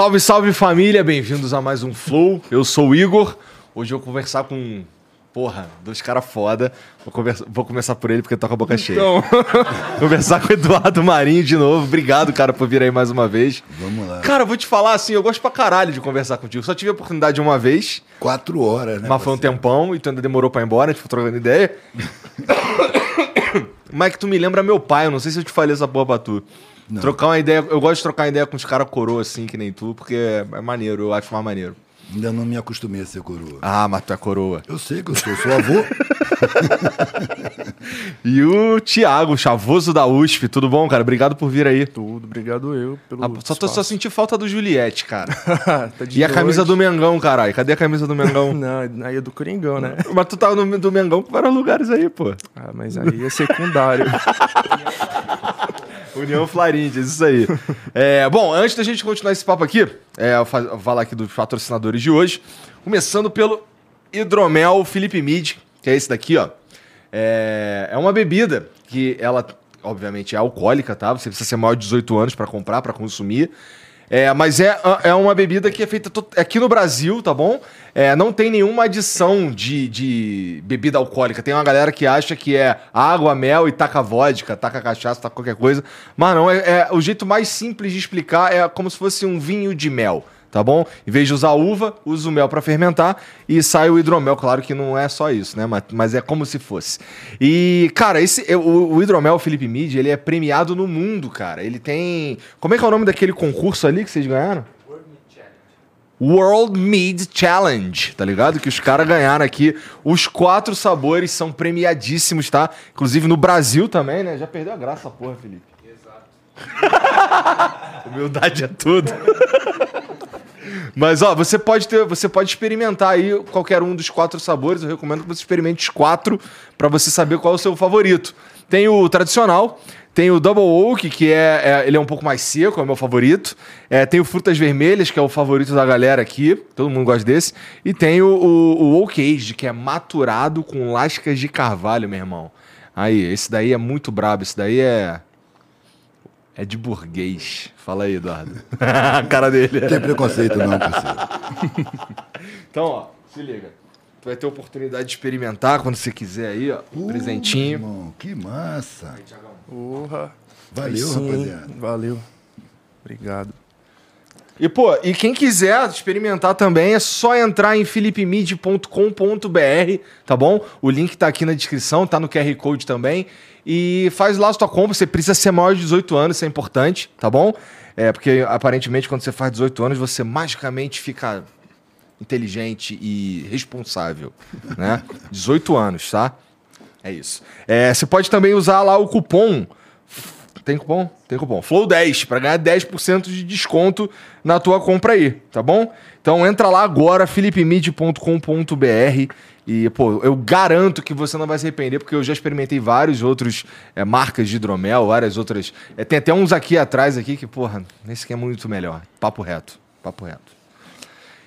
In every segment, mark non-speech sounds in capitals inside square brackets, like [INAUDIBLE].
Salve, salve família, bem-vindos a mais um Flow. Eu sou o Igor. Hoje eu vou conversar com, porra, dois caras foda. Vou, conversa... vou começar por ele porque toca a boca cheia. Então... [LAUGHS] conversar com o Eduardo Marinho de novo. Obrigado, cara, por vir aí mais uma vez. Vamos lá. Cara, eu vou te falar assim, eu gosto pra caralho de conversar contigo. Só tive a oportunidade uma vez. Quatro horas, né? Mas foi um tempão e tu ainda demorou pra ir embora, a gente ficou trocando ideia. [COUGHS] Mas é que tu me lembra meu pai, eu não sei se eu te falei essa porra pra tu. Não. Trocar uma ideia. Eu gosto de trocar ideia com os caras coroa assim, que nem tu, porque é, é maneiro, eu acho mais maneiro. Ainda não me acostumei a ser coroa. Ah, mas tu é coroa. Eu sei que eu sou, sou avô. [LAUGHS] e o Thiago, chavoso da USP. Tudo bom, cara? Obrigado por vir aí. Tudo, obrigado eu pelo ah, só, tô, só senti falta do Juliette, cara. [LAUGHS] tá e a camisa do Mengão, caralho. Cadê a camisa do Mengão? [LAUGHS] não, aí é do Coringão, né? mas tu tava no, do Mengão com vários lugares aí, pô. Ah, mas aí é secundário. União Flarindes, isso aí. É, bom, antes da gente continuar esse papo aqui, é, eu vou falar aqui dos patrocinadores de hoje. Começando pelo Hidromel Felipe Mid, que é esse daqui, ó. É, é uma bebida que ela, obviamente, é alcoólica, tá? Você precisa ser maior de 18 anos para comprar, para consumir. É, mas é, é uma bebida que é feita aqui no Brasil, tá bom? É, não tem nenhuma adição de, de bebida alcoólica. Tem uma galera que acha que é água, mel e taca vodka, taca cachaça, taca qualquer coisa. Mas não, é, é o jeito mais simples de explicar é como se fosse um vinho de mel tá bom? Em vez de usar uva, usa o mel para fermentar e sai o hidromel. Claro que não é só isso, né? Mas, mas é como se fosse. E, cara, esse o, o hidromel Felipe Mid, ele é premiado no mundo, cara. Ele tem. Como é que é o nome daquele concurso ali que vocês ganharam? World Mead Challenge, tá ligado? Que os caras ganharam aqui. Os quatro sabores são premiadíssimos, tá? Inclusive no Brasil também, né? Já perdeu a graça, porra, Felipe. Exato. [LAUGHS] Humildade é tudo. [LAUGHS] Mas ó, você pode ter, você pode experimentar aí qualquer um dos quatro sabores. Eu recomendo que você experimente os quatro para você saber qual é o seu favorito. Tem o tradicional, tem o Double Oak, que é, é, ele é um pouco mais seco, é o meu favorito. É, tem o Frutas Vermelhas, que é o favorito da galera aqui, todo mundo gosta desse. E tem o, o, o Oak Age, que é maturado com lascas de carvalho, meu irmão. Aí, esse daí é muito brabo, esse daí é é de burguês. Fala aí, Eduardo. [LAUGHS] a cara dele. Tem preconceito não, parceiro. [LAUGHS] então, ó, se liga. Tu vai ter oportunidade de experimentar quando você quiser aí, ó. Uh, presentinho. Irmão, que massa. Porra. Valeu, Sim, rapaziada. Valeu. Obrigado. E, pô, e quem quiser experimentar também é só entrar em philipmid.com.br, tá bom? O link tá aqui na descrição, tá no QR Code também. E faz lá a sua compra. Você precisa ser maior de 18 anos, isso é importante, tá bom? É, porque aparentemente quando você faz 18 anos, você magicamente fica inteligente e responsável, né? [LAUGHS] 18 anos, tá? É isso. É, você pode também usar lá o cupom Tem cupom? Tem cupom. Flow 10 para ganhar 10% de desconto na tua compra aí, tá bom? Então entra lá agora philipmid.com.br e pô, eu garanto que você não vai se arrepender porque eu já experimentei vários outros é, marcas de hidromel, várias outras, é, tem até uns aqui atrás aqui que, porra, esse aqui é muito melhor. Papo reto, papo reto.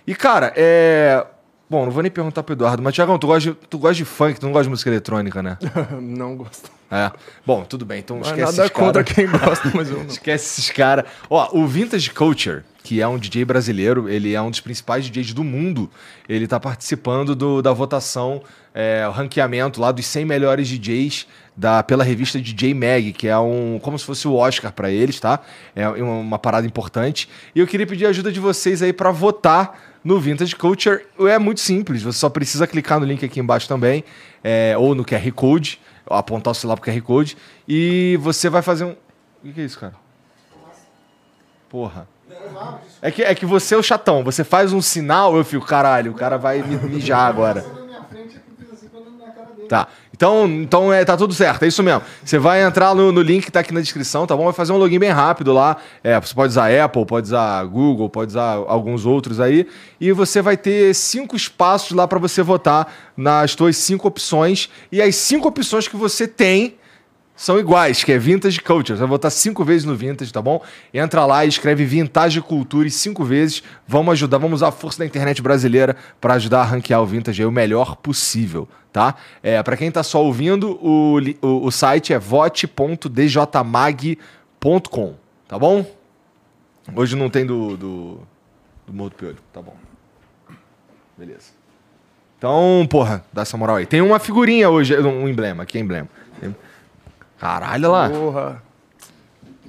E cara, é Bom, não vou nem perguntar pro Eduardo, mas Tiagão, tu gosta, de, tu gosta de funk, tu não gosta de música eletrônica, né? [LAUGHS] não gosto. É. Bom, tudo bem, então Mas esquece nada esses cara. contra quem gosta, mas eu [LAUGHS] não. Esquece esses caras. Ó, o Vintage Culture, que é um DJ brasileiro, ele é um dos principais DJs do mundo. Ele tá participando do, da votação, é, o ranqueamento lá dos 100 melhores DJs da, pela revista DJ Mag, que é um como se fosse o Oscar para eles, tá? É uma, uma parada importante. E eu queria pedir a ajuda de vocês aí para votar no Vintage Culture. É muito simples, você só precisa clicar no link aqui embaixo também, é, ou no QR Code, apontar o celular pro QR Code, e você vai fazer um. O que é isso, cara? Porra. É que, é que você é o chatão, você faz um sinal, eu fico, caralho, o cara vai me mijar agora. Tá. Então, então é, tá tudo certo, é isso mesmo. Você vai entrar no, no link que tá aqui na descrição, tá bom? Vai fazer um login bem rápido lá. É, você pode usar Apple, pode usar Google, pode usar alguns outros aí. E você vai ter cinco espaços lá para você votar nas suas cinco opções. E as cinco opções que você tem são iguais, que é Vintage Culture. Você vai votar cinco vezes no Vintage, tá bom? Entra lá e escreve Vintage Culture cinco vezes. Vamos ajudar, vamos usar a força da internet brasileira para ajudar a ranquear o Vintage aí o melhor possível, tá? É, para quem tá só ouvindo, o, o, o site é vote.djmag.com, tá bom? Hoje não tem do, do, do Morro do Piolho, tá bom. Beleza. Então, porra, dá essa moral aí. Tem uma figurinha hoje, um emblema, aqui é emblema. Caralho, olha lá. Porra.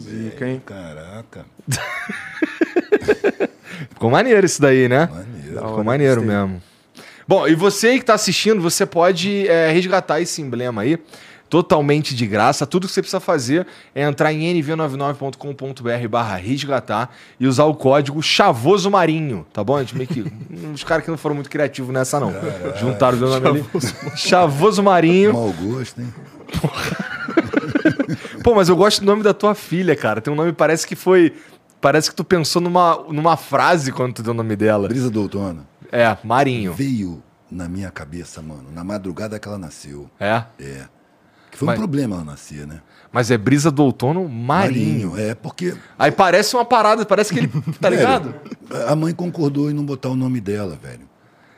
Zica, hein? Caraca, [LAUGHS] Ficou maneiro isso daí, né? maneiro. Ficou hora, maneiro gostei. mesmo. Bom, e você que está assistindo, você pode é, resgatar esse emblema aí, totalmente de graça. Tudo que você precisa fazer é entrar em nv99.com.br barra resgatar e usar o código Chavoso Marinho, tá bom? A gente meio que... [LAUGHS] Os caras que não foram muito criativos nessa, não. Juntaram o meu nome ali. Chavoso Marinho. Mau gosto, hein? [LAUGHS] [LAUGHS] Pô, mas eu gosto do nome da tua filha, cara. Tem um nome, parece que foi... Parece que tu pensou numa, numa frase quando tu deu o nome dela. Brisa do outono. É, Marinho. Veio na minha cabeça, mano, na madrugada que ela nasceu. É. É. Que foi Mas- um problema ela nascer, né? Mas é brisa do outono marinho. É, porque Aí parece uma parada, parece que ele. Tá ligado? Velho, a mãe concordou em não botar o nome dela, velho.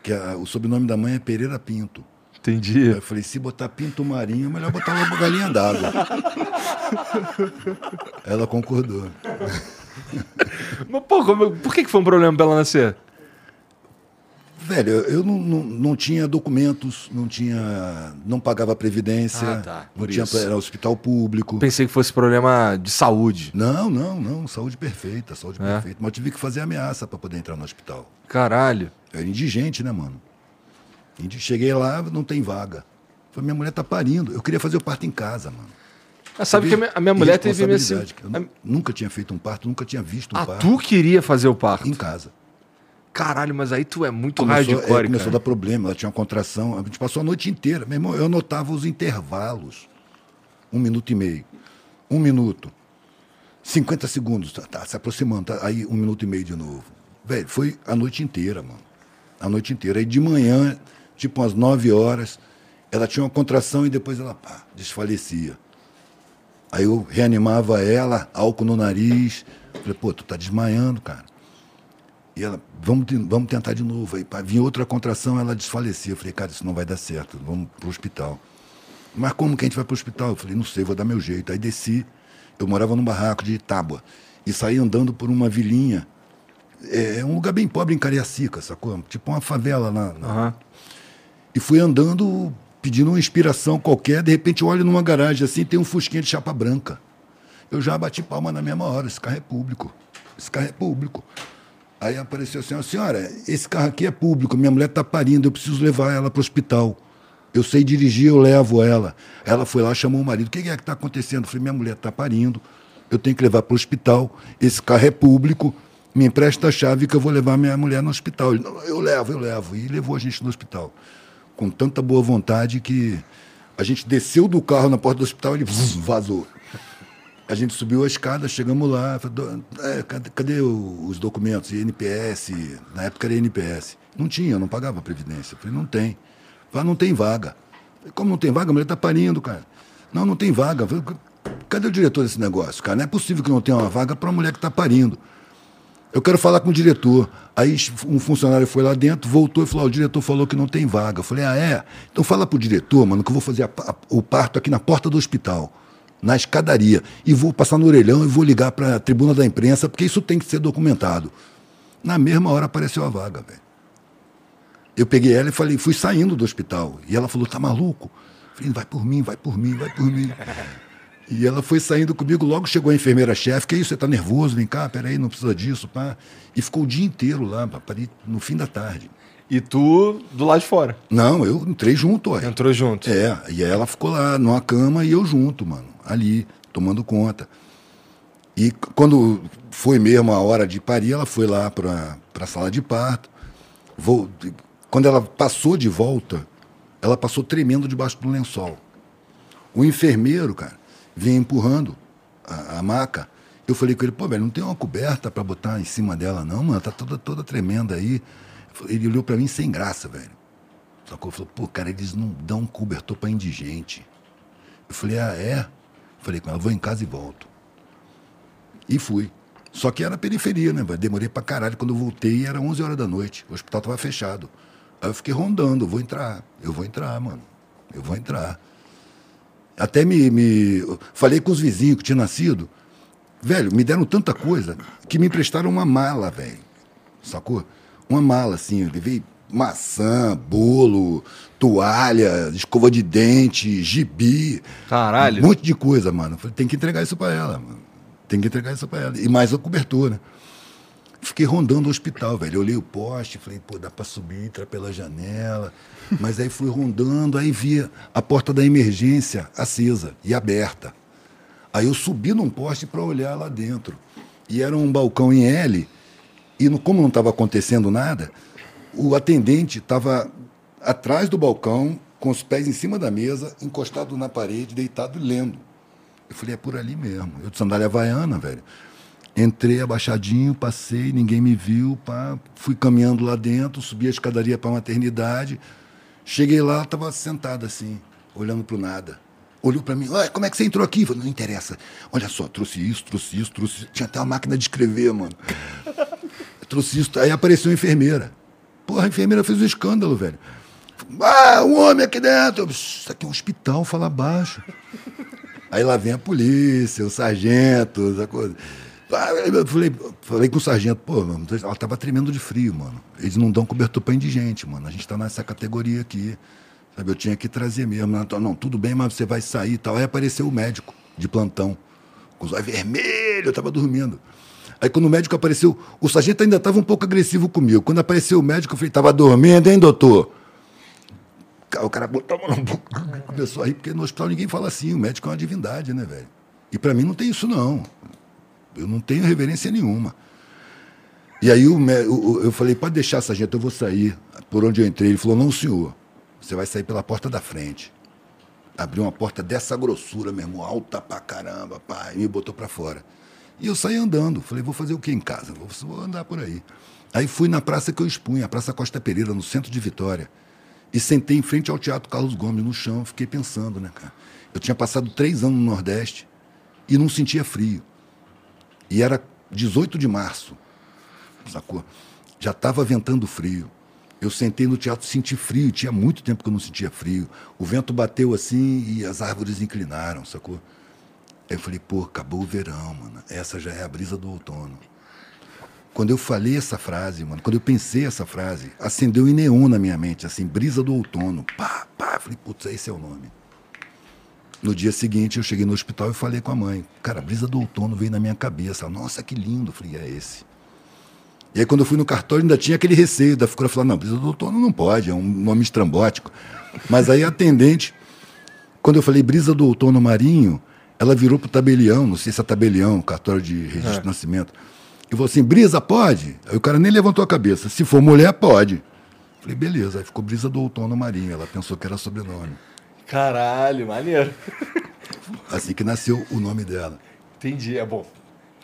Que a- o sobrenome da mãe é Pereira Pinto. Aí Entendi. eu falei, se botar Pinto Marinho, é melhor botar logo galinha d'água. [LAUGHS] Ela concordou. Mas, pô, como- por que, que foi um problema pra ela nascer? Velho, eu não, não, não tinha documentos, não tinha. não pagava previdência, Ah, tá, não tinha isso. era hospital público. Pensei que fosse problema de saúde. Não, não, não, saúde perfeita, saúde É? perfeita. Mas eu tive que fazer ameaça para poder entrar no hospital. Caralho. Eu era indigente, né, mano? Cheguei lá, não tem vaga. Falei, minha mulher tá parindo. Eu queria fazer o parto em casa, mano. Ah, sabe que a minha, a minha mulher teve. Irresponsabilidade, que Eu nu- nunca tinha feito um parto, nunca tinha visto um Ah, parto tu queria fazer o parto? em casa. Caralho, mas aí tu é muito Começou, é, hardcore, começou a dar problema, ela tinha uma contração. A gente passou a noite inteira. Meu irmão, eu anotava os intervalos. Um minuto e meio. Um minuto. 50 segundos. Tá, tá se aproximando. tá, aí um minuto e meio de novo. Velho, foi a noite inteira, mano. A noite inteira. Aí de manhã, tipo umas 9 horas, ela tinha uma contração e depois ela pá, desfalecia. Aí eu reanimava ela, álcool no nariz. Falei, pô, tu tá desmaiando, cara. E ela, vamos, vamos tentar de novo. Aí vinha outra contração, ela desfalecia. Eu falei, cara, isso não vai dar certo, vamos pro hospital. Mas como que a gente vai pro hospital? Eu falei, não sei, vou dar meu jeito. Aí desci, eu morava num barraco de tábua. E saí andando por uma vilinha. É um lugar bem pobre em Cariacica, sacou? Tipo uma favela lá. lá. Aham. E fui andando, pedindo uma inspiração qualquer. De repente olho numa garagem assim, tem um fusquinha de chapa branca. Eu já bati palma na mesma hora. Esse carro é público. Esse carro é público. Aí apareceu assim, senhora, esse carro aqui é público, minha mulher está parindo, eu preciso levar ela para o hospital. Eu sei dirigir, eu levo ela. Ela foi lá, chamou o marido. O que é que está acontecendo? Eu falei, minha mulher está parindo, eu tenho que levar para o hospital. Esse carro é público, me empresta a chave que eu vou levar minha mulher no hospital. Ele, "Não, eu levo, eu levo. E levou a gente no hospital. Com tanta boa vontade que a gente desceu do carro na porta do hospital e ele vazou. A gente subiu a escada, chegamos lá. falei, "Do- é, cadê, cadê os documentos? INPS, na época era INPS. Não tinha, não pagava a Previdência. Falei, não tem. Falei, não tem vaga. Falei, Como não tem vaga? A mulher está parindo, cara. Não, não tem vaga. Falei, cadê o diretor desse negócio, cara? Não é possível que não tenha uma vaga para uma mulher que está parindo. Eu quero falar com o diretor. Aí um funcionário foi lá dentro, voltou e falou: "Ah, o diretor falou que não tem vaga. Eu falei: ah, é? Então fala pro diretor, mano, que eu vou fazer a pa- o parto aqui na porta do hospital, na escadaria. E vou passar no orelhão e vou ligar para a tribuna da imprensa, porque isso tem que ser documentado. Na mesma hora apareceu a vaga, velho. Eu peguei ela e falei, fui saindo do hospital. E ela falou: tá maluco? Eu falei, vai por mim, vai por mim, vai por mim. E ela foi saindo comigo, logo chegou a enfermeira-chefe, que isso, você tá nervoso, vem cá, peraí, não precisa disso, pá. E ficou o dia inteiro lá, pá, no fim da tarde. E tu do lado de fora. Não, eu entrei junto, ó. Entrou junto. É, e aí ela ficou lá numa cama e eu junto, mano, ali, tomando conta. E quando foi mesmo a hora de parir, ela foi lá para a sala de parto. Vol- Quando ela passou de volta, ela passou tremendo debaixo do lençol. O enfermeiro, cara, vinha empurrando a, a maca. Eu falei com ele, pô, velho, não tem uma coberta para botar em cima dela, não, mano, tá toda, toda tremenda aí. Ele olhou para mim sem graça, velho. Sacou? Falou, pô, cara, eles não dão cobertor para indigente. Eu falei, ah, é? Falei com ela, vou em casa e volto. E fui. Só que era periferia, né? Demorei pra caralho. Quando eu voltei, era 11 horas da noite. O hospital tava fechado. Aí eu fiquei rondando, eu vou entrar. Eu vou entrar, mano. Eu vou entrar. Até me, me... Falei com os vizinhos que tinham nascido. Velho, me deram tanta coisa que me emprestaram uma mala, velho. Sacou? Uma mala, assim. Eu levei maçã, bolo, toalha, escova de dente, gibi. Caralho. Um monte de coisa, mano. Falei, tem que entregar isso pra ela, mano. Tem que entregar isso pra ela. E mais a cobertura. Fiquei rondando o hospital, velho. Eu olhei o poste, falei, pô, dá pra subir, entrar pela janela. [LAUGHS] Mas aí fui rondando, aí via a porta da emergência acesa e aberta. Aí eu subi num poste para olhar lá dentro. E era um balcão em L. E no- como não estava acontecendo nada, o atendente estava atrás do balcão, com os pés em cima da mesa, encostado na parede, deitado e lendo. Eu falei, é por ali mesmo. Eu de sandália havaiana, velho. Entrei abaixadinho, passei, ninguém me viu, pá, fui caminhando lá dentro, subi a escadaria para a maternidade. Cheguei lá, estava sentado assim, olhando para o nada. Olhou para mim, "Ué, como é que você entrou aqui? Eu falei, não interessa. Olha só, trouxe isso, trouxe isso, trouxe isso. Tinha até uma máquina de escrever, mano. Eu [LAUGHS] trouxe isso. Aí apareceu a enfermeira. Porra, a enfermeira fez um escândalo, velho. Ah, um homem aqui dentro. Eu, Isso aqui é um hospital, fala baixo. Aí lá vem a polícia, o sargento, essa coisa. Ah, Eu falei, falei com o sargento, pô, ela tava tremendo de frio, mano. Eles não dão cobertor pra indigente, mano. A gente tá nessa categoria aqui. Sabe, eu tinha que trazer mesmo. Não, tudo bem, mas você vai sair e tal. Aí apareceu o médico de plantão, com os olhos vermelhos, eu tava dormindo. Aí quando o médico apareceu, o sargento ainda estava um pouco agressivo comigo. Quando apareceu o médico, eu falei, tava dormindo, hein, doutor? O cara botou a mão na boca, começou a rir, porque no hospital ninguém fala assim, o médico é uma divindade, né, velho? E para mim não tem isso, não. Eu não tenho reverência nenhuma. E aí o, o- eu falei, pode deixar, sargento, eu vou sair. Por onde eu entrei, ele falou, não, senhor, você vai sair pela porta da frente. Abriu uma porta dessa grossura, meu irmão, alta pra caramba, pá, e me botou pra fora. E eu saí andando. Falei, vou fazer o que em casa? Vou, vou andar por aí. Aí fui na praça que eu expunha, a Praça Costa Pereira, no centro de Vitória. E sentei em frente ao Teatro Carlos Gomes, no chão. Fiquei pensando, né, cara? Eu tinha passado três anos no Nordeste e não sentia frio. E era 18 de março, sacou? Já estava ventando frio. Eu sentei no teatro, senti frio. Tinha muito tempo que eu não sentia frio. O vento bateu assim e as árvores inclinaram, sacou? Aí eu falei, pô, acabou o verão, mano. Essa já é a brisa do outono. Quando eu falei essa frase, mano, quando eu pensei essa frase, acendeu em neon na minha mente, assim, brisa do outono. Pá, pá. Falei, putz, esse é o nome. No dia seguinte, eu cheguei no hospital e falei com a mãe. Cara, brisa do outono veio na minha cabeça. Nossa, que lindo. Eu falei, é esse. E aí, quando eu fui no cartório, ainda tinha aquele receio da figura falar: não, brisa do outono não pode, é um nome estrambótico. Mas aí a atendente, quando eu falei brisa do outono marinho, ela virou pro tabelião, não sei se é tabelião, cartório de registro de nascimento, e falou assim: brisa pode? Aí o cara nem levantou a cabeça: se for mulher, pode. Falei, beleza. Aí ficou brisa do outono marinho. Ela pensou que era sobrenome. Caralho, maneiro. Assim que nasceu o nome dela. Entendi, é bom.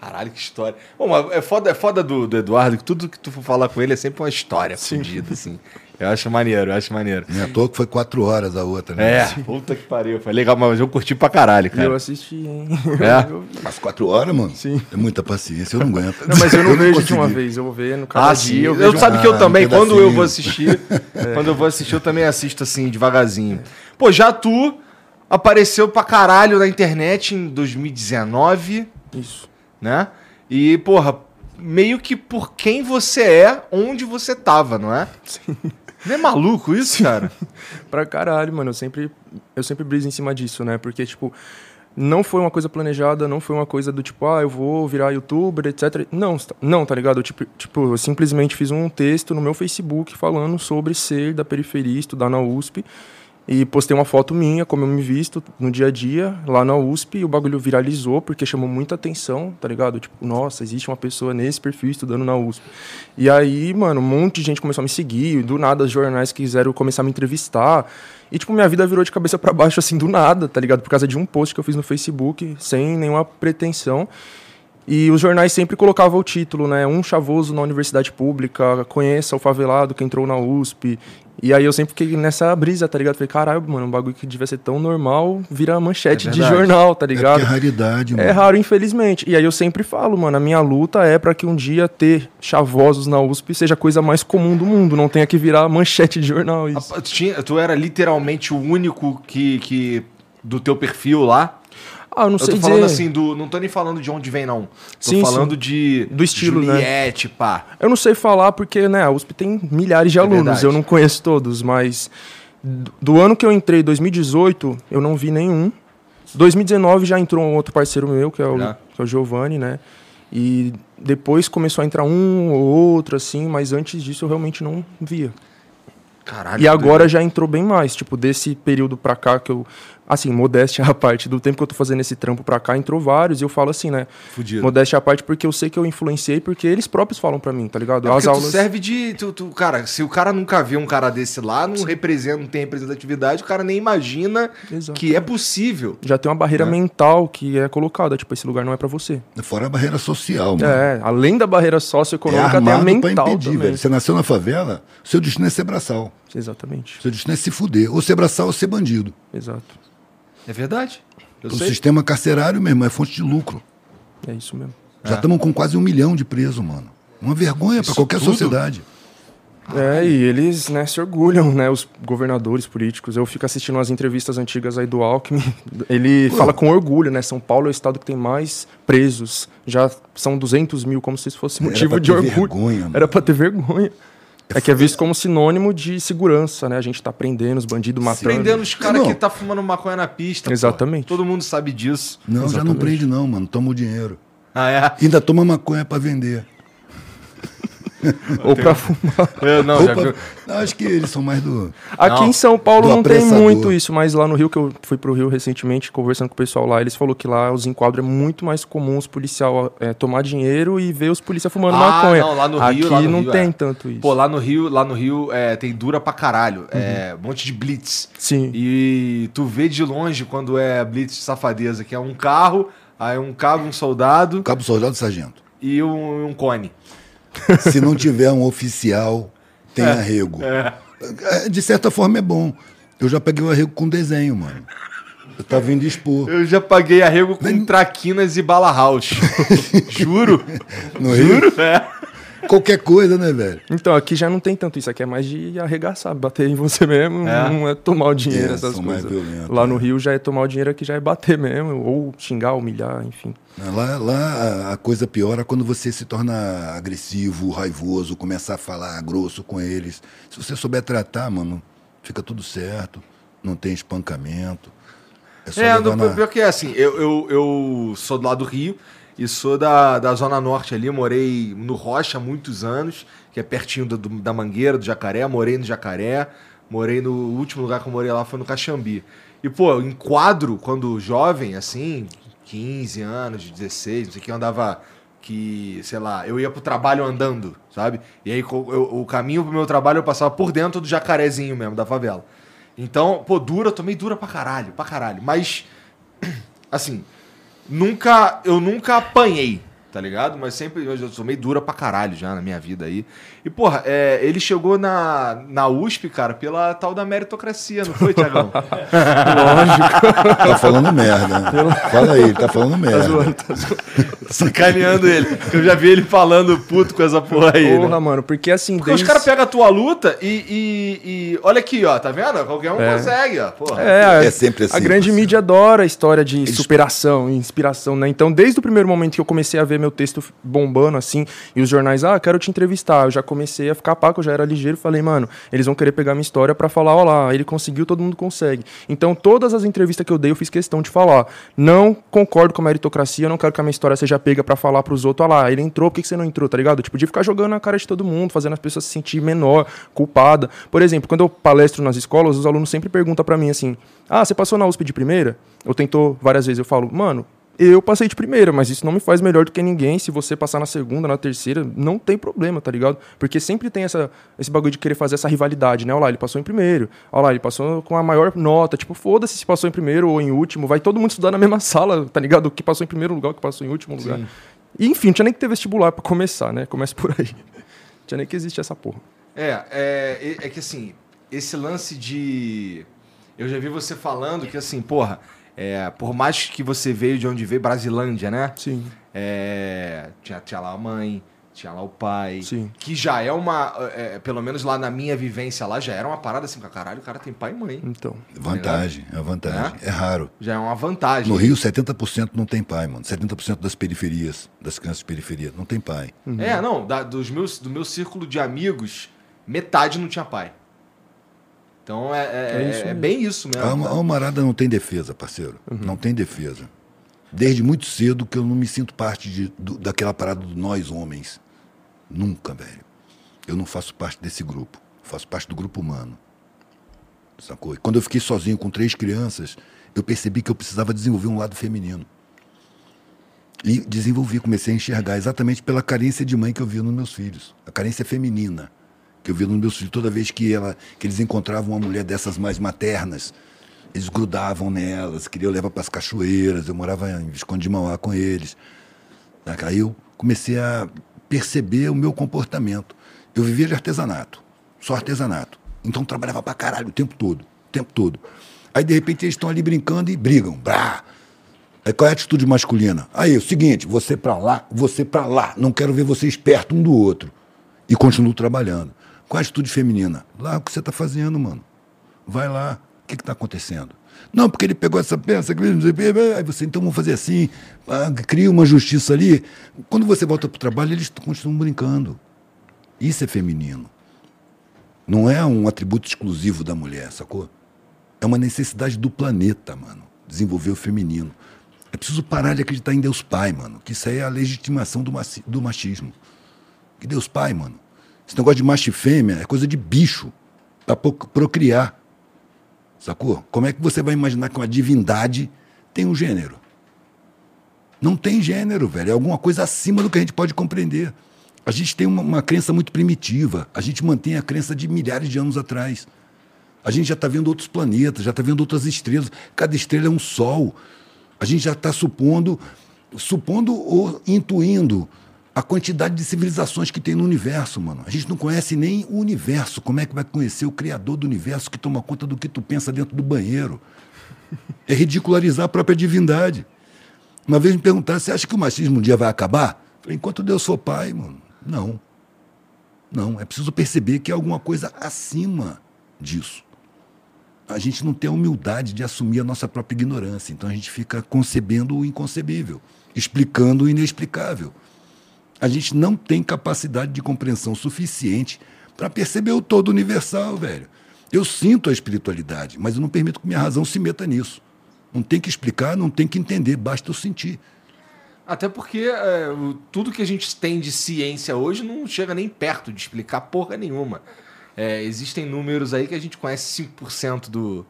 Caralho, que história. Bom, mas é foda, é foda do, do Eduardo que tudo que tu for falar com ele é sempre uma história fodida, assim. Eu acho maneiro, eu acho maneiro. Não é toa que foi quatro horas a outra, né? É, puta que pariu. Foi legal, mas eu curti pra caralho, E eu cara. assisti, hein? É? Eu- [LAUGHS] Mas quatro horas, mano? Sim. É muita paciência, eu não aguento. Não, mas eu [LAUGHS] não vejo de uma vez, eu vou ver no cada Ah, sim. dia. Eu, Eu vejo sabe que eu Ah, também, um quando eu vou assistir, [LAUGHS] quando eu vou assistir, eu também assisto assim, devagarzinho. Pô, já tu apareceu pra caralho na internet em 2019, Isso. né? E, porra, meio que por quem você é, onde você tava, não é? Sim. Não é maluco isso, cara? [LAUGHS] Pra caralho, mano. Eu sempre, eu sempre briso em cima disso, né? Porque, tipo, não foi uma coisa planejada, não foi uma coisa do tipo, ah, eu vou virar youtuber, etc. Não, tá- não, tá ligado? Eu, tipo, tipo, eu simplesmente fiz um texto no meu Facebook falando sobre ser da periferia, estudar na USP. E postei uma foto minha, como eu me visto no dia a dia, lá na USP, e o bagulho viralizou, porque chamou muita atenção, tá ligado? Tipo, nossa, existe uma pessoa nesse perfil estudando na USP. E aí, mano, um monte de gente começou a me seguir, do nada os jornais quiseram começar a me entrevistar. E, tipo, minha vida virou de cabeça pra baixo, assim, do nada, tá ligado? Por causa de um post que eu fiz no Facebook, sem nenhuma pretensão. E os jornais sempre colocavam o título, né? Um chavoso na universidade pública, conheça o favelado que entrou na USP. E aí eu sempre fiquei nessa brisa, tá ligado? Falei, caralho, mano, um bagulho que devia ser tão normal, vira manchete É de jornal, tá É porque ligado? é raridade, mano. É raro, infelizmente. E aí eu sempre falo, mano, a minha luta é pra que um dia ter chavosos na USP seja a coisa mais comum do mundo, não tenha que virar manchete de jornal isso. Tu, tinha- tu era literalmente o único que, que do teu perfil lá? Ah, eu não Eu sei tô falando dizer. assim, do, não tô nem falando de onde vem, não. Tô Sim, falando sim. de. Do estilo, né? Juliette, pá. Eu não sei falar porque, né, a USP tem milhares de alunos, É verdade. eu não conheço todos, mas do ano que eu entrei, 2018, eu não vi nenhum. 2019 já entrou um outro parceiro meu, que é o, que é o Giovanni, né? E depois começou a entrar um ou outro, assim, mas antes disso eu realmente não via. Caralho. E agora já entrou bem mais, tipo, desse período pra cá que eu. Assim, modéstia [LAUGHS] à parte, do tempo que eu tô fazendo esse trampo pra cá, entrou vários, e eu falo assim, né? Fudido. Modéstia à parte, porque eu sei que eu influenciei, porque eles próprios falam pra mim, tá ligado? É As aulas. serve de. Tu, tu- cara, se o cara nunca vê um cara desse lá, não representa, não tem representatividade, o cara nem imagina Exato. que é possível. Já tem uma barreira Né? mental que é colocada, tipo, esse lugar não é pra você. Fora a barreira social, mano. É, além da barreira É socioeconômica, tem a armado pra mental impedir, também. velho. Você nasceu na favela, seu destino é ser braçal. Exatamente. Seu destino é se fuder. Ou ser braçal ou ser bandido. Exato. É verdade. Eu O sei. sistema carcerário mesmo é fonte de lucro. É isso mesmo. Já estamos com quase um milhão de presos, mano. Uma vergonha para qualquer tudo? sociedade. É, e eles, né, se orgulham, né, os governadores políticos. Eu fico assistindo umas entrevistas antigas aí do Alckmin. Ele Pô. fala com orgulho, né? São Paulo é o estado que tem mais presos. Já são 200 mil, como se isso fosse Era motivo pra de ter orgulho. vergonha, mano. Era pra ter vergonha. É que é visto como sinônimo de segurança, né? A gente tá prendendo os bandidos, matando. Prendendo os caras que tá fumando maconha na pista. pô. Exatamente. Todo mundo sabe disso. Não, já não Exatamente. prende não, mano. Toma o dinheiro. Ah, é? Ainda toma maconha para vender. [LAUGHS] Ou pra fumar. [LAUGHS] Eu, não, já viu? não, acho que eles são mais do... Aqui Não, em São Paulo não tem muito isso, mas lá no Rio, que eu fui pro Rio recentemente, conversando com o pessoal lá, eles falaram que lá os enquadros é muito mais comum os policial é, tomar dinheiro e ver os policiais fumando Ah, maconha. não, lá no Aqui Rio, lá no não Rio, tem é. tanto isso. Pô, lá no Rio, lá no Rio é, tem dura pra caralho. É um monte de blitz. Sim. E tu vê de longe quando é blitz de safadeza, que é um carro, aí um cabo, um soldado Cabo soldado sargento. e um, um cone. [LAUGHS] Se não tiver um oficial, tem arrego. É, De certa forma é bom. Eu já peguei o arrego com desenho, mano. Eu tava indo expor. Eu já paguei arrego com traquinas e bala house. [LAUGHS] Juro. No Rio, Juro, é. Qualquer coisa, né, velho? Então, aqui já não tem tanto isso. Aqui é mais de arregaçar, bater em você mesmo. É? Não é tomar o dinheiro, É, essas são mais coisas. violentos, Lá no né? Rio já é tomar o dinheiro, aqui já é bater mesmo. Ou xingar, humilhar, enfim. Lá, lá a- coisa piora quando você se torna agressivo, raivoso, começar a falar grosso com eles. Se você souber tratar, mano, fica tudo certo. Não tem espancamento. É só É, no, na... pior que é assim, eu, eu, eu sou do lado do Rio e sou da, da Zona Norte ali, morei no Rocha há muitos anos, que é pertinho do- da Mangueira, do Jacaré, morei no Jacaré, morei no o último lugar que eu morei lá foi no Caxambi. E, pô, em quadro, quando jovem, assim, 15 anos, 16, não sei o que, eu andava que, sei lá, eu ia pro trabalho andando, sabe? E aí eu- o caminho pro meu trabalho eu passava por dentro do jacarezinho mesmo, da favela. Então, pô, dura, tomei dura pra caralho, pra caralho. Mas, [CLEARS THROAT] assim, nunca, eu nunca apanhei, tá ligado? Mas sempre, eu já sou meio dura pra caralho já na minha vida aí. E, porra, é, ele chegou na, na USP, cara, pela tal da meritocracia, não foi, Tiagão? [LAUGHS] Lógico. Tá falando merda. Fala aí, ele tá falando Tá merda. zoando, tá zoando. [LAUGHS] Sacaneando ele. que Eu já vi ele falando puto com essa porra aí, Porra, né? mano, porque assim. Porque os desde- caras pegam a tua luta e, e, e- Olha aqui, ó, tá vendo? Qualquer um É. consegue, ó. Porra. É, É sempre assim, A grande parceiro. mídia adora a história de superação e inspiração, né? Então, desde o primeiro momento que eu comecei a ver meu texto bombando, assim, e os jornais, ah, quero te entrevistar, eu já comecei a ficar paco, eu já era ligeiro, falei, mano, eles vão querer pegar minha história pra falar, ó lá, ele conseguiu, todo mundo consegue. Então, todas as entrevistas que eu dei, eu fiz questão de falar, não concordo com a meritocracia, eu não quero que a minha história seja pega pra falar pros outros, ó lá, ele entrou, por que você não entrou, tá ligado? Tipo, de ficar jogando na cara de todo mundo, fazendo as pessoas se sentir menor, culpada. Por exemplo, quando eu palestro nas escolas, os alunos sempre perguntam pra mim assim: "Ah, você passou na USP de primeira?" Ou tentou várias vezes, eu falo: "Mano, eu passei de primeira, mas isso não me faz melhor do que ninguém. Se você passar na segunda, na terceira, não tem problema, tá ligado? Porque sempre tem essa, esse bagulho de querer fazer essa rivalidade, né? Olha lá, ele passou em primeiro. Olha lá, ele passou com a maior nota. Tipo, foda-se se passou em primeiro ou em último. Vai todo mundo estudar na mesma [LAUGHS] sala, tá ligado? O que passou em primeiro lugar, o que passou em último lugar. E, enfim, não tinha nem que ter vestibular pra começar, né? Começa por aí. Não [LAUGHS] tinha nem que existir essa porra. É, é, é que assim, esse lance de. Eu já vi você falando que assim, porra, é, por mais que você veio de onde veio, Brasilândia, né? Sim. É, tinha, tinha lá a mãe, tinha lá o pai. Sim. Que já é uma. é, pelo menos lá na minha vivência lá, já era uma parada assim, caralho, o cara tem pai e mãe. Então. Vantagem, é vantagem. É raro. Já é uma vantagem. No Rio, 70% não tem pai, mano. 70% das periferias, das crianças de periferia, não tem pai. É, não, da- dos meus, do meu círculo de amigos, metade não tinha pai. Então é, é, É isso é bem isso mesmo. A, a Almarada não tem defesa, parceiro. Não tem defesa. Desde muito cedo que eu não me sinto parte de, do- daquela parada do nós homens. Nunca, velho. Eu não faço parte desse grupo. Faço parte do grupo humano. Sacou? E quando eu fiquei sozinho com três crianças, eu percebi que eu precisava desenvolver um lado feminino. E desenvolvi, comecei a enxergar exatamente pela carência de mãe que eu via nos meus filhos. A carência feminina que eu via nos meus filhos. Toda vez que, ela, que eles encontravam uma mulher dessas mais maternas, eles grudavam nelas, queriam levar para as cachoeiras. Eu morava em Visconde de Mauá com eles. Aí eu comecei a perceber o meu comportamento. Eu vivia de artesanato, só artesanato. Então trabalhava pra caralho o tempo todo, o tempo todo. Aí de repente eles estão ali brincando e brigam. Brá! Aí qual é a atitude masculina? Aí, o seguinte, você pra lá, você pra lá. Não quero ver vocês perto um do outro. E continuo trabalhando. Qual a atitude feminina? Lá o que você tá fazendo, mano. Vai lá. O que que tá acontecendo? Não, porque ele pegou essa peça, o aí você, então vamos fazer assim, cria uma justiça ali. Quando você volta pro trabalho, eles continuam brincando. Isso é feminino. Não é um atributo exclusivo da mulher, sacou? É uma necessidade do planeta, mano. Desenvolver o feminino. É preciso parar de acreditar em Deus Pai, mano. Que isso aí é a legitimação do, do machismo. Que Deus Pai, mano. Esse negócio de macho e fêmea é coisa de bicho. Pra pro- procriar. Sacou? Como é que você vai imaginar que uma divindade tem um gênero? Não tem gênero, velho. É alguma coisa acima do que a gente pode compreender. A gente tem uma, uma crença muito primitiva. A gente mantém a crença de milhares de anos atrás. A gente já está vendo outros planetas, já está vendo outras estrelas. Cada estrela é um sol. A gente já está supondo, supondo ou intuindo a quantidade de civilizações que tem no universo, mano. A gente não conhece nem o universo. Como é que vai conhecer o criador do universo que toma conta do que tu pensa dentro do banheiro? É ridicularizar a própria divindade. Uma vez me perguntaram, você acha que o machismo um dia vai acabar? Falei, enquanto Deus for pai, mano, não. Não, é preciso perceber que é alguma coisa acima disso. A gente não tem a humildade de assumir a nossa própria ignorância. Então a gente fica concebendo o inconcebível, explicando o inexplicável. A gente não tem capacidade de compreensão suficiente para perceber o todo universal, velho. Eu sinto a espiritualidade, mas eu não permito que minha razão se meta nisso. Não tem que explicar, não tem que entender, basta eu sentir. Até porque é, tudo que a gente tem de ciência hoje não chega nem perto de explicar porra nenhuma. É, existem números aí que a gente conhece 5% do,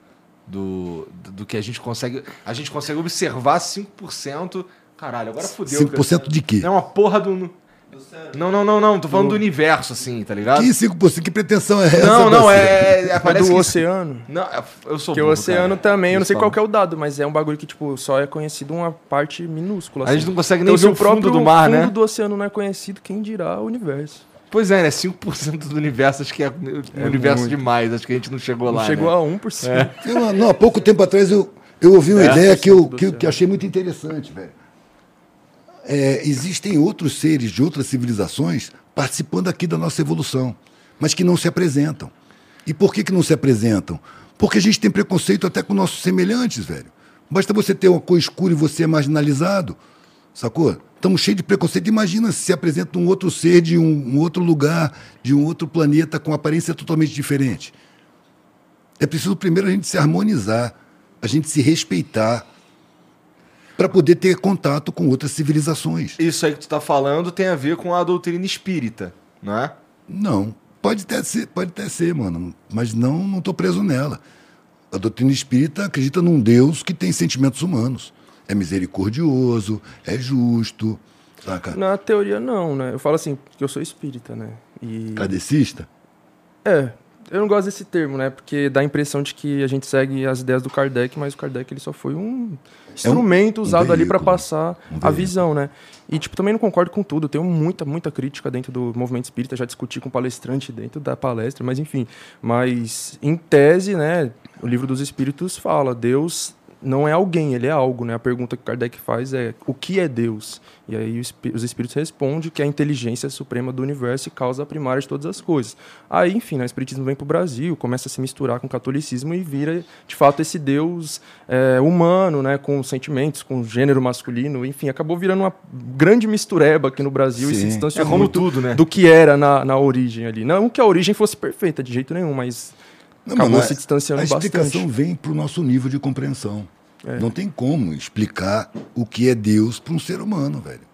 do, do, do que a gente consegue. A gente consegue observar 5%. Caralho, agora fudeu. 5% de quê? É uma porra do. Não, não, não, não. Tô falando do universo, assim, tá ligado? Que 5%? Que pretensão é essa? Não, não, é. é É parece do que- oceano. Não, é- eu sou Porque o oceano cara. também, eu não sei qual é o dado, mas é um bagulho que, tipo, só é conhecido uma parte minúscula. A gente assim. não consegue nem Então, ver o fundo próprio do mar, fundo né? do oceano não é conhecido, quem dirá o universo. Pois é, né? 5% do universo, acho que é, o universo muito. demais. Acho que a gente não chegou Não lá. chegou né? a 1%. Eu, não, não, há pouco tempo atrás eu, eu ouvi uma É? ideia que eu, que, que eu achei muito interessante, velho. É, existem outros seres de outras civilizações participando aqui da nossa evolução, mas que não se apresentam. E por que, que não se apresentam? Porque a gente tem preconceito até com nossos semelhantes, velho. Basta você ter uma cor escura e você é marginalizado, sacou? Estamos cheios de preconceito. Imagina se se apresenta um outro ser de um, um outro lugar, de um outro planeta com aparência totalmente diferente. É preciso primeiro a gente se harmonizar, a gente se respeitar, para poder ter contato com outras civilizações. Isso aí que tu tá falando tem a ver com a doutrina espírita, não é? Não, pode até ser, pode até ser, mano, mas não não tô preso nela. A doutrina espírita acredita num Deus que tem sentimentos humanos. É misericordioso, é justo, saca? Na teoria, não, né? Eu falo assim, que eu sou espírita, né? E... Cadecista? É, eu não gosto desse termo, né? Porque dá a impressão de que a gente segue as ideias do Kardec, mas o Kardec ele só foi um instrumento um usado ali para passar um a visão, né? E tipo, também não concordo com tudo. Tenho muita, muita crítica dentro do movimento espírita, já discuti com palestrante dentro da palestra, mas enfim. Mas em tese, né, o livro dos espíritos fala, Deus não é alguém, ele é algo, né? A pergunta que Kardec faz é: o que é Deus? E aí os espí- os espíritos respondem que é a inteligência suprema do universo e causa primária de todas as coisas. Aí, enfim, né, o espiritismo vem para o Brasil, começa a se misturar com o catolicismo e vira, de fato, esse Deus é, humano, né, com sentimentos, com gênero masculino, enfim, acabou virando uma grande mistureba aqui no Brasil e se Sim. distanciou É como muito tudo, né? do que era na, na origem ali. Não que a origem fosse perfeita de jeito nenhum, mas Não, acabou mano, se distanciando A explicação bastante. vem para o nosso nível de compreensão. É. Não tem como explicar o que é Deus para um ser humano, velho.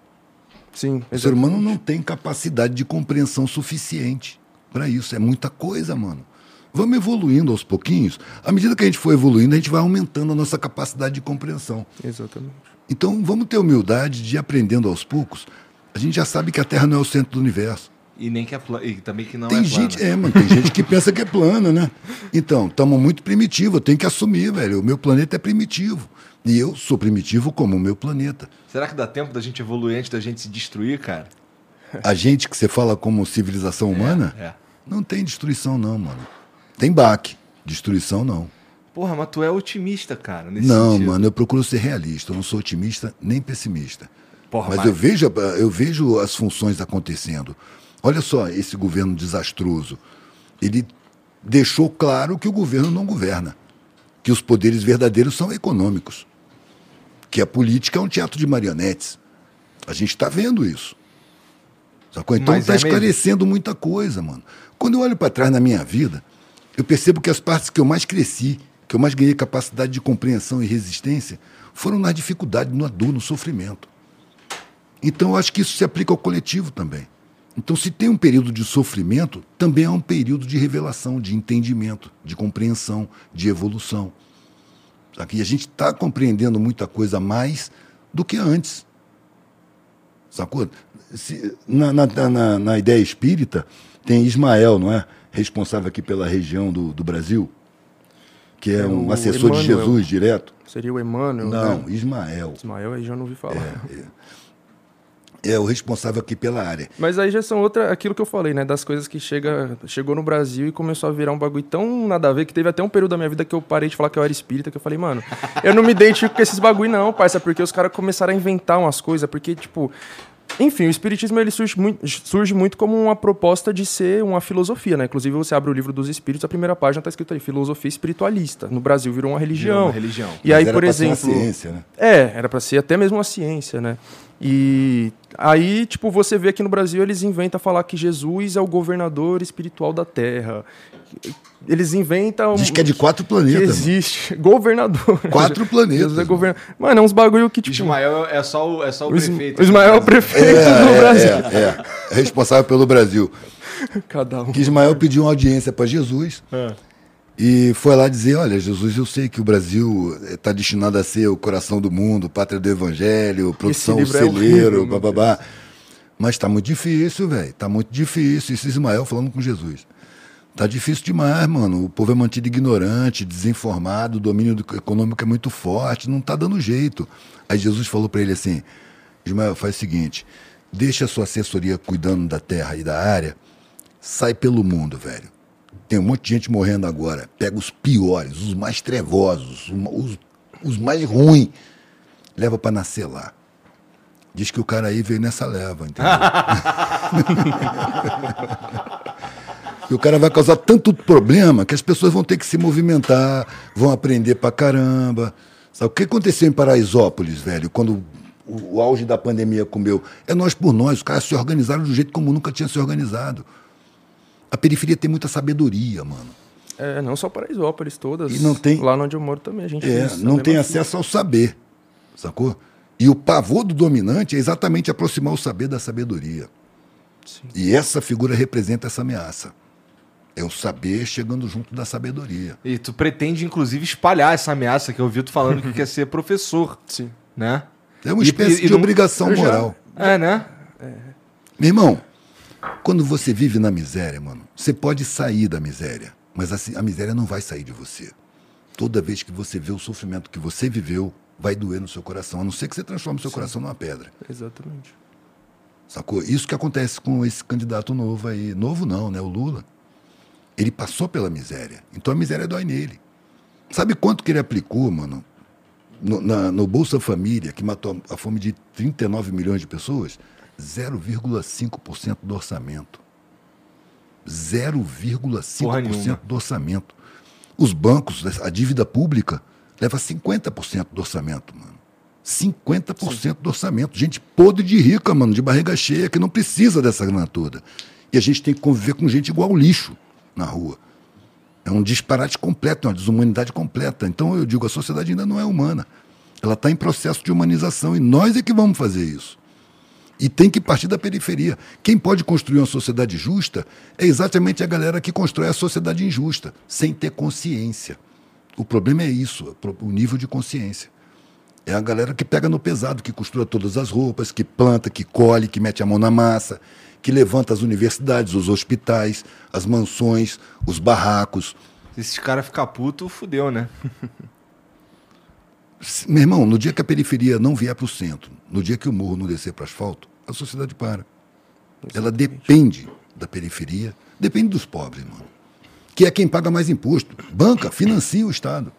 Sim, O ser humano não tem capacidade de compreensão suficiente para isso. É muita coisa, mano. Vamos evoluindo aos pouquinhos. À medida que a gente for evoluindo, a gente vai aumentando a nossa capacidade de compreensão. Exatamente. Então, vamos ter humildade de ir aprendendo aos poucos. A gente já sabe que a Terra não é o centro do universo. E nem que é pla... e também que não tem é gente, plana. é, mano, tem gente que [LAUGHS] pensa que é plana, né? Então, estamos muito primitivos. Eu tenho que assumir, velho. O meu planeta é primitivo. E eu sou primitivo como o meu planeta. Será que dá tempo da gente evoluir antes da gente se destruir, cara? A gente que você fala como civilização humana, É. não tem destruição, não, mano. Tem baque. Destruição, não. Porra, mas tu é otimista, cara, nesse não, sentido. mano, eu procuro ser realista. Eu não sou otimista nem pessimista. Porra, mas, eu vejo, eu vejo as funções acontecendo. Olha só, esse governo desastroso. Ele deixou claro que o governo não governa. Que os poderes verdadeiros são econômicos. Que a política é um teatro de marionetes. A gente está vendo isso. Sacou? Então está é mesmo? esclarecendo muita coisa, mano. Quando eu olho para trás na minha vida, eu percebo que as partes que eu mais cresci, que eu mais ganhei capacidade de compreensão e resistência, foram na dificuldade, na dor, no sofrimento. Então eu acho que isso se aplica ao coletivo também. Então, se tem um período de sofrimento, também há um período de revelação, de entendimento, de compreensão, de evolução. E a gente está compreendendo muita coisa mais do que antes. Sacou? Se- na, na, na, na ideia espírita, tem Ismael, não é? Responsável aqui pela região do, do Brasil, que é, É um assessor de Emmanuel. Jesus direto. Seria o Emmanuel? Não, né? Ismael. Ismael aí já não ouvi falar. É o responsável aqui pela área. Mas aí já são outra, aquilo que eu falei, né? Das coisas que chega, chegou no Brasil e começou a virar um bagulho tão nada a ver que teve até um período da minha vida que eu parei de falar que eu era espírita, que eu falei, mano, eu não me identifico com esses bagulho não, parça, porque os caras começaram a inventar umas coisas, porque, tipo. Enfim, o espiritismo ele surge muito, surge muito como uma proposta de ser uma filosofia, né? Inclusive, você abre o livro dos espíritos, a primeira página tá escrito aí, filosofia espiritualista. No Brasil virou uma religião. Virou uma religião. E aí, Mas era por pra ser uma exemplo. ciência, né? É, era pra ser até mesmo uma ciência, né? E aí, tipo, você vê aqui no Brasil, eles inventam falar que Jesus é o governador espiritual da Terra. Eles inventam. Diz que é de quatro que planetas. mano. existe. [LAUGHS] Governador. Quatro planetas, é governa... Mano, é uns bagulho que, tipo. Ismael é só o, é só o, prefeito. o Ismael é o prefeito do É, Brasil. é, é, é responsável pelo Brasil. [LAUGHS] Cada um. Que Ismael pediu uma audiência para Jesus É. e foi lá dizer: Olha, Jesus, eu sei que o Brasil está destinado a ser o coração do mundo, pátria do evangelho, produção é celeiro, meu bababá. Mas tá muito difícil, velho. Tá muito difícil. Isso Ismael falando com Jesus. Tá difícil demais, mano. O povo é mantido ignorante, desinformado, o domínio do- econômico é muito forte, não tá dando jeito. Aí Jesus falou para ele assim: Ismael, faz o seguinte, deixa a sua assessoria cuidando da terra e da área, sai pelo mundo, velho. Tem um monte de gente morrendo agora. Pega os piores, os mais trevosos, os, os mais ruins, leva para nascer lá. Diz que o cara aí veio nessa leva, entendeu? [LAUGHS] E o cara vai causar tanto problema que as pessoas vão ter que se movimentar, vão aprender pra caramba. Sabe o que aconteceu em Paraisópolis, velho, quando o, o auge da pandemia comeu? É nós por nós, os caras se organizaram um jeito como nunca tinha se organizado. A periferia tem muita sabedoria, mano. É, não só Paraisópolis, todas. E não tem- Lá onde eu moro também, a gente É, não tem acesso ao saber, sacou? E o pavor do dominante é exatamente aproximar o saber da sabedoria. Sim. E essa figura representa essa ameaça. É o saber chegando junto da sabedoria. E tu pretende, inclusive, espalhar essa ameaça que eu vi tu falando que quer ser professor, [LAUGHS] Sim. né? É uma E- espécie e- e de não- obrigação já- moral. É, né? Meu irmão, quando você vive na miséria, mano, você pode sair da miséria, mas assim, a miséria não vai sair de você. Toda vez que você vê o sofrimento que você viveu, vai doer no seu coração, a não ser que você transforme o seu coração numa pedra. Exatamente. Sacou? Isso que acontece com esse candidato novo aí. Novo não, né? O Lula. Ele passou pela miséria. Então a miséria dói nele. Sabe quanto que ele aplicou, mano? No, na- no Bolsa Família, que matou a fome de 39 milhões de pessoas? 0,5% do orçamento. 0,5% do orçamento. Os bancos, a dívida pública, leva 50% do orçamento, mano. 50% do orçamento. Gente podre de rica, mano, de barriga cheia, que não precisa dessa grana toda. E a gente tem que conviver com gente igual lixo na rua. É um disparate completo, é uma desumanidade completa. Então eu digo, a sociedade ainda não é humana. Ela está em processo de humanização e nós é que vamos fazer isso. E tem que partir da periferia. Quem pode construir uma sociedade justa é exatamente a galera que constrói a sociedade injusta, sem ter consciência. O problema é isso, o nível de consciência. É a galera que pega no pesado, que costura todas as roupas, que planta, que colhe, que mete a mão na massa, que levanta as universidades, os hospitais, as mansões, os barracos. Se esses caras ficar puto, fudeu, né? [LAUGHS] Meu irmão, no dia que a periferia não vier para o centro, no dia que o morro não descer para asfalto, a sociedade para. Ela depende da periferia, depende dos pobres, mano. Que é quem paga mais imposto. Banca, financia o Estado.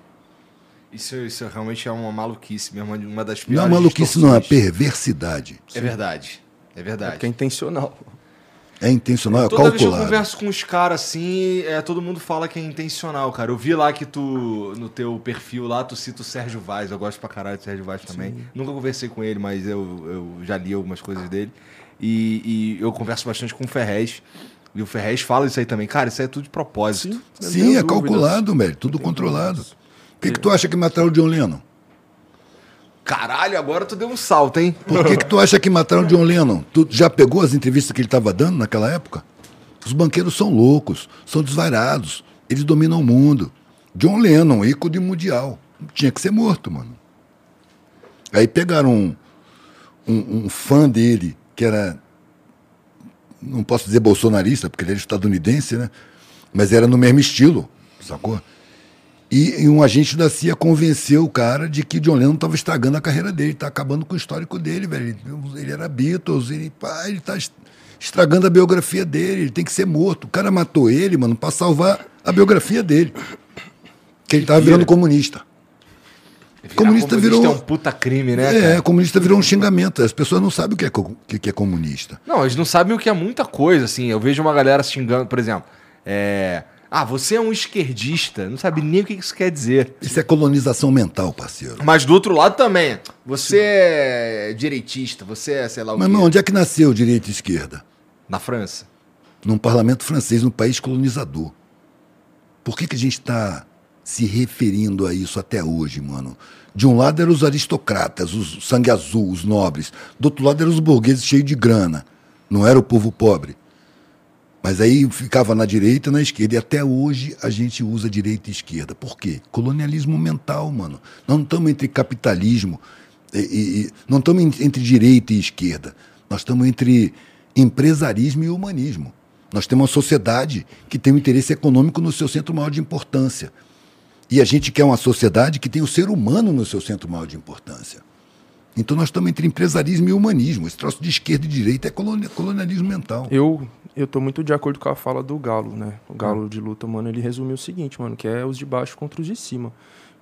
Isso, isso realmente é uma maluquice mesmo, uma das Não piores é maluquice, não, é perversidade. É verdade. É É verdade. porque é intencional. É intencional, é Toda vez que eu calculado. converso com os caras assim, é, todo mundo fala que é intencional, cara. Eu vi lá que tu, no teu perfil lá, tu cita o Sérgio Vaz. Eu gosto pra caralho do Sérgio Vaz também. Nunca conversei com ele, mas eu, eu já li algumas coisas dele. E, e eu converso bastante com o Ferrez. E o Ferrez fala isso aí também. Cara, isso aí é tudo de propósito. Sim, tenho é dúvidas. calculado, velho. Tudo controlado. Por que, que tu acha que mataram o John Lennon? Caralho, agora tu deu um salto, hein? Por que, que tu acha que mataram John Lennon? Tu já pegou as entrevistas que ele estava dando naquela época? Os banqueiros são loucos, são desvairados, eles dominam o mundo. John Lennon, ícone mundial, tinha que ser morto, mano. Aí pegaram um, um, um fã dele, que era, não posso dizer bolsonarista, porque ele era estadunidense, né? Mas era no mesmo estilo, sacou? E, e um agente da CIA convenceu o cara de que John Lennon estava estragando a carreira dele, está acabando com o histórico dele, velho. Ele, ele era Beatles, ele, pá, ele tá est- estragando a biografia dele, ele tem que ser morto. O cara matou ele, mano, para salvar a biografia dele. Que ele estava virando comunista. Virar Comunista virou- é um puta crime, né? É, cara? comunista virou um xingamento. As pessoas não sabem o que é, co- que é comunista. Não, eles não sabem o que é muita coisa, assim. Eu vejo uma galera xingando, por exemplo, é. Ah, você é um esquerdista. Não sabe nem o que isso quer dizer. Isso é colonização mental, parceiro. Mas do outro lado também. Você é direitista, você é, sei lá o Mas, quê. onde é que nasceu direita e esquerda? Na França. num parlamento francês, num país colonizador. Por que, que a gente está se referindo a isso até hoje, mano? De um lado eram os aristocratas, os sangue azul, os nobres. Do outro lado eram os burgueses cheios de grana. Não era o povo pobre. Mas aí ficava na direita e na esquerda. E até hoje a gente usa direita e esquerda. Por quê? Colonialismo mental, mano. Nós não estamos entre capitalismo e, e- e- não estamos en- entre direita e esquerda. Nós estamos entre empresarismo e humanismo. Nós temos uma sociedade que tem um interesse econômico no seu centro maior de importância. E a gente quer uma sociedade que tem o ser humano no seu centro maior de importância. Então nós estamos entre empresarismo e humanismo. Esse troço de esquerda e direita é colonialismo mental. Eu eu tô muito de acordo com a fala do Galo, né? O Galo de luta, mano, ele resumiu o seguinte, mano, que é os de baixo contra os de cima.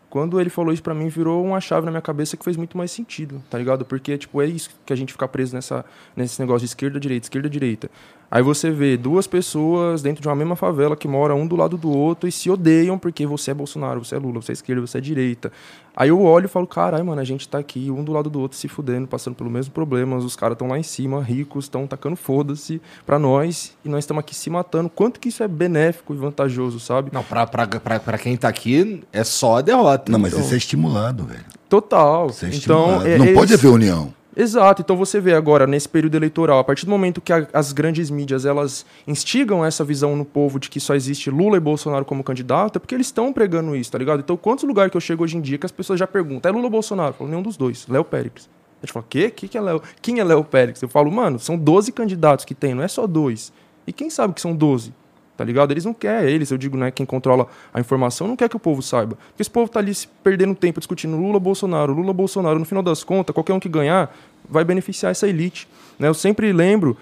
Quando ele falou isso para mim, virou uma chave na minha cabeça que fez muito mais sentido, tá ligado? Porque, tipo, é isso que a gente fica preso nessa, nesse negócio de esquerda, direita, esquerda, direita. Aí você vê duas pessoas dentro de uma mesma favela que moram um do lado do outro e se odeiam porque você é Bolsonaro, você é Lula, você é esquerda, você é direita. Aí eu olho e falo, caralho, mano, a gente tá aqui um do lado do outro se fudendo, passando pelo mesmo problema, os caras estão lá em cima, ricos, estão tacando foda-se pra nós e nós estamos aqui se matando. Quanto que isso é benéfico e vantajoso, sabe? Não, pra, pra, pra, pra quem tá aqui é só a derrota. Não, mas então... isso é estimulado, velho. Total. Isso é então, é, Não pode haver união. Exato. Então você vê agora, nesse período eleitoral, a partir do momento que a, as grandes mídias elas instigam essa visão no povo de que só existe Lula e Bolsonaro como candidato, é porque eles estão pregando isso, tá ligado? Então, quantos lugares que eu chego hoje em dia que as pessoas já perguntam, é Lula ou Bolsonaro? Eu falo, nenhum dos dois. Léo Pérez. A gente fala, quê? Que que é? Quem é Léo Pérez? Eu falo, mano, são 12 candidatos que tem, não é só dois. E quem sabe que são 12? Tá ligado? Eles não querem, eles, eu digo, né, quem controla a informação, não quer que o povo saiba. Porque esse povo tá ali se perdendo tempo discutindo Lula, Bolsonaro, Lula, Bolsonaro. No final das contas, qualquer um que ganhar vai beneficiar essa elite. Né? Eu sempre lembro,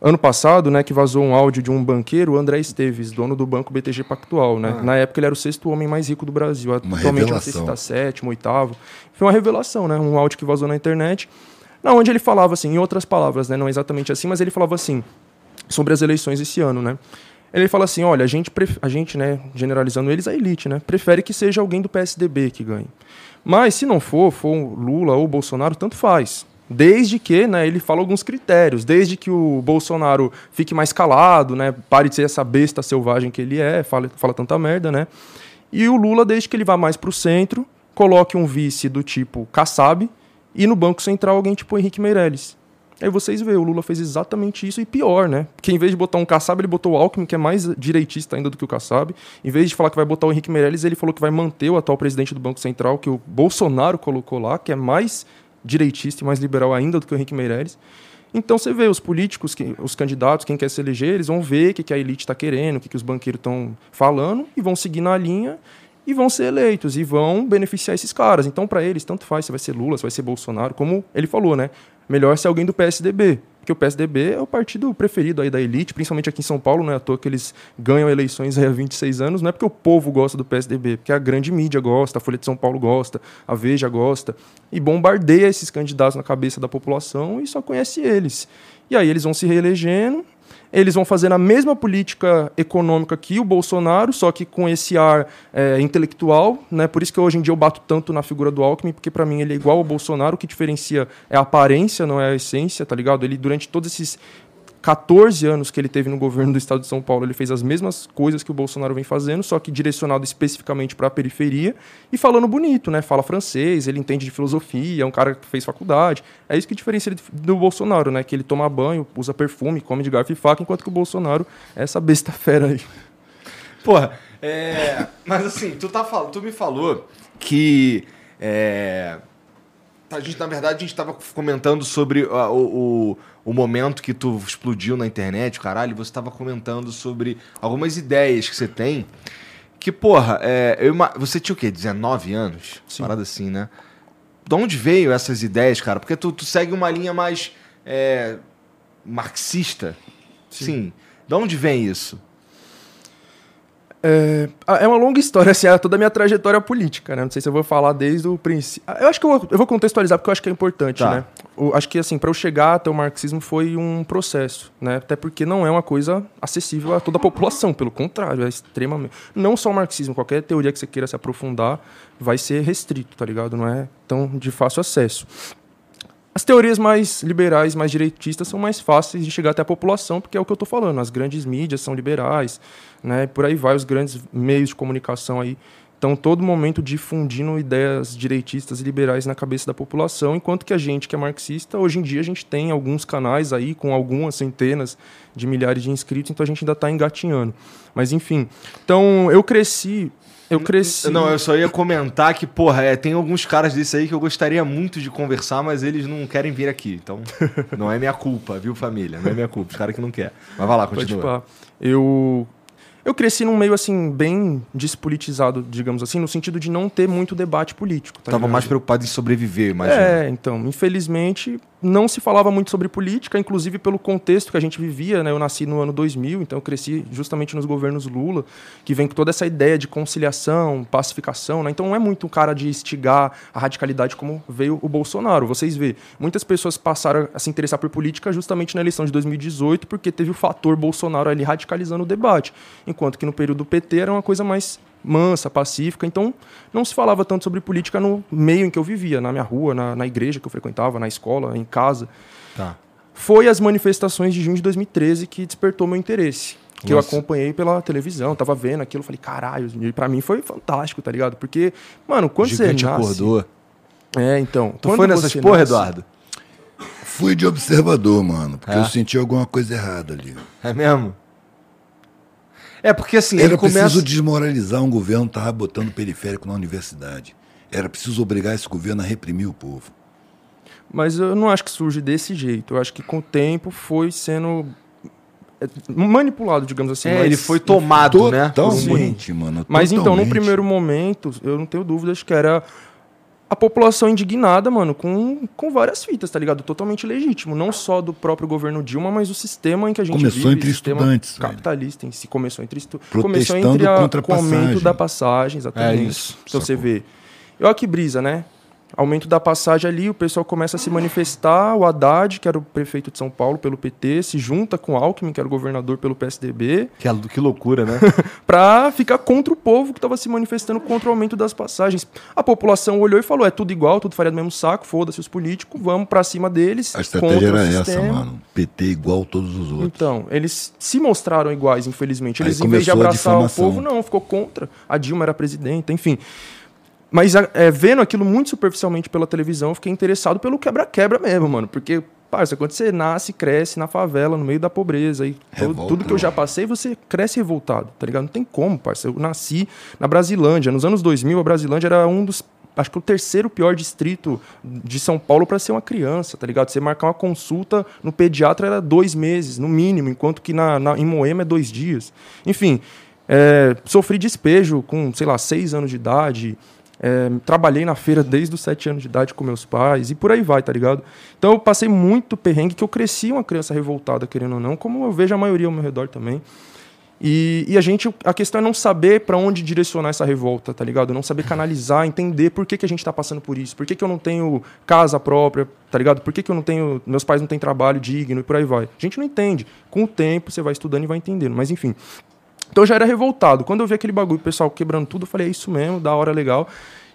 ano passado, né, que vazou um áudio de um banqueiro, o André Esteves, dono do banco BTG Pactual. Né? Ah. Na época ele era o sexto homem mais rico do Brasil. Atualmente não sei se está sétimo, oitavo. Foi uma revelação, né? Um áudio que vazou na internet. Não, onde ele falava assim, em outras palavras, né? Não exatamente assim, mas ele falava assim, sobre as eleições esse ano, né? Ele fala assim: olha, a gente, a gente, né, generalizando eles, a elite, né, prefere que seja alguém do PSDB que ganhe. Mas se não for, for Lula ou Bolsonaro, tanto faz. Desde que, né, ele fala alguns critérios, desde que o Bolsonaro fique mais calado, né, pare de ser essa besta selvagem que ele é, fala, fala tanta merda, né? E o Lula, desde que ele vá mais para o centro, coloque um vice do tipo Kassab e no Banco Central alguém tipo Henrique Meirelles. Aí vocês veem, o Lula fez exatamente isso e pior, né? Porque em vez de botar um Kassab, ele botou o Alckmin, que é mais direitista ainda do que o Kassab. Em vez de falar que vai botar o Henrique Meirelles, ele falou que vai manter o atual presidente do Banco Central, que o Bolsonaro colocou lá, que é mais direitista e mais liberal ainda do que o Henrique Meirelles. Então você vê os políticos, os candidatos, quem quer se eleger, eles vão ver o que, a elite está querendo, o que, os banqueiros estão falando e vão seguir na linha e vão ser eleitos e vão beneficiar esses caras. Então, para eles, tanto faz se vai ser Lula, se vai ser Bolsonaro, como ele falou, né? Melhor ser alguém do PSDB. Porque o PSDB é o partido preferido aí da elite, principalmente aqui em São Paulo, não é à toa que eles ganham eleições há 26 anos, não é porque o povo gosta do PSDB, porque a grande mídia gosta, a Folha de São Paulo gosta, a Veja gosta, e bombardeia esses candidatos na cabeça da população e só conhece eles. E aí eles vão se reelegendo, eles vão fazer a mesma política econômica que o Bolsonaro, só que com esse ar é, intelectual. Né? Por isso que hoje em dia eu bato tanto na figura do Alckmin, porque para mim ele é igual ao Bolsonaro. O que diferencia é a aparência, não é a essência, tá ligado? Ele, durante todos esses 14 anos que ele teve no governo do estado de São Paulo, ele fez as mesmas coisas que o Bolsonaro vem fazendo, só que direcionado especificamente para a periferia e falando bonito, né? Fala francês, ele entende de filosofia, é um cara que fez faculdade. É isso que diferencia ele do Bolsonaro, né? Que ele toma banho, usa perfume, come de garfo e faca, enquanto que o Bolsonaro é essa besta fera aí. Porra, é... mas assim, tu, tá, tu me falou que. É... A gente, na verdade, a gente estava comentando sobre uh, o, o o momento que tu explodiu na internet, caralho, você estava comentando sobre algumas ideias que você tem. Que, porra, é, eu, você tinha o quê? 19 anos? Sim. Parada assim, né? De onde veio essas ideias, cara? Porque tu, tu segue uma linha mais é, marxista. Sim. Sim. De onde vem isso? É, é uma longa história, [LAUGHS] assim, é toda a minha trajetória política, né? Não sei se eu vou falar desde o princípio. Eu acho que eu vou, eu vou contextualizar porque eu acho que é importante, tá. né? Eu acho que, assim, para eu chegar até o marxismo foi um processo, né? Até porque não é uma coisa acessível a toda a população, pelo contrário, é extremamente. Não só o marxismo, qualquer teoria que você queira se aprofundar vai ser restrito, tá ligado? Não é tão de fácil acesso. As teorias mais liberais, mais direitistas, são mais fáceis de chegar até a população, porque é o que eu estou falando. As grandes mídias são liberais, né? por aí vai, os grandes meios de comunicação aí estão todo momento difundindo ideias direitistas e liberais na cabeça da população, enquanto que a gente que é marxista, hoje em dia a gente tem alguns canais aí com algumas centenas de milhares de inscritos, então a gente ainda está engatinhando. Mas enfim, então eu cresci Eu cresci. Não, eu só ia comentar que, porra, é, tem alguns caras desse aí que eu gostaria muito de conversar, mas eles não querem vir aqui. Então, [LAUGHS] não é minha culpa, viu, família? Não é minha culpa. Os caras que não querem. Mas vai lá, continua. Eu eu cresci num meio assim bem despolitizado, digamos assim, no sentido de não ter muito debate político. Tá Tava ligado? mais preocupado em sobreviver, imagina. É, então, infelizmente, não se falava muito sobre política, inclusive pelo contexto que a gente vivia, né? Eu nasci no ano 2000, então eu cresci justamente nos governos Lula, que vem com toda essa ideia de conciliação, pacificação, né? Então não é muito um cara de instigar a radicalidade como veio o Bolsonaro. Vocês vê, muitas pessoas passaram a se interessar por política justamente na eleição de 2018, porque teve o fator Bolsonaro ali radicalizando o debate, enquanto que no período do PT era uma coisa mais mansa, pacífica. Então, não se falava tanto sobre política no meio em que eu vivia, na minha rua, na, na igreja que eu frequentava, na escola, em casa. Tá. Foi as manifestações de junho de 2013 que despertou meu interesse. Que Nossa. eu acompanhei pela televisão, tava vendo aquilo, falei, caralho, e pra mim foi fantástico, tá ligado? Porque, mano, quando gigante você nasce... acordou. É, então. Tu foi nessas porra, nasce- Eduardo? Fui de observador, mano, porque É? eu senti alguma coisa errada ali. É mesmo? É porque assim, Era ele começa... preciso desmoralizar um governo que estava botando periférico na universidade. Era preciso obrigar esse governo a reprimir o povo. Mas eu não acho que surge desse jeito. Eu acho que com o tempo foi sendo é, manipulado, digamos assim. É, mas- ele foi tomado, né? Totalmente, mano. Mas então, no totalmente. primeiro momento, eu não tenho dúvidas que era a população indignada, mano, com, com várias fitas, tá ligado? Totalmente legítimo. Não só do próprio governo Dilma, mas o sistema em que a gente Começou vive. entre sistema estudantes, velho. Capitalista em si. Começou entre estu... Começou entre a, contra a o aumento da passagem, exatamente. É isso, Então você sacou. vê. E olha que brisa, né? Aumento da passagem ali, o pessoal começa a se manifestar. O Haddad, que era o prefeito de São Paulo pelo PT, se junta com o Alckmin, que era o governador pelo PSDB Que, que loucura, né? [LAUGHS] para ficar contra o povo que estava se manifestando contra o aumento das passagens. A população olhou e falou: é tudo igual, tudo faria do mesmo saco, foda-se os políticos, vamos para cima deles. A estratégia era essa, mano. PT igual todos os outros. Então, eles se mostraram iguais, infelizmente. Aí Eles, em vez de abraçar o povo, não, ficou contra. A Dilma era presidenta, enfim. Mas é, vendo aquilo muito superficialmente pela televisão, eu fiquei interessado pelo quebra-quebra mesmo, mano. Porque, parça, quando você nasce, cresce na favela, no meio da pobreza, e tudo que eu já passei, você cresce revoltado, tá ligado? Não tem como, parça. Eu nasci na Brasilândia. Nos anos 2000, a Brasilândia era um dos. Acho que o terceiro pior distrito de São Paulo para ser uma criança, tá ligado? Você marcar uma consulta no pediatra era dois meses, no mínimo, enquanto que na, na- em Moema é dois dias. Enfim, é, sofri despejo com, sei lá, seis anos de idade. É, trabalhei na feira desde os sete anos de idade com meus pais e por aí vai, tá ligado? Então eu passei muito perrengue que eu cresci uma criança revoltada, querendo ou não, como eu vejo a maioria ao meu redor também. E, e a gente, a questão é não saber para onde direcionar essa revolta, tá ligado? Não saber canalizar, entender por que, que a gente tá passando por isso, por que, que eu não tenho casa própria, tá ligado? Por que, que eu não tenho, meus pais não têm trabalho digno e por aí vai. A gente não entende. Com o tempo você vai estudando e vai entendendo, mas enfim. Então eu já era revoltado. Quando eu vi aquele bagulho, o pessoal quebrando tudo, eu falei, é isso mesmo, da hora, legal.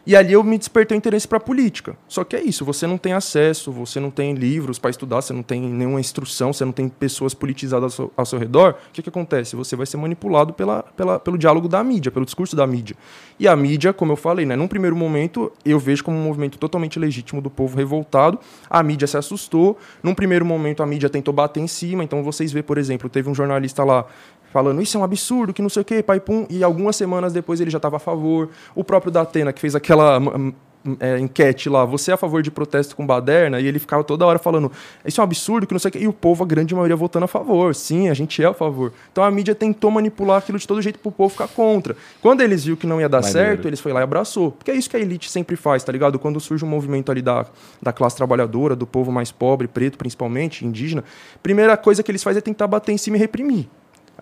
E ali eu me despertei o interesse pra política. Só que é isso, você não tem acesso, você não tem livros para estudar, você não tem nenhuma instrução, você não tem pessoas politizadas ao seu, ao seu redor. O que, que acontece? Você vai ser manipulado pela, pela, pelo diálogo da mídia, pelo discurso da mídia. E a mídia, como eu falei, né, num primeiro momento, eu vejo como um movimento totalmente legítimo do povo revoltado. A mídia se assustou. Num primeiro momento, a mídia tentou bater em cima. Então vocês vê, por exemplo, teve um jornalista lá falando isso é um absurdo, que não sei o quê, pai pum, e algumas semanas depois ele já estava a favor. O próprio Datena, que fez aquela hum, hum, é, enquete lá, você é a favor de protesto com baderna? E ele ficava toda hora falando, isso é um absurdo, que não sei o quê, e o povo, a grande maioria, votando a favor. Sim, a gente é a favor. Então a mídia tentou manipular aquilo de todo jeito pro povo ficar contra. Quando eles viram que não ia dar Maneiro. certo, eles foi lá e abraçou. Porque é isso que a elite sempre faz, tá ligado? Quando surge um movimento ali da, da classe trabalhadora, do povo mais pobre, preto principalmente, indígena, primeira coisa que eles fazem é tentar bater em cima e reprimir.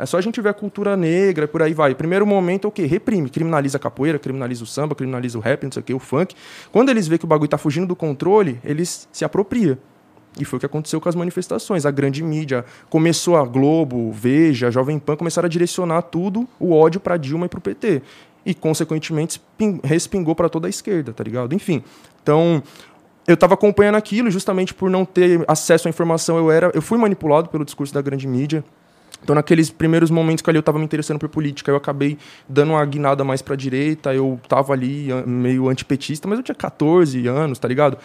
É só a gente ver a cultura negra, por aí vai. Primeiro momento é o quê? Reprime. Criminaliza a capoeira, criminaliza o samba, criminaliza o rap, não sei o quê, o funk. Quando eles veem que o bagulho tá fugindo do controle, eles se apropriam. E foi o que aconteceu com as manifestações. A grande mídia começou a Globo, Veja, a Jovem Pan começaram a direcionar tudo o ódio para Dilma e para o PT. E consequentemente spin- respingou para toda a esquerda, tá ligado? Enfim. Então, eu estava acompanhando aquilo, justamente por não ter acesso à informação, eu era, eu fui manipulado pelo discurso da grande mídia. Então, naqueles primeiros momentos que ali eu tava me interessando por política, eu acabei dando uma guinada mais pra direita, eu tava ali an- meio antipetista, mas eu tinha 14 anos, tá ligado?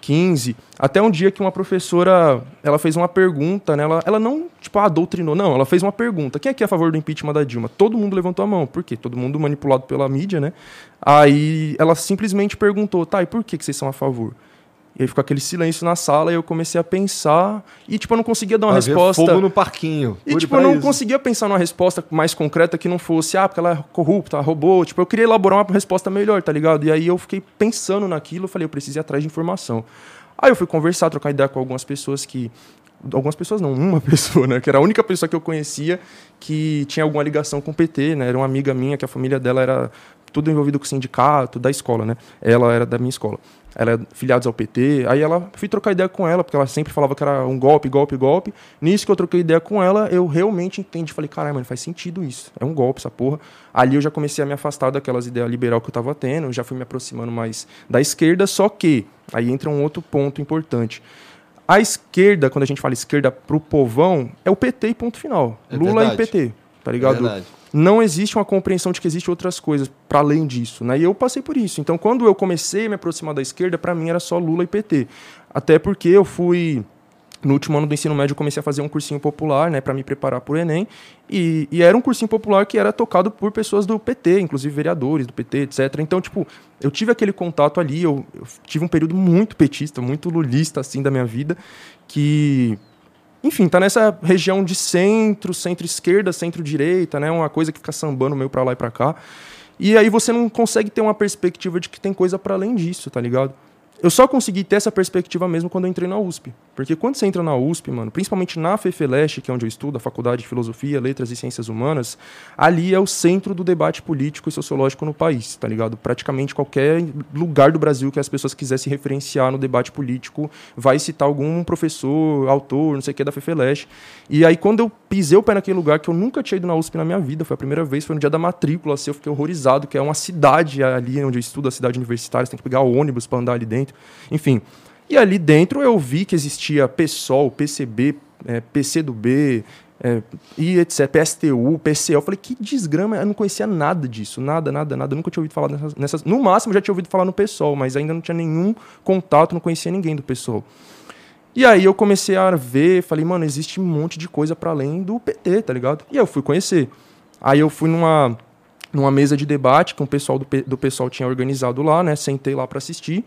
15. Até um dia que uma professora, ela fez uma pergunta, né? Ela, ela não, tipo, ah, doutrinou, não, ela fez uma pergunta. Quem aqui é a favor do impeachment da Dilma? Todo mundo levantou a mão. Por quê? Todo mundo manipulado pela mídia, né? Aí ela simplesmente perguntou, tá, e por que, que vocês são a favor? E aí ficou aquele silêncio na sala e eu comecei a pensar e, tipo, eu não conseguia dar uma ver resposta... Fogo no parquinho. E, tipo, eu não isso. conseguia pensar numa resposta mais concreta que não fosse, ah, porque ela é corrupta, roubou. Tipo, eu queria elaborar uma resposta melhor, tá ligado? E aí eu fiquei pensando naquilo, eu falei, eu preciso ir atrás de informação. Aí eu fui conversar, trocar ideia com algumas pessoas que. Algumas pessoas não, uma [LAUGHS] pessoa, né? Que era a única pessoa que eu conhecia que tinha alguma ligação com o PT, né? Era uma amiga minha, que a família dela era tudo envolvido com o sindicato da escola, né? Ela era da minha escola. Ela é filiada ao PT. Aí ela fui trocar ideia com ela, porque ela sempre falava que era um golpe, golpe, golpe. Nisso que eu troquei ideia com ela, eu realmente entendi. Falei, caralho, mano, faz sentido isso. É um golpe essa porra. Ali eu já comecei a me afastar daquelas ideias liberal que eu tava tendo, já fui me aproximando mais da esquerda, só que aí entra um outro ponto importante. A esquerda, quando a gente fala esquerda pro povão, é o PT e ponto final. É Lula verdade. e PT, tá É ligado? verdade. Não existe uma compreensão de que existem outras coisas para além disso, né? E eu passei por isso. Então, quando eu comecei a me aproximar da esquerda, para mim era só Lula e PT. Até porque eu fui no último ano do ensino médio eu comecei a fazer um cursinho popular, né, para me preparar para o ENEM, e, e era um cursinho popular que era tocado por pessoas do PT, inclusive vereadores do PT, etc. Então, tipo, eu tive aquele contato ali, eu, eu tive um período muito petista, muito lulista, assim, da minha vida, que enfim, tá nessa região de centro, centro-esquerda, centro-direita, né? Uma coisa que fica sambando meio pra lá e pra cá. E aí você não consegue ter uma perspectiva de que tem coisa para além disso, tá ligado? Eu só consegui ter essa perspectiva mesmo quando eu entrei na USP. Porque quando você entra na USP, mano, principalmente na FEFELESH, que é onde eu estudo, a Faculdade de Filosofia, Letras e Ciências Humanas, ali é o centro do debate político e sociológico no país, tá ligado? Praticamente qualquer lugar do Brasil que as pessoas quisessem referenciar no debate político vai citar algum professor, autor, não sei o que, da FEFELESH. E aí, quando eu pisei o pé naquele lugar, que eu nunca tinha ido na USP na minha vida, foi a primeira vez, foi no dia da matrícula, assim, eu fiquei horrorizado, que é uma cidade ali onde eu estudo, a cidade universitária, você tem que pegar ônibus para andar ali dentro. Enfim. E ali dentro eu vi que existia PSOL, PCB, é, PCdoB, é, e etc, PSTU, PCO. Eu falei, que desgrama, eu não conhecia nada disso, nada, nada, nada. Eu nunca tinha ouvido falar nessas, nessas. No máximo, já tinha ouvido falar no PSOL, mas ainda não tinha nenhum contato, não conhecia ninguém do PSOL. E aí eu comecei a ver, falei, mano, existe um monte de coisa para além do PT, tá ligado? E aí eu fui conhecer. Aí eu fui numa, numa mesa de debate que o pessoal do, do pessoal tinha organizado lá, né? Sentei lá para assistir.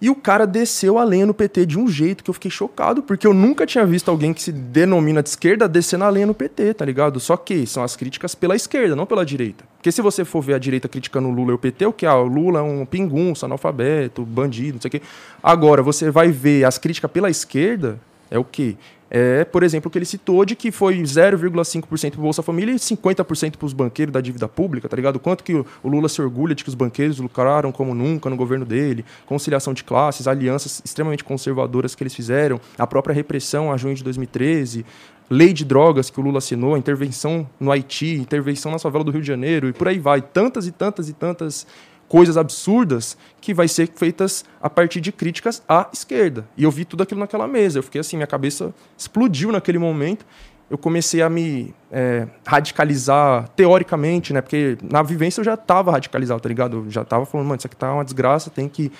E o cara desceu a lenha no PT de um jeito que eu fiquei chocado, porque eu nunca tinha visto alguém que se denomina de esquerda descendo a lenha no PT, tá ligado? Só que são as críticas pela esquerda, não pela direita. Porque se você for ver a direita criticando o Lula e o PT, o que? Ah, o Lula é um pingunço, analfabeto, bandido, não sei o quê. Agora, você vai ver as críticas pela esquerda, é o quê? É, por exemplo, o que ele citou de que foi 0,5% para Bolsa Família e 50% para os banqueiros da dívida pública, tá ligado? Quanto que o o Lula se orgulha de que os banqueiros lucraram como nunca no governo dele, conciliação de classes, alianças extremamente conservadoras que eles fizeram, a própria repressão a junho de 2013, lei de drogas que o Lula assinou, intervenção no Haiti, intervenção na favela do Rio de Janeiro e por aí vai. Tantas e tantas e tantas coisas absurdas que vai ser feitas a partir de críticas à esquerda. E eu vi tudo aquilo naquela mesa. Eu fiquei assim, minha cabeça explodiu naquele momento. Eu comecei a me é, radicalizar teoricamente, né? Porque na vivência eu já estava radicalizado, tá ligado? Eu já estava falando, mano, isso aqui tá uma desgraça, tem que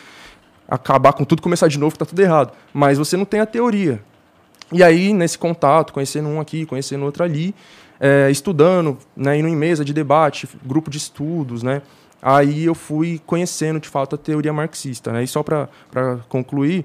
acabar com tudo, começar de novo, tá tudo errado. Mas você não tem a teoria. E aí, nesse contato, conhecendo um aqui, conhecendo outro ali, é, estudando, né, indo em mesa de debate, grupo de estudos, né? Aí eu fui conhecendo, de fato, a teoria marxista, né? E só para concluir,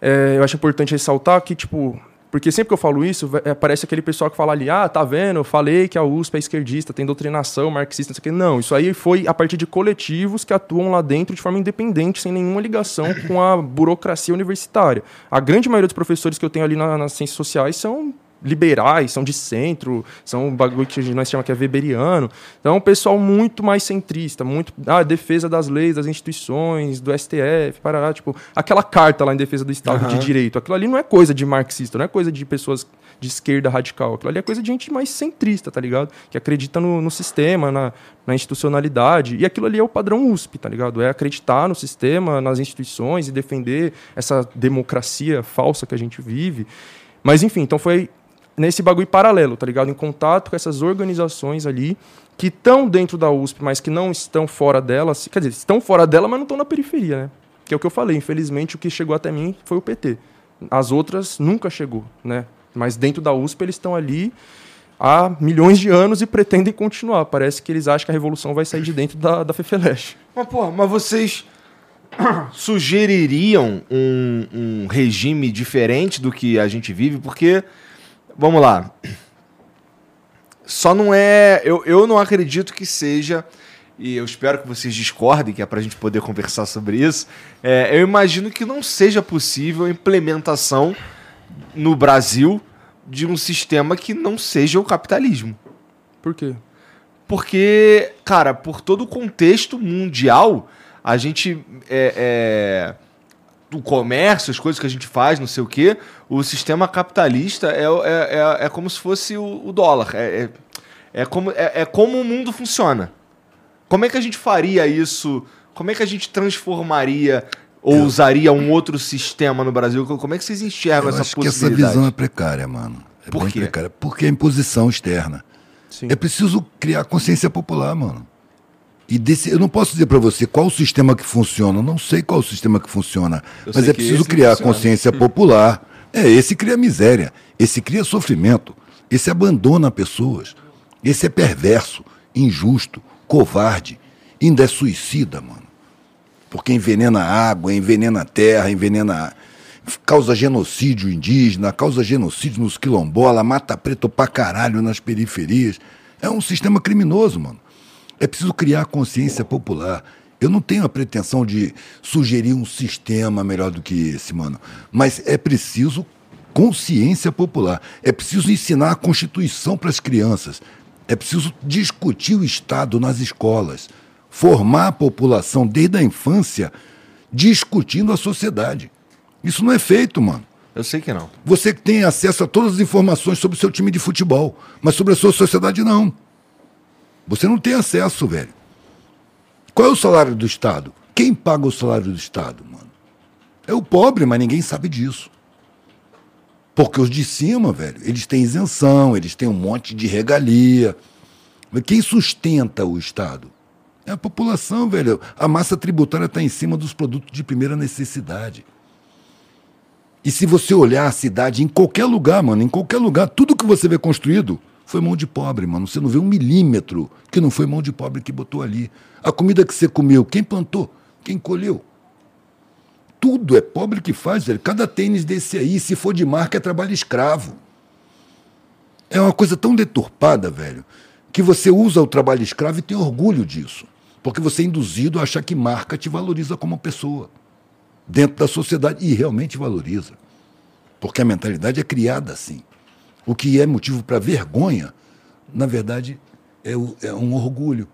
é, eu acho importante ressaltar que, tipo, porque sempre que eu falo isso, aparece aquele pessoal que fala ali, ah, tá vendo, eu falei que a USP é esquerdista, tem doutrinação marxista, não sei o quê. Não, isso aí foi a partir de coletivos que atuam lá dentro de forma independente, sem nenhuma ligação com a burocracia universitária. A grande maioria dos professores que eu tenho ali na- nas ciências sociais são liberais, são de centro, são um bagulho que nós chamamos que é weberiano. Então, é um pessoal muito mais centrista, muito ah, defesa das leis, das instituições, do STF, parará, tipo, aquela carta lá em defesa do Estado de Direito. Aquilo ali não é coisa de marxista, não é coisa de pessoas de esquerda radical. Aquilo ali é coisa de gente mais centrista, tá ligado? Que acredita no, no sistema, na, na institucionalidade. E aquilo ali é o padrão USP, tá ligado? É acreditar no sistema, nas instituições e defender essa democracia falsa que a gente vive. Mas, enfim, então foi nesse bagulho paralelo, tá ligado? Em contato com essas organizações ali que estão dentro da USP, mas que não estão fora dela. Quer dizer, estão fora dela, mas não estão na periferia, né? Que é o que eu falei. Infelizmente, o que chegou até mim foi o PT. As outras nunca chegou, né? Mas dentro da USP eles estão ali há milhões de anos e pretendem continuar. Parece que eles acham que a revolução vai sair de dentro da, da Fefeleche. Mas, pô, mas vocês [COUGHS] sugeririam um, um regime diferente do que a gente vive? Porque, vamos lá, só não é. Eu, eu não acredito que seja. E eu espero que vocês discordem, que é para a gente poder conversar sobre isso. É, eu imagino que não seja possível a implementação no Brasil de um sistema que não seja o capitalismo. Por quê? Porque, cara, por todo o contexto mundial, a gente. É, é, o comércio, as coisas que a gente faz, não sei o quê, o sistema capitalista é, é, é, é como se fosse o, o dólar. É, é, é, como, é, é como o mundo funciona. Como é que a gente faria isso? Como é que a gente transformaria ou usaria um outro sistema no Brasil? Como é que vocês enxergam Eu essa acho que possibilidade? essa visão é precária, mano. É Por bem quê? precária. Porque é imposição externa. Sim. É preciso criar consciência popular, mano. E desse, eu não posso dizer para você qual o sistema que funciona. Eu não sei qual o sistema que funciona. Eu mas é preciso criar funciona. consciência popular. É, esse cria miséria. Esse cria sofrimento. Esse abandona pessoas. Esse é perverso, injusto, covarde. Ainda é suicida, mano. Porque envenena a água, envenena a terra, envenena. causa genocídio indígena, causa genocídio nos quilombola, mata preto pra caralho nas periferias. É um sistema criminoso, mano. É preciso criar consciência popular. Eu não tenho a pretensão de sugerir um sistema melhor do que esse, mano. Mas é preciso consciência popular. É preciso ensinar a Constituição para as crianças. É preciso discutir o Estado nas escolas. Formar a população desde a infância discutindo a sociedade. Isso não é feito, mano. Eu sei que não. Você que tem acesso a todas as informações sobre o seu time de futebol, mas sobre a sua sociedade não. Você não tem acesso, velho. Qual é o salário do Estado? Quem paga o salário do Estado, mano? É o pobre, mas ninguém sabe disso. Porque os de cima, velho, eles têm isenção, eles têm um monte de regalia. Mas quem sustenta o Estado? É a população, velho. A massa tributária está em cima dos produtos de primeira necessidade. E se você olhar a cidade em qualquer lugar, mano, em qualquer lugar, tudo que você vê construído foi mão de pobre, mano. Você não vê um milímetro que não foi mão de pobre que botou ali. A comida que você comeu, quem plantou? Quem colheu? Tudo é pobre que faz, velho. Cada tênis desse aí, se for de marca, é trabalho escravo. É uma coisa tão deturpada, velho, que você usa o trabalho escravo e tem orgulho disso. Porque você é induzido a achar que marca te valoriza como pessoa dentro da sociedade e realmente valoriza. Porque a mentalidade é criada assim. O que é motivo para vergonha, na verdade, é, o- é um orgulho.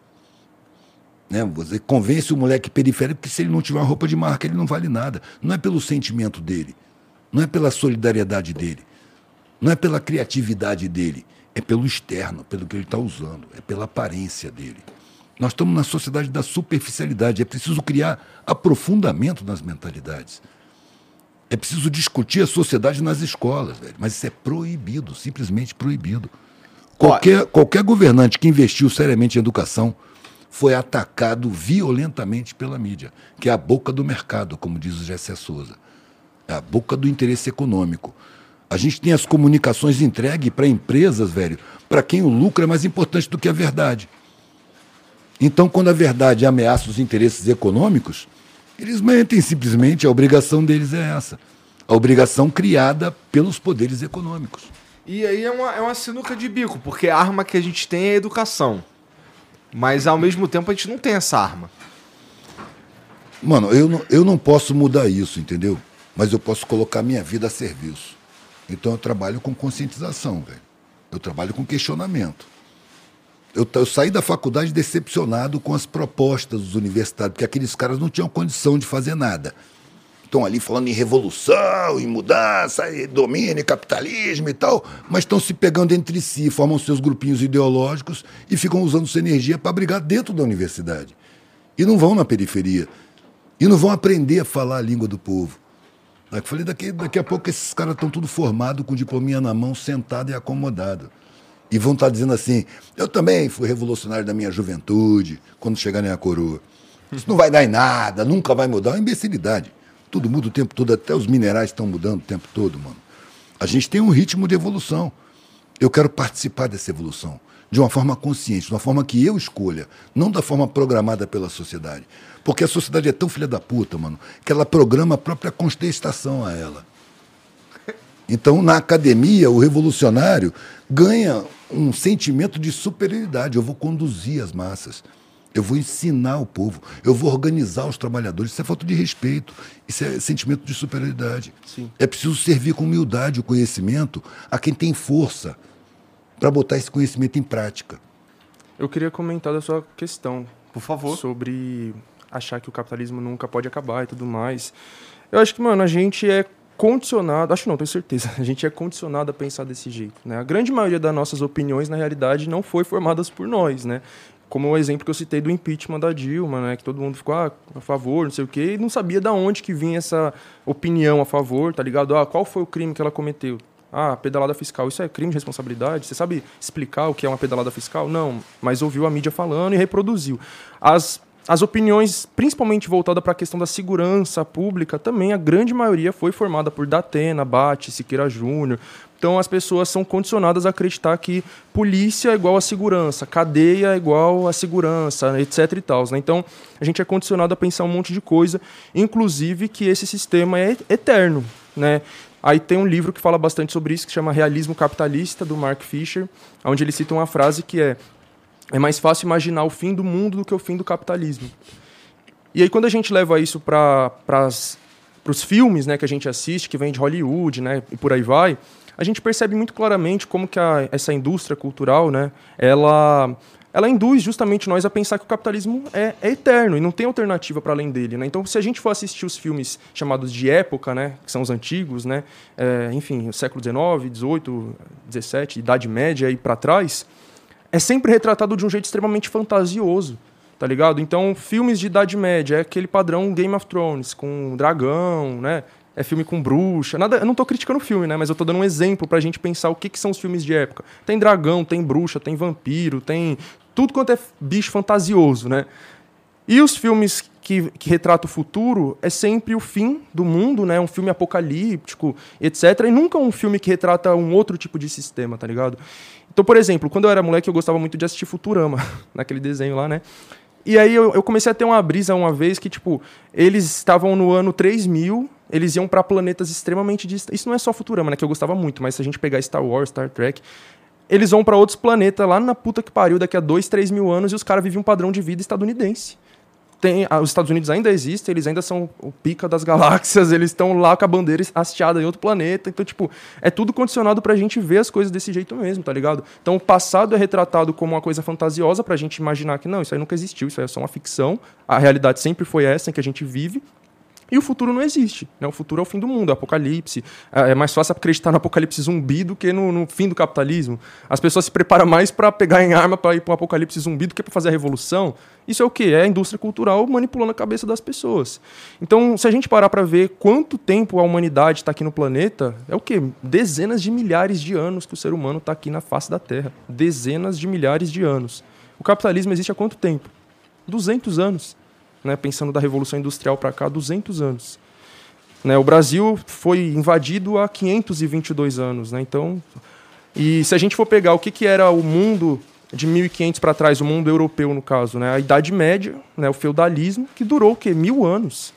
Né? Você convence o moleque periférico que se ele não tiver uma roupa de marca, ele não vale nada. Não é pelo sentimento dele, não é pela solidariedade dele, não é pela criatividade dele, é pelo externo, pelo que ele está usando, é pela aparência dele. Nós estamos na sociedade da superficialidade, é preciso criar aprofundamento nas mentalidades. É preciso discutir a sociedade nas escolas, velho. Mas isso é proibido, simplesmente proibido. Qualquer, qualquer governante que investiu seriamente em educação foi atacado violentamente pela mídia, que é a boca do mercado, como diz o Gessé Souza. É a boca do interesse econômico. A gente tem as comunicações entregues para empresas, velho, para quem o lucro é mais importante do que a verdade. Então, quando a verdade ameaça os interesses econômicos, eles mentem simplesmente. A obrigação deles é essa. A obrigação criada pelos poderes econômicos. E aí é uma, é uma sinuca de bico, porque a arma que a gente tem é a educação. Mas ao mesmo tempo a gente não tem essa arma. Mano, eu não, eu não posso mudar isso, entendeu? Mas eu posso colocar minha vida a serviço. Então eu trabalho com conscientização, velho. Eu trabalho com questionamento. Eu, eu saí da faculdade decepcionado com as propostas dos universitários, porque aqueles caras não tinham condição de fazer nada. Estão ali falando em revolução, em mudança, em domínio, capitalismo e tal, mas estão se pegando entre si, formam seus grupinhos ideológicos e ficam usando sua energia para brigar dentro da universidade. E não vão na periferia. E não vão aprender a falar a língua do povo. Eu falei, daqui, daqui a pouco esses caras estão tudo formados, com diplominha na mão, sentado e acomodado. E vão estar dizendo assim: eu também fui revolucionário da minha juventude, quando chegarem a coroa. Isso não vai dar em nada, nunca vai mudar. É uma imbecilidade. Tudo muda o tempo todo, até os minerais estão mudando o tempo todo, mano. A gente tem um ritmo de evolução. Eu quero participar dessa evolução de uma forma consciente, de uma forma que eu escolha, não da forma programada pela sociedade. Porque a sociedade é tão filha da puta, mano, que ela programa a própria contestação a ela. Então, na academia, o revolucionário ganha um sentimento de superioridade. Eu vou conduzir as massas. Eu vou ensinar o povo, eu vou organizar os trabalhadores. Isso é falta de respeito, isso é sentimento de superioridade. Sim. É preciso servir com humildade o conhecimento a quem tem força para botar esse conhecimento em prática. Eu queria comentar da sua questão Por favor. sobre achar que o capitalismo nunca pode acabar e tudo mais. Eu acho que, mano, a gente é condicionado, acho não, tenho certeza, [LAUGHS] a gente é condicionado a pensar desse jeito, né? A grande maioria das nossas opiniões, na realidade, não foi formadas por nós, né? Como o exemplo que eu citei do impeachment da Dilma, né? Que todo mundo ficou ah, a favor, não sei o quê, e não sabia de onde que vinha essa opinião a favor, tá ligado? Ah, qual foi o crime que ela cometeu? Ah, pedalada fiscal, isso é crime de responsabilidade? Você sabe explicar o que é uma pedalada fiscal? Não, mas ouviu a mídia falando e reproduziu. As as opiniões, principalmente voltadas para a questão da segurança pública, também a grande maioria foi formada por Datena, Bate, Siqueira Júnior. Então as pessoas são condicionadas a acreditar que polícia é igual a segurança, cadeia é igual a segurança, etc e tal. Né? Então a gente é condicionado a pensar um monte de coisa, inclusive que esse sistema é eterno. Né? Aí tem um livro que fala bastante sobre isso, que chama Realismo Capitalista, do Mark Fisher, onde ele cita uma frase que é é mais fácil imaginar o fim do mundo do que o fim do capitalismo. E aí, quando a gente leva isso para os filmes né, que a gente assiste, que vem de Hollywood né, e por aí vai, a gente percebe muito claramente como que a, essa indústria cultural né, ela, ela induz justamente nós a pensar que o capitalismo é, é eterno e não tem alternativa para além dele. Né? Então, se a gente for assistir os filmes chamados de época, né, que são os antigos, né, é, enfim, o século XIX, XVIII, XVII, Idade Média e para trás é sempre retratado de um jeito extremamente fantasioso, tá ligado? Então, filmes de Idade Média é aquele padrão Game of Thrones, com dragão, né? É filme com bruxa. Nada, eu não tô criticando o filme, né? Mas eu tô dando um exemplo pra gente pensar o que, que são os filmes de época. Tem dragão, tem bruxa, tem vampiro, tem tudo quanto é bicho fantasioso, né? E os filmes que, que retratam o futuro é sempre o fim do mundo, né? Um filme apocalíptico, etc. E nunca um filme que retrata um outro tipo de sistema, tá ligado? Então, por exemplo, quando eu era moleque, eu gostava muito de assistir Futurama, [LAUGHS] naquele desenho lá, né? E aí eu, eu, comecei a ter uma brisa uma vez que, tipo, eles estavam no ano 3000, eles iam para planetas extremamente distantes. Isso não é só Futurama, né? Que eu gostava muito, mas se a gente pegar Star Wars, Star Trek, eles vão para outros planetas lá na puta que pariu daqui a 2, 3 mil anos e os caras vivem um padrão de vida estadunidense tem, os Estados Unidos ainda existem, eles ainda são o pica das galáxias, [LAUGHS] eles estão lá com a bandeira hasteada em outro planeta. Então, tipo, é tudo condicionado pra gente ver as coisas desse jeito mesmo, tá ligado? Então, o passado é retratado como uma coisa fantasiosa pra gente imaginar que não, isso aí nunca existiu, isso aí é só uma ficção. A realidade sempre foi essa em que a gente vive. E o futuro não existe. Né? O futuro é o fim do mundo, é o apocalipse. É, é mais fácil acreditar no apocalipse zumbi do que no, no fim do capitalismo. As pessoas se preparam mais para pegar em arma para ir para um apocalipse zumbi do que para fazer a revolução. Isso é o quê? É a indústria cultural manipulando a cabeça das pessoas. Então, se a gente parar para ver quanto tempo a humanidade está aqui no planeta, é o quê? Dezenas de milhares de anos que o ser humano está aqui na face da Terra. Dezenas de milhares de anos. O capitalismo existe há quanto tempo? 200 anos né, pensando da Revolução Industrial para cá, 200 anos. Né, o Brasil foi invadido há 522 anos. Né, então, e se a gente for pegar o que, que era o mundo de 1500 para trás, o mundo europeu, no caso, né, a Idade Média, né, o feudalismo, que durou o quê? Mil anos.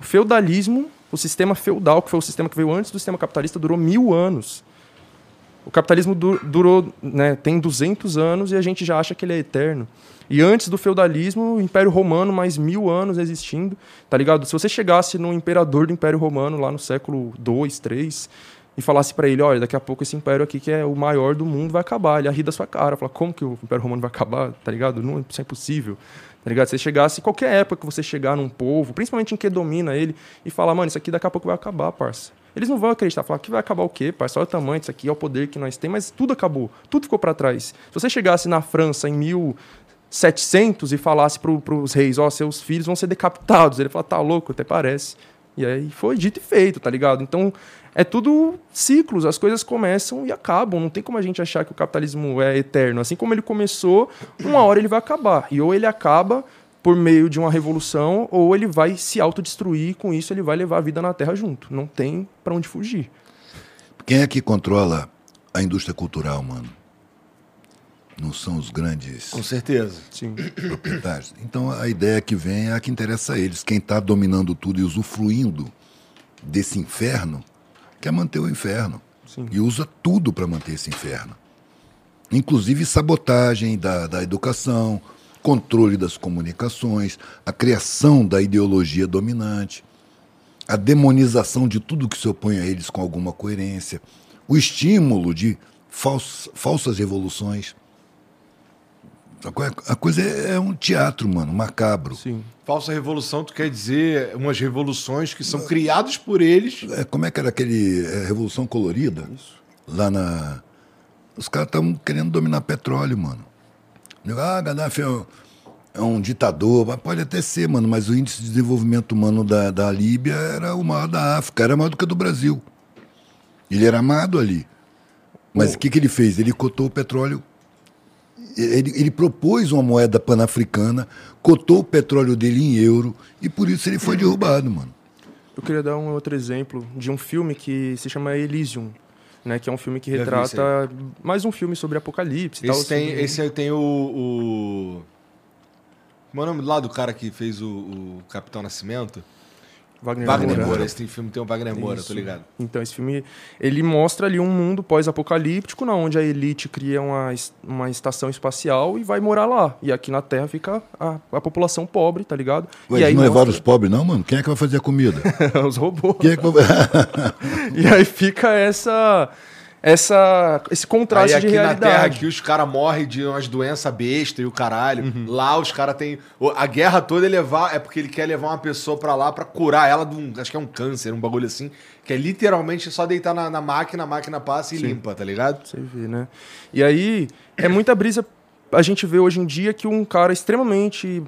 O feudalismo, o sistema feudal, que foi o sistema que veio antes do sistema capitalista, durou mil anos. O capitalismo durou, né, tem 200 anos e a gente já acha que ele é eterno. E antes do feudalismo, o Império Romano, mais mil anos existindo, tá ligado? Se você chegasse no imperador do Império Romano lá no século 2, 3 e falasse para ele, olha, daqui a pouco esse império aqui que é o maior do mundo vai acabar, ele rir da sua cara, falar, como que o Império Romano vai acabar, tá ligado? Não, isso é impossível. Tá ligado? Se você chegasse, qualquer época que você chegar num povo, principalmente em que domina ele, e falar, mano, isso aqui daqui a pouco vai acabar, parça. Eles não vão acreditar, falar que vai acabar o quê, parça? Olha o tamanho disso aqui, olha o poder que nós temos, mas tudo acabou, tudo ficou para trás. Se você chegasse na França em mil 700 e falasse para os reis, ó, oh, seus filhos vão ser decapitados. Ele fala, tá louco, até parece. E aí foi dito e feito, tá ligado? Então é tudo ciclos, as coisas começam e acabam. Não tem como a gente achar que o capitalismo é eterno. Assim como ele começou, uma hora ele vai acabar. E ou ele acaba por meio de uma revolução, ou ele vai se autodestruir, e com isso ele vai levar a vida na Terra junto. Não tem para onde fugir. Quem é que controla a indústria cultural, mano? Não são os grandes Com certeza. Sim. [COUGHS] proprietários. Então a ideia que vem é a que interessa a eles. Quem está dominando tudo e usufruindo desse inferno quer manter o inferno. Sim. E usa tudo para manter esse inferno. Inclusive sabotagem da, da educação, controle das comunicações, a criação da ideologia dominante, a demonização de tudo que se opõe a eles com alguma coerência, o estímulo de fals, falsas revoluções. A coisa é, é um teatro, mano, macabro. Sim. Falsa revolução, tu quer dizer umas revoluções que são criadas por eles. É, como é que era aquele é, Revolução Colorida? Lá na. Os caras estavam querendo dominar petróleo, mano. Ah, Gaddafi é um, é um ditador. Pode até ser, mano, mas o índice de desenvolvimento humano da, da Líbia era o maior da África, era maior do que o do Brasil. Ele era amado ali. Mas o que, que ele fez? Ele cotou o petróleo. Ele, ele propôs uma moeda panafricana, cotou o petróleo dele em euro, e por isso ele foi derrubado, mano. Eu queria dar um outro exemplo de um filme que se chama Elysium, né? Que é um filme que retrata mais um filme sobre apocalipse e tal. Esse tem, sobre- esse aí tem o, o. Como é o nome lá do cara que fez o, o Capitão Nascimento? Wagner, Wagner Moura. Moura. Esse filme tem o Wagner Moura, Isso. tô ligado. Então, esse filme, ele mostra ali um mundo pós-apocalíptico, na onde a elite cria uma, uma estação espacial e vai morar lá. E aqui na Terra fica a, a população pobre, tá ligado? Ué, e eles não levaram os mostra pobres, não, mano? Quem é que vai fazer a comida? [LAUGHS] os robôs. Quem é que vai... [LAUGHS] E aí fica essa, essa, esse Aí contraste aqui de na Terra realidade. aqui os caras morrem de umas doenças bestas e o caralho. Uhum. Lá os caras têm. A guerra toda é levar. É porque ele quer levar uma pessoa pra lá pra curar ela de um. Acho que é um câncer, um bagulho assim. Que é literalmente só deitar na, na máquina, a máquina passa e limpa, tá ligado? Você vê, né? E aí, é muita brisa. A gente vê hoje em dia que um cara extremamente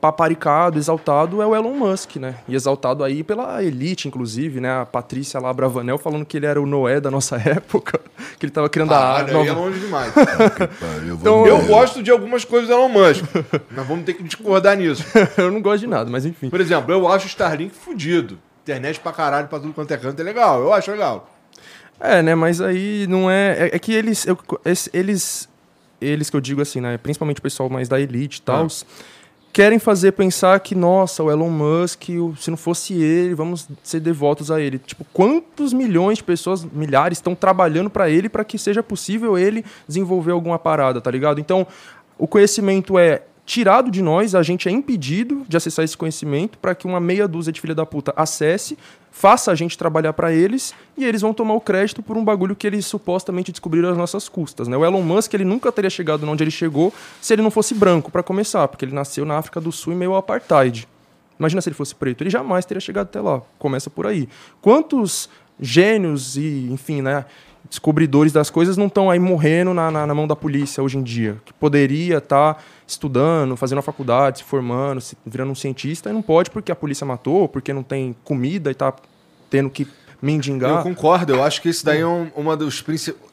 paparicado, exaltado, é o Elon Musk, né? E exaltado aí pela elite, inclusive, né? A Patrícia lá, Bravanel, falando que ele era o Noé da nossa [LAUGHS] época, que ele tava criando a Caralho, aí é nova... longe demais. [LAUGHS] Eu Então. Eu gosto de algumas coisas do Elon Musk. [LAUGHS] Mas vamos ter que discordar nisso. Eu não gosto de nada, mas enfim. Por exemplo, eu acho o Starlink fudido. Internet pra caralho, pra tudo quanto é canto, é legal. Eu acho legal. É, né? Mas aí não é. É, é que eles, eu- eles. Eles que eu digo assim, né? Principalmente o pessoal mais da elite e tal. Querem fazer pensar que, nossa, o Elon Musk, se não fosse ele, vamos ser devotos a ele. Tipo, quantos milhões de pessoas, milhares, estão trabalhando para ele para que seja possível ele desenvolver alguma parada, tá ligado? Então, o conhecimento é tirado de nós, a gente é impedido de acessar esse conhecimento para que uma meia dúzia de filha da puta acesse, faça a gente trabalhar para eles e eles vão tomar o crédito por um bagulho que eles supostamente descobriram às nossas custas, né? O Elon Musk, ele nunca teria chegado onde ele chegou se ele não fosse branco para começar, porque ele nasceu na África do Sul em meio apartheid. Imagina se ele fosse preto, ele jamais teria chegado até lá. Começa por aí. Quantos gênios e, enfim, né, descobridores das coisas não estão aí morrendo na, na, na mão da polícia hoje em dia? Que poderia estar estudando, fazendo a faculdade, se formando, se, virando um cientista, e não pode porque a polícia matou, porque não tem comida e tá tendo que Eu mendigar. concordo, eu acho que esse daí é um, uma dos principais.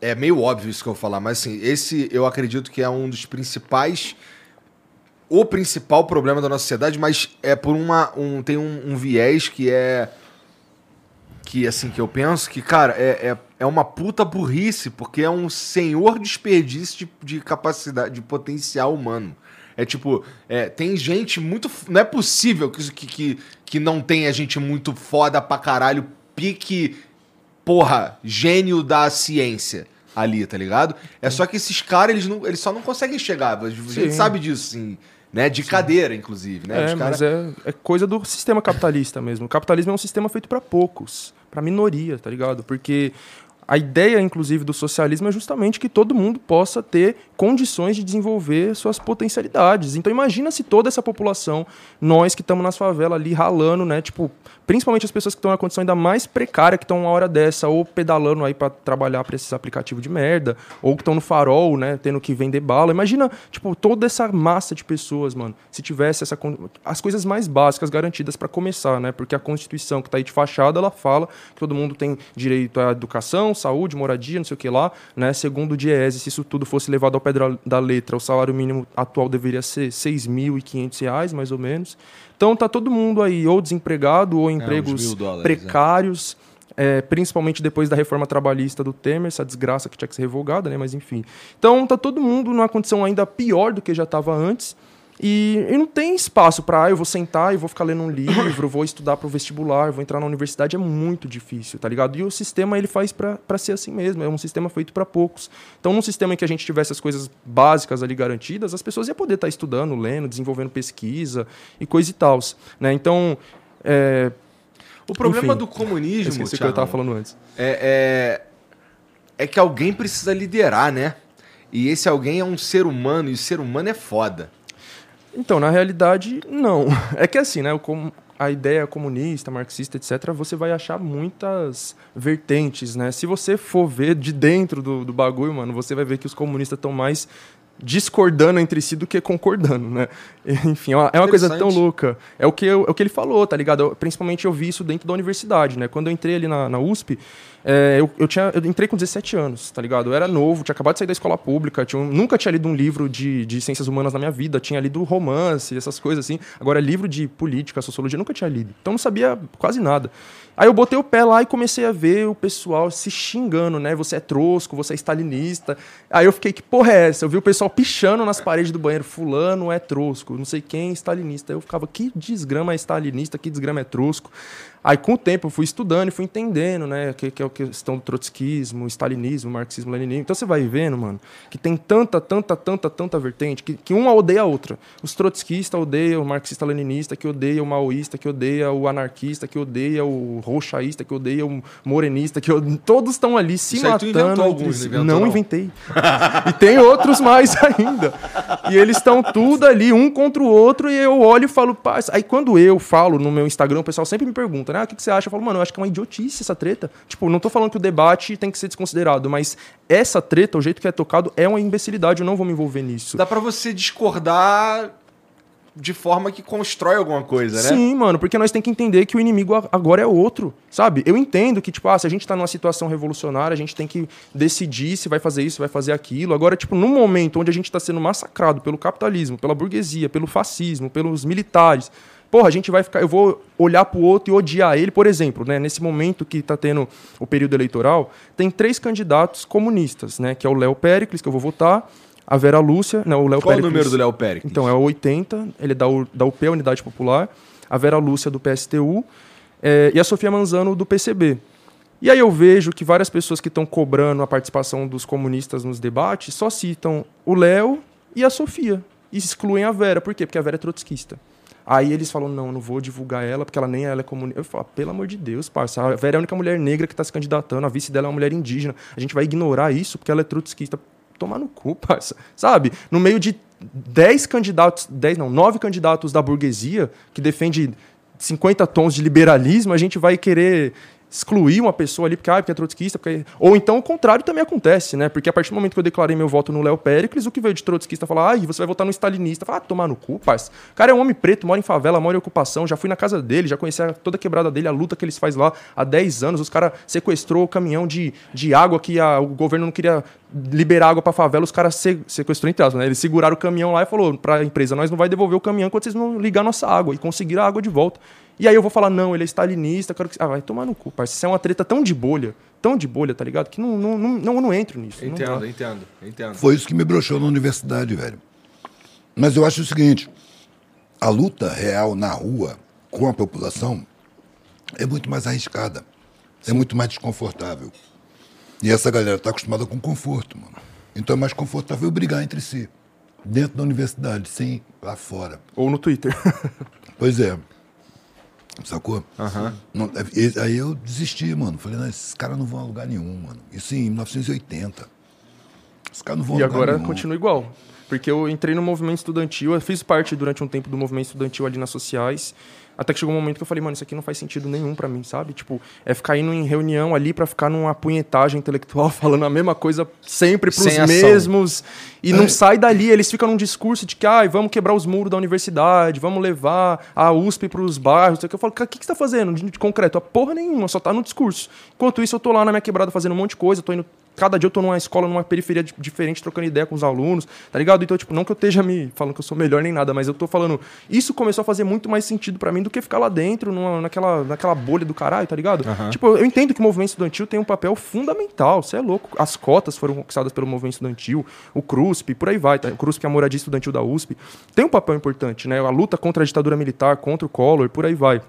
É meio óbvio isso que eu vou falar, mas assim, esse eu acredito que é um dos principais. O principal problema da nossa sociedade, mas é por uma. Um, tem um, um viés que é. Que assim, que eu penso que, cara, é, é, é uma puta burrice, porque é um senhor desperdício de, de capacidade, de potencial humano. É tipo, é, tem gente muito. Não é possível que, que, que, que não tenha gente muito foda pra caralho, pique, porra, gênio da ciência ali, tá ligado? É só que esses caras, eles, não, eles só não conseguem chegar. A gente Sim. sabe disso, assim, né? De cadeira, inclusive, né? É, Os caras- mas é, é coisa do sistema capitalista mesmo. O capitalismo é um sistema feito para poucos, para minoria, tá ligado? Porque a ideia, inclusive, do socialismo é justamente que todo mundo possa ter condições de desenvolver suas potencialidades. Então imagina se toda essa população, nós que estamos nas favelas ali ralando, né, tipo, principalmente as pessoas que estão na condição ainda mais precária, que estão uma hora dessa ou pedalando aí para trabalhar para esses aplicativos de merda, ou que estão no farol, né, tendo que vender bala. Imagina, tipo, toda essa massa de pessoas, mano, se tivesse essa as coisas mais básicas garantidas para começar, né? Porque a Constituição que está aí de fachada, ela fala que todo mundo tem direito à educação, saúde, moradia, não sei o que lá, né? Segundo o DIEESE, se isso tudo fosse levado ao pé da letra, o salário mínimo atual deveria ser R$ 6.500, mais ou menos. Então tá todo mundo aí ou desempregado ou é, empregos dólares, precários. É. É, principalmente depois da reforma trabalhista do Temer, essa desgraça que tinha que ser revogada, né? Mas enfim. Então tá todo mundo numa condição ainda pior do que já estava antes. E, e, não tem espaço para, ah, eu vou sentar e vou ficar lendo um livro, vou estudar para o vestibular, vou entrar na universidade, é muito difícil, tá ligado? E o sistema ele faz para ser assim mesmo, é um sistema feito para poucos. Então, num sistema em que a gente tivesse as coisas básicas ali garantidas, as pessoas iam poder estar tá estudando, lendo, desenvolvendo pesquisa e coisa e tal. Né? Então, é... O problema Enfim, do comunismo, esqueci o que eu estava falando antes. É, é, é que alguém precisa liderar, né? E esse alguém é um ser humano, e o ser humano é foda. Então, na realidade, não. [LAUGHS] É que assim, né? a ideia comunista, marxista, etc., você vai achar muitas vertentes, né? Se você for ver de dentro do, do bagulho, mano, você vai ver que os comunistas estão mais discordando entre si do que concordando, né? [LAUGHS] Enfim, é uma, é uma coisa tão louca. É o que, eu, é o que ele falou, tá ligado? Eu, principalmente eu vi isso dentro da universidade, né? Quando eu entrei ali na, na USP, é, eu, eu, tinha, eu entrei com 17 anos, tá ligado? Eu era novo, tinha acabado de sair da escola pública, tinha, nunca tinha lido um livro de, de ciências humanas na minha vida, tinha lido romance, essas coisas assim. Agora, livro de política, sociologia, nunca tinha lido. Então, não sabia quase nada. Aí eu botei o pé lá e comecei a ver o pessoal se xingando, né? Você é trosco, você é stalinista. Aí eu fiquei, que porra é essa? Eu vi o pessoal pichando nas paredes do banheiro, fulano é trosco, não sei quem é stalinista. Aí eu ficava, que desgrama é stalinista, que desgrama é trosco. Aí, com o tempo, eu fui estudando e fui entendendo, né, que, que é a questão do trotskismo, stalinismo, marxismo, leninismo. Então, você vai vendo, mano, que tem tanta, tanta, tanta, tanta vertente, que, que uma odeia a outra. Os trotskistas odeiam o marxista-leninista, que odeia o maoísta, que odeia o anarquista, que odeia o roxaísta, que odeia o morenista, que odeia... todos estão ali se Isso matando. alguns, não, não inventei. e tem outros mais [LAUGHS] ainda. E eles estão tudo ali, um contra o outro, e eu olho e falo, pá. Aí, quando eu falo no meu Instagram, o pessoal sempre me pergunta, né? Ah, o que, que você acha? Eu falo, mano, eu acho que é uma idiotice essa treta. Tipo, não tô falando que o debate tem que ser desconsiderado, mas essa treta, o jeito que é tocado, é uma imbecilidade. Eu não vou me envolver nisso. Dá para você discordar de forma que constrói alguma coisa, né? Sim, mano, porque nós temos que entender que o inimigo agora é outro, sabe? Eu entendo que, tipo, ah, se a gente tá numa situação revolucionária, a gente tem que decidir se vai fazer isso, se vai fazer aquilo. Agora, tipo, num momento onde a gente tá sendo massacrado pelo capitalismo, pela burguesia, pelo fascismo, pelos militares, porra, a gente vai ficar, eu vou olhar pro outro e odiar ele, por exemplo, né, nesse momento que está tendo o período eleitoral, tem três candidatos comunistas, né, que é o Léo Pericles, que eu vou votar, a Vera Lúcia, não, o Léo Qual Pericles, o número do Léo Pericles? Então, é o 80, ele é da, da UP, Unidade Popular, a Vera Lúcia do PSTU é, e a Sofia Manzano do PCB. E aí eu vejo que várias pessoas que estão cobrando a participação dos comunistas nos debates só citam o Léo e a Sofia, e excluem a Vera. Por quê? Porque a Vera é trotskista. Aí eles falam, não, não vou divulgar ela, porque ela nem ela é comunista. Eu falo, pelo amor de Deus, parça. A Vera é a única mulher negra que está se candidatando, a vice dela é uma mulher indígena. A gente vai ignorar isso porque ela é trotskista. Tomar no cu, parça. Sabe? No meio de 10 candidatos, 10 não, 9 candidatos da burguesia que defende 50 tons de liberalismo, a gente vai querer excluir uma pessoa ali porque, ah, porque é trotskista, porque... ou então o contrário também acontece, né? Porque a partir do momento que eu declarei meu voto no Léo Pericles, o que veio de trotskista falar, ah, você vai votar no stalinista, falar, ah, tomar no cu, parça. O cara é um homem preto, mora em favela, mora em ocupação, já fui na casa dele, já conheci toda a quebrada dele, a luta que eles faz lá há 10 anos, os caras sequestrou o caminhão de, de água que a, o governo não queria liberar água para favela, os caras se, sequestrou entre né? Eles seguraram o caminhão lá e falou para a empresa, nós não vai devolver o caminhão enquanto vocês não ligar nossa água e conseguiram a água de volta. E aí eu vou falar, não, ele é stalinista, quero que... Ah, vai tomar no cu, parceiro. Isso é uma treta tão de bolha, tão de bolha, tá ligado? Que não, não, não, não, não entro nisso. Entendo, entendo, entendo. Foi isso que me broxou na universidade, velho. Mas eu acho o seguinte, a luta real na rua com a população é muito mais arriscada, é muito mais desconfortável. E essa galera tá acostumada com conforto, mano. Então é mais confortável brigar entre si, dentro da universidade, sem lá fora. Ou no Twitter. [LAUGHS] pois é. Sacou? Uhum. Não, aí eu desisti, mano. Falei, não, esses caras não vão a lugar nenhum, mano. Isso em 1980. Os caras não vão E a lugar agora nenhum. continua igual. Porque eu entrei no movimento estudantil, eu fiz parte durante um tempo do movimento estudantil ali nas sociais. Até que chegou um momento que eu falei, mano, isso aqui não faz sentido nenhum pra mim, sabe? Tipo, é ficar indo em reunião ali pra ficar numa punhetagem intelectual, [LAUGHS] falando a mesma coisa sempre pros Sem ação. mesmos. E não sai dali, eles ficam num discurso de que, ai, vamos quebrar os muros da universidade, vamos levar a USP pros bairros. não sei o que. Eu falo, cara, o que, que você tá fazendo de de concreto? A porra nenhuma, só tá no discurso. Enquanto isso, eu tô lá na minha quebrada fazendo um monte de coisa, tô indo Cada dia eu tô numa escola, numa periferia di- diferente, trocando ideia com os alunos, tá ligado? Então, tipo, não que eu esteja me falando que eu sou melhor nem nada, mas eu tô falando. Isso começou a fazer muito mais sentido pra mim do que ficar lá dentro, numa, naquela, naquela bolha do caralho, tá ligado? Tipo, eu entendo que o movimento estudantil tem um papel fundamental, você é louco. As cotas foram conquistadas pelo movimento estudantil, o CRUSP, por aí vai, tá? O CRUSP é a moradia estudantil da USP. Tem um papel importante, né? A luta contra a ditadura militar, contra o Collor, por aí vai.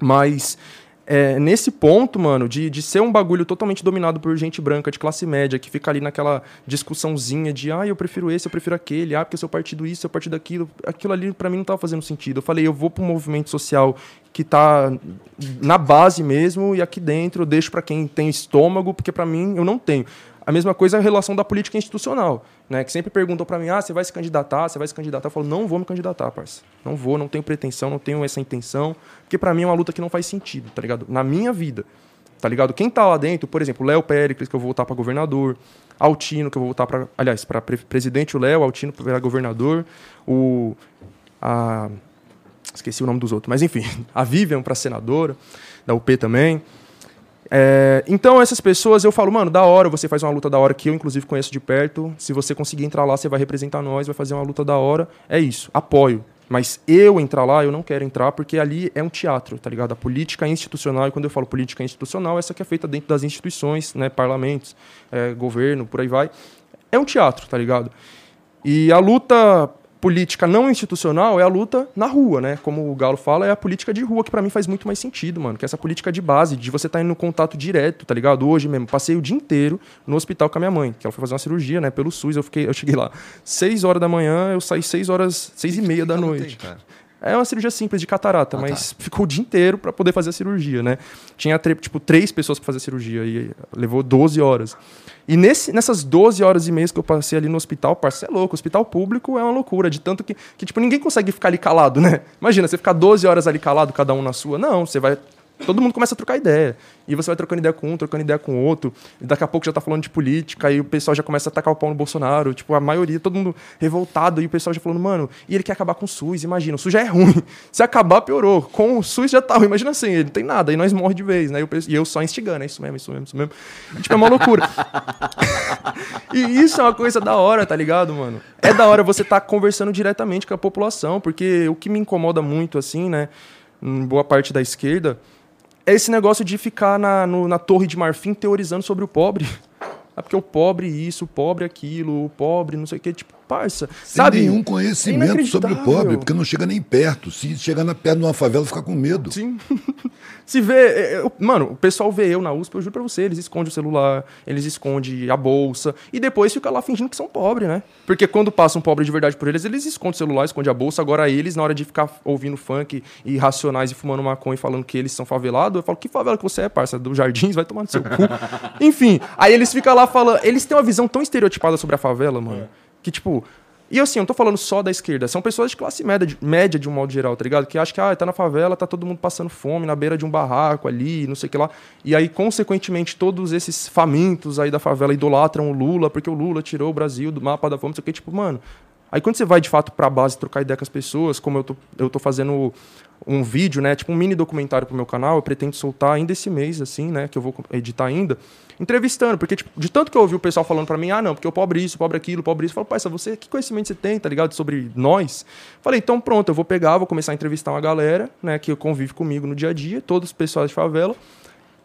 Mas é, nesse ponto, mano, de, de ser um bagulho totalmente dominado por gente branca de classe média, que fica ali naquela discussãozinha de ah, eu prefiro esse, eu prefiro aquele, ah, porque seu partido isso, seu partido aquilo, aquilo ali pra mim não tava fazendo sentido. Eu falei, eu vou um movimento social que tá na base mesmo e aqui dentro eu deixo pra quem tem estômago, porque pra mim eu não tenho. A mesma coisa a relação da política institucional, né? Que sempre perguntam pra mim, ah, você vai se candidatar, você vai se candidatar? Eu falo, não vou me candidatar, parça. Não vou, não tenho pretensão, não tenho essa intenção, porque pra mim é uma luta que não faz sentido, tá ligado? Na minha vida, tá ligado? Quem tá lá dentro, por exemplo, Léo Péricles, que eu vou voltar pra governador, Altino, que eu vou voltar para, aliás, para presidente o Léo, Altino para governador, o a esqueci o nome dos outros, mas enfim, [LAUGHS] a Vivian para senadora, da UP também. É, então, essas pessoas, eu falo, mano, da hora, você faz uma luta da hora que eu, inclusive, conheço de perto. Se você conseguir entrar lá, você vai representar nós, vai fazer uma luta da hora. É isso, apoio. Mas eu entrar lá, eu não quero entrar, porque ali é um teatro, tá ligado? A política institucional, e quando eu falo política institucional, essa que é feita dentro das instituições, né? Parlamentos, é, governo, por aí vai. É um teatro, tá ligado? E a luta política não institucional é a luta na rua, né? Como o Galo fala, é a política de rua que pra mim faz muito mais sentido, mano. Que é essa política de base, de você estar indo no contato direto, tá ligado? Hoje mesmo, passei o dia inteiro no hospital com a minha mãe, que ela foi fazer uma cirurgia, né? Pelo SUS, eu fiquei, eu cheguei lá 6 horas da manhã, eu saí 6 horas, 6 e meia da noite. tem. É uma cirurgia simples de catarata, Ah, mas ficou o dia inteiro pra poder fazer a cirurgia, né? Tinha, tipo, três pessoas pra fazer a cirurgia e levou 12 horas. E nesse, nessas 12 horas e meia que eu passei ali no hospital, parceiro, é louco. Hospital público é uma loucura, de tanto que, que, tipo, ninguém consegue ficar ali calado, né? Imagina, você ficar 12 horas ali calado, cada um na sua. Não, você vai. Todo mundo começa a trocar ideia. E você vai trocando ideia com um, trocando ideia com outro. E daqui a pouco já tá falando de política, e o pessoal já começa a atacar o pau no Bolsonaro. Tipo, a maioria, todo mundo revoltado, e o pessoal já falando, mano, e ele quer acabar com o SUS, imagina, o SUS já é ruim. [LAUGHS] Se acabar, piorou. Com o SUS já tá ruim, imagina assim, ele não tem nada, e nós morre de vez, né? E eu, e eu só instigando, é isso mesmo, isso mesmo, isso mesmo. E, tipo, é uma loucura. [LAUGHS] E isso é uma coisa da hora, tá ligado, mano? É da hora você estar conversando diretamente com a população, porque o que me incomoda muito, assim, né, em boa parte da esquerda, é esse negócio de ficar na, no- na torre de marfim teorizando sobre o pobre. Ah, [LAUGHS] porque o pobre isso, o pobre aquilo, o pobre não sei o que, tipo, parça, Sem sabe? nenhum É conhecimento sobre o pobre, porque não chega nem perto. Se chegar na perto de uma favela, fica com medo. Sim. [LAUGHS] Se vê. é, é, Mano, o pessoal vê eu na USP, eu juro pra você, eles escondem o celular, eles escondem a bolsa, e depois fica lá fingindo que são pobres, né? Porque quando passa um pobre de verdade por eles, eles escondem o celular, escondem a bolsa. Agora eles, na hora de ficar ouvindo funk e racionais e fumando maconha e falando que eles são favelados, eu falo, que favela que você é, parça? Do Jardins, vai tomar no seu cu. [LAUGHS] Enfim, aí eles ficam lá falando. Eles têm uma visão tão estereotipada sobre a favela, mano, que tipo. E assim, eu não tô falando só da esquerda, são pessoas de classe média de, média de um modo geral, tá ligado? Que acham que, ah, tá na favela, tá todo mundo passando fome na beira de um barraco ali, não sei o que lá. E aí, consequentemente, todos esses famintos aí da favela idolatram o Lula, porque o Lula tirou o Brasil do mapa da fome, não sei o que, tipo, mano. Aí quando você vai de fato pra base trocar ideia com as pessoas, como eu tô, eu tô fazendo um vídeo, né? Tipo um mini documentário pro meu canal, eu pretendo soltar ainda esse mês, assim, né? Que eu vou editar ainda, entrevistando, porque, tipo, de tanto que eu ouvi o pessoal falando pra mim, ah, não, porque o pobre isso, pobre aquilo, pobre isso, eu falo, pai, você, que conhecimento você tem, tá ligado? Sobre nós? Falei, então pronto, eu vou pegar, vou começar a entrevistar uma galera, né, que convive comigo no dia a dia, todos os pessoal de favela.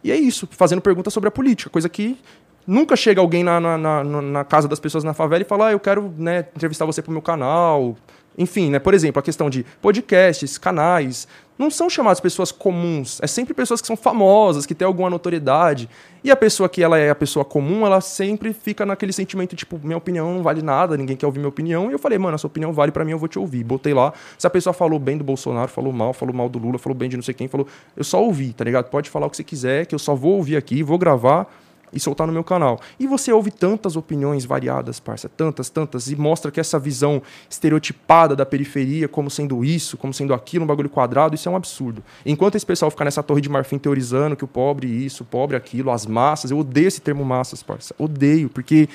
E é isso, fazendo perguntas sobre a política, coisa que nunca chega alguém na, na, na, na casa das pessoas na favela e fala, ah, eu quero né, entrevistar você pro meu canal. Enfim, né? Por exemplo, a questão de podcasts, canais, não são chamadas pessoas comuns, é sempre pessoas que são famosas, que têm alguma notoriedade. E a pessoa que ela é a pessoa comum, ela sempre fica naquele sentimento, tipo, minha opinião não vale nada, ninguém quer ouvir minha opinião. E eu falei, mano, a sua opinião vale pra mim, eu vou te ouvir. Botei lá. Se a pessoa falou bem do Bolsonaro, falou mal, falou mal do Lula, falou bem de não sei quem, falou. Eu só ouvi, tá ligado? Pode falar o que você quiser, que eu só vou ouvir aqui, vou gravar. E soltar no meu canal. E você ouve tantas opiniões variadas, parça, tantas, tantas, e mostra que essa visão estereotipada da periferia como sendo isso, como sendo aquilo, um bagulho quadrado, isso é um absurdo. Enquanto esse pessoal ficar nessa torre de marfim teorizando que o pobre isso, o pobre aquilo, as massas, eu odeio esse termo massas, parça. Odeio, porque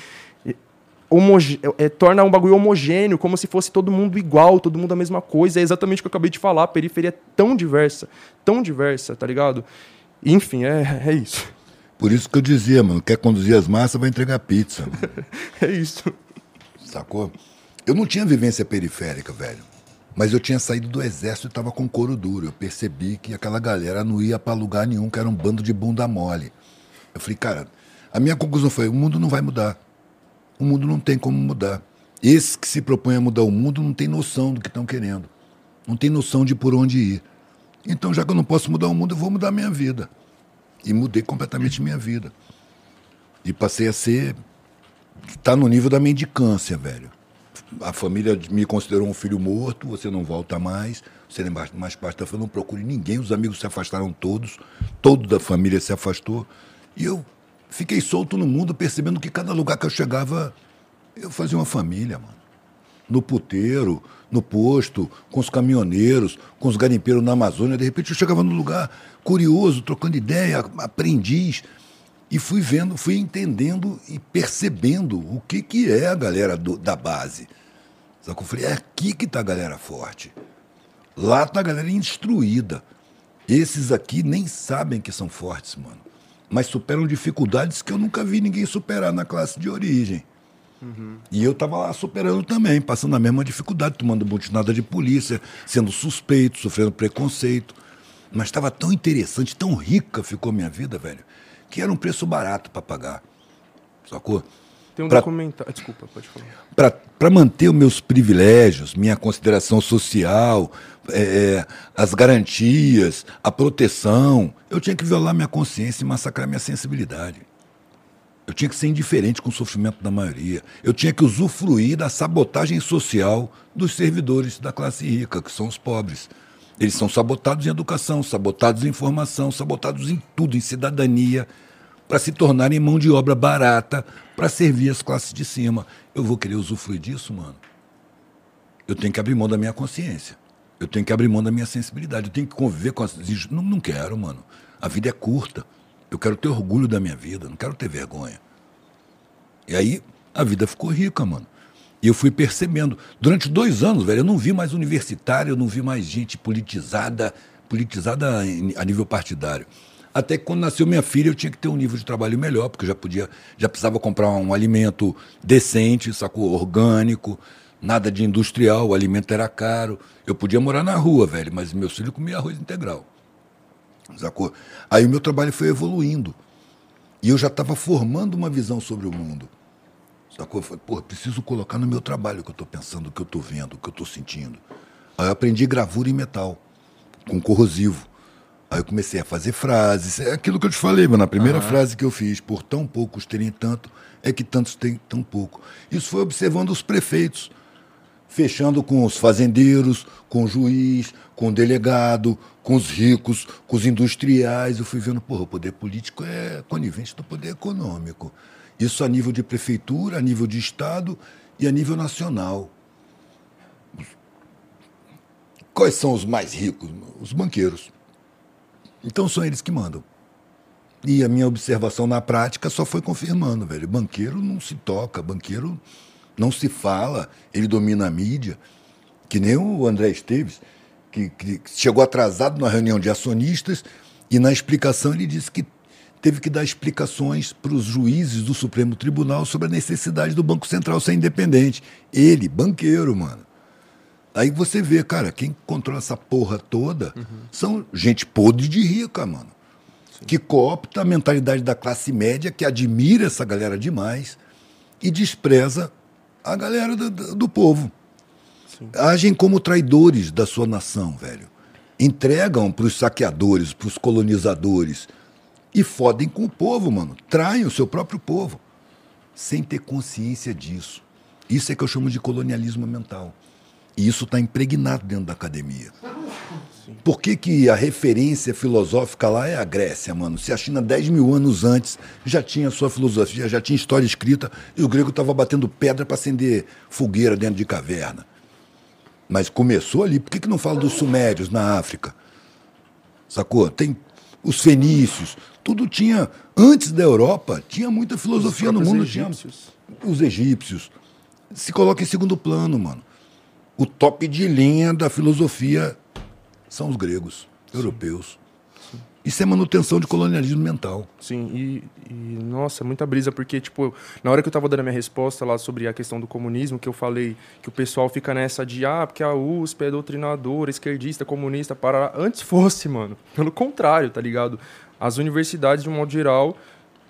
homoge é, torna um bagulho homogêneo, como se fosse todo mundo igual, todo mundo a mesma coisa. É exatamente o que eu acabei de falar. A periferia é tão diversa, tão diversa, tá ligado? Enfim, é, [LAUGHS] é isso. Por isso que eu dizia, mano, quer conduzir as massas, vai entregar pizza. [LAUGHS] é isso. Sacou? Eu não tinha vivência periférica, velho. Mas eu tinha saído do exército e tava com couro duro. Eu percebi que aquela galera não ia para lugar nenhum, que era um bando de bunda mole. Eu falei, cara, a minha conclusão foi: o mundo não vai mudar o mundo não tem como mudar. Esses que se propõem a mudar o mundo não têm noção do que estão querendo. Não tem noção de por onde ir. Então, já que eu não posso mudar o mundo, eu vou mudar a minha vida. E mudei completamente minha vida. E passei a ser. Está no nível da mendicância, velho. A família me considerou um filho morto, você não volta mais, você não é mais parte da família, não procure ninguém, os amigos se afastaram todos, todo da família se afastou. E eu fiquei solto no mundo, percebendo que cada lugar que eu chegava, eu fazia uma família, mano. No puteiro, no posto, com os caminhoneiros, com os garimpeiros na Amazônia. De repente eu chegava num lugar curioso, trocando ideia, aprendiz. E fui vendo, fui entendendo e percebendo o que, que é a galera do, da base. Só que eu falei, é aqui que está a galera forte. Lá está a galera instruída. Esses aqui nem sabem que são fortes, mano mas superam dificuldades que eu nunca vi ninguém superar na classe de origem. Uhum. E eu estava lá superando também, passando a mesma dificuldade, tomando nada de polícia, sendo suspeito, sofrendo preconceito. Mas estava tão interessante, tão rica ficou minha vida, velho, que era um preço barato para pagar. Sacou? Tem um pra, documentário. Desculpa, pode falar. Para manter os meus privilégios, minha consideração social, é, é, as garantias, a proteção, eu tinha que violar minha consciência e massacrar minha sensibilidade. Eu tinha que ser indiferente com o sofrimento da maioria. Eu tinha que usufruir da sabotagem social dos servidores da classe rica, que são os pobres. Eles são sabotados em educação, sabotados em informação, sabotados em tudo, em cidadania, para se tornarem mão de obra barata para servir as classes de cima. Eu vou querer usufruir disso, mano? Eu tenho que abrir mão da minha consciência. Eu tenho que abrir mão da minha sensibilidade. Eu tenho que conviver com as. Não, não quero, mano. A vida é curta. Eu quero ter orgulho da minha vida, não quero ter vergonha. E aí a vida ficou rica, mano. E eu fui percebendo. Durante dois anos, velho, eu não vi mais universitário, eu não vi mais gente politizada, politizada a nível partidário. Até que quando nasceu minha filha, eu tinha que ter um nível de trabalho melhor, porque eu já podia, já precisava comprar um alimento decente, sacou? Orgânico, nada de industrial, o alimento era caro. Eu podia morar na rua, velho, mas meus filhos comiam arroz integral. Sacou? Aí o meu trabalho foi evoluindo. E eu já estava formando uma visão sobre o mundo. Sacou? Eu falei, pô, preciso colocar no meu trabalho o que eu estou pensando, o que eu estou vendo, o que eu estou sentindo. Aí eu aprendi gravura em metal, com corrosivo. Aí eu comecei a fazer frases. É aquilo que eu te falei, mano. A primeira uhum. frase que eu fiz, por tão poucos terem tanto, é que tantos têm tão pouco. Isso foi observando os prefeitos, fechando com os fazendeiros, com o juiz, com o delegado, com os ricos, com os industriais. Eu fui vendo, porra, o poder político é conivente do poder econômico. Isso a nível de prefeitura, a nível de Estado e a nível nacional. Quais são os mais ricos? Os banqueiros. Então são eles que mandam. E a minha observação na prática só foi confirmando, velho. Banqueiro não se toca, banqueiro não se fala, ele domina a mídia. Que nem o André Esteves, que, que chegou atrasado na reunião de acionistas e na explicação ele disse que teve que dar explicações para os juízes do Supremo Tribunal sobre a necessidade do Banco Central ser independente. Ele, banqueiro, mano. Aí você vê, cara, quem controla essa porra toda uhum. são gente podre de rica, mano. Sim. Que coopta a mentalidade da classe média, que admira essa galera demais e despreza a galera do, do, povo. Sim. Agem como traidores da sua nação, velho. Entregam para os saqueadores, para os colonizadores e fodem com o povo, mano. Traem o seu próprio povo sem ter consciência disso. Isso é que eu chamo de colonialismo mental. E isso está impregnado dentro da academia. Por que, que a referência filosófica lá é a Grécia, mano? Se a China, 10 mil anos antes, já tinha sua filosofia, já tinha história escrita, e o grego estava batendo pedra para acender fogueira dentro de caverna. Mas começou ali. Por que, que não fala dos sumérios na África? Sacou? Tem os fenícios. Tudo tinha. Antes da Europa, tinha muita filosofia no mundo. Egípcios. Tinha os egípcios. Se coloca em segundo plano, mano. O top de linha da filosofia são os gregos, europeus. Isso é manutenção de colonialismo mental. Sim, e, e, nossa, muita brisa, porque, tipo, na hora que eu tava dando a minha resposta lá sobre a questão do comunismo, que eu falei que o pessoal fica nessa de, ah, porque a USP é doutrinadora, esquerdista, comunista, para. Antes fosse, mano. Pelo contrário, tá ligado? As universidades, de um modo geral,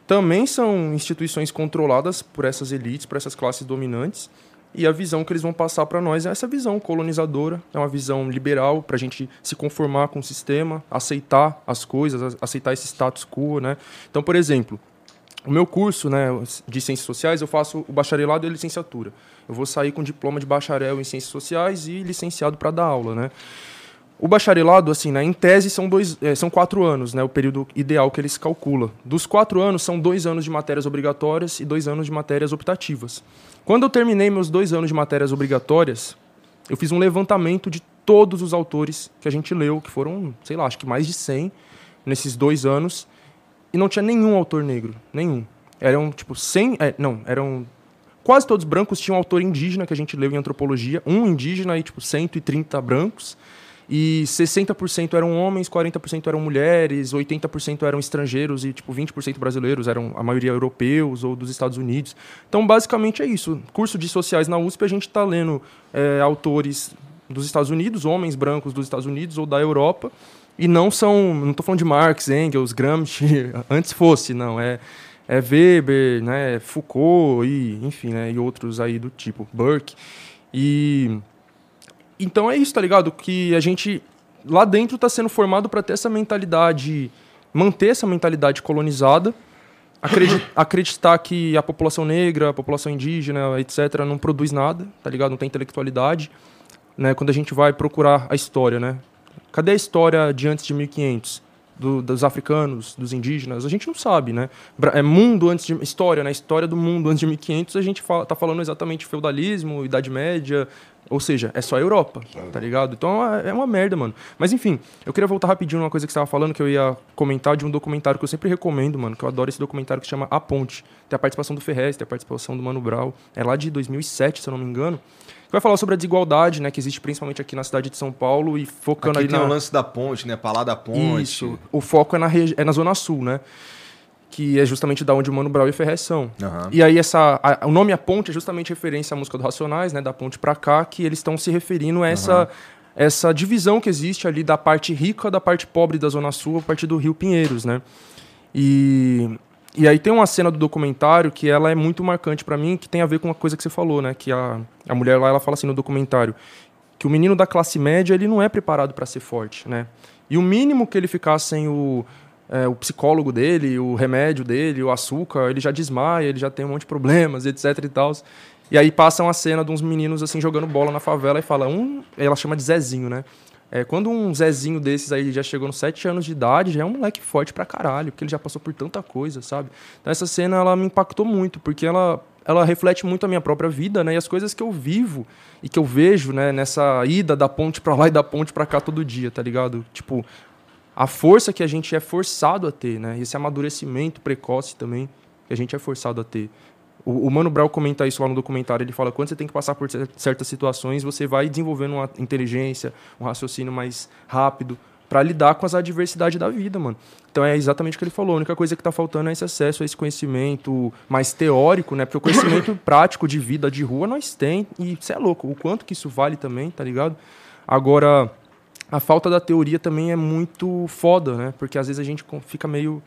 também são instituições controladas por essas elites, por essas classes dominantes. E a visão que eles vão passar para nós é essa visão colonizadora, é uma visão liberal para a gente se conformar com o sistema, aceitar as coisas, aceitar esse status quo, né? Então, por exemplo, o meu curso, né, de ciências sociais, eu faço o bacharelado e a licenciatura. Eu vou sair com diploma de bacharel em ciências sociais e licenciado para dar aula, né? O bacharelado, assim, né, em tese, são, dois, é, são quatro anos, né, o período ideal que eles calculam. Dos quatro anos, são dois anos de matérias obrigatórias e dois anos de matérias optativas. Quando eu terminei meus dois anos de matérias obrigatórias, eu fiz um levantamento de todos os autores que a gente leu, que foram, sei lá, acho que mais de 100 nesses dois anos, e não tinha nenhum autor negro, nenhum. Eram, tipo, 100, é, não, eram quase todos brancos, tinha um autor indígena que a gente leu em antropologia, um indígena e, tipo, 130 brancos, e 60% eram homens, 40% eram mulheres, 80% eram estrangeiros e tipo 20% brasileiros, eram a maioria europeus ou dos Estados Unidos. Então, basicamente é isso. Curso de sociais na USP, a gente está lendo é, autores dos Estados Unidos, homens brancos dos Estados Unidos ou da Europa, e não são, não estou falando de Marx, Engels, Gramsci, [LAUGHS] antes fosse, não, é é Weber, né, Foucault e enfim, né, e outros aí do tipo, Burke. E então é isso, tá ligado? Que a gente lá dentro está sendo formado para ter essa mentalidade, manter essa mentalidade colonizada, [LAUGHS] acreditar que a população negra, a população indígena, etc., não produz nada, tá ligado? Não tem intelectualidade. Né? Quando a gente vai procurar a história, né? Cadê a história de antes de 1500? Do, dos africanos, dos indígenas, a gente não sabe, né? É mundo antes de história, né? História do mundo antes de 1500, a gente fala, tá falando exatamente feudalismo, Idade Média, ou seja, é só a Europa, tá ligado? Então é, é uma merda, mano. Mas enfim, eu queria voltar rapidinho numa coisa que você tava falando, que eu ia comentar de um documentário que eu sempre recomendo, mano, que eu adoro esse documentário que se chama A Ponte. Tem a participação do Ferrez, tem a participação do Mano Brown. É lá de 2007, se eu não me engano. Que vai falar sobre a desigualdade, né, que existe principalmente aqui na cidade de São Paulo e focando aqui ali tem na... o lance da ponte, né, pra lá da ponte. Isso. O foco é na, regi... é na Zona Sul, né? Que é justamente da onde o Mano Brown e Ferrez são. Uhum. E aí essa, a, o nome A Ponte é justamente referência à música do Racionais, né, da ponte para cá, que eles estão se referindo a essa, uhum. essa divisão que existe ali da parte rica da parte pobre da Zona Sul a partir do Rio Pinheiros, né? E, e aí tem uma cena do documentário que ela é muito marcante para mim, que tem a ver com uma coisa que você falou, né, que a, a mulher lá ela fala assim no documentário, que o menino da classe média ele não é preparado para ser forte, né? E o mínimo que ele ficar sem o é, o psicólogo dele, o remédio dele, o açúcar, ele já desmaia, ele já tem um monte de problemas, [LAUGHS] etc e tal. E aí passa uma cena de uns meninos assim jogando bola na favela e fala um, ela chama de Zezinho, né? É, quando um Zezinho desses aí já chegou nos 7 anos de idade, já é um moleque forte pra caralho, porque ele já passou por tanta coisa, sabe? Então essa cena ela me impactou muito, porque ela ela reflete muito a minha própria vida, né? E as coisas que eu vivo e que eu vejo, né, nessa ida da ponte para lá e da ponte para cá todo dia, tá ligado? Tipo, a força que a gente é forçado a ter, né? Esse amadurecimento precoce também que a gente é forçado a ter. O, o Mano Brown comenta isso lá no documentário. Ele fala quando você tem que passar por certas situações, você vai desenvolvendo uma inteligência, um raciocínio mais rápido para lidar com as adversidades da vida, mano. Então é exatamente o que ele falou. A única coisa que está faltando é esse acesso a esse conhecimento mais teórico, né? Porque o conhecimento [COUGHS] prático de vida de rua nós tem e você é louco. O quanto que isso vale também, tá ligado? Agora a falta da teoria também é muito foda, né? Porque às vezes a gente fica meio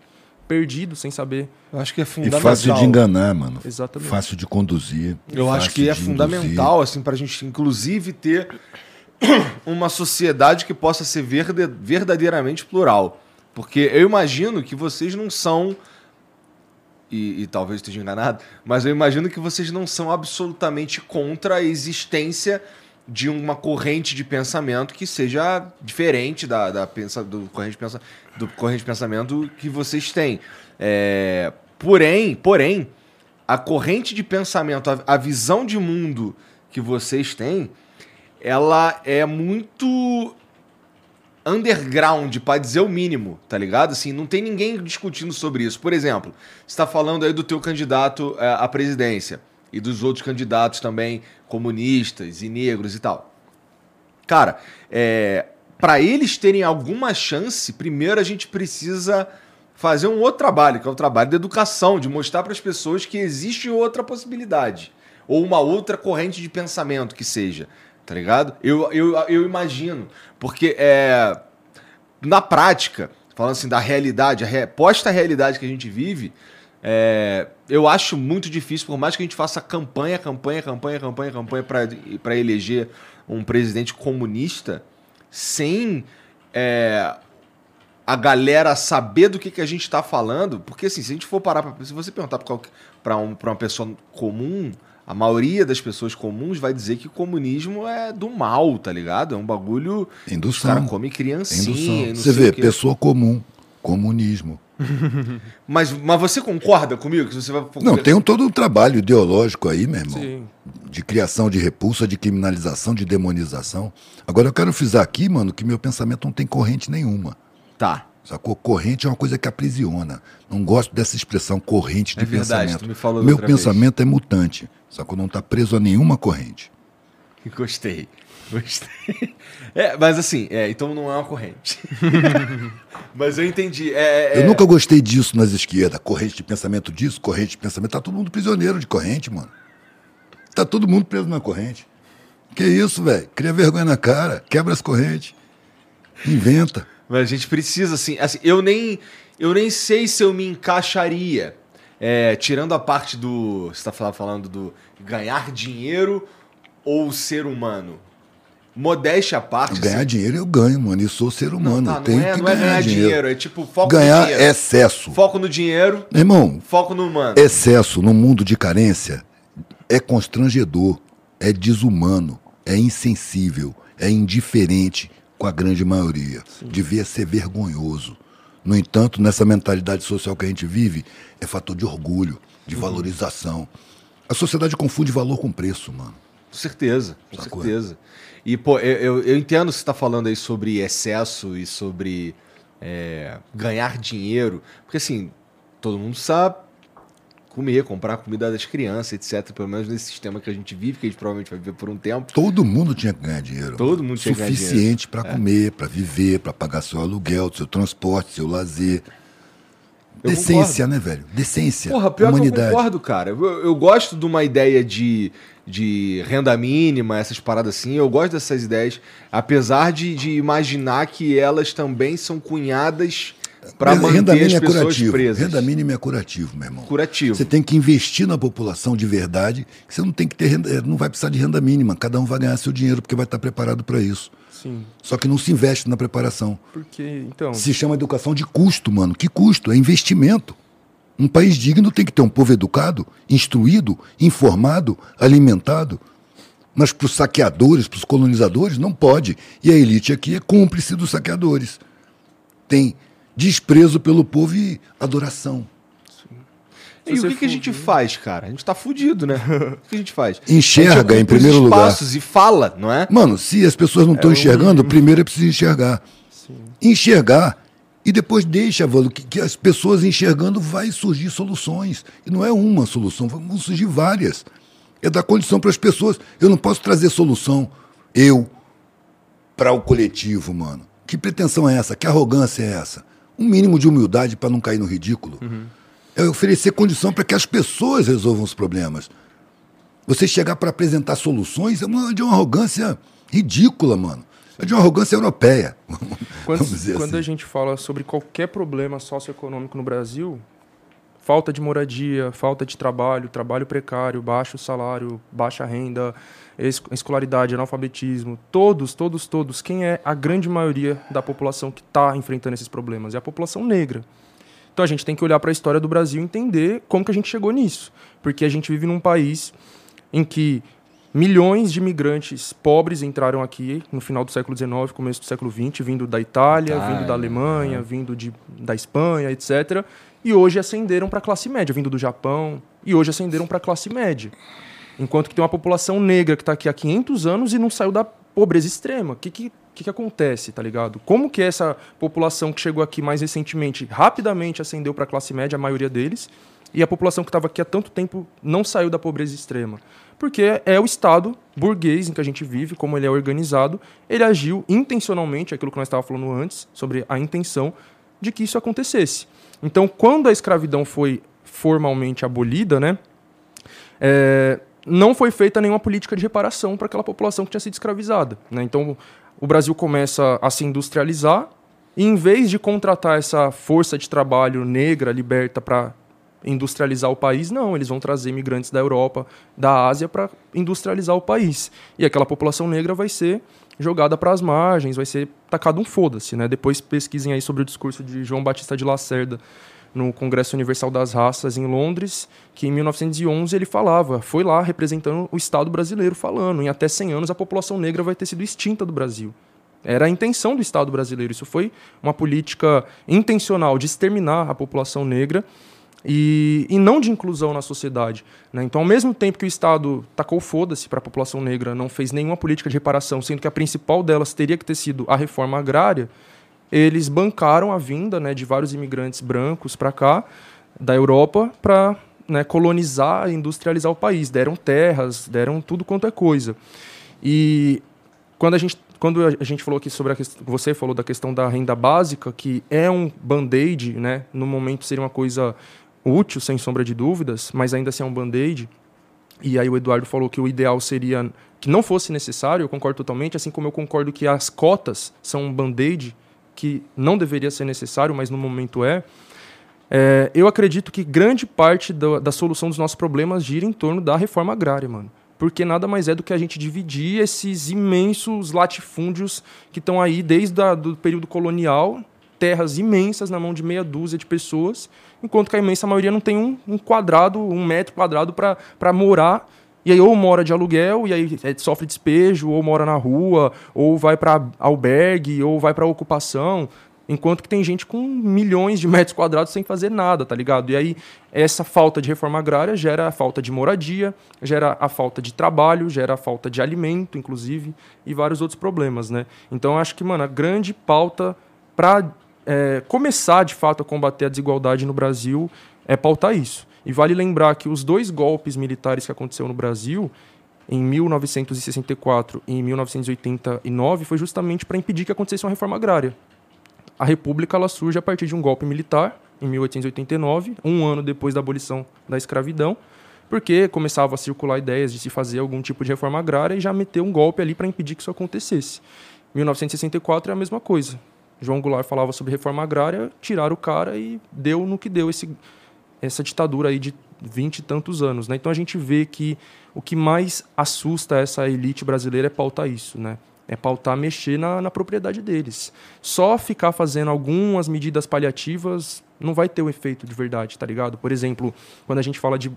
perdido sem saber. Eu acho que é fundamental. E fácil de enganar, mano. Exatamente. Fácil de conduzir. Eu acho que é fundamental, induzir. assim, pra gente, inclusive, ter [COUGHS] uma sociedade que possa ser verdadeiramente plural. Porque eu imagino que vocês não são. E, e, talvez esteja enganado, mas eu imagino que vocês não são absolutamente contra a existência de uma corrente de pensamento que seja diferente da, da pensa, do, corrente pensa, do corrente de pensamento que vocês têm. É, porém, porém, a corrente de pensamento, a, a visão de mundo que vocês têm, ela é muito underground, para dizer o mínimo, tá ligado? Assim, não tem ninguém discutindo sobre isso. Por exemplo, está falando aí do teu candidato é, à presidência e dos outros candidatos também comunistas e negros e tal. Cara, é, para eles terem alguma chance, primeiro a gente precisa fazer um outro trabalho, que é o trabalho da educação, de mostrar para as pessoas que existe outra possibilidade ou uma outra corrente de pensamento que seja tá ligado? Eu, eu, eu imagino, porque é, na prática, falando assim da realidade, a re, posta realidade que a gente vive, é, eu acho muito difícil, por mais que a gente faça campanha, campanha, campanha, campanha, campanha para eleger um presidente comunista, sem é, a galera saber do que, que a gente está falando, porque assim, se a gente for parar, pra, se você perguntar para um, uma pessoa comum, a maioria das pessoas comuns vai dizer que o comunismo é do mal, tá ligado? É um bagulho. Indução. Os caras comem criancinha. Você vê, pessoa comum, comunismo. [LAUGHS] mas, mas você concorda comigo? Que você vai... Não, tem um, todo um trabalho ideológico aí, meu irmão. Sim. De criação de repulsa, de criminalização, de demonização. Agora eu quero frisar aqui, mano, que meu pensamento não tem corrente nenhuma. Tá. Sacou? Corrente é uma coisa que aprisiona. Não gosto dessa expressão corrente de é verdade, pensamento. Tu me falou Meu pensamento vez. é mutante. Sacou? Não está preso a nenhuma corrente. [LAUGHS] Gostei. Gostei. [LAUGHS] É, mas assim, é, então não é uma corrente. [LAUGHS] mas eu entendi. É, é, eu nunca gostei disso nas esquerdas. Corrente de pensamento disso, corrente de pensamento. Tá todo mundo prisioneiro de corrente, mano. Tá todo mundo preso na corrente. Que isso, velho? Cria vergonha na cara, quebra as correntes, inventa. Mas a gente precisa, assim, assim eu nem eu nem sei se eu me encaixaria. É, tirando a parte do. Você está falando do ganhar dinheiro ou ser humano? Modéstia à parte. Ganhar assim, dinheiro eu ganho, mano. Eu sou ser humano. Não, tá, não, é, não é ganhar dinheiro. dinheiro. é tipo foco ganhar no dinheiro. Ganhar excesso. Foco no dinheiro. Irmão. Foco no humano. Excesso no mundo de carência é constrangedor, é desumano, é insensível, é indiferente com a grande maioria. Sim. Devia ser vergonhoso. No entanto, nessa mentalidade social que a gente vive, é fator de orgulho, de uhum. valorização. A sociedade confunde valor com preço, mano. Com certeza, com Sacou? certeza. E, pô, eu, eu, entendo você está falando aí sobre excesso e sobre é, ganhar dinheiro. Porque, assim, todo mundo sabe comer, comprar comida das crianças, etc. Pelo menos nesse sistema que a gente vive, que a gente provavelmente vai viver por um tempo. Todo mundo tinha que ganhar dinheiro. Todo mundo tinha que ganhar dinheiro. Suficiente para é. comer, para viver, para pagar seu aluguel, seu transporte, seu lazer. Eu Decência, concordo. né, velho? Decência. Porra, pior humanidade. que eu concordo, cara. Eu, eu, gosto de uma ideia de, de renda mínima, essas paradas assim. Eu gosto dessas ideias, apesar de, de imaginar que elas também são cunhadas para manter as é pessoas curativo. presas. Renda mínima é curativo, meu irmão. Curativo. Você tem que investir na população de verdade. Você não tem que ter renda, não vai precisar de renda mínima. Cada um vai ganhar seu dinheiro porque vai estar preparado para isso. Sim. Só que não se investe na preparação. Porque, então. Se chama educação de custo, mano. Que custo? É investimento. Um país digno tem que ter um povo educado, instruído, informado, alimentado. Mas para os saqueadores, para os colonizadores, não pode. E a elite aqui é cúmplice dos saqueadores. Tem desprezo pelo povo e adoração. E o que, que, a gente faz, cara? A gente tá fudido, né? [LAUGHS] O que a gente faz? Enxerga em primeiro lugar. e fala, não é? Mano, se as pessoas não estão é enxergando, um... primeiro é preciso enxergar. Sim. Enxergar e depois deixa, Valo, que, que, as pessoas enxergando vai surgir soluções. E não é uma solução, vão surgir várias. É dar condição para as pessoas. Eu não posso trazer solução, eu, para o coletivo, mano. Que pretensão é essa? Que arrogância é essa? Um mínimo de humildade para não cair no ridículo. Uhum é oferecer condição para que as pessoas resolvam os problemas. Você chegar para apresentar soluções é uma, de uma arrogância ridícula, mano. É de uma arrogância europeia. [LAUGHS] Quando, quando assim. a gente fala sobre qualquer problema socioeconômico no Brasil, falta de moradia, falta de trabalho, trabalho precário, baixo salário, baixa renda, escolaridade, analfabetismo, todos, todos, todos, quem é a grande maioria da população que está enfrentando esses problemas? É a população negra. Então a gente tem que olhar para a história do Brasil e entender como que a gente chegou nisso. Porque a gente vive num país em que Milhões de imigrantes pobres entraram aqui no final do século XIX, começo do século XX, vindo da Itália, Itália, vindo da Alemanha, vindo de, da Espanha, etc. E hoje ascenderam para a classe média, vindo do Japão, e hoje ascenderam para a classe média. Enquanto que tem uma população negra que está aqui há 500 anos e não saiu da pobreza extrema. O que, que, que, que acontece, tá ligado? Como que essa população que chegou aqui mais recentemente rapidamente ascendeu para a classe média, a maioria deles, e a população que estava aqui há tanto tempo não saiu da pobreza extrema? Porque é o Estado burguês em que a gente vive, como ele é organizado, ele agiu intencionalmente, aquilo que nós estávamos falando antes, sobre a intenção de que isso acontecesse. Então, quando a escravidão foi formalmente abolida, né, é, não foi feita nenhuma política de reparação para aquela população que tinha sido escravizada. Né? Então, o Brasil começa a se industrializar e, em vez de contratar essa força de trabalho negra liberta para industrializar o país, não, eles vão trazer imigrantes da Europa, da Ásia para industrializar o país. E aquela população negra vai ser jogada para as margens, vai ser tacado um foda-se, né? Depois pesquisem aí sobre o discurso de João Batista de Lacerda no Congresso Universal das Raças em Londres, que em 1911 ele falava, foi lá representando o Estado brasileiro falando, em até 100 anos a população negra vai ter sido extinta do Brasil. Era a intenção do Estado brasileiro, isso foi uma política intencional de exterminar a população negra e, e não de inclusão na sociedade. Né? Então, ao mesmo tempo que o Estado tacou foda-se para a população negra, não fez nenhuma política de reparação, sendo que a principal delas teria que ter sido a reforma agrária, eles bancaram a vinda né, de vários imigrantes brancos para cá, da Europa, para né, colonizar e industrializar o país. Deram terras, deram tudo quanto é coisa. E quando a gente, quando a gente falou aqui sobre a questão, você falou da questão da renda básica, que é um band-aid, né, no momento seria uma coisa útil, sem sombra de dúvidas, mas ainda assim é um band-aid. E aí o Eduardo falou que o ideal seria que não fosse necessário, eu concordo totalmente, assim como eu concordo que as cotas são um band-aid, que não deveria ser necessário, mas no momento é. é eu acredito que grande parte da, da solução dos nossos problemas gira em torno da reforma agrária, mano. Porque nada mais é do que a gente dividir esses imensos latifúndios que estão aí desde o período colonial, terras imensas na mão de meia dúzia de pessoas, enquanto que a imensa maioria não tem um, um quadrado, um metro quadrado para morar e aí ou mora de aluguel e aí é, sofre despejo, ou mora na rua, ou vai para albergue, ou vai para ocupação. Enquanto que tem gente com milhões de metros quadrados sem fazer nada, tá ligado? E aí essa falta de reforma agrária gera a falta de moradia, gera a falta de trabalho, gera a falta de alimento, inclusive, e vários outros problemas, né? Então acho que, mano, a grande pauta para é, começar de fato a combater a desigualdade no Brasil é pautar isso. E vale lembrar que os dois golpes militares que aconteceram no Brasil, em 1964 e em 1989, foi justamente para impedir que acontecesse uma reforma agrária. A República ela surge a partir de um golpe militar, em 1889, um ano depois da abolição da escravidão, porque começava a circular ideias de se fazer algum tipo de reforma agrária e já meteu um golpe ali para impedir que isso acontecesse. 1964 é a mesma coisa. João Goulart falava sobre reforma agrária, tiraram o cara e deu no que deu esse essa ditadura aí de vinte e tantos anos, né? Então a gente vê que o que mais assusta essa elite brasileira é pautar isso, né? É pautar mexer na, na propriedade deles. Só ficar fazendo algumas medidas paliativas não vai ter o efeito de verdade, tá ligado? Por exemplo, quando a gente fala de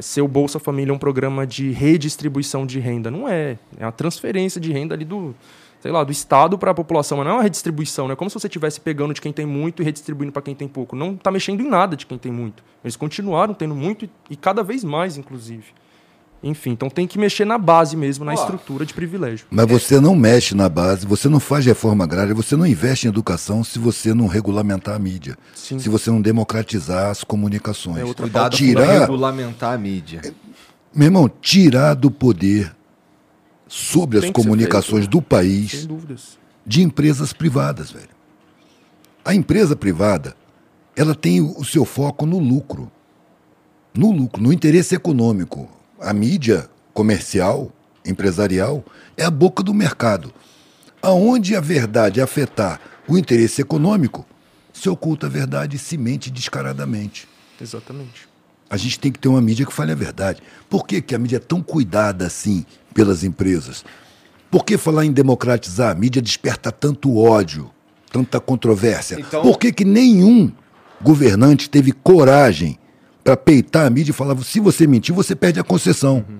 ser o Bolsa Família um programa de redistribuição de renda, não é. É a transferência de renda ali do, sei lá, do Estado para a população, mas não é uma redistribuição, não é como se você estivesse pegando de quem tem muito e redistribuindo para quem tem pouco. Não está mexendo em nada de quem tem muito. Eles continuaram tendo muito e, cada vez mais, inclusive. Enfim, então tem que mexer na base mesmo, na estrutura de privilégio. Mas você não mexe na base, você não faz reforma agrária, você não investe em educação se você não regulamentar a mídia. Sim. Se você não democratizar as comunicações. É outra Cuidado tirar, regulamentar a mídia. Meu irmão, tirar do poder sobre as comunicações feito, do país de empresas privadas, velho. A empresa privada, ela tem o seu foco no lucro. No lucro, no interesse econômico. A mídia comercial, empresarial, é a boca do mercado. Aonde a verdade afetar o interesse econômico, se oculta a verdade e se mente descaradamente. Exatamente. A gente tem que ter uma mídia que fale a verdade. Por que, que a mídia é tão cuidada assim pelas empresas? Por que falar em democratizar? A mídia desperta tanto ódio, tanta controvérsia. Então... Por que, que nenhum governante teve coragem para peitar a mídia e falar: se você mentir, você perde a concessão? Uhum.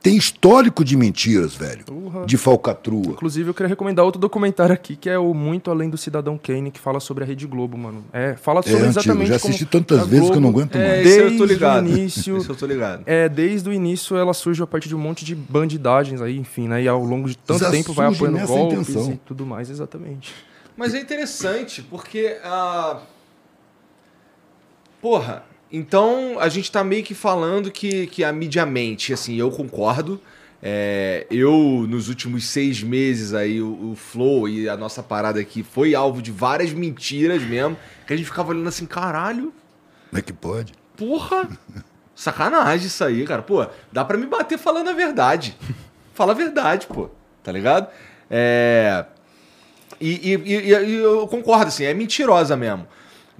Tem histórico de mentiras, velho. Porra. De falcatrua. Inclusive, eu queria recomendar outro documentário aqui, que é o Muito Além do Cidadão Kane, que fala sobre a Rede Globo, mano. É, fala É sobre antigo, exatamente já como assisti tantas a vezes que eu não Globo- aguento É, mais. isso eu tô Desde o ligado. início- Isso eu tô ligado. É, desde o início ela surge a partir de um monte de bandidagens aí, enfim, né? E ao longo de tanto Já tempo vai apoiando golpes intenção. e tudo mais, exatamente. Mas é interessante, porque. ah, Porra, então a gente tá meio que falando que, que a mídia mente, assim, eu concordo. É, eu, nos últimos seis meses aí, o, o Flow e a nossa parada aqui foi alvo de várias mentiras mesmo, que a gente ficava olhando assim, caralho, Como é que pode? porra, sacanagem isso aí, cara. Pô, dá pra me bater falando a verdade. Fala a verdade, pô, tá ligado? É... E, e- e- e eu concordo, assim, é mentirosa mesmo.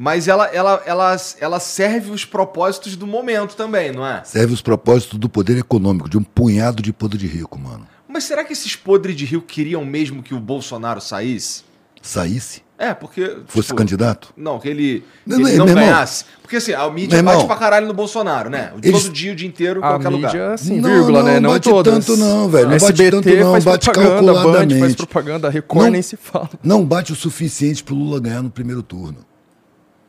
Mas ela, ela, ela, ela serve os propósitos do momento também, não é? Serve os propósitos do poder econômico, de um punhado de poder de rico, mano. Mas será que esses podres de rio queriam mesmo que o Bolsonaro saísse? Saísse, É, porque. fosse tipo, candidato. Não, que ele Não, ele não, não, meu irmão. ganhasse. Porque assim, a mídia bate irmão. pra caralho no Bolsonaro, né? Eles- Todo dia, o dia inteiro, em A qualquer mídia, lugar. assim, Não, vírgula, né? não Não bate todas. tanto não, velho. Não bate tanto não, faz bate propaganda, Band faz calculadamente. propaganda, Record Não- nem se fala. Não bate o suficiente pro Lula ganhar no primeiro turno.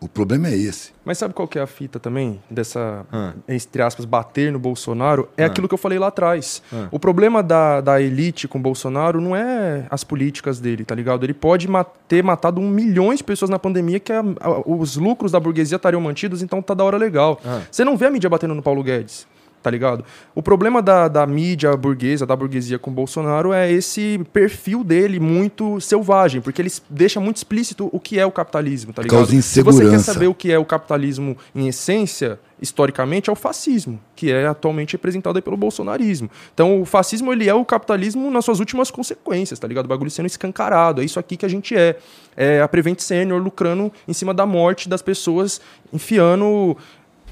O problema é esse. Mas sabe qual que é a fita também dessa, Ah. entre aspas, bater no Bolsonaro? É aquilo que eu falei lá atrás. Ah. O problema da, da elite com o Bolsonaro não é as políticas dele, tá ligado? Ele pode ter matado um milhões de pessoas na pandemia que a- a- os lucros da burguesia estariam mantidos, então tá da hora legal. Ah. Você não vê a mídia batendo no Paulo Guedes. Tá ligado? O problema da, da mídia burguesa, da burguesia com Bolsonaro é esse perfil dele muito selvagem, porque ele deixa muito explícito o que é o capitalismo, tá ligado? Causa Se você quer insegurança. saber o que é o capitalismo em essência, historicamente, é o fascismo, que é atualmente representado pelo bolsonarismo. Então, o fascismo, ele é o capitalismo nas suas últimas consequências, tá ligado? O bagulho sendo escancarado. É isso aqui que a gente é. É a Prevent Senior lucrando em cima da morte das pessoas, enfiando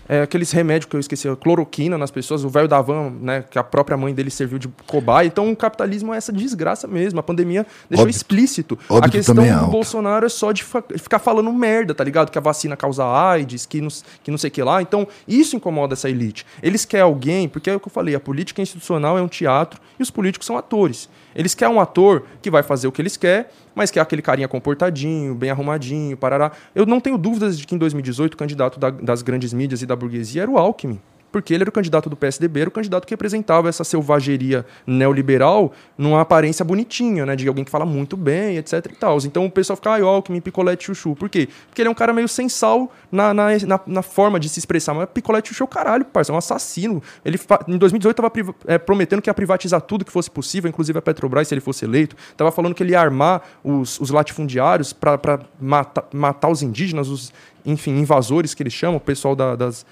é, aqueles remédios que eu esqueci, a cloroquina nas pessoas, o velho da van, né, que a própria mãe dele serviu de cobaia. Então, o capitalismo é essa desgraça mesmo. A pandemia deixou Óbito. explícito. a Óbito questão também é do alto. Bolsonaro é só de ficar falando merda, tá ligado? Que a vacina causa AIDS, que não, que não sei o que lá. Então, isso incomoda essa elite. Eles querem alguém, porque é o que eu falei, a política institucional é um teatro e os políticos são atores. Eles querem um ator que vai fazer o que eles querem, mas que é aquele carinha comportadinho, bem arrumadinho, parará. Eu não tenho dúvidas de que em 2018 o candidato da- das grandes mídias e da burguesia era o Alckmin. Porque ele era o candidato do PSDB, era o candidato que representava essa selvageria neoliberal numa aparência bonitinha, né? De alguém que fala muito bem, etc e tal. Então o pessoal fica, ai, Alckmin, picolete chuchu. Por quê? Porque ele é um cara meio sem sal na, na, na, na forma de se expressar. Mas picolete chuchu é o caralho, parça, é um assassino. Ele em 2018 tava priva- é, prometendo que ia privatizar tudo que fosse possível, inclusive a Petrobras, se ele fosse eleito. Tava falando que ele ia armar os, os latifundiários para matar, matar os indígenas, os, enfim, invasores que eles chamam, o pessoal da- das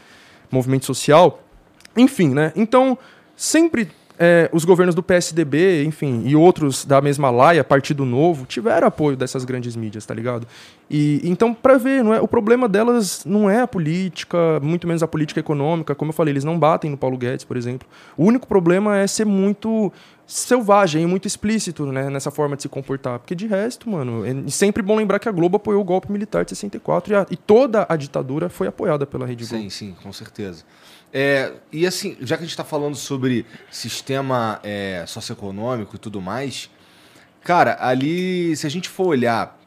movimento social. Enfim, né? Então, sempre é, os governos do PSDB, enfim, e outros da mesma laia, Partido Novo, tiveram apoio dessas grandes mídias, tá ligado? E então, para ver, não é, o problema delas não é a política, muito menos a política econômica, como eu falei, eles não batem no Paulo Guedes, por exemplo. O único problema é ser muito selvagem e muito explícito né, nessa forma de se comportar. Porque de resto, mano, é sempre bom lembrar que a Globo apoiou o golpe militar de 64 e, a- e toda a ditadura foi apoiada pela Rede Globo. Sim, sim, com certeza. É, e assim, já que a gente está falando sobre sistema é, socioeconômico e tudo mais, cara, ali, se a gente for olhar,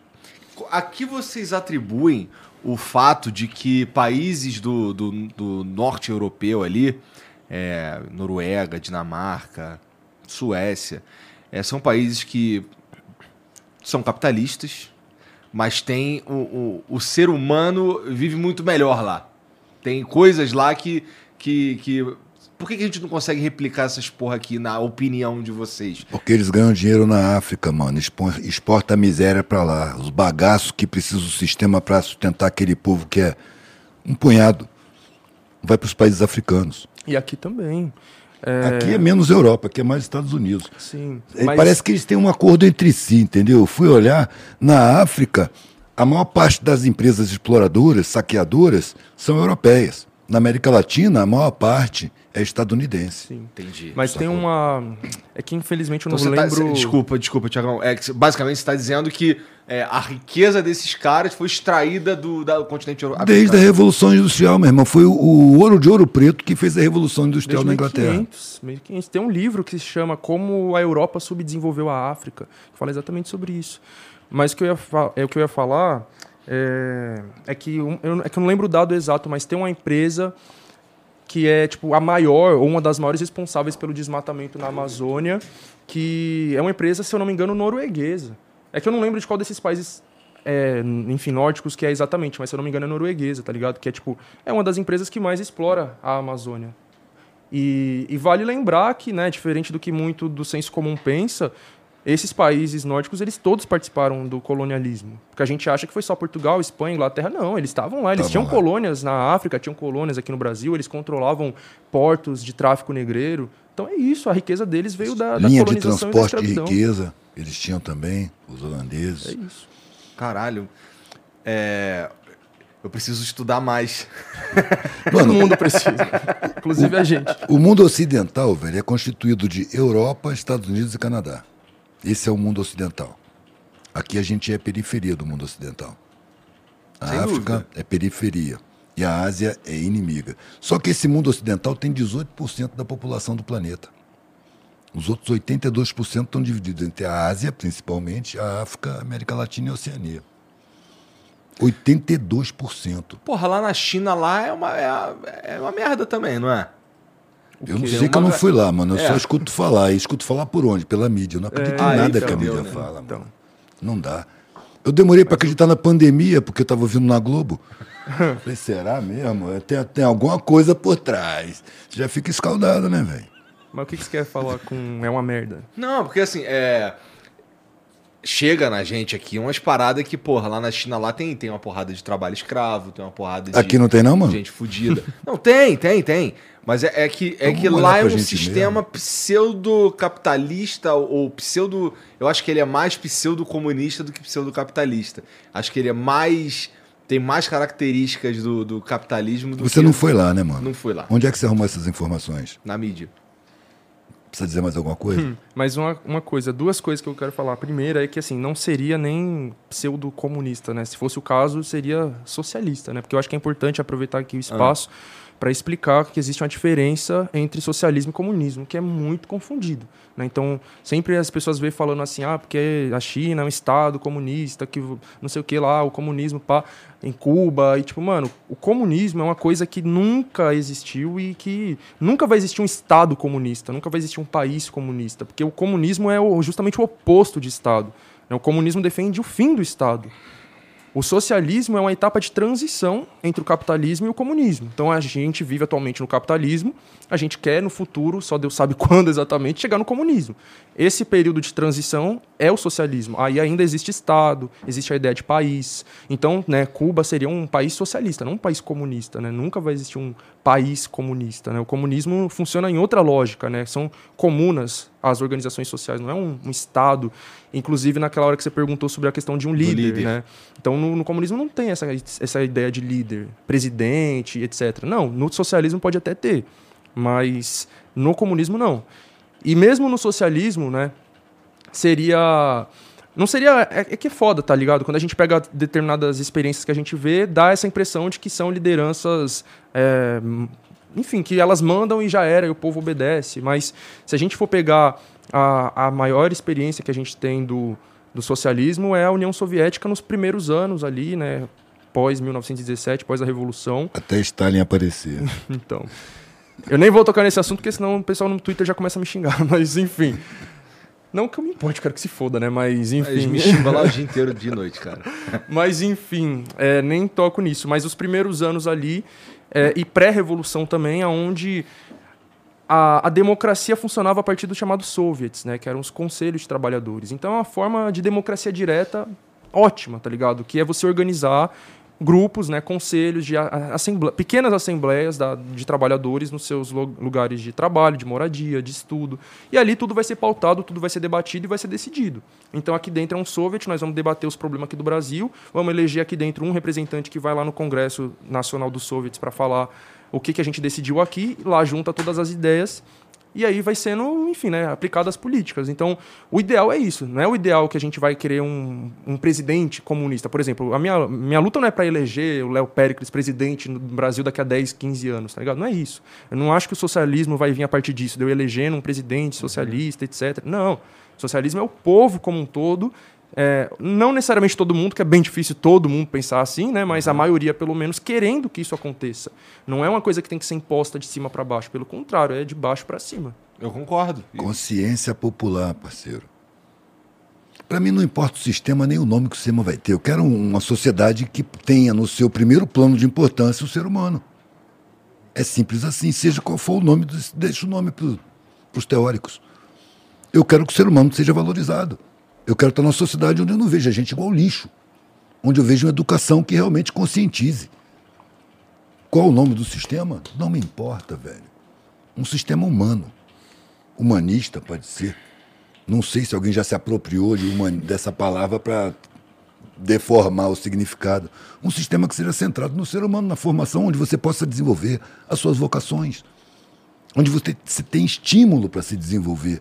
a que vocês atribuem o fato de que países do, do, do norte europeu ali, é, Noruega, Dinamarca, Suécia, é, são países que são capitalistas, mas tem o, o, o ser humano vive muito melhor lá. Tem coisas lá que. que, que... Por que, que a gente não consegue replicar essas porra aqui, na opinião de vocês? Porque eles ganham dinheiro na África, mano. Expo- Exporta a miséria pra lá. Os bagaços que precisa do sistema pra sustentar aquele povo que é um punhado. Vai pros países africanos. E aqui também. É, Aqui é menos Europa, aqui é mais Estados Unidos. Sim. É, mas- Parece que eles têm um acordo entre si, entendeu? Eu fui olhar, na África, a maior parte das empresas exploradoras, saqueadoras, são europeias. Na América Latina, a maior parte é estadunidense. Sim. Entendi. Mas tem uma. É que infelizmente eu não Então tá- lembro. cê- desculpa, desculpa, Tiagão. É basicamente você está dizendo que é, a riqueza desses caras foi extraída do, da- do continente europeu. Desde a Revolução Industrial, meu irmão. Foi o, o ouro de ouro preto que fez a Revolução Industrial na Inglaterra. 1500, 1500. Tem um livro que se chama Como a Europa subdesenvolveu a África, que fala exatamente sobre isso. Mas o que eu ia, é, o que eu ia falar é, é que eu, é que eu não lembro o dado exato, mas tem uma empresa que é tipo a maior ou uma das maiores responsáveis pelo desmatamento na Amazônia, que é uma empresa, se eu não me engano, norueguesa. É que eu não lembro de qual desses países é, enfim, nórdicos que é exatamente, mas se eu não me engano é norueguesa, tá ligado? Que é tipo, é uma das empresas que mais explora a Amazônia. E, e vale lembrar que, né, diferente do que muito do senso comum pensa, esses países nórdicos, eles todos participaram do colonialismo. Porque a gente acha que foi só Portugal, Espanha, Inglaterra. Não, eles estavam lá. Eles tinham lá. colônias na África, tinham colônias aqui no Brasil, eles controlavam portos de tráfico negreiro. Então é isso, a riqueza deles veio da, da Linha de e transporte de escravidão. riqueza, eles tinham também, os É holandeses. isso. Caralho. É, Eu preciso estudar mais. [LAUGHS] Todo mundo precisa. Inclusive a gente. O mundo ocidental, velho, é constituído de Europa, Estados Unidos e Canadá. Esse é o mundo ocidental. Aqui a gente é periferia do mundo ocidental. A Sem África dúvida. é periferia. E a Ásia é inimiga. Só que esse mundo ocidental tem 18% da população do planeta. Os outros 82% estão divididos entre a Ásia, principalmente, a África, a América Latina e a Oceania. 82%. Porra, lá na China, lá é uma, é, é uma merda também, não é? Eu não sei que eu não fui lá, mano. Eu É. só escuto falar. E escuto falar por onde? Pela mídia. Eu não acredito É, em nada que que a mídia né? fala, Então. mano. Não dá. Eu demorei pra acreditar na pandemia, porque eu tava ouvindo na Globo. [LAUGHS] Falei, será mesmo? Tem, tem alguma coisa por trás. Você já fica escaldado, né, velho? Mas o que que você quer falar com é uma merda? Não, porque assim, é. Chega na gente aqui umas paradas que, porra, lá na China lá tem, tem uma porrada de trabalho escravo, tem uma porrada de. Aqui não tem não, mano? gente fudida. [LAUGHS] Não, tem, tem, tem. Mas é, é que, é Vamos que lá é um sistema pseudo-capitalista ou pseudo. Eu acho que ele é mais pseudo-comunista do que pseudo-capitalista. Acho que ele é mais. Tem mais características do, do capitalismo do Você que. não foi lá, né, mano? Não fui lá. Onde é que você arrumou essas informações? Na mídia. Precisa dizer mais alguma coisa? Mas uma, uma coisa, duas coisas que eu quero falar. A primeira é que, assim, não seria nem pseudo-comunista, né? Se fosse o caso, seria socialista, né? Porque eu acho que é importante aproveitar aqui o espaço para explicar que existe uma diferença entre socialismo e comunismo, que é muito confundido. Né? Então, sempre as pessoas veem falando assim, ah, porque a China é um estado comunista, que não sei o que lá, o comunismo pá, em Cuba, e tipo, mano, o comunismo é uma coisa que nunca existiu e que nunca vai existir um estado comunista, nunca vai existir um país comunista, porque o comunismo é justamente o oposto de estado. né? O comunismo defende o fim do estado. O socialismo é uma etapa de transição entre o capitalismo e o comunismo. Então a gente vive atualmente no capitalismo, a gente quer no futuro, só Deus sabe [LAUGHS] quando exatamente, chegar no comunismo. Esse período de transição é o socialismo. Aí ainda existe Estado, existe a ideia de país. Então, né, Cuba seria um país socialista, não um país comunista. Né? Nunca vai existir um país comunista. Né? O comunismo funciona em outra lógica. Né? São comunas as organizações sociais, não é um, um Estado. Inclusive, naquela hora que você perguntou sobre a questão de um líder. líder. Né? Então, no, no comunismo não tem essa, essa ideia de líder, presidente, etc. Não, no socialismo pode até ter, mas no comunismo não. E mesmo no socialismo, né, seria... Não seria... É, é que é foda, tá ligado? Quando a gente pega determinadas experiências que a gente vê, dá essa impressão de que são lideranças... é, enfim, que elas mandam e já era, e o povo obedece. Mas se a gente for pegar a, a maior experiência que a gente tem do, do socialismo é a União Soviética nos primeiros anos ali, né? Pós 1917, pós a Revolução. Até Stalin aparecer. [LAUGHS] Então. Eu nem vou tocar nesse assunto, porque senão o pessoal no Twitter já começa a me xingar. [LAUGHS] Mas, enfim. Não que eu me importe, quero que se foda, né? Mas, Eles enfim. me xingam lá o dia [LAUGHS] inteiro de noite, cara. [LAUGHS] Mas, enfim, é, nem toco nisso. Mas os primeiros anos ali, é, e pré-revolução também, onde a, a democracia funcionava a partir dos chamados soviets, né? Que eram os conselhos de trabalhadores. Então é uma forma de democracia direta ótima, tá ligado? Que é você organizar grupos, né, conselhos de assemble- pequenas assembleias da- de trabalhadores nos seus lugares de trabalho, de moradia, de estudo. E ali tudo vai ser pautado, tudo vai ser debatido e vai ser decidido. Então aqui dentro é um soviet, nós vamos debater os problemas aqui do Brasil, vamos eleger aqui dentro um representante que vai lá no Congresso Nacional dos Soviets para falar o que, que a gente decidiu aqui, lá junta todas as ideias e aí vai sendo, enfim, né, aplicado as políticas. Então, o ideal é isso. Não é o ideal que a gente vai querer um, um presidente comunista. Por exemplo, a minha, minha luta não é para eleger o Léo Péricles presidente no Brasil daqui a 10, 15 anos, tá ligado? Não é isso. Eu não acho que o socialismo vai vir a partir disso, de eu elegendo um presidente socialista, etc. Não. O socialismo é o povo como um todo é, não necessariamente todo mundo, que é bem difícil todo mundo pensar assim, né? mas a uhum. maioria, pelo menos, querendo que isso aconteça. Não é uma coisa que tem que ser imposta de cima para baixo, pelo contrário, é de baixo para cima. Eu concordo. Consciência popular, parceiro. Para mim não importa o sistema nem o nome que o sistema vai ter. Eu quero uma sociedade que tenha no seu primeiro plano de importância o ser humano. É simples assim, seja qual for o nome, deixa o nome para os teóricos. Eu quero que o ser humano seja valorizado. Eu quero estar numa sociedade onde eu não vejo a gente igual lixo. Onde eu vejo uma educação que realmente conscientize. Qual o nome do sistema? Não me importa, velho. Um sistema humano. Humanista, pode ser. Não sei se alguém já se apropriou de uma, dessa palavra para deformar o significado. Um sistema que seja centrado no ser humano, na formação, onde você possa desenvolver as suas vocações. Onde você, você tem estímulo para se desenvolver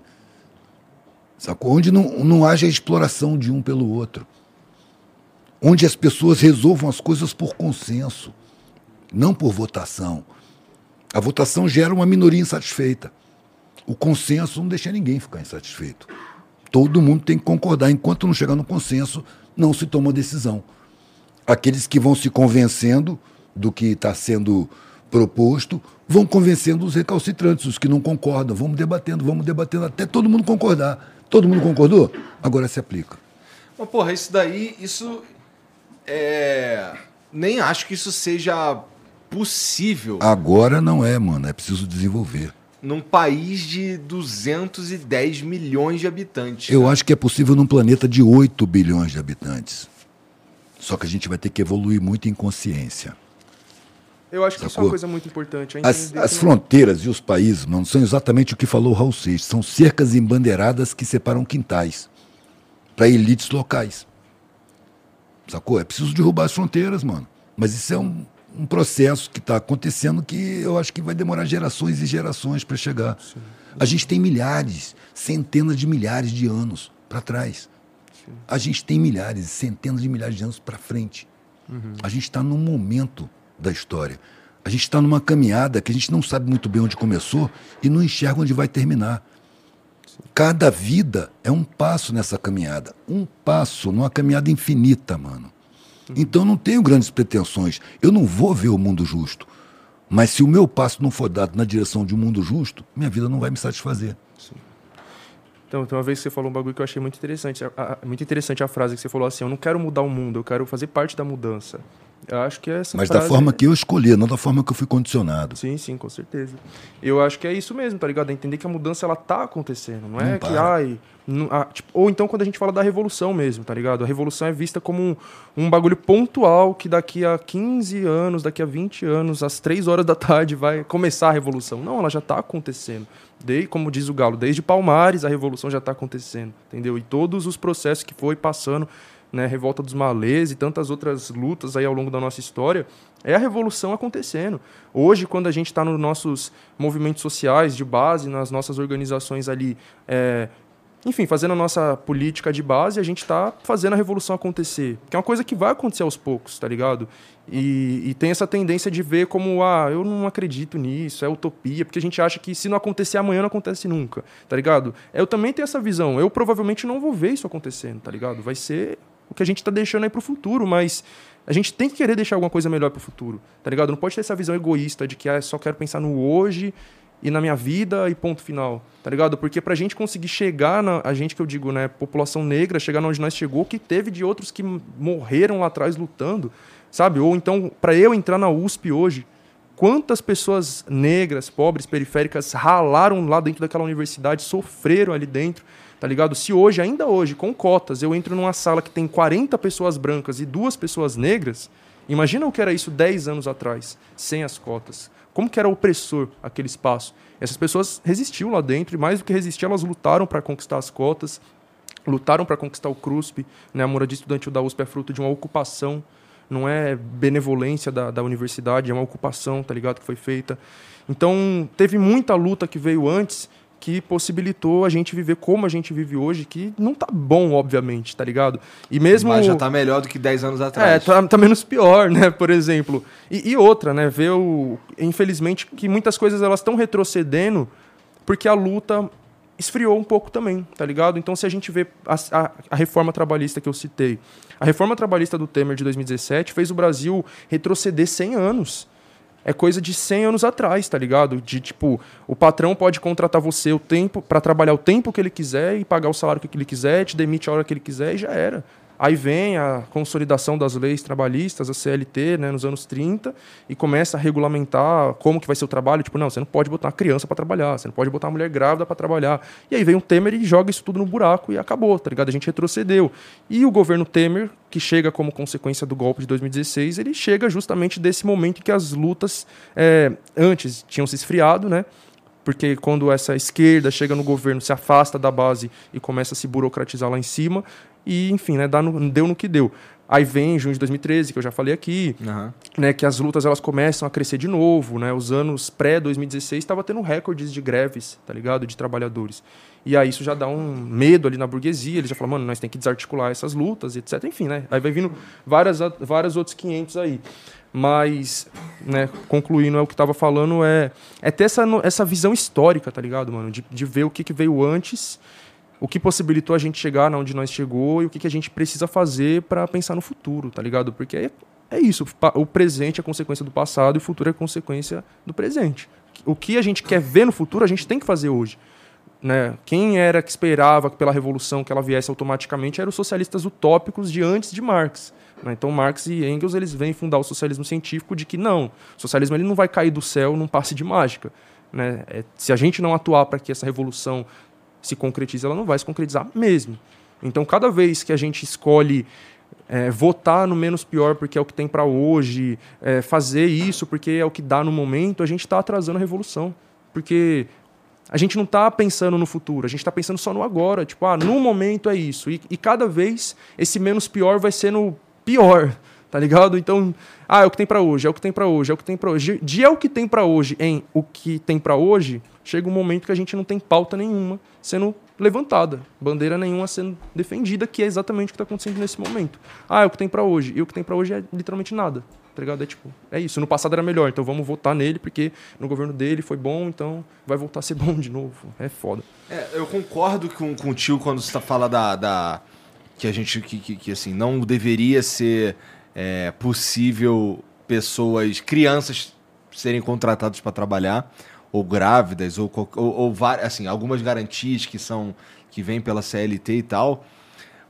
Sacou? Onde não, não haja exploração de um pelo outro. Onde as pessoas resolvam as coisas por consenso, não por votação. A votação gera uma minoria insatisfeita. O consenso não deixa ninguém ficar insatisfeito. Todo mundo tem que concordar. Enquanto não chegar no consenso, não se toma decisão. Aqueles que vão se convencendo do que está sendo proposto vão convencendo os recalcitrantes, os que não concordam. Vamos debatendo, vamos debatendo até todo mundo concordar. Todo mundo concordou? Agora se aplica. Mas, porra, isso daí, isso. É. Nem acho que isso seja possível. Agora não é, mano. É preciso desenvolver. Num país de 210 milhões de habitantes. Eu acho que é possível num planeta de 8 bilhões de habitantes. Só que a gente vai ter que evoluir muito em consciência. Eu acho que Sacou? isso é uma coisa muito importante. As, as fronteiras e os países, não são exatamente o que falou o Raul Seixas. São cercas embandeiradas que separam quintais para elites locais. Sacou? É preciso derrubar as fronteiras, mano. Mas isso é um, um processo que está acontecendo que eu acho que vai demorar gerações e gerações para chegar. Sim. A gente tem milhares, centenas de milhares de anos para trás. Sim. A gente tem milhares, centenas de milhares de anos para frente. Uhum. A gente está num momento da história. A gente está numa caminhada que a gente não sabe muito bem onde começou e não enxerga onde vai terminar. Cada vida é um passo nessa caminhada. Um passo numa caminhada infinita, mano. Então eu não tenho grandes pretensões. Eu não vou ver o mundo justo. Mas se o meu passo não for dado na direção de um mundo justo, minha vida não vai me satisfazer. Sim. Então, uma vez você falou um bagulho que eu achei muito interessante. muito interessante a frase que você falou assim: Eu não quero mudar o mundo, eu quero fazer parte da mudança. Eu acho que é essa Mas frase... da forma que eu escolhi, não da forma que eu fui condicionado. Sim, sim, com certeza. Eu acho que é isso mesmo, tá ligado? É entender que a mudança ela tá acontecendo, não, não é para. que ai, não, ah, tipo, ou então quando a gente fala da revolução mesmo, tá ligado? A revolução é vista como um, um bagulho pontual que daqui a 15 anos, daqui a 20 anos, às 3 horas da tarde vai começar a revolução. Não, ela já tá acontecendo. Desde, como diz o Galo, desde Palmares a revolução já tá acontecendo, entendeu? E todos os processos que foi passando né, Revolta dos Malês e tantas outras lutas aí ao longo da nossa história, é a revolução acontecendo. Hoje, quando a gente está nos nossos movimentos sociais de base, nas nossas organizações ali, é, enfim, fazendo a nossa política de base, a gente está fazendo a revolução acontecer. Que é uma coisa que vai acontecer aos poucos, tá ligado? E, e, tem essa tendência de ver como, ah, eu não acredito nisso, é utopia, porque a gente acha que se não acontecer amanhã, não acontece nunca, tá ligado? Eu também tenho essa visão. Eu provavelmente não vou ver isso acontecendo, tá ligado? Vai ser que a gente está deixando aí para o futuro, mas a gente tem que querer deixar alguma coisa melhor para o futuro, tá ligado? Não pode ter essa visão egoísta de que ah, só quero pensar no hoje e na minha vida e ponto final, tá ligado? Porque para a gente conseguir chegar na a gente que eu digo, né, população negra, chegar onde nós chegou, que teve de outros que morreram lá atrás lutando, sabe? Ou então para eu entrar na USP hoje, quantas pessoas negras, pobres, periféricas ralaram lá dentro daquela universidade, sofreram ali dentro Tá ligado? Se hoje, ainda hoje, com cotas, eu entro numa sala que tem 40 pessoas brancas e duas pessoas negras, imagina o que era isso 10 anos atrás, sem as cotas. Como que era opressor aquele espaço? Essas pessoas resistiam lá dentro e mais do que resistir, elas lutaram para conquistar as cotas, lutaram para conquistar o CRUSP, né? A moradia estudantil da USP é fruto de uma ocupação, não é benevolência da, da universidade, é uma ocupação, tá ligado, que foi feita. Então, teve muita luta que veio antes que possibilitou a gente viver como a gente vive hoje, que não tá bom, obviamente, tá ligado? E mesmo. Mas já tá melhor do que 10 anos É, atrás. tá, tá menos pior, né? Por exemplo. E, e outra, né? Ver o. Infelizmente, que muitas coisas elas estão retrocedendo porque a luta esfriou um pouco também, tá ligado? Então, se a gente vê a, a- a reforma trabalhista que eu citei, a reforma trabalhista do Temer de 2017 fez o Brasil retroceder 100 anos. É coisa de 100 anos atrás, tá ligado? De tipo, o patrão pode contratar você o tempo para trabalhar o tempo que ele quiser e pagar o salário que ele quiser, te demite a hora que ele quiser e já era. Aí vem a consolidação das leis trabalhistas, a CLT, né, nos anos 30, e começa a regulamentar como que vai ser o trabalho. Tipo, não, você não pode botar uma criança para trabalhar, você não pode botar uma mulher grávida para trabalhar. E aí vem o Temer e joga isso tudo no buraco e acabou, tá ligado? A gente retrocedeu. E o governo Temer, que chega como consequência do golpe de 2016, ele chega justamente desse momento em que as lutas é, antes tinham se esfriado, né? porque quando essa esquerda chega no governo, se afasta da base e começa a se burocratizar lá em cima, e enfim, né, no- deu no que deu. Aí vem junho de 2013, que eu já falei aqui, Aham. né, que as lutas elas começam a crescer de novo, né? Os anos pré-2016 estava tendo recordes de greves, tá ligado? De trabalhadores. E aí isso já dá um medo ali na burguesia, eles já falam, mano, nós tem que desarticular essas lutas, etc. Enfim, né? Aí vai vindo várias, várias outros 500 aí. Mas, né, concluindo, é o que tava falando, é, é ter essa, essa visão histórica, tá ligado, mano? De, de ver o que, que veio antes, o que possibilitou a gente chegar onde nós chegou e o que, que a gente precisa fazer para pensar no futuro, tá ligado? Porque é, é isso, o presente é consequência do passado e o futuro é consequência do presente. O que a gente quer ver no futuro, a gente tem que fazer hoje. Né? Quem era que esperava pela revolução que ela viesse automaticamente eram os socialistas utópicos de antes de Marx. né? Então Marx e Engels eles vêm fundar o socialismo científico de que não, o socialismo ele não vai cair do céu num passe de mágica. Né? É, se a gente não atuar para que essa revolução se concretize, ela não vai se concretizar mesmo. Então cada vez que a gente escolhe é, votar no menos pior porque é o que tem para hoje, é, fazer isso porque é o que dá no momento, a gente está atrasando a revolução. Porque a gente não está pensando no futuro, a gente está pensando só no agora. Tipo, ah, no momento é isso. E, e cada vez esse menos pior vai sendo pior, tá ligado? Então, ah, é o que tem para hoje, é o que tem para hoje, é o que tem para hoje. De é o que tem para hoje em o que tem para hoje, chega um momento que a gente não tem pauta nenhuma sendo levantada, bandeira nenhuma sendo defendida, que é exatamente o que está acontecendo nesse momento. Ah, é o que tem para hoje. E o que tem para hoje é literalmente nada. Tá ligado? É tipo, é isso. No passado era melhor, então vamos votar nele, porque no governo dele foi bom, então vai voltar a ser [LAUGHS] bom de novo. É foda. É, eu concordo com, com o tio quando você tá fala da, da- que a gente que, que, que, assim não deveria ser é, possível pessoas crianças serem contratadas para trabalhar ou grávidas ou, ou, ou assim algumas garantias que são que vêm pela CLT e tal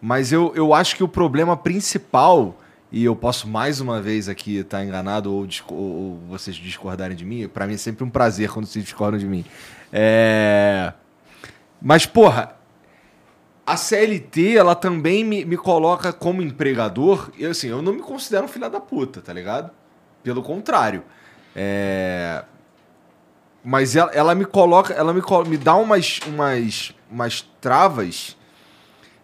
mas eu, eu acho que o problema principal e eu posso mais uma vez aqui estar enganado ou, disco- ou- ou vocês discordarem de mim para mim é sempre um prazer quando vocês discordam de mim é mas, porra, a CLT, ela também me, me coloca como empregador. E assim, eu não me considero um filho da puta, tá ligado? Pelo contrário. É... Mas ela, ela me coloca, ela me, me dá umas, umas, umas travas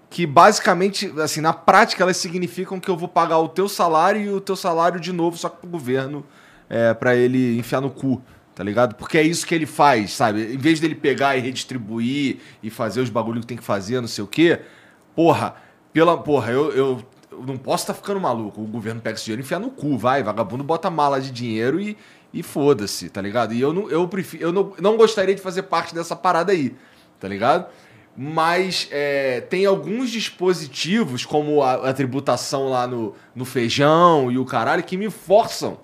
que basicamente, assim, na prática elas significam que eu vou pagar o teu salário e o teu salário de novo, só que pro governo, é, para ele enfiar no cu, tá ligado? Porque é isso que ele faz, sabe? Em vez dele pegar e redistribuir e fazer os bagulho que tem que fazer, não sei o quê, porra, pela, porra, eu, eu, eu não posso estar ficando maluco. O governo pega esse dinheiro e enfia no cu, vai, vagabundo bota mala de dinheiro e, e foda-se, tá ligado? E eu não, eu prefiro, eu não, não gostaria de fazer parte dessa parada aí, tá ligado? Mas é, tem alguns dispositivos, como a, a tributação lá no, no feijão e o caralho, que me forçam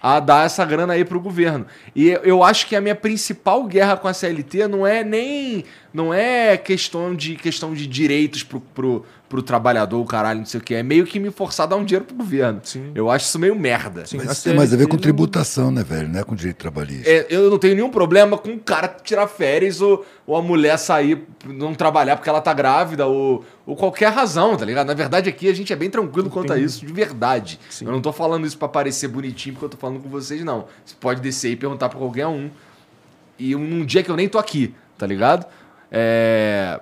a dar essa grana aí pro governo. E eu- acho que a minha principal guerra com a CLT não é nem. Não é questão de questão de direitos pro, pro, pro trabalhador, o caralho, não sei o que. É meio que me forçar a dar um dinheiro pro governo. Sim. Eu acho isso meio merda. Sim, Mas tem mais a ver com não- tributação, né, velho? Não é com direito trabalhista. É, eu não tenho nenhum problema com o cara tirar férias ou, ou a mulher sair, não trabalhar porque ela tá grávida ou, ou qualquer razão, tá ligado? Na verdade, aqui a gente é bem tranquilo quanto a Entendi. isso, de verdade. Sim. Eu não tô falando isso pra parecer bonitinho porque eu tô falando com vocês, não. Você pode descer e perguntar pra qualquer um. E um, num dia que eu nem tô aqui, tá ligado? É.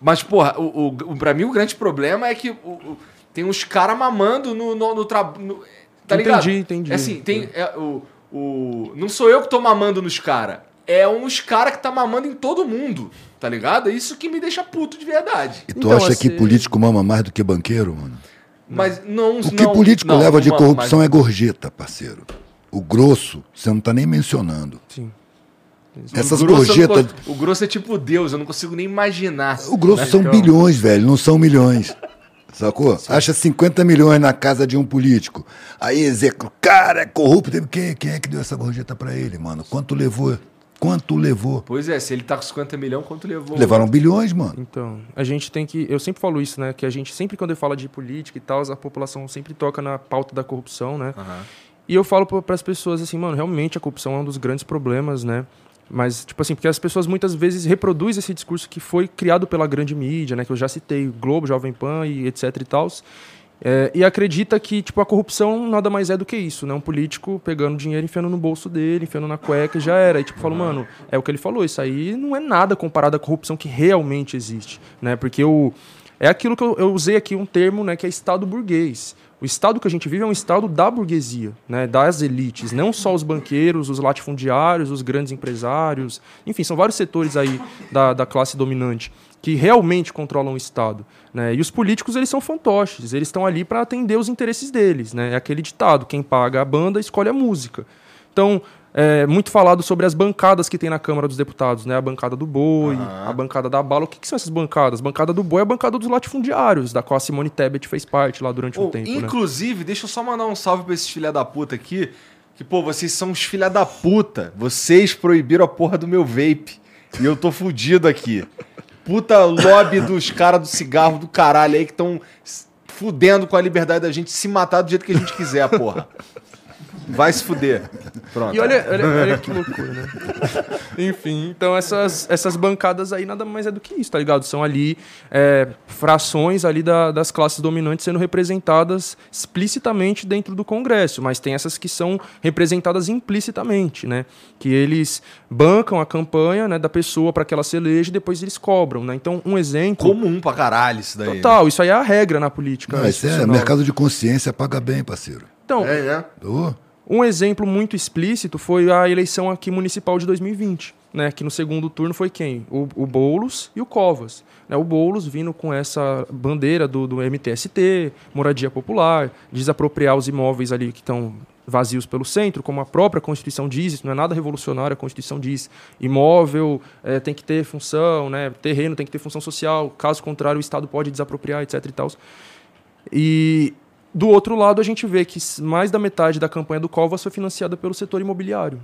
Mas, porra, o, o, pra mim o grande problema é que o- o- tem uns caras mamando no, no, no trabalho. Tá Entendi, ligado? entendi. É assim, tem. é, o, o, não sou eu que tô mamando nos caras. É uns caras que tá mamando em todo mundo. Tá ligado? É isso que me deixa puto de verdade. E tu Então, acha que assim- político mama mais do que banqueiro, mano? Mas não. O que político leva de corrupção é gorjeta, parceiro. O grosso, você não tá nem mencionando. Sim. Essas gorjetas. o grosso é tipo Deus, eu não consigo nem imaginar. O grosso são Então- bilhões, velho, não são milhões. Sacou? Acha 50 milhões na casa de um político. Aí executa. Cara, é corrupto. Quem, quem é que deu essa gorjeta pra ele, mano? Quanto levou? Quanto levou? Pois é, se ele tá com 50 milhões, quanto levou? Levaram bilhões, mano. Então, a gente tem que. Eu sempre falo isso, né? Que a gente, sempre quando eu falo de política e tal, a população sempre toca na pauta da corrupção, né? Aham. E eu falo para as pessoas assim, mano, realmente a corrupção é um dos grandes problemas, né? Mas, tipo assim, porque as pessoas muitas vezes reproduzem esse discurso que foi criado pela grande mídia, né? Que eu já citei, Globo, Jovem Pan e etc e tal. e acredita que, tipo, a corrupção nada mais é do que isso, né? Um político pegando dinheiro, enfiando no bolso dele, enfiando na cueca e já era. E, tipo, falo, mano, é o que ele falou, isso aí não é nada comparado à corrupção que realmente existe, né? Porque o... É aquilo que eu, eu usei aqui um termo, né? Que é Estado burguês. O Estado que a gente vive é um Estado da burguesia, né, das elites, não só os banqueiros, os latifundiários, os grandes empresários, enfim, são vários setores aí da, da classe dominante que realmente controlam o Estado. Né? E os políticos, eles são fantoches, eles estão ali para atender os interesses deles. Né? É aquele ditado, quem paga a banda escolhe a música. Então, é muito falado sobre as bancadas que tem na Câmara dos Deputados, né? A bancada do boi, a bancada da bala. O que, que são essas bancadas? Bancada do boi é a bancada dos latifundiários, da qual a Simone Tebet fez parte lá durante um Ô, tempo. né? inclusive, deixa eu só mandar um salve pra esses filha da puta aqui. Que, pô, vocês são uns filha da puta. Vocês proibiram a porra do meu vape. E eu tô fudido aqui. Puta lobby dos caras do cigarro do caralho aí que estão fudendo com a liberdade da gente se matar do jeito que a gente quiser, porra. Vai se fuder. Pronto. E olha, olha, olha que loucura, né? Enfim, então essas, essas bancadas aí nada mais é do que isso, tá ligado? São ali é, frações ali da- das classes dominantes sendo representadas explicitamente dentro do Congresso, mas tem essas que são representadas implicitamente, né? Que eles bancam a campanha né, da pessoa para que ela se eleja e depois eles cobram, né? Então, um exemplo... Comum pra caralho isso daí. né? Total, isso aí é a regra na política. Não, isso é mercado de consciência, paga bem, parceiro. Então, É, né? Ô, Um exemplo muito explícito foi a eleição aqui municipal de 2020, né? Que no segundo turno foi quem? O, o Boulos e o Covas. Né? O Boulos vindo com essa bandeira do, do MTST, moradia popular, desapropriar os imóveis ali que estão vazios pelo centro, como a própria Constituição diz, isso não é nada revolucionário, a Constituição diz imóvel eh, tem que ter função, né? terreno tem que ter função social, caso contrário o Estado pode desapropriar, etc. e tal. E do outro lado, a gente vê que mais da metade da campanha do Covas foi financiada pelo setor imobiliário.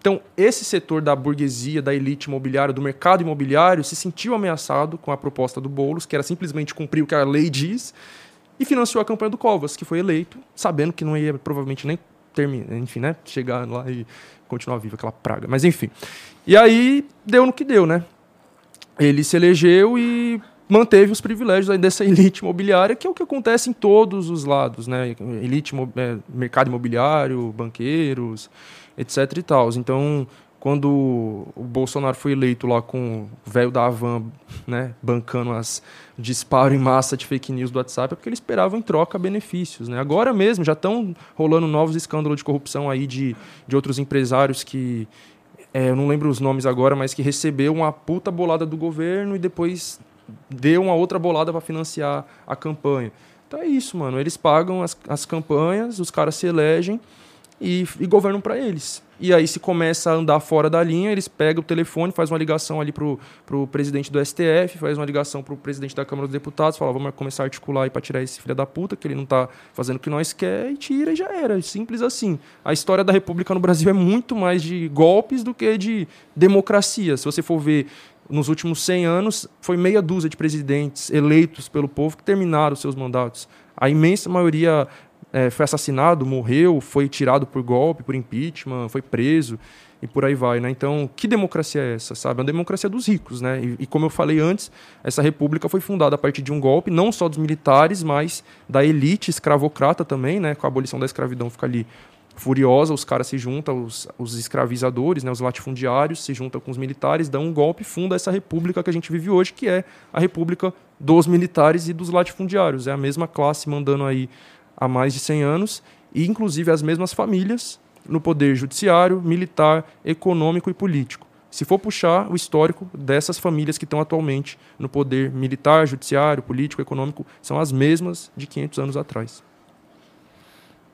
Então, esse setor da burguesia, da elite imobiliária, do mercado imobiliário, se sentiu ameaçado com a proposta do Boulos, que era simplesmente cumprir o que a lei diz, e financiou a campanha do Covas, que foi eleito, sabendo que não ia provavelmente nem terminar, enfim, né, chegar lá e continuar vivo aquela praga. Mas enfim. E aí deu no que deu, né? Ele se elegeu e manteve os privilégios dessa [LAUGHS] elite imobiliária, que é o que acontece em todos os lados, né? Elite, é, mercado imobiliário, banqueiros, etc e tal. Então, quando o Bolsonaro foi eleito lá com o velho da Havan, né, bancando as disparo em massa de fake news do WhatsApp, é porque ele esperava em troca benefícios, né? Agora mesmo já estão rolando novos escândalos de corrupção aí de, de outros empresários que é, eu não lembro os nomes agora, mas que recebeu uma puta bolada do governo e depois deu uma outra bolada para financiar a campanha. Então é isso, mano. Eles pagam as, as campanhas, os caras se elegem e, e governam para eles. E aí, se começa a andar fora da linha, eles pegam o telefone, faz uma ligação ali pro, pro presidente do STF, faz uma ligação pro presidente da Câmara dos Deputados, fala, vamos começar a articular para tirar esse filho da puta, que ele não tá fazendo o que nós quer, e tira e já era. Simples assim. A história da República no Brasil é muito mais de golpes do que de democracia. Se você for ver nos últimos 100 anos, foi meia dúzia de presidentes eleitos pelo povo que terminaram seus mandatos. A imensa maioria é, foi assassinado, morreu, foi tirado por golpe, por impeachment, foi preso e por aí vai, né? Então, que democracia é essa, sabe? É uma democracia dos ricos, né? E, e como eu falei antes, essa república foi fundada a partir de um golpe, não só dos militares, mas da elite escravocrata também, né? Com a abolição da escravidão fica ali furiosa, os caras se juntam, os, os escravizadores, né, os latifundiários, se juntam com os militares, dão um golpe e funda essa república que a gente vive hoje, que é a república dos militares e dos latifundiários. É a mesma classe mandando aí há mais de 100 anos, e inclusive as mesmas famílias no poder judiciário, militar, econômico e político. Se for puxar o histórico dessas famílias que estão atualmente no poder militar, judiciário, político, econômico, são as mesmas de 500 anos atrás.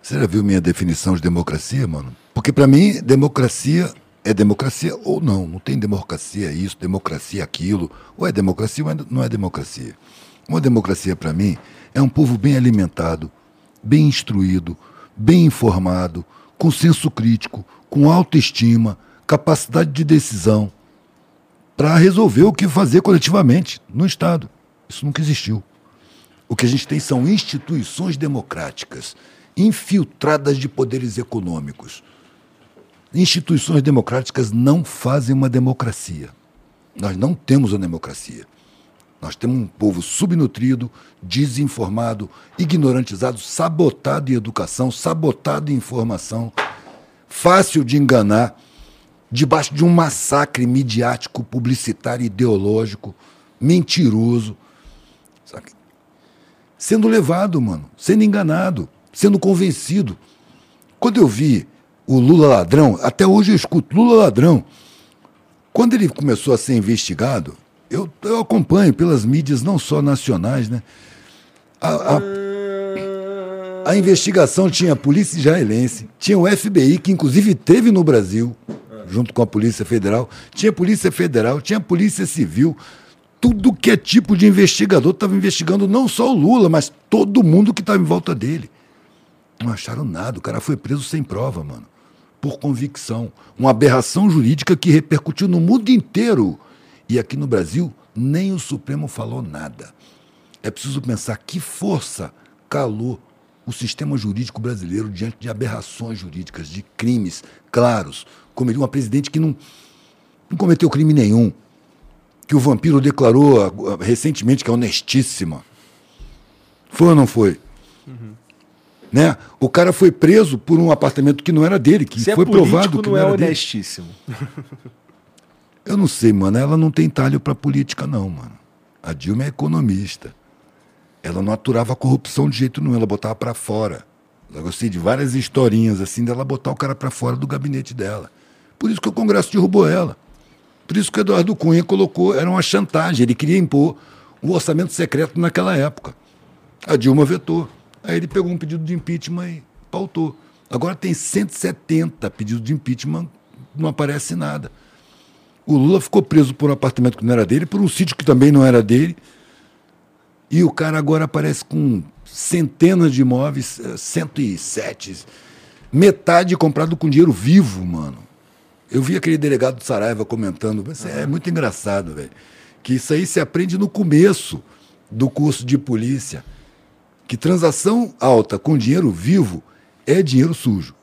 Você já viu minha definição de democracia, mano? Porque para mim, democracia é democracia ou não. Não tem democracia isso, democracia aquilo. Ou é democracia ou é, não é democracia. Uma democracia, para mim, é um povo bem alimentado, bem instruído, bem informado, com senso crítico, com autoestima, capacidade de decisão, para resolver o que fazer coletivamente no Estado. Isso nunca existiu. O que a gente tem são instituições democráticas infiltradas de poderes econômicos. Instituições democráticas não fazem uma democracia. Nós não temos uma democracia. Nós temos um povo subnutrido, desinformado, ignorantizado, sabotado em educação, sabotado em informação, fácil de enganar, debaixo de um massacre midiático, publicitário, ideológico, mentiroso. Sabe? Sendo levado, mano, sendo enganado sendo convencido. Quando eu vi o Lula ladrão, até hoje eu escuto Lula ladrão. Quando ele começou a ser investigado, eu, eu acompanho pelas mídias não só nacionais, né? A, a, a investigação tinha a polícia israelense, tinha o FBI, que inclusive teve no Brasil, junto com a Polícia Federal, tinha Polícia Federal, tinha a Polícia Civil, tudo que é tipo de investigador estava investigando não só o Lula, mas todo mundo que estava em volta dele. Não acharam nada. O cara foi preso sem prova, mano. Por convicção. Uma aberração jurídica que repercutiu no mundo inteiro. E aqui no Brasil, nem o Supremo falou nada. É preciso pensar que força calou o sistema jurídico brasileiro diante de aberrações jurídicas, de crimes claros. Como uma presidente que não, não cometeu crime nenhum. Que o vampiro declarou ah, recentemente que é honestíssima. Foi ou não foi? Uhum. Né? O cara foi preso por um apartamento que não era dele, que Se é foi é provado que não, não é honestíssimo. [LAUGHS] Eu não sei, mano. Ela não tem talho para política, não, mano. A Dilma é economista. Ela não aturava a corrupção de jeito nenhum, ela botava para fora. Eu gostei de várias historinhas assim dela botar o cara para fora do gabinete dela. Por isso que o Congresso derrubou ela. Por isso que o Eduardo Cunha colocou, era uma chantagem, ele queria impor o orçamento secreto naquela época. A Dilma vetou. Aí ele pegou um pedido de impeachment e pautou. Agora tem 170 pedidos de impeachment, não aparece nada. O Lula ficou preso por um apartamento que não era dele, por um sítio que também não era dele. E o cara agora aparece com centenas de imóveis, 107, eh, metade comprado com dinheiro vivo, mano. Eu vi aquele delegado do Saraiva comentando, é muito engraçado, velho, que isso aí se aprende no começo do curso de polícia que transação alta com dinheiro vivo é dinheiro sujo.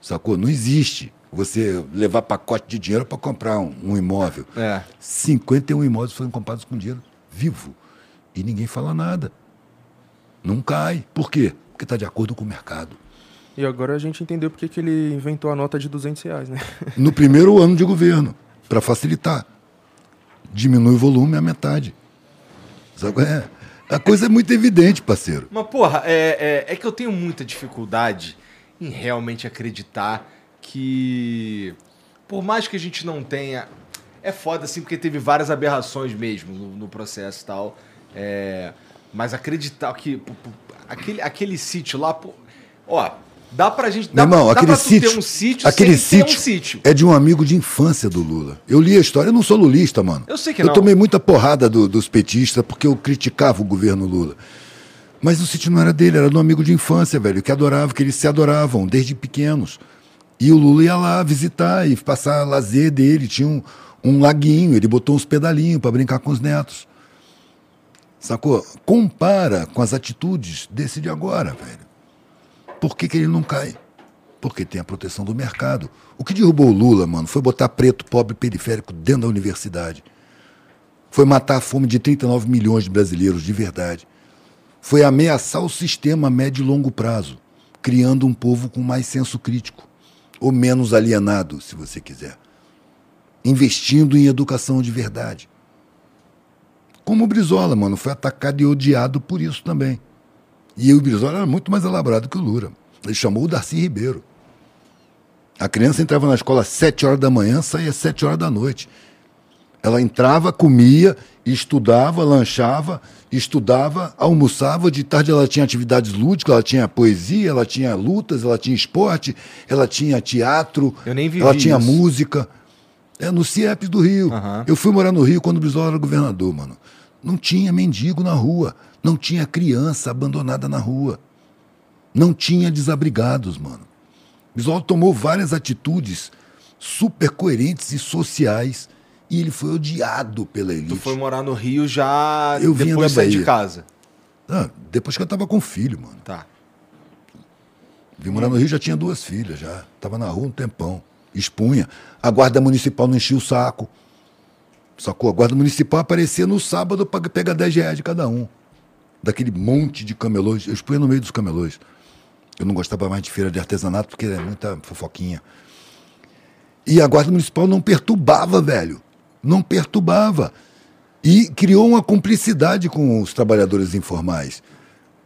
Sacou? Não existe você levar pacote de dinheiro para comprar um, um, imóvel. É. 51 imóveis foram comprados com dinheiro vivo. E ninguém fala nada. Não cai. Por quê? Porque está de acordo com o mercado. E agora a gente entendeu porque que ele inventou a nota de 200 reais, né? [LAUGHS] No primeiro ano de governo, para facilitar. Diminui o volume a metade. Sabe? É. A coisa é muito evidente, parceiro. Mas, porra, é, é, é, que eu tenho muita dificuldade em realmente acreditar que. Por mais que a gente não tenha. É foda, assim, porque teve várias aberrações mesmo no, no processo e tal. É, mas acreditar que. Aquele, aquele sítio lá. Ó, Dá pra gente. Meu irmão, dá aquele sítio, um sítio aquele sítio, um sítio é de um amigo de infância do Lula. Eu li a história, eu não sou lulista, mano. Eu sei que eu não. Eu tomei muita porrada do, dos petistas porque eu criticava o governo Lula. Mas o sítio não era dele, era um amigo de infância, velho, que adorava, que eles se adoravam desde pequenos. E o Lula ia lá visitar e passar lazer dele. Tinha um, um laguinho, ele botou uns pedalinhos para brincar com os netos. Sacou? Compara com as atitudes desse de agora, velho. Por que, que ele não cai? Porque tem a proteção do mercado. O que derrubou o Lula, mano, foi botar preto, pobre, periférico dentro da universidade. Foi matar a fome de 39 milhões de brasileiros, de verdade. Foi ameaçar o sistema a médio e longo prazo. criando um povo com mais senso crítico, ou menos alienado, se você quiser. Investindo em educação de verdade. Como o Brizola, mano, foi atacado e odiado por isso também. E o Brizola era muito mais elaborado que o Lula. Ele chamou o Darcy Ribeiro. A criança entrava na escola às sete horas da manhã, saía às sete horas da noite. Ela entrava, comia, estudava, lanchava, estudava, almoçava, de tarde ela tinha atividades lúdicas, ela tinha poesia, ela tinha lutas, ela tinha esporte, ela tinha teatro, Eu nem vivi ela tinha isso. música. É no CIEPs do Rio. Aham. Eu fui morar no Rio quando o Brizola era governador, mano. Não tinha mendigo na rua, não tinha criança abandonada na rua. Não tinha desabrigados, mano. O Brizola tomou várias atitudes super coerentes e sociais e ele foi odiado pela elite. Tu foi morar no Rio já Eu depois de sair de casa. Ah, depois que eu tava com filho, mano. Tá. Vim morar no Rio, já tinha duas filhas, já. Tava na rua um tempão. Expunha. A guarda municipal não enchia o saco. Sacou? A guarda municipal aparecia no sábado para pegar 10 reais de cada um. Daquele monte de camelôs. Eu expunha no meio dos camelôs. Eu não gostava mais de feira de artesanato porque é muita fofoquinha. E a guarda municipal não perturbava, velho. Não perturbava. E criou uma cumplicidade com os trabalhadores informais.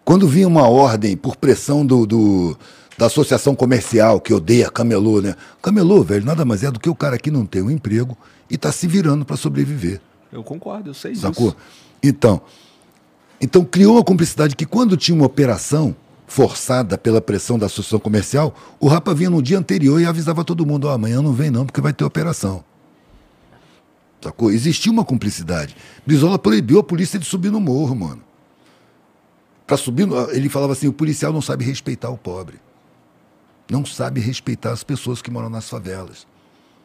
Quando vinha uma ordem por pressão do, do- da associação comercial, que odeia camelô, né? Camelô, velho, nada mais é do que o cara que não tem um emprego e está se virando para sobreviver. Eu concordo, eu sei Sacou? disso. Então, então criou uma cumplicidade que quando tinha uma operação forçada pela pressão da associação comercial, o Rapa vinha no dia anterior e avisava todo mundo, ó, amanhã não vem não, porque vai ter operação. Sacou? Existia uma cumplicidade. Brizola proibiu a polícia de subir no morro, mano. Pra subir, no- ele falava assim, o policial não sabe respeitar o pobre. Não sabe respeitar as pessoas que moram nas favelas.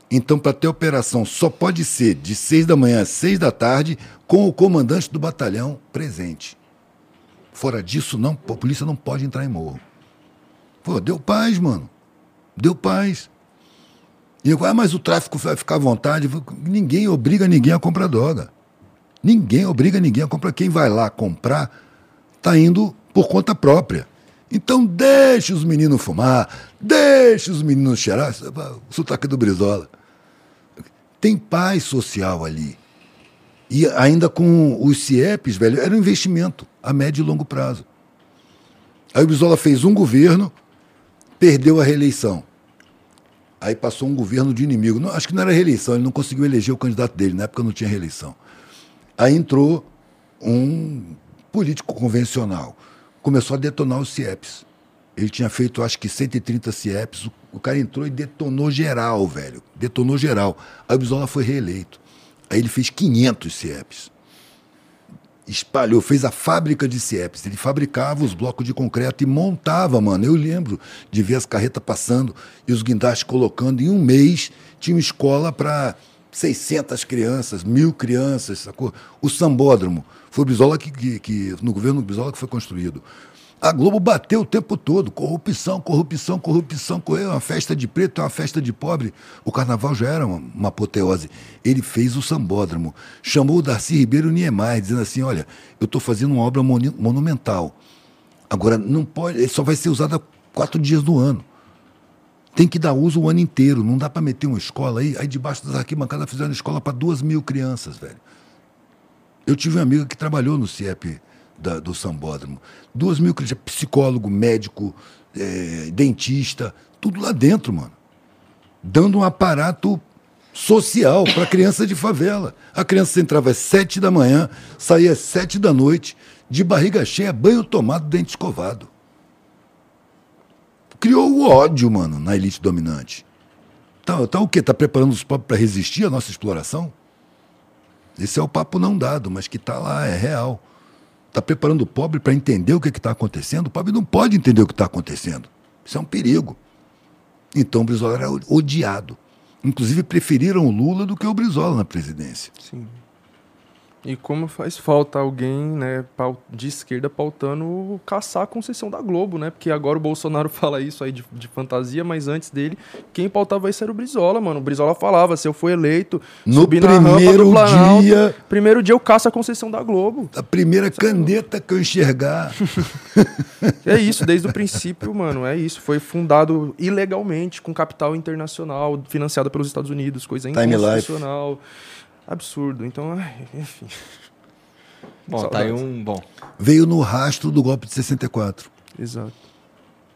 Então, para ter operação, só pode ser de seis da manhã às seis da tarde, com o comandante do batalhão presente. Fora disso, não, a polícia não pode entrar em morro. Pô, deu paz, mano. Deu paz. E eu, ah, mas o tráfico vai ficar à vontade. Ninguém obriga ninguém a comprar droga. Ninguém obriga ninguém a comprar. Quem vai lá comprar está indo por conta própria. Então deixe os meninos fumar, deixe os meninos cheirar. O sotaque do Brizola. Tem paz social ali. E ainda com os CIEPs, velho, era um investimento a médio e longo prazo. Aí o Brizola fez um governo, perdeu a reeleição. Aí passou um governo de inimigo. Não, acho que não era reeleição, ele não conseguiu eleger o candidato dele, na época não tinha reeleição. Aí entrou um político convencional. Começou a detonar os CIEPs. Ele tinha feito, acho que 130 CIEPs. O, o cara entrou e detonou geral, velho. Detonou geral. Aí o Brizola foi reeleito. Aí ele fez 500 CIEPs. Espalhou, fez a fábrica de CIEPs. Ele fabricava os blocos de concreto e montava, mano. Eu lembro de ver as carretas passando e os guindastes colocando. Em um mês tinha uma escola para 600 crianças, mil crianças, sacou? O sambódromo. Foi o Brizola que, que, que- no governo do Brizola que foi construído. A Globo bateu o tempo todo, corrupção, corrupção, corrupção, correu, uma festa de preto, uma festa de pobre. O carnaval já era uma, uma apoteose. Ele fez o sambódromo, chamou o Darcy Ribeiro Niemeyer, dizendo assim, olha, eu estou fazendo uma obra monumental. Agora, não pode, só vai ser usada quatro dias do ano. Tem que dar uso o ano inteiro, não dá para meter uma escola aí. Aí debaixo das arquibancadas fizeram escola para duas mil crianças, velho. Eu tive uma amiga que trabalhou no CIEP da- do Sambódromo. Duas mil crianças, psicólogo, médico, eh, dentista, tudo lá dentro, mano. Dando um aparato social para criança de favela. A criança entrava às sete da manhã, saía às sete da noite, de barriga cheia, banho tomado, dente escovado. Criou o ódio, mano, na elite dominante. Tá, tá o quê? Tá preparando os pobres para resistir à nossa exploração? Esse é o papo não dado, mas que está lá, é real. Está preparando o pobre para entender o que está acontecendo? O pobre não pode entender o que está acontecendo. Isso é um perigo. Então o Brizola era odiado. Inclusive preferiram o Lula do que o Brizola na presidência. Sim. E como faz falta alguém, né, de esquerda pautando caçar a concessão da Globo, né? Porque agora o Bolsonaro [LAUGHS] fala isso aí de, de fantasia, mas antes dele, quem pautava isso era o Brizola, mano. O Brizola falava, se eu for eleito, No subir na rampa primeiro do Planalto, dia- primeiro dia eu caço a concessão da Globo. A primeira caneta que eu enxergar. [LAUGHS] É isso, desde o princípio, mano, é isso. Foi fundado ilegalmente, com capital internacional, financiado pelos Estados Unidos, coisa Time Life. Absurdo. Então, ai, [LAUGHS] enfim. Bom, tá aí Saudades. um. Bom. Veio no rastro do golpe de 64. Exato.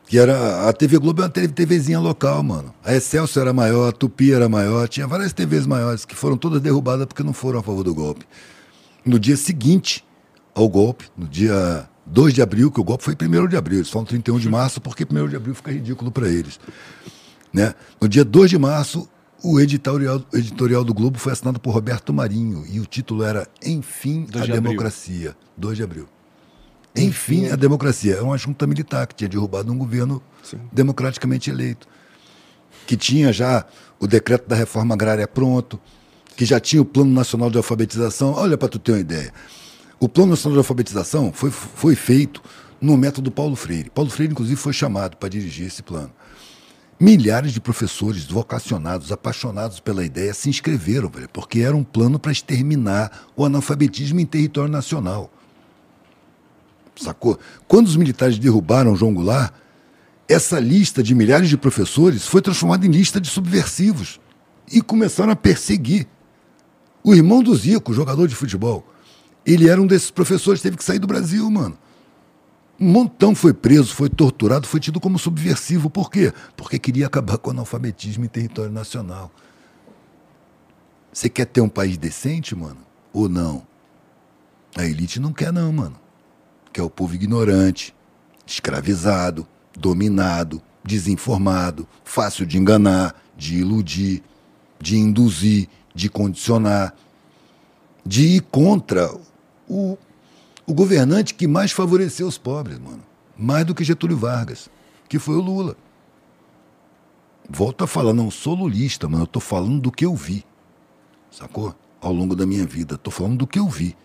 Que era. A TV Globo é uma TVzinha local, mano. A Excelsior era maior, a Tupi era maior, tinha várias TVs maiores que foram todas derrubadas porque não foram a favor do golpe. No dia seguinte ao golpe, no dia 2 de abril, que o golpe foi 1 de abril, eles falam 31 de março porque 1 de abril fica ridículo para eles. Né? No dia 2 de março, o editorial, o editorial do Globo foi assinado por Roberto Marinho e o título era Enfim 2 a de abril. democracia. 2 de abril. Enfim, a democracia. É uma junta militar que tinha derrubado um governo Sim. democraticamente eleito. Que tinha já o decreto da reforma agrária pronto, que já tinha o Plano Nacional de Alfabetização. Olha para tu ter uma ideia. O Plano Nacional de Alfabetização foi, foi feito no método Paulo Freire. Paulo Freire, inclusive, foi chamado para dirigir esse plano. Milhares de professores vocacionados, apaixonados pela ideia, se inscreveram, velho, porque era um plano para exterminar o analfabetismo em território nacional. Sacou? Quando os militares derrubaram João Goulart, essa lista de milhares de professores foi transformada em lista de subversivos e começaram a perseguir. O irmão do Zico, jogador de futebol, ele era um desses professores, teve que sair do Brasil, mano. Um montão foi preso, foi torturado, foi tido como subversivo. Por quê? Porque queria acabar com o analfabetismo em território nacional. Você quer ter um país decente, mano? Ou não? A elite não quer, não, mano. Quer o povo ignorante, escravizado, dominado, desinformado, fácil de enganar, de iludir, de induzir, de condicionar, de ir contra o, o governante que mais favoreceu os pobres, mano. Mais do que Getúlio Vargas, que foi o Lula. Volto a falar, não sou lulista, mano. Eu tô falando do que eu vi. Sacou? Ao longo da minha vida. Tô falando do que eu vi.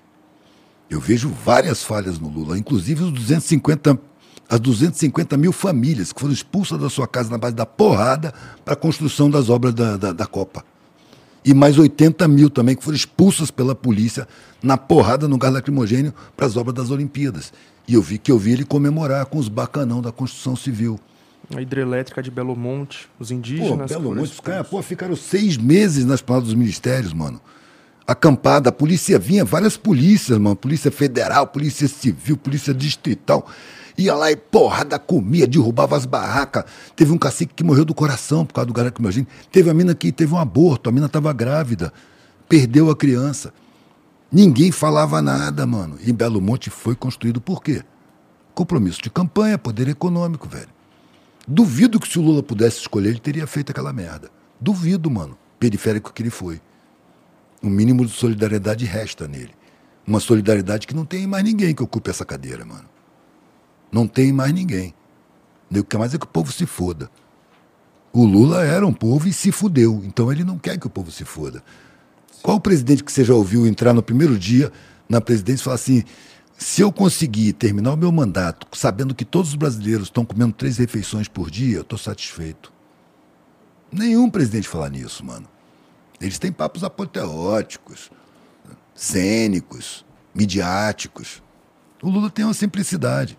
Eu vejo várias falhas no Lula, inclusive os 250, as 250 mil famílias que foram expulsas da sua casa na base da porrada para a construção das obras da, da, da Copa. E mais 80 mil também que foram expulsas pela polícia na porrada no gás lacrimogênio para as obras das Olimpíadas. E eu vi que eu vi ele comemorar com os bacanão da construção civil. A hidrelétrica de Belo Monte, os Pô, indígenas. Belo foram Monte, os caras expulsos. pô, ficaram seis meses nas planadas dos ministérios, mano. Acampada, a polícia vinha, várias polícias, mano. Polícia Federal, Polícia Civil, Polícia Distrital. Ia lá e porrada comia, derrubava as barracas. Teve um cacique que morreu do coração por causa do imagina. Teve a mina que teve um aborto, a mina estava grávida, perdeu a criança. Ninguém falava nada, mano. E Belo Monte foi construído por quê? Compromisso de campanha, poder econômico, velho. Duvido que se o Lula pudesse escolher, ele teria feito aquela merda. Duvido, mano. Periférico que ele foi. Um mínimo de solidariedade resta nele. Uma solidariedade que não tem mais ninguém que ocupe essa cadeira, mano. Não tem mais ninguém. O que mais é que o povo se foda. O Lula era um povo e se fudeu. Então ele não quer que o povo se foda. Qual presidente que você já ouviu entrar no primeiro dia na presidência e falar assim: se eu conseguir terminar o meu mandato sabendo que todos os brasileiros estão comendo três refeições por dia, eu estou satisfeito? Nenhum presidente fala nisso, mano. Eles têm papos apoteóticos, cênicos, midiáticos. O Lula tem uma simplicidade.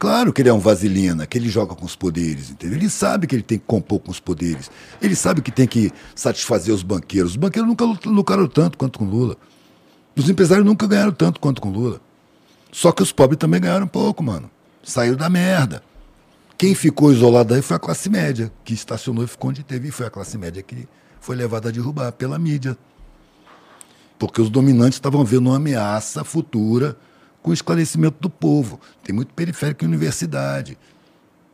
Claro que ele é um vaselina, que ele joga com os poderes, entendeu? Ele sabe que ele tem que compor com os poderes. Ele sabe que tem que satisfazer os banqueiros. Os banqueiros nunca lucraram tanto quanto com Lula. Os empresários nunca ganharam tanto quanto com Lula. Só que os pobres também ganharam pouco, mano. Saíram da merda. Quem ficou isolado aí foi a classe média, que estacionou e ficou onde teve. E foi a classe média que foi levada a derrubar pela mídia. Porque os dominantes estavam vendo uma ameaça futura com esclarecimento do povo. Tem muito periférico em universidade.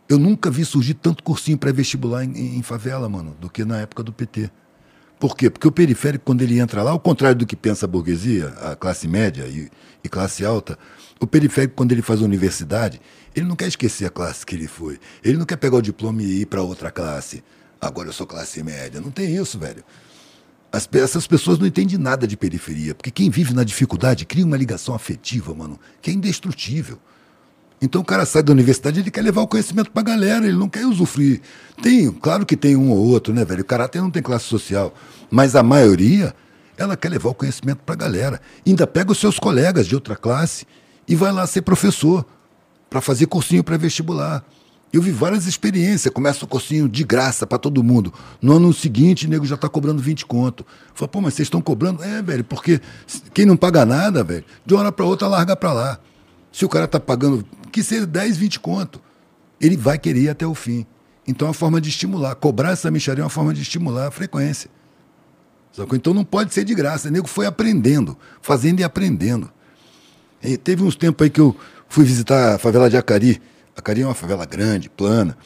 Eu nunca vi surgir tanto cursinho pré-vestibular em, em favela, mano, do que na época do PT. Por quê? Porque o periférico, quando ele entra lá, ao contrário do que pensa a burguesia, a classe média e, e classe alta, o periférico, quando ele faz a universidade, ele não quer esquecer a classe que ele foi. Ele não quer pegar o diploma e ir para outra classe. Agora eu sou classe média. Não tem isso, velho. As essas pessoas não entendem nada de periferia, porque quem vive na dificuldade cria uma ligação afetiva, mano, que é indestrutível. Então o cara sai da universidade, ele quer levar o conhecimento pra galera, ele não quer usufruir. Tem, claro que tem um ou outro, né, velho? O caráter não tem classe social, mas a maioria, ela quer levar o conhecimento pra galera. Ainda pega os seus colegas de outra classe e vai lá ser professor para fazer cursinho pré-vestibular. Eu vi várias experiências, começa o cursinho de graça para todo mundo. No ano seguinte, o nego já está cobrando 20 conto. Fala, pô, mas vocês estão cobrando? É, velho, porque quem não paga nada, velho, de uma hora para outra larga para lá. Se o cara está pagando, que seja 10, 20 conto, ele vai querer ir até o fim. Então é uma forma de estimular. Cobrar essa micharia é uma forma de estimular a frequência. Então não pode ser de graça. O nego foi aprendendo, fazendo e aprendendo. E teve uns tempos aí que eu fui visitar a favela de Acari. Acari é uma favela grande, plana,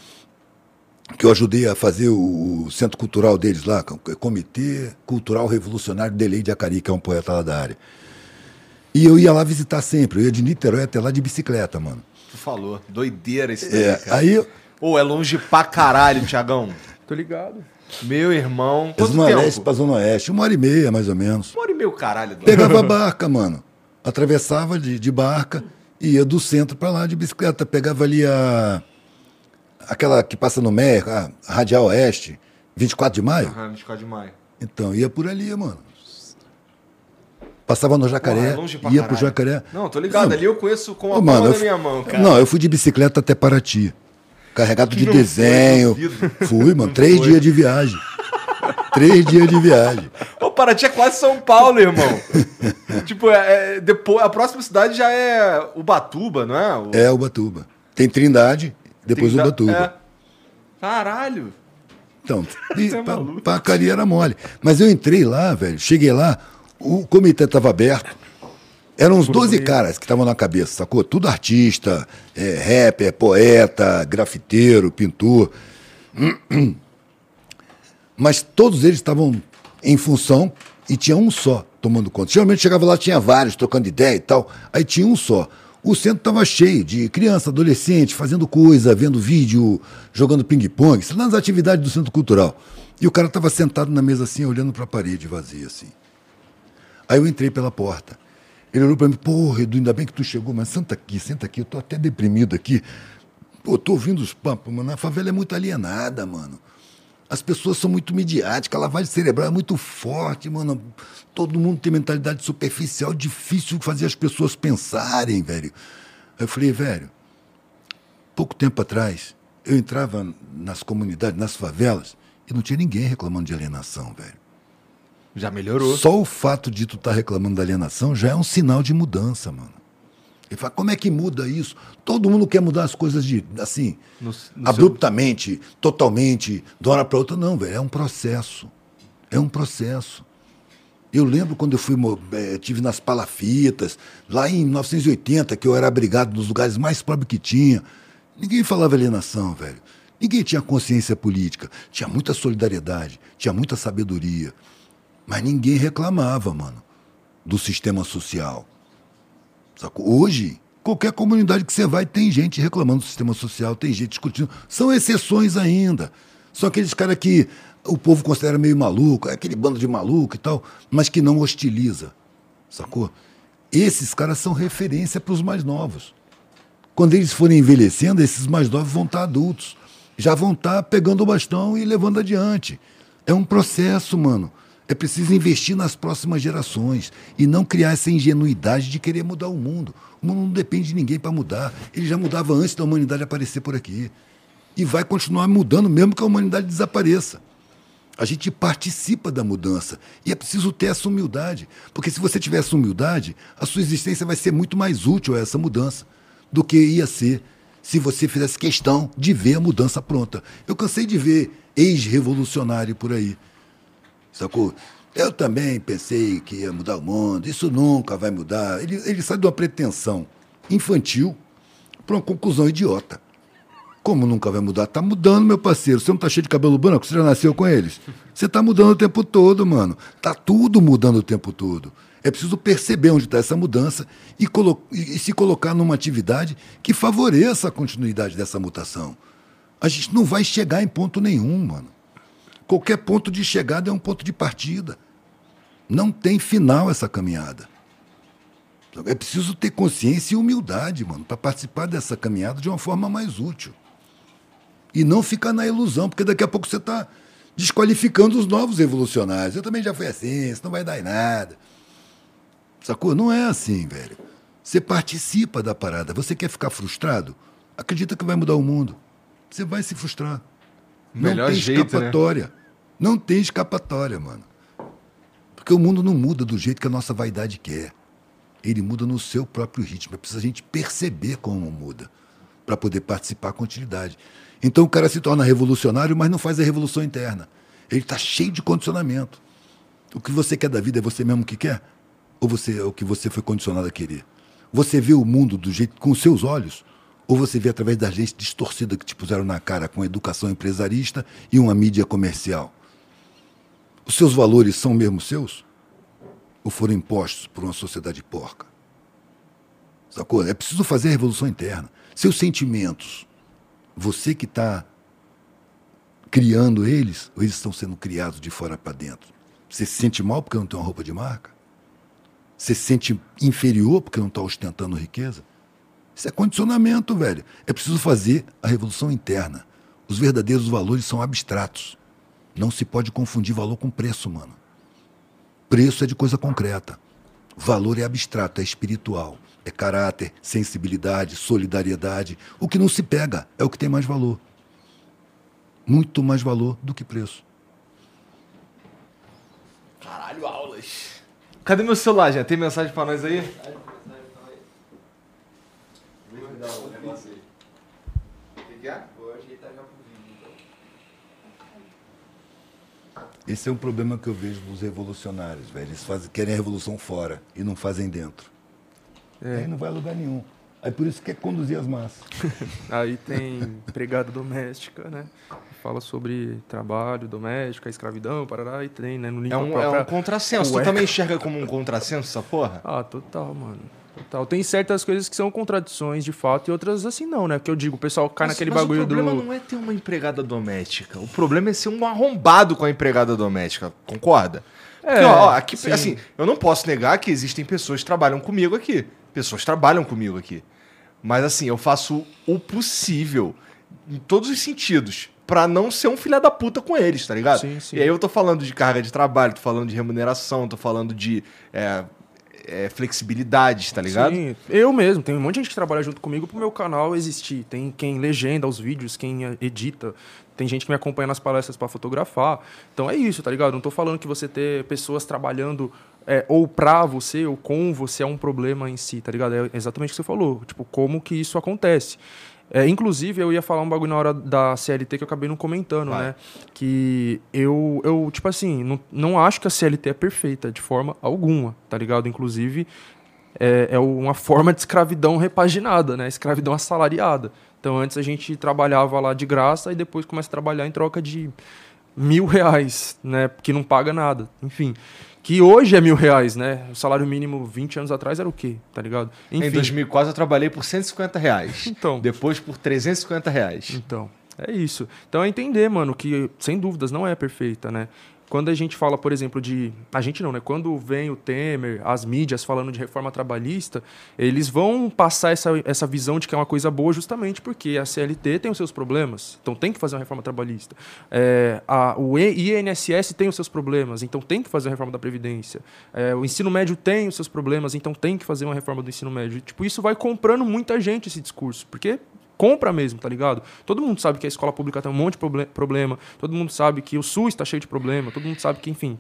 que eu ajudei a fazer o, o centro cultural deles lá, é Comitê Cultural Revolucionário de Lei de Acari, que é um poeta lá da área. E eu ia lá visitar sempre, eu ia de Niterói até lá de bicicleta, mano. Tu falou. Doideira esse daí, É, cara. aí eu, Pô, é longe pra caralho, Tiagão. [LAUGHS] Tô ligado. Meu irmão. da Quanto Zona tempo? Leste pra Zona Oeste, uma hora e meia, mais ou menos. Uma hora e meio caralho. Pegava a barca, mano. Atravessava de, de barca ia do centro pra lá de bicicleta. Pegava ali a. aquela que passa no MER, a Radial Oeste, 24 de maio. Aham, 24 de maio. Então, ia por ali, mano. Passava no jacaré, Porra, é ia pro caralho. jacaré. Não, tô ligado. Não. Ali eu conheço com a Ô, mano, da fu- minha mão, cara. Não, eu fui de bicicleta até Paraty. Carregado de Não desenho. duvido. Fui, mano. Não [LAUGHS] Três foi. dias de viagem. Três dias de viagem. Ô, Paraty é quase São Paulo, irmão. [LAUGHS] tipo, é, é- depois, a próxima cidade já é Ubatuba, não é? O, É Ubatuba. Tem Trindade, depois Trinda- Ubatuba. É. Caralho. Então, [LAUGHS] e é pra, pra mole. Mas eu entrei lá, velho, cheguei lá, o comitê estava aberto. Eram uns 12 caras que estavam na cabeça, sacou? Tudo artista, é, rapper, poeta, grafiteiro, pintor. [CLEARS THROAT] Mas todos eles estavam em função e tinha um só tomando conta. Geralmente chegava lá, tinha vários trocando ideia e tal. Aí tinha um só. O centro estava cheio de criança, adolescente, fazendo coisa, vendo vídeo, jogando ping-pong, isso nas atividades do centro cultural. E o cara estava sentado na mesa assim, olhando para a parede vazia assim. Aí eu entrei pela porta. Ele olhou para mim, porra, Edu, ainda bem que tu chegou, mas senta aqui, senta aqui, eu tô até deprimido aqui. Pô, tô ouvindo os papos, mano. A favela é muito alienada, mano. As pessoas são muito midiáticas, a lavagem cerebral é muito forte, mano. Todo mundo tem mentalidade superficial, difícil fazer as pessoas pensarem, velho. Aí eu falei, velho, pouco tempo atrás, eu entrava nas comunidades, nas favelas, e não tinha ninguém reclamando de alienação, velho. Já melhorou. Só o fato de tu estar reclamando da alienação já é um sinal de mudança, mano. Ele fala, como é que muda isso? Todo mundo quer mudar as coisas de, assim, No- no abruptamente, totalmente, de uma hora para outra. Não, velho, é um processo. É um processo. Eu lembro quando eu fui, eh, tive nas palafitas, lá em 1980, que eu era abrigado nos lugares mais pobres que tinha. Ninguém falava alienação, velho. Ninguém tinha consciência política. Tinha muita solidariedade, tinha muita sabedoria. Mas ninguém reclamava, mano, do sistema social. Hoje, qualquer comunidade que você vai, tem gente reclamando do sistema social, tem gente discutindo. São exceções ainda. São aqueles caras que o povo considera meio maluco, é aquele bando de maluco e tal, mas que não hostiliza. Sacou? Esses caras são referência para os mais novos. Quando eles forem envelhecendo, esses mais novos vão estar adultos. Já vão estar pegando o bastão e levando adiante. É um processo, mano. É preciso investir nas próximas gerações e não criar essa ingenuidade de querer mudar o mundo. O mundo não depende de ninguém para mudar. Ele já mudava antes da humanidade aparecer por aqui. E vai continuar mudando mesmo que a humanidade desapareça. A gente participa da mudança. E é preciso ter essa humildade. Porque se você tiver essa humildade, a sua existência vai ser muito mais útil a essa mudança do que ia ser se você fizesse questão de ver a mudança pronta. Eu cansei de ver ex-revolucionário por aí. Sacou? Eu também pensei que ia mudar o mundo, isso nunca vai mudar. Ele, ele sai de uma pretensão infantil para uma conclusão idiota. Como nunca vai mudar? Tá mudando, meu parceiro. Você não tá cheio de cabelo branco? Você já nasceu com eles? Você tá mudando o tempo todo, mano. Tá tudo mudando o tempo todo. É preciso perceber onde está essa mudança e, e se colocar numa atividade que favoreça a continuidade dessa mutação. A gente não vai chegar em ponto nenhum, mano. Qualquer ponto de chegada é um ponto de partida. Não tem final essa caminhada. É preciso ter consciência e humildade, mano, para participar dessa caminhada de uma forma mais útil. E não ficar na ilusão, porque daqui a pouco você está desqualificando os novos revolucionários. Eu também já fui assim, isso não vai dar em nada. Sacou? Não é assim, velho. Você participa da parada. Você quer ficar frustrado? Acredita que vai mudar o mundo. Você vai se frustrar. Melhor não tem jeito, né? Não tem escapatória, mano. Porque o mundo não muda do jeito que a nossa vaidade quer. Ele muda no seu próprio ritmo. É preciso a gente perceber como muda para poder participar com utilidade. Então o cara se torna revolucionário, mas não faz a revolução interna. Ele está cheio de condicionamento. O que você quer da vida é você mesmo que quer? Ou você é o que você foi condicionado a querer? Você vê o mundo do jeito com os seus olhos? Ou você vê através da gente distorcida que te puseram na cara com educação empresarista e uma mídia comercial? Os seus valores são mesmo seus? Ou foram impostos por uma sociedade porca? Sacou? É preciso fazer a revolução interna. Seus sentimentos, você que está criando eles, ou eles estão sendo criados de fora para dentro? Você se sente mal porque não tem uma roupa de marca? Você se sente inferior porque não está ostentando riqueza? Isso é condicionamento, velho. É preciso fazer a revolução interna. Os verdadeiros valores são abstratos. Não se pode confundir valor com preço, mano. Preço é de coisa concreta. Valor é abstrato, é espiritual. É caráter, sensibilidade, solidariedade. O que não se pega é o que tem mais valor. Muito mais valor do que preço. Caralho, aulas. Cadê meu celular, já? Tem mensagem pra nós aí? Esse é um problema que eu vejo dos revolucionários, velho. Eles fazem, querem a revolução fora e não fazem dentro. Aí não vai a lugar nenhum. Aí por isso quer conduzir as massas. [LAUGHS] Aí tem empregada doméstica, né? Fala sobre trabalho doméstico, a escravidão, parará, e tem, né? No É um, é um contrassenso. Tu também enxerga como um contrassenso essa porra? Ah, total, mano. Total. Tem certas coisas que são contradições de fato e outras assim não, né? Porque eu digo, o pessoal cai Mas- naquele mas bagulho o problema do. não é ter uma empregada doméstica. O problema é ser um arrombado com a empregada doméstica. Concorda? É, Porque, ó, aqui, sim. assim, eu não posso negar que existem pessoas que trabalham comigo aqui. Pessoas trabalham comigo aqui. Mas, assim, eu faço o possível, em todos os sentidos, pra não ser um filho da puta com eles, tá ligado? Sim, sim. E aí eu tô falando de carga de trabalho, tô falando de remuneração, tô falando de é, é, flexibilidades, tá ligado? Sim, eu mesmo. Tem um monte de gente que trabalha junto comigo pro meu canal existir. Tem quem legenda os vídeos, quem edita. Tem gente que me acompanha nas palestras para fotografar. Então é isso, tá ligado? Não tô falando que você ter pessoas trabalhando é, ou pra você ou com você é um problema em si, tá ligado? É exatamente o que você falou. Tipo, como que isso acontece. É, inclusive, eu ia falar um bagulho na hora da CLT que eu acabei não comentando, Vai. né? Que eu, eu tipo assim, não, não acho que a CLT é perfeita de forma alguma, tá ligado? Inclusive, é, é uma forma de escravidão repaginada, né? Escravidão assalariada. Então, antes a gente trabalhava lá de graça e depois começa a trabalhar em troca de mil reais, né? Que não paga nada. Enfim. Que hoje é mil reais, né? O salário mínimo 20 anos atrás era o quê? Tá ligado? Em 2004 eu trabalhei por 150 reais. Então. Depois por 350 reais. Então, é isso. Então é entender, mano, que sem dúvidas não é perfeita, né? Quando a gente fala, por exemplo, de. A gente não, né? Quando vem o Temer, as mídias falando de reforma trabalhista, eles vão passar essa, essa visão de que é uma coisa boa justamente porque a CLT tem os seus problemas. Então tem que fazer uma reforma trabalhista. É, a, o INSS tem os seus problemas, então tem que fazer uma reforma da Previdência. É, o ensino médio tem os seus problemas, então tem que fazer uma reforma do ensino médio. Tipo, isso vai comprando muita gente esse discurso, porque compra mesmo, tá ligado? Todo mundo sabe que a escola pública tem um monte de proble- problema, todo mundo sabe que o SUS está cheio de problema, todo mundo sabe que, enfim,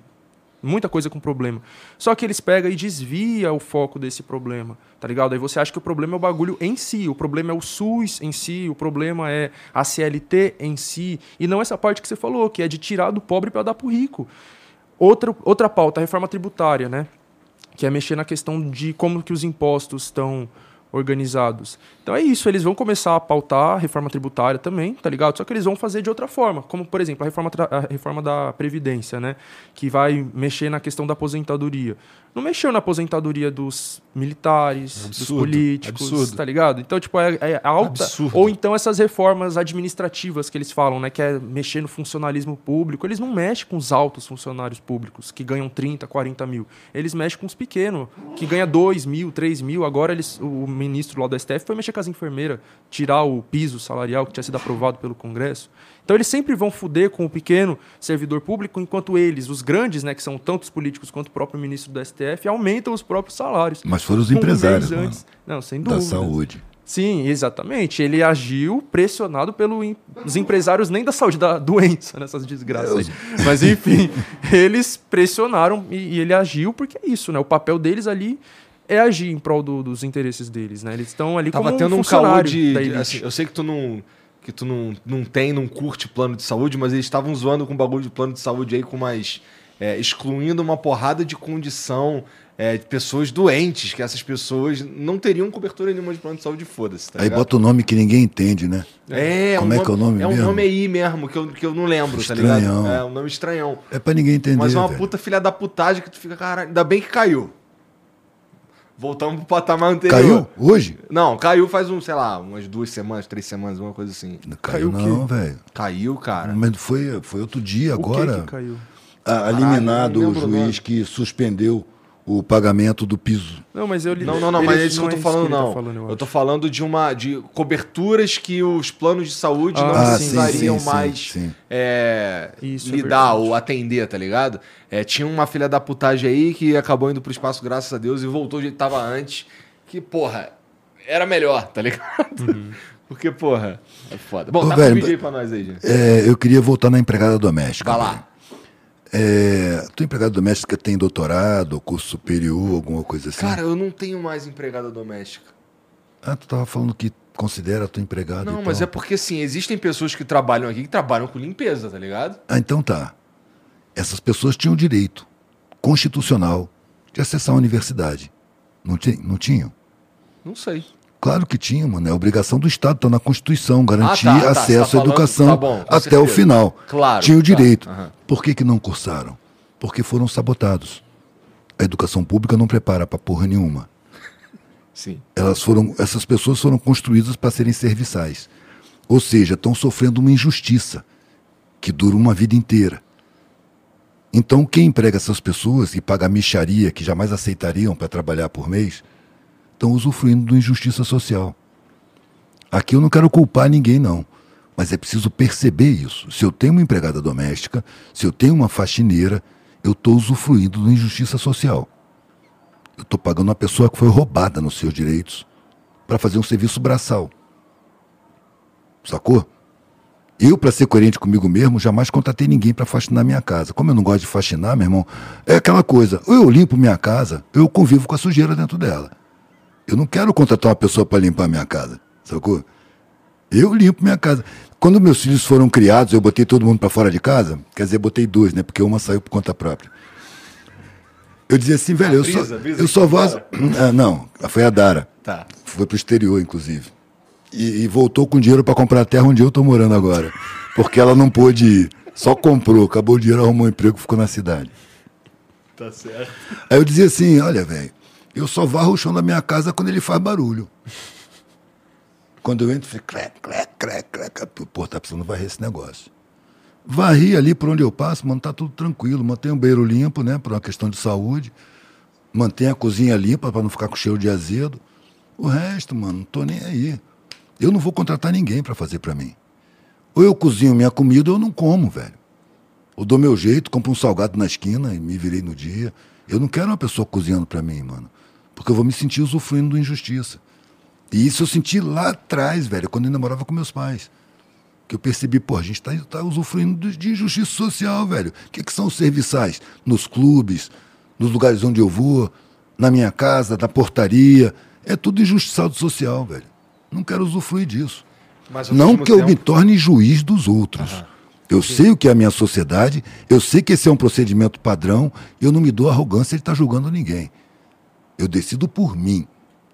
muita coisa com problema. Só que eles pegam e desvia o foco desse problema, tá ligado? Aí você acha que o problema é o bagulho em si, o problema é o SUS em si, o problema é a CLT em si, e não essa parte que você falou, que é de tirar do pobre para dar pro rico. Outra, outra pauta, a reforma tributária, né? Que é mexer na questão de como que os impostos estão organizados. Então é isso, eles vão começar a pautar a reforma tributária também, tá ligado? Só que eles vão fazer de outra forma, como por exemplo a reforma, a reforma da Previdência, né? Que vai mexer na questão da aposentadoria. Não mexeu na aposentadoria dos militares, absurdo, dos políticos, absurdo. tá ligado? Então, tipo, é, é alta. Absurdo. Ou então essas reformas administrativas que eles falam, né? Que é mexer no funcionalismo público. Eles não mexem com os altos funcionários públicos, que ganham 30, 40 mil. Eles mexem com os pequenos, que ganha 2 mil, 3 mil. Agora eles, o ministro lá do STF foi mexer com as enfermeiras, tirar o piso salarial que tinha sido aprovado pelo Congresso. Então eles sempre vão fuder com o pequeno servidor público, enquanto eles, os grandes, né, que são tanto os políticos quanto o próprio ministro do STF, aumentam os próprios salários. Mas foram os empresários, um antes. Não, sem dúvida. Da saúde. Sim, exatamente. Ele agiu pressionado pelos empresários nem da saúde, da [LAUGHS] doença, nessas desgraças aí. Mas enfim, eles pressionaram e, e, ele agiu porque é isso, né? O papel deles ali é agir em prol do, dos interesses deles, né? Eles estão ali Tava como tendo um, um de, de assim, eu sei que tu não que tu não, não tem, não curte plano de saúde, mas eles estavam zoando com o bagulho de plano de saúde aí com mais é, excluindo uma porrada de condição é, de pessoas doentes, que essas pessoas não teriam cobertura nenhuma de plano de saúde, foda-se. Tá aí bota o nome que ninguém entende, né? É, Como um é que é o nome É um mesmo? nome aí mesmo, que eu, que eu não lembro, estranhão. tá ligado? É um nome estranhão. É pra ninguém entender. Mas é uma velho. puta filha da putagem que tu fica, caralho, ainda bem que caiu. Voltamos pro patamar anterior. Caiu? Hoje? Não, caiu faz um, sei lá, umas duas semanas, três semanas, uma coisa assim. Não caiu, caiu não, velho. Caiu, cara. Mas foi, foi outro dia o agora. Que que caiu? A, eliminado o juiz que suspendeu o pagamento do piso. Não, mas eu li... Não, não, não, mas é isso que eu tô falando, não. Tá falando, eu, eu tô falando de uma de coberturas que os planos de saúde ah, não precisariam sim, sim, mais sim, é, isso, é lidar é ou atender, tá ligado? É, tinha uma filha da putagem aí que acabou indo pro espaço, graças a Deus, e voltou do jeito que tava antes. Que, porra, era melhor, tá ligado? Uhum. [LAUGHS] Porque, porra, é foda. Bom, Ô, tá velho, vídeo aí pra nós aí, gente. É, eu queria voltar na empregada doméstica. Vai lá. É, tua empregada doméstica tem doutorado, curso superior, alguma coisa assim? Cara, eu não tenho mais empregada doméstica. Ah, tu tava falando que considera a tua empregada Não, mas é porque, assim, existem pessoas que trabalham aqui que trabalham com limpeza, tá ligado? Ah, então tá. Essas pessoas tinham direito constitucional de acessar a universidade. Não, não tinham? Não sei. Claro que tinha, mano. É obrigação do Estado, está na Constituição, garantir ah, tá, tá, acesso tá à educação tá bom, até certeza. o final. Claro. Tinha o direito. Uhum. Por que, que não cursaram? Porque foram sabotados. A educação pública não prepara para porra nenhuma. Sim. Elas foram, essas pessoas foram construídas para serem serviçais. Ou seja, estão sofrendo uma injustiça que dura uma vida inteira. Então, quem emprega essas pessoas e paga a micharia que jamais aceitariam para trabalhar por mês, estão usufruindo de injustiça social. Aqui eu não quero culpar ninguém, não. Mas é preciso perceber isso. Se eu tenho uma empregada doméstica, se eu tenho uma faxineira, eu estou usufruindo de injustiça social. Eu estou pagando uma pessoa que foi roubada nos seus direitos para fazer um serviço braçal. Sacou? Eu, para ser coerente comigo mesmo, jamais contratei ninguém para faxinar minha casa. Como eu não gosto de faxinar, meu irmão, é aquela coisa. Ou eu limpo minha casa, eu convivo com a sujeira dentro dela. Eu não quero contratar uma pessoa para limpar minha casa, sacou? Eu limpo minha casa. Quando meus filhos foram criados, eu botei todo mundo para fora de casa. Quer dizer, botei dois, né? Porque uma saiu por conta própria. Eu dizia assim, velho, eu brisa, só, brisa eu só vou. [CLEARS THROAT] Ah, não, foi a Dara. Tá. Foi pro exterior, inclusive. E, e voltou com dinheiro para comprar a terra onde eu tô morando agora. Porque ela não pôde ir. Só comprou, acabou o dinheiro, arrumou um emprego, ficou na cidade. Tá certo. Aí eu dizia assim, olha, velho, eu só varro o chão da minha casa quando ele faz barulho. Quando eu entro, fica clec, clec, clec, clec. Pô, tá precisando varrer esse negócio. Varri ali por onde eu passo, mano, tá tudo tranquilo. Mantenho o banheiro limpo, né, por uma questão de saúde. Mantenho a cozinha limpa para não ficar com cheiro de azedo. O resto, mano, não tô nem aí. Eu não vou contratar ninguém para fazer para mim. Ou eu cozinho minha comida ou eu não como, velho. Ou dou meu jeito, compro um salgado na esquina e me virei no dia. Eu não quero uma pessoa cozinhando para mim, mano. Porque eu vou me sentir usufruindo de injustiça. E isso eu senti lá atrás, velho, quando eu ainda morava com meus pais. Que eu percebi, pô, a gente está tá usufruindo de injustiça social, velho. O que, que são os serviçais? Nos clubes, nos lugares onde eu vou, na minha casa, na portaria. É tudo injustiçado social, velho. Não quero usufruir disso. Não que tempo... eu me torne juiz dos outros. Uhum. Eu Sim. sei o que é a minha sociedade, eu sei que esse é um procedimento padrão, eu não me dou arrogância de estar tá julgando ninguém. Eu decido por mim.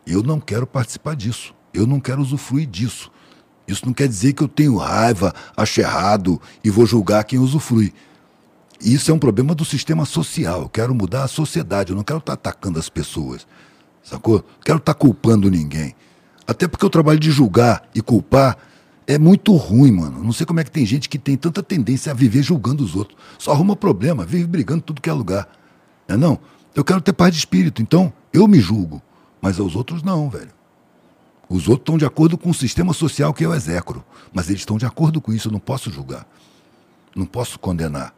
Eu não quero participar disso. Eu não quero usufruir disso. Isso não quer dizer que eu tenho raiva, acho errado e vou julgar quem usufrui. Isso é um problema do sistema social. Eu quero mudar a sociedade. Eu não quero estar atacando as pessoas. Sacou? Quero estar culpando ninguém. Até porque o trabalho de julgar e culpar é muito ruim, mano. Não sei como é que tem gente que tem tanta tendência a viver julgando os outros. Só arruma problema, vive brigando tudo que é lugar. Não é não? Eu quero ter paz de espírito, então eu me julgo. Mas aos outros não, velho. Os outros estão de acordo com o sistema social que eu execro. Mas eles estão de acordo com isso, eu não posso julgar. Não posso condenar.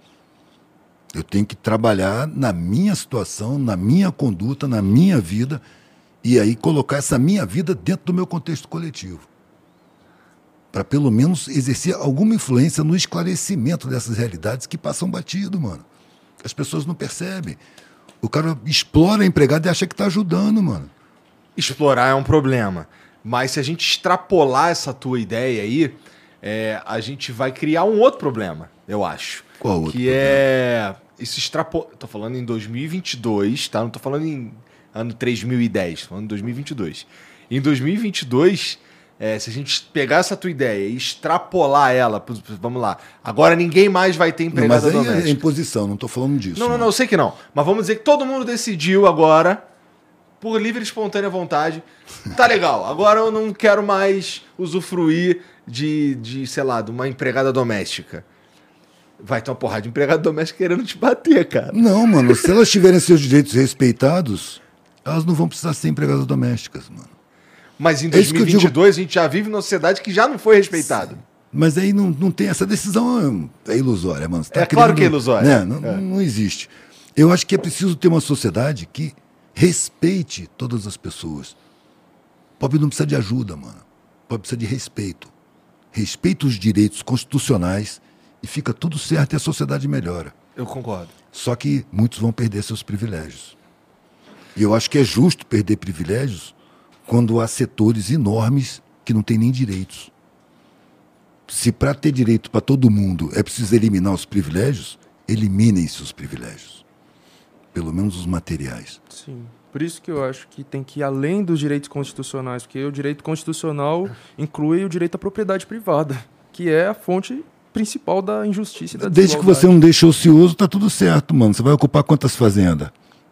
Eu tenho que trabalhar na minha situação, na minha conduta, na minha vida e aí colocar essa minha vida dentro do meu contexto coletivo. Para pelo menos exercer alguma influência no esclarecimento dessas realidades que passam batido, mano. As pessoas não percebem. O cara explora a empregada e acha que está ajudando, mano. Explorar é um problema. Mas se a gente extrapolar essa tua ideia aí, é, a gente vai criar um outro problema, eu acho. Qual outro Que é. Isso extrapola. Tô falando em 2022, tá? Não tô falando em ano 3010, tô falando em 2022. Em 2022, é, se a gente pegar essa tua ideia e extrapolar ela, vamos lá. Agora ninguém mais vai ter Não, empregada mas aí é doméstica. imposição, não estou falando disso. Não, não, não, eu sei que não. Mas vamos dizer que todo mundo decidiu agora, por livre e espontânea vontade, tá legal, agora eu não quero mais usufruir de, de sei lá, de uma empregada doméstica. Vai ter uma porrada de empregada doméstica querendo te bater, cara. Não, mano, se elas tiverem seus direitos respeitados, elas não vão precisar ser empregadas domésticas, mano. Mas em É isso que eu 2022 a gente já vive numa sociedade que já não foi respeitada. Mas aí não, não tem essa decisão é ilusória, mano. Tá É claro que é ilusória. Né? Não, É. não existe. Eu acho que é preciso ter uma sociedade que respeite todas as pessoas. Pobre não precisa de ajuda, mano. Pobre precisa de respeito. Respeita os direitos constitucionais e fica tudo certo e a sociedade melhora. Eu concordo. Só que muitos vão perder seus privilégios. E eu acho que é justo perder privilégios quando há setores enormes que não têm nem direitos. Se para ter direito para todo mundo é preciso eliminar os privilégios, eliminem-se os privilégios. Pelo menos os materiais. Sim. Por isso que eu acho que tem que ir além dos direitos constitucionais, porque o direito constitucional inclui o direito à propriedade privada, que é a fonte principal da injustiça e da Desde que você não deixe ocioso, tá tudo certo, mano. Você vai ocupar quantas fazendas?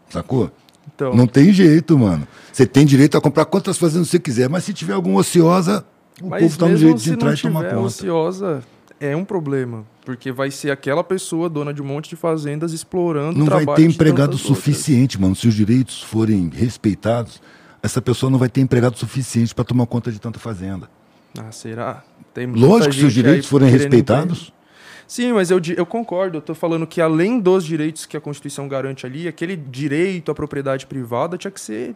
Sacou? Então, Não tem jeito, mano. Você tem direito a comprar quantas fazendas você quiser, mas se tiver alguma ociosa, o mas povo tá no direito de entrar e tomar tiver conta. ociosa, é um problema, porque vai ser aquela pessoa dona de um monte de fazendas explorando Não vai ter empregado tantas outras. suficiente, mano. Se os direitos forem respeitados, essa pessoa não vai ter empregado suficiente para tomar conta de tanta fazenda. Ah, será? Tem Lógico que se os direitos forem respeitados. Sim, mas eu, eu concordo. Eu tô falando que além dos direitos que a Constituição garante ali, aquele direito à propriedade privada tinha que ser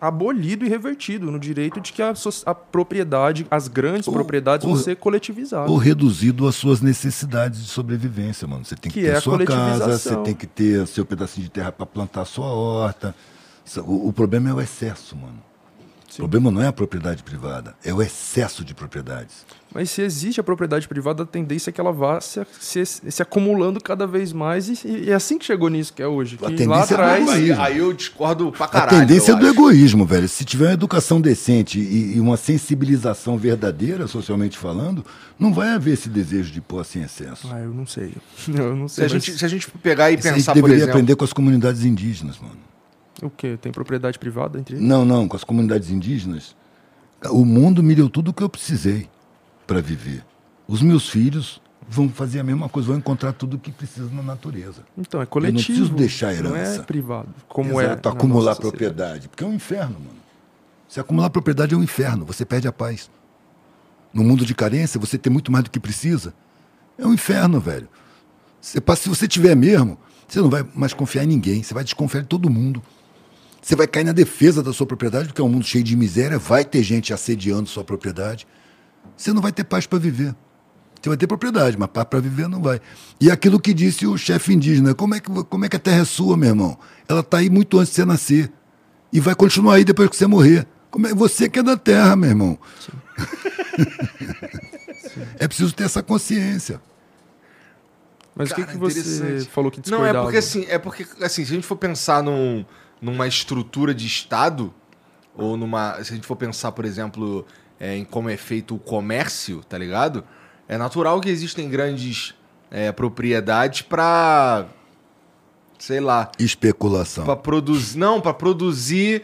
abolido e revertido no direito de que a, a propriedade, as grandes Ou- propriedades vão ou- ser coletivizadas. ou reduzido às suas necessidades de sobrevivência, mano. Você tem que, Que ter é a sua casa, você tem que ter seu pedacinho de terra para plantar a sua horta. O, o problema é o excesso, mano. O problema não é a propriedade privada, é o excesso de propriedades. Mas se existe a propriedade privada, a tendência é que ela vá se, se, se acumulando cada vez mais e, e é assim que chegou nisso que é hoje. A Que tendência lá é do atrás... Aí, egoísmo. aí eu discordo pra A caralho. tendência eu é do acho. egoísmo, velho. Se tiver uma educação decente e, e uma sensibilização verdadeira, socialmente falando, não vai haver esse desejo de pôr assim excesso. Ah, eu não sei. [LAUGHS] Eu não Se sei. a, mas gente, se a gente pegar e Isso a gente pensar, por deveria exemplo. aprender com as comunidades indígenas, mano. O quê? Tem propriedade privada entre eles? Não, não, com as comunidades indígenas. O mundo me deu tudo o que eu precisei para viver. Os meus filhos vão fazer a mesma coisa, vão encontrar tudo o que precisam na natureza. Então, é Eu coletivo. não preciso deixar a Não é herança. privado. Como é. Exato, na acumular propriedade. Porque é um inferno, mano. Se acumular propriedade é um inferno, você perde a paz. No mundo de carência, você ter muito mais do que precisa. É um inferno, velho. Você se você tiver mesmo, você não vai mais confiar em ninguém, você vai desconfiar de todo mundo. Você vai cair na defesa da sua propriedade, porque é um mundo cheio de miséria, vai ter gente assediando sua propriedade. Você não vai ter paz para viver. Você vai ter propriedade, mas paz para viver não vai. E aquilo que disse o chefe indígena, como é, que, como é que a terra é sua, meu irmão? Ela está aí muito antes de você nascer. E vai continuar aí depois que você morrer. Como é você que é da terra, meu irmão? [LAUGHS] é preciso ter essa consciência. Mas o que, que você falou que Não, é porque assim, é porque assim, se a gente for pensar num, numa estrutura de Estado, ou numa. Se a gente for pensar, por exemplo, é, em como é feito o comércio, tá ligado? É natural que existem grandes é, propriedades para sei lá, Especulação. para produzir, não, para produzir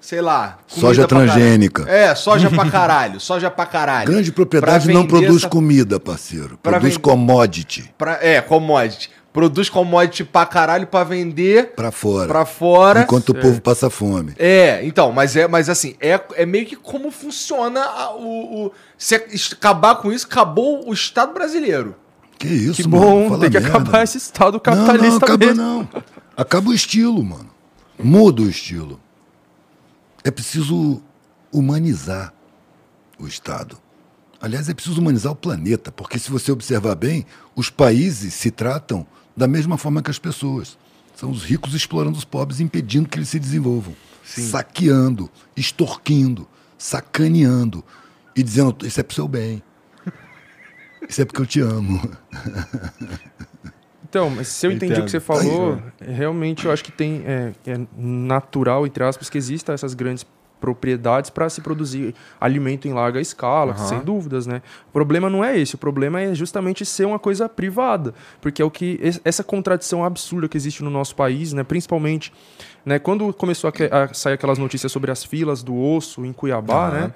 sei lá, Soja transgênica. É, soja pra caralho, [LAUGHS] soja pra caralho. Grande propriedade Pra não produz essa- comida, parceiro. Pra Produz vender- commodity Pra- é, commodity. Produz commodity pra caralho pra vender pra fora. pra fora. Enquanto o povo passa fome. É, então, mas é, mas assim, é, é meio que como funciona a- o, o- Se acabar com isso, acabou o Estado brasileiro. Que isso, Que mano? bom, Fala tem que merda. acabar esse estado Não, capitalista não, acaba mesmo. não. Acaba o estilo, mano. Muda o estilo. É preciso humanizar o Estado. Aliás, é preciso humanizar o planeta, porque se você observar bem, os países se tratam da mesma forma que as pessoas. São os ricos explorando os pobres, impedindo que eles se desenvolvam. Saqueando, extorquindo, sacaneando e dizendo: Isso é pro seu bem. Isso é porque eu te amo. [LAUGHS] Então, mas se eu entendi o Entendo. que você falou, realmente eu acho que tem é, é natural, entre aspas, que existam essas grandes propriedades para se produzir alimento em larga escala, Aham. sem dúvidas, né? O problema não é esse, o problema é justamente ser uma coisa privada, porque é o que es- essa contradição absurda que existe no nosso país, né? Principalmente, né? Quando começou a, a sair aquelas notícias sobre as filas do osso em Cuiabá, Aham. né?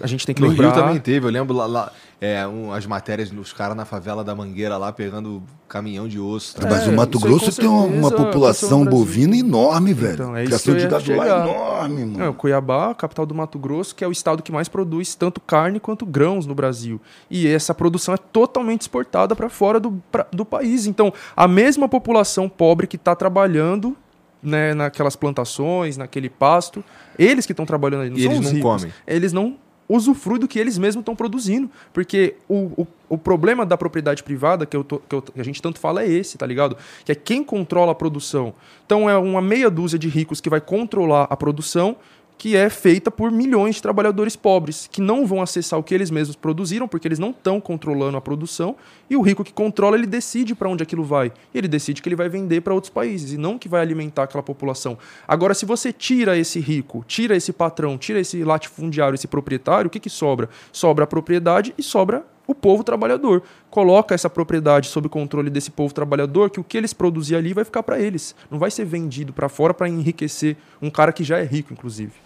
A gente tem que No lembrar. Rio também teve, eu lembro lá, lá, é, um- as matérias dos caras na favela da Mangueira lá pegando caminhão de osso. tá? Mas É, o Mato Grosso tem uma, uma população no bovina enorme, velho. Então, é isso Criação de gado lá é enorme, mano. Não, Cuiabá, capital do Mato Grosso, que é o estado que mais produz tanto carne quanto grãos no Brasil. E essa produção é totalmente exportada para fora do, pra- do país. Então, a mesma população pobre que está trabalhando né, naquelas plantações, naquele pasto, eles que estão trabalhando ali, não E são eles não ricos. comem. Eles não usufruem do que eles mesmos estão produzindo. Porque o, o, o problema da propriedade privada, que, eu tô- que eu- que a gente tanto fala, é esse, tá ligado? Que é quem controla a produção. Então é uma meia dúzia de ricos que vai controlar a produção, que é feita por milhões de trabalhadores pobres, que não vão acessar o que eles mesmos produziram, porque eles não estão controlando a produção, e o rico que controla, ele decide para onde aquilo vai. E ele decide que ele vai vender para outros países, e não que vai alimentar aquela população. Agora, se você tira esse rico, tira esse patrão, tira esse latifundiário, esse proprietário, o que, que sobra? Sobra a propriedade e sobra o povo trabalhador. Coloca essa propriedade sob controle desse povo trabalhador, que o que eles produzirem ali vai ficar para eles. Não vai ser vendido para fora para enriquecer um cara que já é rico, inclusive.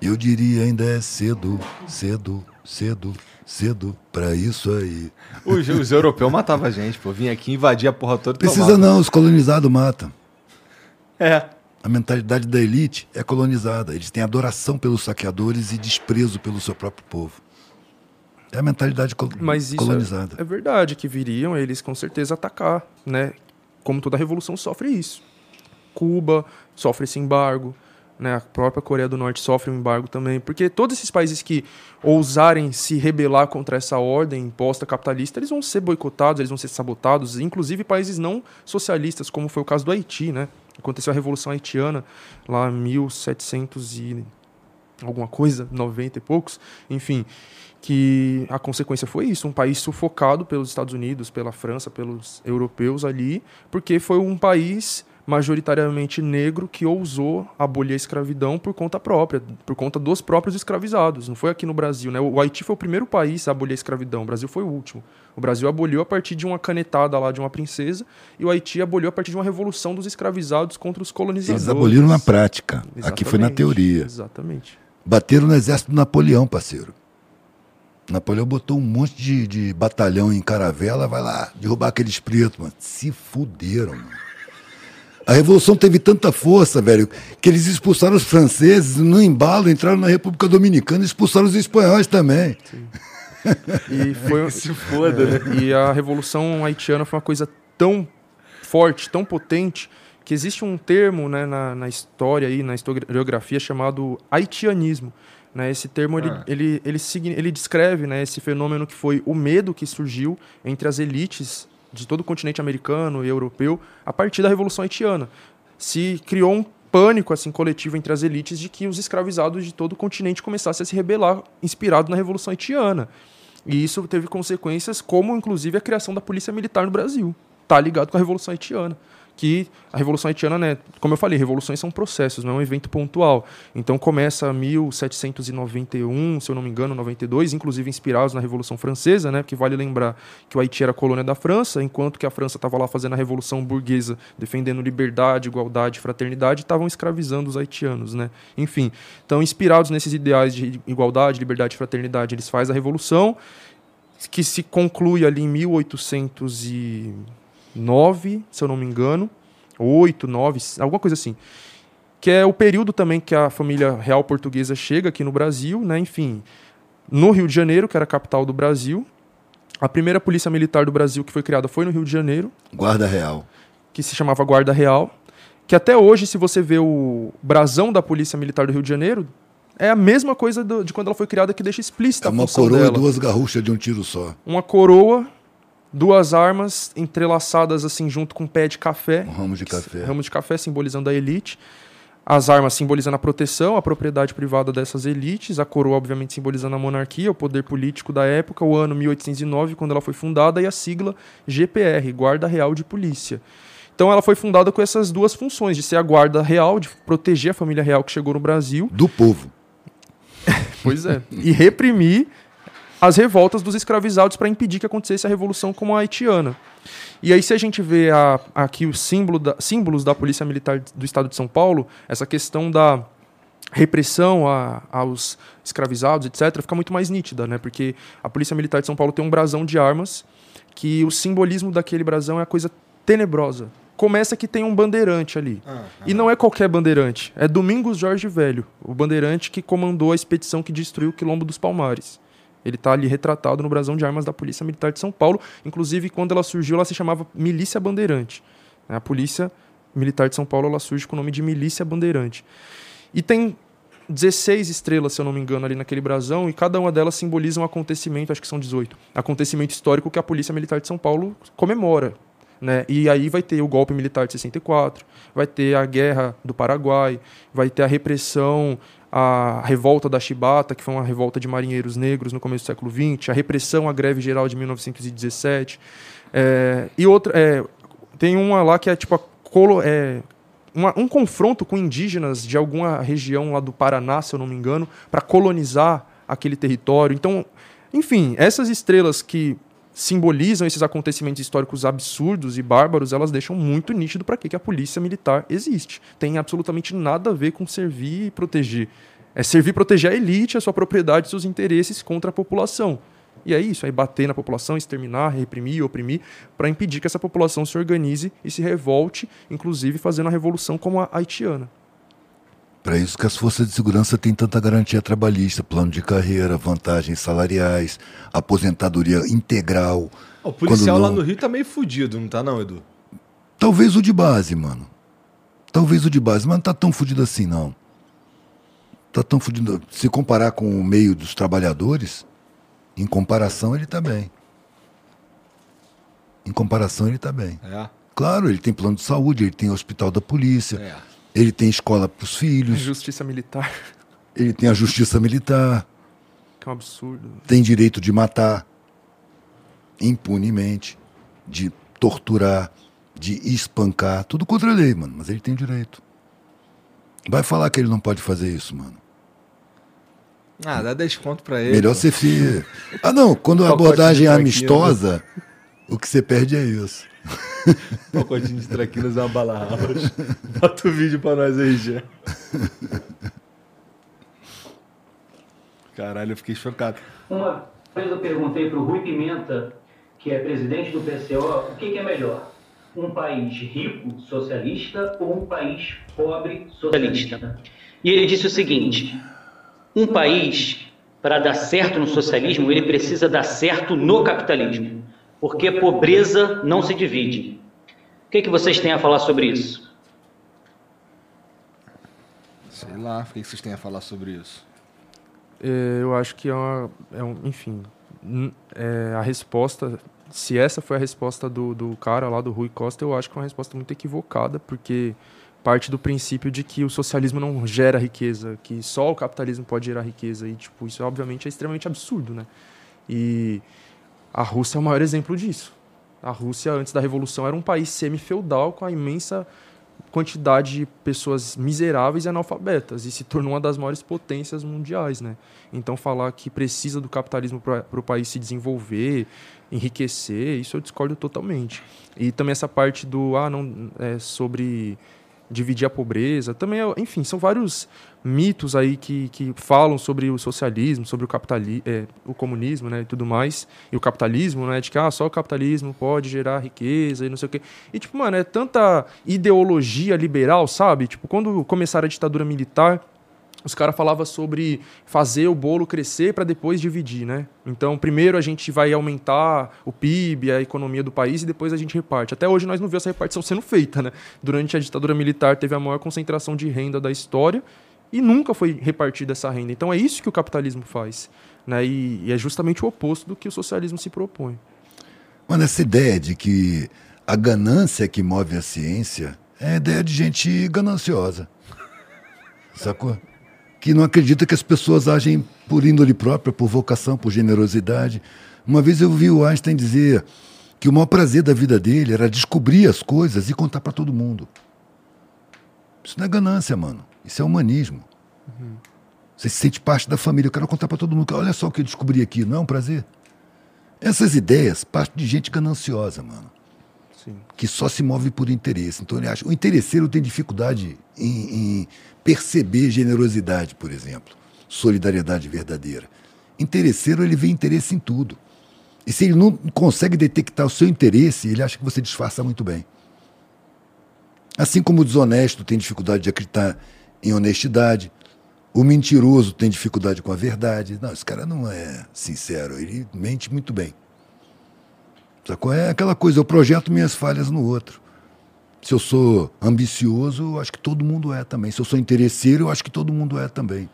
Eu diria ainda é cedo, cedo, cedo, cedo pra isso aí. Os, os europeus matavam a gente, pô. Vinha aqui, invadia a porra toda e Precisa tomava. não, os colonizados matam. É. A mentalidade da elite é colonizada. Eles têm adoração pelos saqueadores e desprezo pelo seu próprio povo. É a mentalidade col- Mas isso colonizada. é, é verdade, que viriam eles com certeza atacar, né? Como toda revolução sofre isso. Cuba sofre esse embargo, né? A própria Coreia do Norte sofre um embargo também, porque todos esses países que ousarem se rebelar contra essa ordem imposta capitalista, eles vão ser boicotados, eles vão ser sabotados, inclusive países não socialistas, como foi o caso do Haiti, né? Aconteceu a Revolução Haitiana lá em 1700 e alguma coisa, 90 e poucos, enfim, que a consequência foi isso, um país sufocado pelos Estados Unidos, pela França, pelos europeus ali, porque foi um país majoritariamente negro que ousou abolir a escravidão por conta própria, por conta dos próprios escravizados. Não foi aqui no Brasil, né? O Haiti foi o primeiro país a abolir a escravidão, o Brasil foi o último. O Brasil aboliu a partir de uma canetada lá de uma princesa e o Haiti aboliu a partir de uma revolução dos escravizados contra os colonizadores. Eles aboliram na prática. Aqui foi na Exatamente, teoria. Exatamente. Bateram no exército do Napoleão, parceiro. Napoleão botou um monte de, de batalhão em caravela, vai lá, derrubar aqueles pretos, mano. Se fuderam, mano. A revolução teve tanta força, velho, que eles expulsaram os franceses, no embalo, entraram na República Dominicana e expulsaram os espanhóis também. E foi [LAUGHS] Se foda, né? E a revolução haitiana foi uma coisa tão forte, tão potente que existe um termo, né, na, na história aí, na historiografia chamado haitianismo. Né, esse termo ele, Ah. ele, ele, signi- ele descreve né, esse fenômeno que foi o medo que surgiu entre as elites de todo o continente americano e europeu a partir da Revolução Haitiana. Se criou um pânico assim coletivo entre as elites de que os escravizados de todo o continente começassem a se rebelar, inspirado na Revolução Haitiana. E isso teve consequências como, inclusive, a criação da Polícia Militar no Brasil. Tá ligado com a Revolução Haitiana. Que a Revolução Haitiana, né, como eu falei, revoluções são processos, não é um evento pontual. Então começa 1791, se eu não me engano, 92, inclusive inspirados na Revolução Francesa, né, porque vale lembrar que o Haiti era colônia da França, enquanto que a França estava lá fazendo a Revolução Burguesa, defendendo liberdade, igualdade, fraternidade, estavam escravizando os haitianos, né? Enfim, então inspirados nesses ideais de igualdade, liberdade e fraternidade, eles fazem a Revolução, que se conclui ali em 1800 e 9, se eu não me engano, 8, 9, alguma coisa assim. Que é o período também que a família real portuguesa chega aqui no Brasil, né? Enfim, no Rio de Janeiro, que era a capital do Brasil. A primeira polícia militar do Brasil que foi criada foi no Rio de Janeiro. Guarda Real. Que se chamava Guarda Real. Que até hoje, se você vê o brasão da Polícia Militar do Rio de Janeiro, é a mesma coisa do, de quando ela foi criada que deixa explícita é uma coroa dela. e duas garruchas de um tiro só. Uma coroa duas armas entrelaçadas assim junto com um pé de café. Um ramo de café. Ramo de café simbolizando a elite. As armas simbolizando a proteção, a propriedade privada dessas elites, a coroa obviamente simbolizando a monarquia, o poder político da época, o ano 1809 quando ela foi fundada e a sigla GPR, Guarda Real de Polícia. Então ela foi fundada com essas duas funções, de ser a guarda real, de proteger a família real que chegou no Brasil. Do povo. [LAUGHS] pois é. E reprimir as revoltas dos escravizados para impedir que acontecesse a revolução como a haitiana. E aí, se a gente vê a, aqui os símbolo da, símbolos da Polícia Militar do Estado de São Paulo, essa questão da repressão a, aos escravizados, etc., fica muito mais nítida, né? Porque a Polícia Militar de São Paulo tem um brasão de armas que o simbolismo daquele brasão é a coisa tenebrosa. Começa que tem um bandeirante ali. Ah, ah. E não é qualquer bandeirante, é Domingos Jorge Velho, o bandeirante que comandou a expedição que destruiu o Quilombo dos Palmares. Ele está ali retratado no brasão de armas da Polícia Militar de São Paulo. Inclusive, quando ela surgiu, ela se chamava Milícia Bandeirante. A Polícia Militar de São Paulo ela surge com o nome de Milícia Bandeirante. E tem 16 estrelas, se eu não me engano, ali naquele brasão, e cada uma delas simboliza um acontecimento, acho que são 18, acontecimento histórico que a Polícia Militar de São Paulo comemora. Né? E aí vai ter o golpe militar de 64, vai ter a guerra do Paraguai, vai ter a repressão a revolta da Chibata, que foi uma revolta de marinheiros negros no começo do século XX, a repressão à greve geral de 1917. É, e outra, é, tem uma lá que é tipo a colo, é, uma, um confronto com indígenas de alguma região lá do Paraná, se eu não me engano, para colonizar aquele território. Então, enfim, essas estrelas que simbolizam esses acontecimentos históricos absurdos e bárbaros, elas deixam muito nítido para que, a polícia militar existe. Tem absolutamente nada a ver com servir e proteger. É servir e proteger a elite, a sua propriedade, seus interesses contra a população. E é isso, é bater na população, exterminar, reprimir, oprimir, para impedir que essa população se organize e se revolte, inclusive fazendo a revolução como a haitiana. Para isso que as forças de segurança têm tanta garantia trabalhista, plano de carreira, vantagens salariais, aposentadoria integral. O policial não... lá no Rio tá meio fudido, não tá não, Edu? Talvez o de base, mano. Talvez o de base, mas não tá tão fudido assim, não. Tá tão fudido. Se comparar com o meio dos trabalhadores, em comparação ele tá bem. Em comparação ele tá bem. É. Claro, ele tem plano de saúde, ele tem hospital da polícia. É ele tem escola para os filhos. Justiça militar. Ele tem a justiça militar. Que é um absurdo. Tem direito de matar impunemente, de torturar, de espancar, tudo contra a lei, mano. Mas ele tem direito. Vai falar que ele não pode fazer isso, mano. Ah, dá desconto pra ele. Melhor ser filho. Ah, não, quando a abordagem é amistosa, o que você perde é isso. [LAUGHS] Pacotinho de traquinas é uma bala house. [LAUGHS] Bota o vídeo pra nós aí, Gê. Caralho, eu fiquei chocado. Uma vez eu perguntei pro Rui Pimenta, que é presidente do PCO, o que, que é melhor? Um país rico, socialista, ou um país pobre, socialista? E ele disse o seguinte: um país, para dar certo no socialismo, ele precisa dar certo no capitalismo porque pobreza não se divide. O que, que vocês têm a falar sobre isso? Sei lá, o que vocês têm a falar sobre isso? É, eu acho que é, uma, é um, enfim, é, a resposta, se essa foi a resposta do, do cara lá, do Rui Costa, eu acho que é uma resposta muito equivocada, porque parte do princípio de que o socialismo não gera riqueza, que só o capitalismo pode gerar riqueza, e tipo, isso obviamente é extremamente absurdo, né? E a Rússia é o maior exemplo disso. A Rússia, antes da Revolução, era um país semi-feudal com a imensa quantidade de pessoas miseráveis e analfabetas e se tornou uma das maiores potências mundiais, né? Então falar que precisa do capitalismo para o país se desenvolver, enriquecer, isso eu discordo totalmente. E também essa parte do ah não é sobre dividir a pobreza, também, é, enfim, são vários mitos aí que, que falam sobre o socialismo, sobre o capitalismo, é, o comunismo, né, e tudo mais, e o capitalismo, né, de que ah, só o capitalismo pode gerar riqueza e não sei o quê. E tipo, mano, é tanta ideologia liberal, sabe? Tipo, quando começaram a ditadura militar, os caras falavam sobre fazer o bolo crescer para depois dividir, né? Então, primeiro a gente vai aumentar o PIB, a economia do país, e depois a gente reparte. Até hoje nós não vimos essa repartição sendo feita, né? Durante a ditadura militar teve a maior concentração de renda da história e nunca foi repartida essa renda. Então é isso que o capitalismo faz, né? E, e é justamente o oposto do que o socialismo se propõe. Mano, essa ideia de que a ganância que move a ciência é a ideia de gente gananciosa. [LAUGHS] Sacou? Que não acredita que as pessoas agem por índole própria, por vocação, por generosidade. Uma vez eu vi o Einstein dizer que o maior prazer da vida dele era descobrir as coisas e contar para todo mundo. Isso não é ganância, mano. Isso é humanismo. Uhum. Você se sente parte da família. Eu quero contar para todo mundo. Olha só o que eu descobri aqui. Não é um prazer? Essas ideias partem de gente gananciosa, mano. Sim. Que só se move por interesse. Então ele acha. O interesseiro tem dificuldade em, em perceber generosidade, por exemplo, solidariedade verdadeira. Interesseiro, ele vê interesse em tudo. E se ele não consegue detectar o seu interesse, ele acha que você disfarça muito bem. Assim como o desonesto tem dificuldade de acreditar em honestidade, o mentiroso tem dificuldade com a verdade. Não, esse cara não é sincero, ele mente muito bem. Sacou? É aquela coisa, eu projeto minhas falhas no outro. Se eu sou ambicioso, eu acho que todo mundo é também. Se eu sou interesseiro, eu acho que todo mundo é também.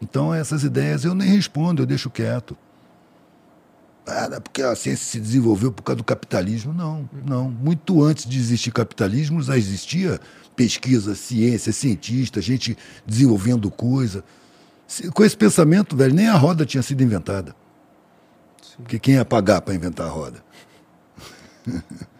Então, essas ideias eu nem respondo, eu deixo quieto. Ah, porque a ciência se desenvolveu por causa do capitalismo. Não, não. Muito antes de existir capitalismo, já existia pesquisa, ciência, cientista, gente desenvolvendo coisa. Com esse pensamento, velho, nem a roda tinha sido inventada. Sim. Porque quem ia pagar para inventar a roda? [LAUGHS]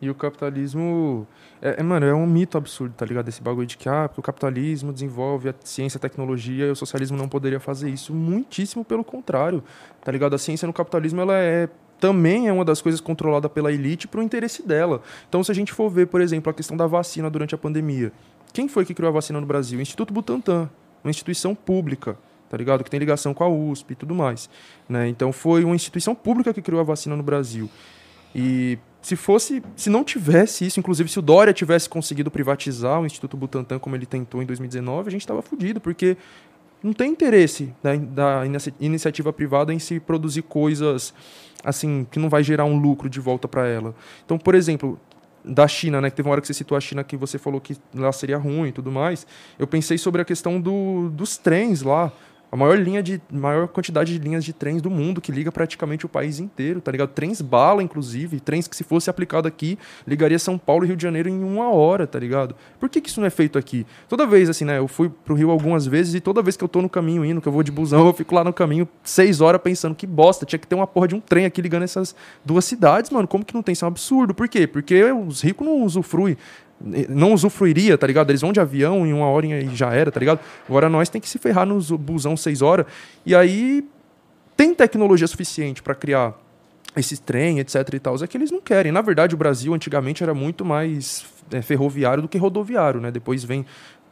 E o capitalismo. É, é, mano, é um mito absurdo, tá ligado? Esse bagulho de que ah, porque o capitalismo desenvolve a ciência, a tecnologia e o socialismo não poderia fazer isso. Muitíssimo pelo contrário, tá ligado? A ciência no capitalismo ela é também é uma das coisas controlada pela elite para o interesse dela. Então, se a gente for ver, por exemplo, a questão da vacina durante a pandemia, quem foi que criou a vacina no Brasil? O Instituto Butantan, uma instituição pública, tá ligado? Que tem ligação com a USP e tudo mais. Né? Então, foi uma instituição pública que criou a vacina no Brasil. E se fosse, se não tivesse isso, inclusive se o Dória tivesse conseguido privatizar o Instituto Butantan como ele tentou em 2019, a gente estava fudido, porque não tem interesse da, da iniciativa privada em se produzir coisas assim que não vai gerar um lucro de volta para ela. Então, por exemplo, da China, né, que teve uma hora que você citou a China que você falou que lá seria ruim e tudo mais. Eu pensei sobre a questão do, dos trens lá a maior linha de maior quantidade de linhas de trens do mundo que liga praticamente o país inteiro, tá ligado? Trens bala, inclusive, trens que se fosse aplicado aqui, ligaria São Paulo e Rio de Janeiro em uma hora, tá ligado? Por que, que isso não é feito aqui? Toda vez, assim, né? Eu fui pro Rio algumas vezes e toda vez que eu tô no caminho indo, que eu vou de busão, eu fico lá no caminho seis horas pensando que bosta, tinha que ter uma porra de um trem aqui ligando essas duas cidades, mano. Como que não tem? Isso é um absurdo. Por quê? Porque os ricos não usufruem não usufruiria, tá ligado? Eles vão de avião em uma hora e já era, tá ligado? Agora nós tem que se ferrar nos busão seis horas. E aí tem tecnologia suficiente para criar esse trem, etc e tal. É que eles não querem. Na verdade, o Brasil antigamente era muito mais é, ferroviário do que rodoviário, né? Depois vem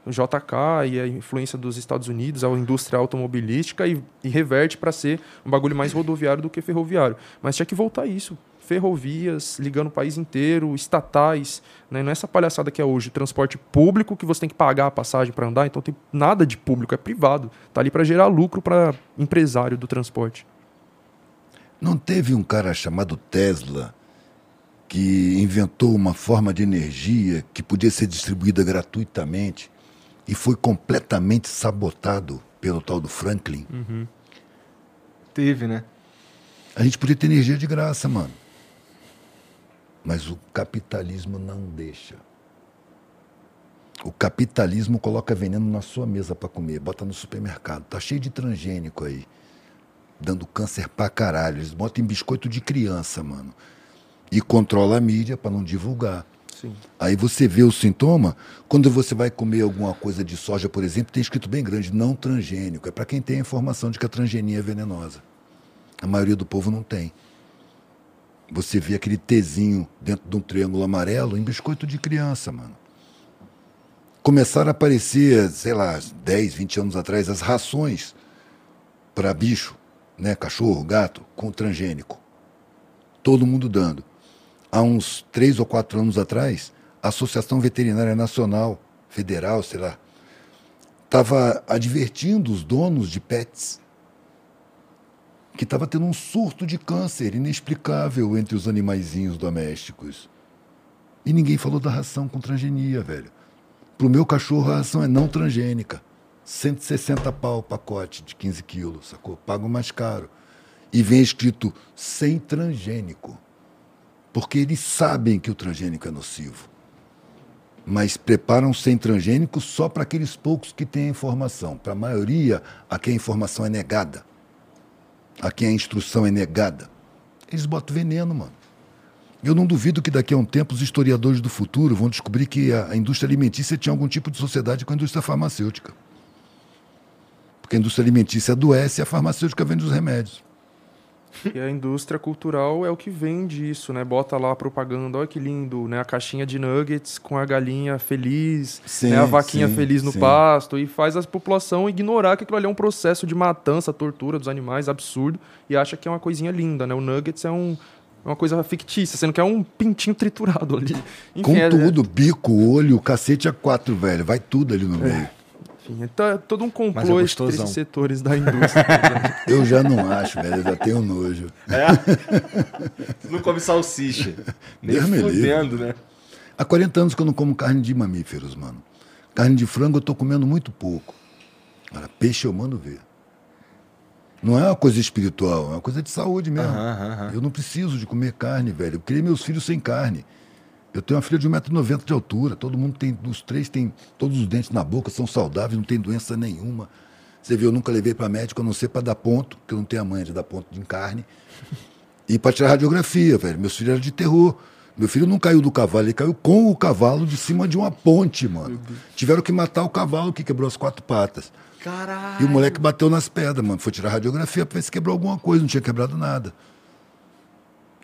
o JK e a influência dos Estados Unidos, a indústria automobilística e, e reverte para ser um bagulho mais rodoviário do que ferroviário. Mas tinha que voltar isso ferrovias ligando o país inteiro, estatais, né? não é essa palhaçada que é hoje, transporte público que você tem que pagar a passagem para andar, então tem nada de público, é privado, tá ali para gerar lucro para empresário do transporte. Não teve um cara chamado Tesla que inventou uma forma de energia que podia ser distribuída gratuitamente e foi completamente sabotado pelo tal do Franklin? Uhum. Teve, né? A gente podia ter energia de graça, mano. Mas o capitalismo não deixa. O capitalismo coloca veneno na sua mesa para comer, bota no supermercado. Tá cheio de transgênico aí, dando câncer pra caralho. Eles botam em biscoito de criança, mano. E controla a mídia para não divulgar. Sim. Aí você vê o sintoma, quando você vai comer alguma coisa de soja, por exemplo, tem escrito bem grande, não transgênico. É para quem tem a informação de que a transgenia é venenosa. A maioria do povo não tem. Você vê aquele Tzinho dentro de um triângulo amarelo em biscoito de criança, mano. Começaram a aparecer, sei lá, 10, 20 anos atrás, as rações para bicho, né, cachorro, gato, com transgênico. Todo mundo dando há uns três ou quatro anos atrás, a Associação Veterinária Nacional, Federal, sei lá, estava advertindo os donos de pets que estava tendo um surto de câncer inexplicável entre os animaizinhos domésticos. E ninguém falou da ração com transgenia, velho. Para o meu cachorro, a ração é não transgênica. 160 pau o pacote de 15 quilos, sacou? Pago mais caro. E vem escrito sem transgênico porque eles sabem que o transgênico é nocivo. Mas preparam sem transgênico só para aqueles poucos que têm a informação. Para a maioria, a quem a informação é negada, a quem a instrução é negada, eles botam veneno, mano. Eu não duvido que daqui a um tempo os historiadores do futuro vão descobrir que a indústria alimentícia tinha algum tipo de sociedade com a indústria farmacêutica. Porque a indústria alimentícia adoece e a farmacêutica vende os remédios. E a indústria cultural é o que vende isso, né? Bota lá a propaganda, olha que lindo, né? A caixinha de nuggets com a galinha feliz, Sim, né? a vaquinha sim, feliz no sim. pasto, e faz a população ignorar que aquilo ali é um processo de matança, tortura dos animais, absurdo, e acha que é uma coisinha linda, né? O nuggets é um, é uma coisa fictícia, sendo que é um pintinho triturado ali. Enfim, Com é- tudo, bico, olho, cacete a quatro, velho. Vai tudo ali no meio. Enfim, então é todo um é complô entre gostosão. esses setores da indústria. né? [LAUGHS] Eu já não acho, velho. Eu já tenho nojo. Não come salsicha. Nem Deus fudendo, né? Há 40 anos que eu não como carne de mamíferos, mano. Carne de frango eu tô comendo muito pouco. Agora, peixe eu mando ver. Não é uma coisa espiritual, é uma coisa de saúde mesmo. Aham, aham. Eu não preciso de comer carne, velho. Eu criei meus filhos sem carne. Eu tenho uma filha de 1,90m de altura. Todo mundo tem, os três têm todos os dentes na boca, são saudáveis, não tem doença nenhuma. Você viu, eu nunca levei para médico, a não ser para dar ponto, porque eu não tenho a manha de dar ponto de carne. E para tirar radiografia, velho. Meus filhos eram de terror. Meu filho não caiu do cavalo, ele caiu com o cavalo de cima de uma ponte, mano. Tiveram que matar o cavalo que quebrou as quatro patas. Caralho. E o moleque bateu nas pedras, mano. Foi tirar radiografia para ver se quebrou alguma coisa, não tinha quebrado nada.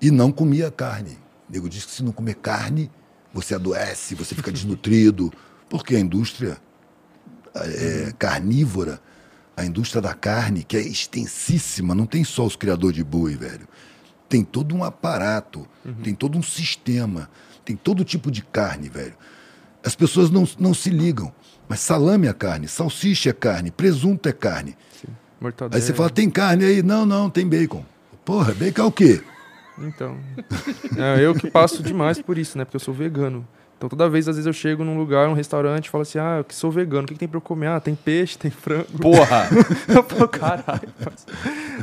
E não comia carne. O nego diz que se não comer carne, você adoece, você fica desnutrido. Porque a indústria é, carnívora, a indústria da carne, que é extensíssima, não tem só os criadores de boi, velho. Tem todo um aparato, tem todo um sistema, tem todo tipo de carne, velho. As pessoas não, não se ligam. Mas salame é carne, salsicha é carne, presunto é carne. Aí você fala, tem carne aí? Não, não, tem bacon. Porra, bacon é o quê? Então. [LAUGHS] É, eu que passo demais por isso, né? Porque eu sou vegano. Então toda vez, às vezes, eu chego num lugar, um restaurante, e falo assim, ah, eu que sou vegano, o que, que tem pra eu comer? Ah, tem peixe, tem frango. Porra! [LAUGHS] eu falo, caralho. mas-"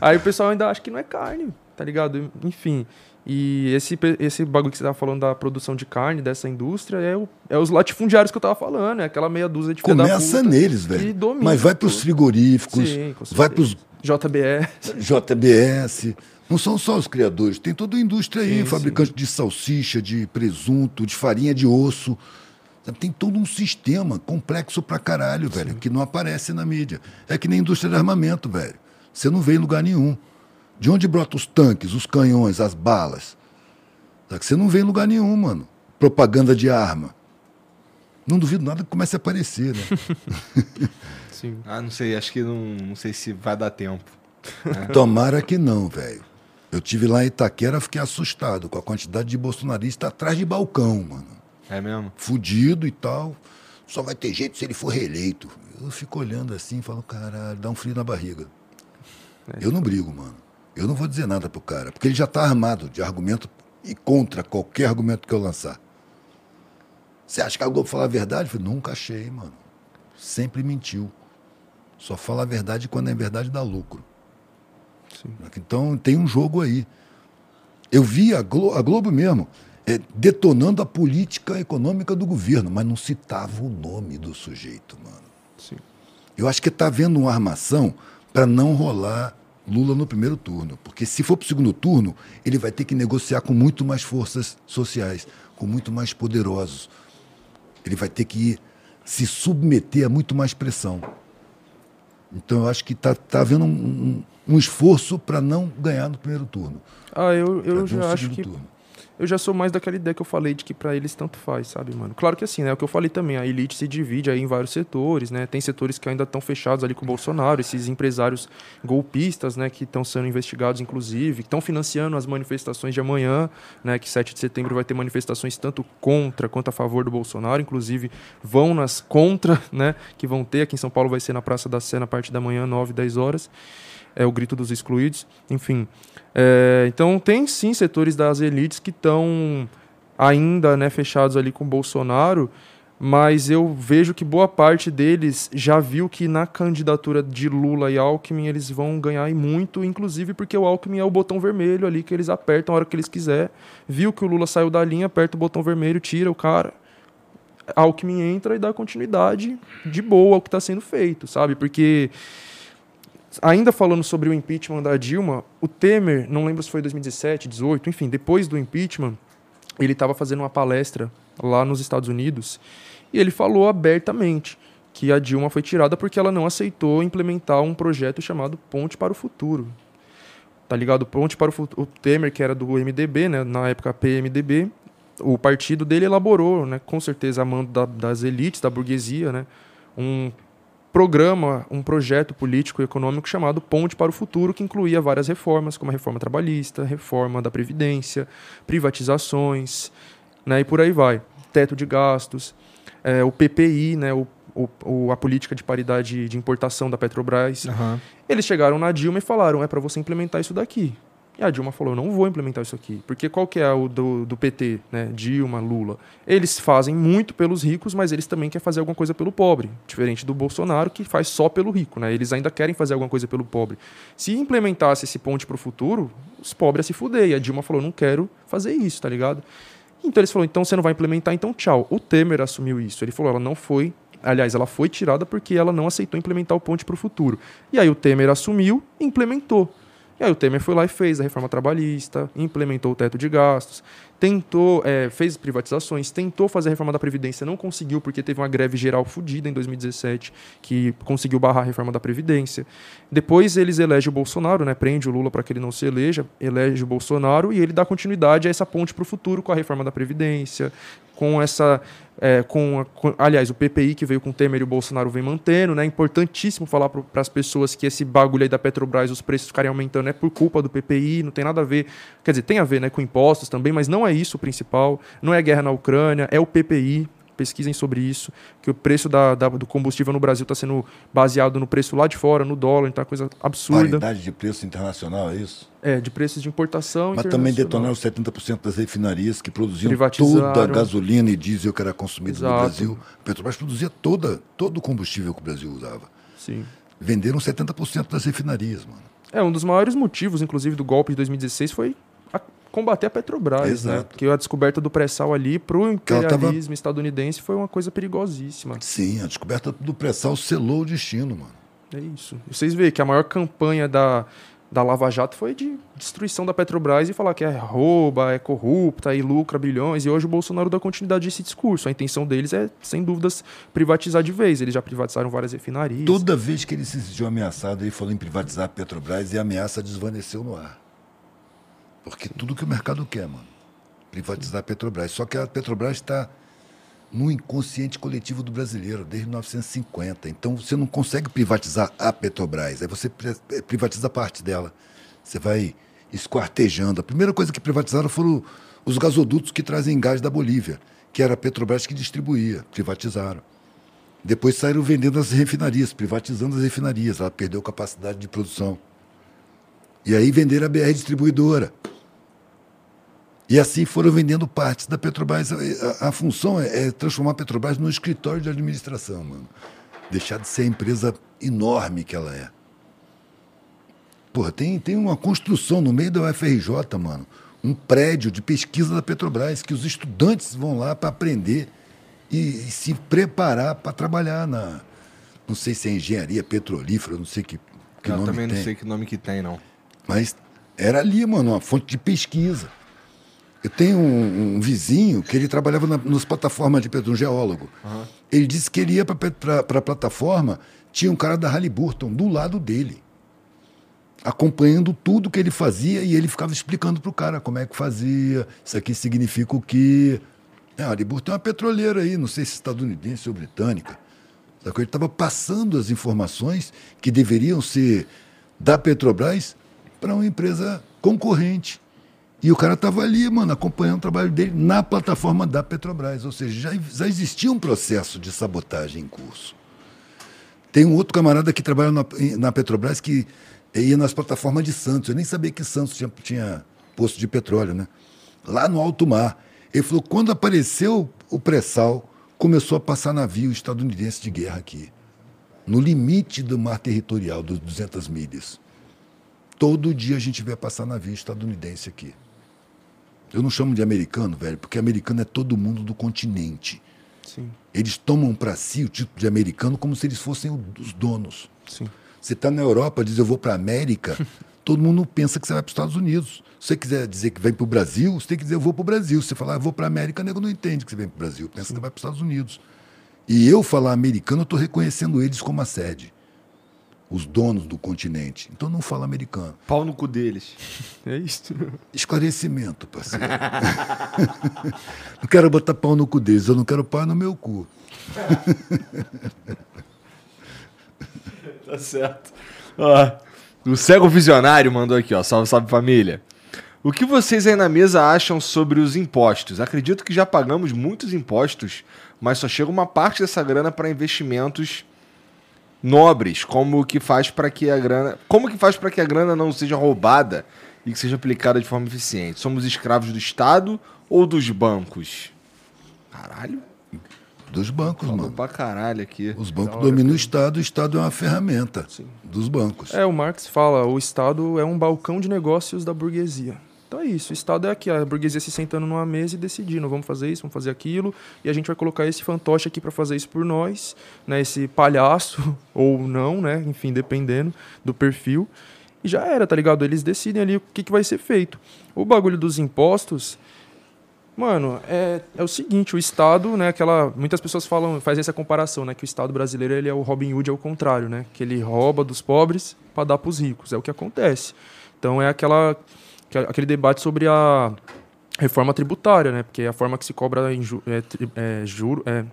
Aí o pessoal ainda acha que não é carne, tá ligado? Enfim. E esse, esse bagulho que você tava falando da produção de carne, dessa indústria, é, o- é os latifundiários que eu tava falando, é aquela meia dúzia de Começa puta neles, velho. domina Mas vai para os tudo. frigoríficos, Sim, com vai para os JBS. JBS. Não são só os criadores, tem toda a indústria aí, Sim, fabricante de salsicha, de presunto, de farinha de osso. Sabe, Tem todo um sistema complexo pra caralho, velho, que não aparece na mídia. É que nem a indústria de armamento, velho. Você não vê em lugar nenhum. De onde brotam os tanques, os canhões, as balas? Sabe, Você não vê em lugar nenhum, mano. Propaganda de arma. Não duvido nada que comece a aparecer, né? [LAUGHS] Sim. Ah, não sei, acho que não, não sei se vai dar tempo. Tomara que não, velho. Eu tive lá em Itaquera, fiquei assustado com a quantidade de bolsonaristas atrás de balcão, mano. É mesmo? Fudido e tal. Só vai ter jeito se ele for reeleito. Eu fico olhando assim e falo, caralho, dá um frio na barriga. Eu não brigo, mano. Eu não vou dizer nada pro cara, porque ele já tá armado de argumento e contra qualquer argumento que eu lançar. Você acha que a Globo fala a verdade? Eu falei, nunca achei, mano. Sempre mentiu. Só fala a verdade quando é verdade dá lucro. Então tem um jogo aí. Eu vi a, Glo- a Globo mesmo é, detonando a política econômica do governo, mas não citava o nome do sujeito, mano. Sim. Eu acho que está havendo uma armação para não rolar Lula no primeiro turno. Porque se for para o segundo turno, ele vai ter que negociar com muito mais forças sociais, com muito mais poderosos. Ele vai ter que se submeter a muito mais pressão. Então eu acho que está tá havendo um, um, um esforço para não ganhar no primeiro turno. Ah, eu, eu já acho que. Turno eu já sou mais daquela ideia que eu falei de que para eles tanto faz, sabe, mano? Claro que assim, né? É o que eu falei também, a elite se divide aí em vários setores, né? Tem setores que ainda estão fechados ali com o Bolsonaro, esses empresários golpistas, né, que estão sendo investigados inclusive, que estão financiando as manifestações de amanhã, né, que 7 de setembro vai ter manifestações tanto contra quanto a favor do Bolsonaro, inclusive vão nas contra, né, que vão ter aqui em São Paulo vai ser na Praça da Sé na parte da manhã, 9, 10 horas. É o grito dos excluídos, enfim. É, então tem sim setores das elites que estão ainda né, fechados ali com Bolsonaro, mas eu vejo que boa parte deles já viu que na candidatura de Lula e Alckmin eles vão ganhar e muito, inclusive porque o Alckmin é o botão vermelho ali que eles apertam a hora que eles quiser. Viu que o Lula saiu da linha, aperta o botão vermelho, tira o cara. Alckmin entra e dá continuidade de boa ao que está sendo feito, sabe? Porque ainda falando sobre o impeachment da Dilma, o Temer, não lembro se foi 2017, 18, enfim, depois do impeachment, ele estava fazendo uma palestra lá nos Estados Unidos e ele falou abertamente que a Dilma foi tirada porque ela não aceitou implementar um projeto chamado Ponte para o Futuro. Tá ligado? Ponte para o Futuro. O Temer, que era do MDB, né, na época PMDB, o partido dele elaborou, né, com certeza a mando da, das elites, da burguesia, né, um programa, um projeto político e econômico chamado Ponte para o Futuro, que incluía várias reformas, como a reforma trabalhista, reforma da Previdência, privatizações, né, e por aí vai. Teto de gastos, é, o PPI, né, o, o, a política de paridade de importação da Petrobras. Uhum. Eles chegaram na Dilma e falaram: é para você implementar isso daqui. E a Dilma falou: não vou implementar isso aqui. Porque qual que é o do, do PT, né? Dilma, Lula? Eles fazem muito pelos ricos, mas eles também querem fazer alguma coisa pelo pobre. Diferente do Bolsonaro, que faz só pelo rico, né? Eles ainda querem fazer alguma coisa pelo pobre. Se implementasse esse ponte para o futuro, os pobres se fuder. E a Dilma falou: não quero fazer isso, tá ligado? Então eles falaram: então você não vai implementar, então tchau. O Temer assumiu isso. Ele falou: ela não foi. Aliás, ela foi tirada porque ela não aceitou implementar o ponte para o futuro. E aí o Temer assumiu e implementou. E aí o Temer foi lá e fez a reforma trabalhista, implementou o teto de gastos, tentou, é, fez privatizações, tentou fazer a reforma da Previdência, não conseguiu porque teve uma greve geral fodida em 2017, que conseguiu barrar a reforma da Previdência. Depois eles elegem o Bolsonaro, né, prende o Lula para que ele não se eleja, elege o Bolsonaro e ele dá continuidade a essa ponte para o futuro com a reforma da Previdência, com essa é, com, a, com, aliás, o PPI que veio com o Temer e o Bolsonaro vem mantendo, né? É importantíssimo falar para as pessoas que esse bagulho aí da Petrobras, os preços ficarem aumentando é por culpa do PPI, não tem nada a ver, quer dizer, tem a ver, né, com impostos também, mas não é isso o principal, não é a guerra na Ucrânia, é o PPI, pesquisem sobre isso, que o preço da, da do combustível no Brasil está sendo baseado no preço lá de fora, no dólar, então é coisa absurda. Paridade de preço internacional, é isso? É, de preços de importação Mas também detonaram 70% das refinarias que produziam toda a gasolina e diesel que era consumida no Brasil. A Petrobras produzia toda, todo o combustível que o Brasil usava. Sim. Venderam 70% das refinarias, mano. É, um dos maiores motivos, inclusive, do golpe de 2016 foi combater a Petrobras, né? Exato. né? Porque a descoberta do pré-sal ali para o imperialismo tava... estadunidense foi uma coisa perigosíssima. Sim, a descoberta do pré-sal selou o destino, mano. É isso. E vocês veem que a maior campanha da, da Lava Jato foi de destruição da Petrobras e falar que é rouba, é corrupta e lucra bilhões. E hoje o Bolsonaro dá continuidade a esse discurso. A intenção deles é, sem dúvidas, privatizar de vez. Eles já privatizaram várias refinarias. Toda vez que ele se sentiu ameaçado, ele falou em privatizar a Petrobras e a ameaça desvaneceu no ar. Porque tudo que o mercado quer, mano. Privatizar a Petrobras. Só que a Petrobras está no inconsciente coletivo do brasileiro, desde 1950. Então você não consegue privatizar a Petrobras. Aí você eh, privatiza parte dela. Você vai esquartejando. A primeira coisa que privatizaram foram os gasodutos que trazem gás da Bolívia, que era a Petrobras que distribuía. Privatizaram. Depois saíram vendendo as refinarias, privatizando as refinarias. Ela perdeu capacidade de produção. E aí venderam a BR Distribuidora. E assim foram vendendo partes da Petrobras. A, a, função é, é, transformar a Petrobras num escritório de administração, mano. Deixar de ser a empresa enorme que ela é. Porra, tem, tem uma construção no meio da UFRJ, mano. Um prédio de pesquisa da Petrobras, que os estudantes vão lá para aprender e, e, se preparar para trabalhar na. Não sei se é engenharia petrolífera, não sei que que Eu nome também não tem. sei que nome que tem, não. Mas era ali, mano, uma fonte de pesquisa. Eu tenho um, um vizinho que ele trabalhava na, nas plataformas de petróleo, um geólogo. Ele disse que ele ia para a plataforma, tinha um cara da Halliburton do lado dele, acompanhando tudo que ele fazia e ele ficava explicando para o cara como é que fazia, isso aqui significa o quê. É, a Halliburton é uma petroleira aí, não sei se estadunidense ou britânica. Que ele estava passando as informações que deveriam ser da Petrobras para uma empresa concorrente. E o cara estava ali, mano, acompanhando o trabalho dele na plataforma da Petrobras. Ou seja, já, já existia um processo de sabotagem em curso. Tem um outro camarada que trabalha na, na Petrobras que ia nas plataformas de Santos. Eu nem sabia que Santos tinha, tinha posto de petróleo, né? Lá no alto mar. Ele falou: quando apareceu o pré-sal, começou a passar navio estadunidense de guerra aqui. No limite do mar territorial, dos 200 milhas. Todo dia a gente vê passar navio estadunidense aqui. Eu não chamo de americano, velho, porque americano é todo mundo do continente. Sim, Eles tomam para si o título de americano como se eles fossem os donos. sim. Você está na Europa, diz eu vou para a América, [LAUGHS] todo mundo pensa que você vai para os Estados Unidos. Se você quiser dizer que vem para o Brasil, você tem que dizer eu vou para o Brasil. Se você falar eu vou para a América, o nego não entende que você vem para o Brasil, pensa que vai para os Estados Unidos. E eu falar americano, eu estou reconhecendo eles como a sede, os donos do continente. Então não fala americano. Pau no cu deles. [LAUGHS] É isso. Esclarecimento, parceiro. [LAUGHS] não quero botar pau no cu deles, eu não quero pau no meu cu. [LAUGHS] Tá certo. Ó, o Cego Visionário mandou aqui, ó. Salve, salve família. O que vocês aí na mesa acham sobre os impostos? Acredito que já pagamos muitos impostos, mas só chega uma parte dessa grana para investimentos nobres, como que faz para que a grana, como que faz para que a grana não seja roubada e que seja aplicada de forma eficiente? Somos escravos do Estado ou dos bancos? Caralho, Dos bancos, falou mano. pra caralho aqui. Os bancos dominam o Estado, o Estado é uma ferramenta dos bancos. É, o Marx fala, o Estado é um balcão de negócios da burguesia. Então é isso, o Estado é aqui, a burguesia se sentando numa mesa e decidindo, vamos fazer isso, vamos fazer aquilo, e a gente vai colocar esse fantoche aqui para fazer isso por nós, né, esse palhaço, [LAUGHS] ou não, né, enfim, dependendo do perfil, e já era, tá ligado? Eles decidem ali o que, que vai ser feito. O bagulho dos impostos, Mano, é, é o seguinte, o Estado, né, aquela, muitas pessoas falam, fazem essa comparação, né, que o Estado brasileiro ele é o Robin Hood ao contrário, né, que ele rouba dos pobres para dar para os ricos, é o que acontece. Então é aquela, que- aquele debate sobre a reforma tributária, né, porque a forma que se cobra em ju, é, é, juro, é,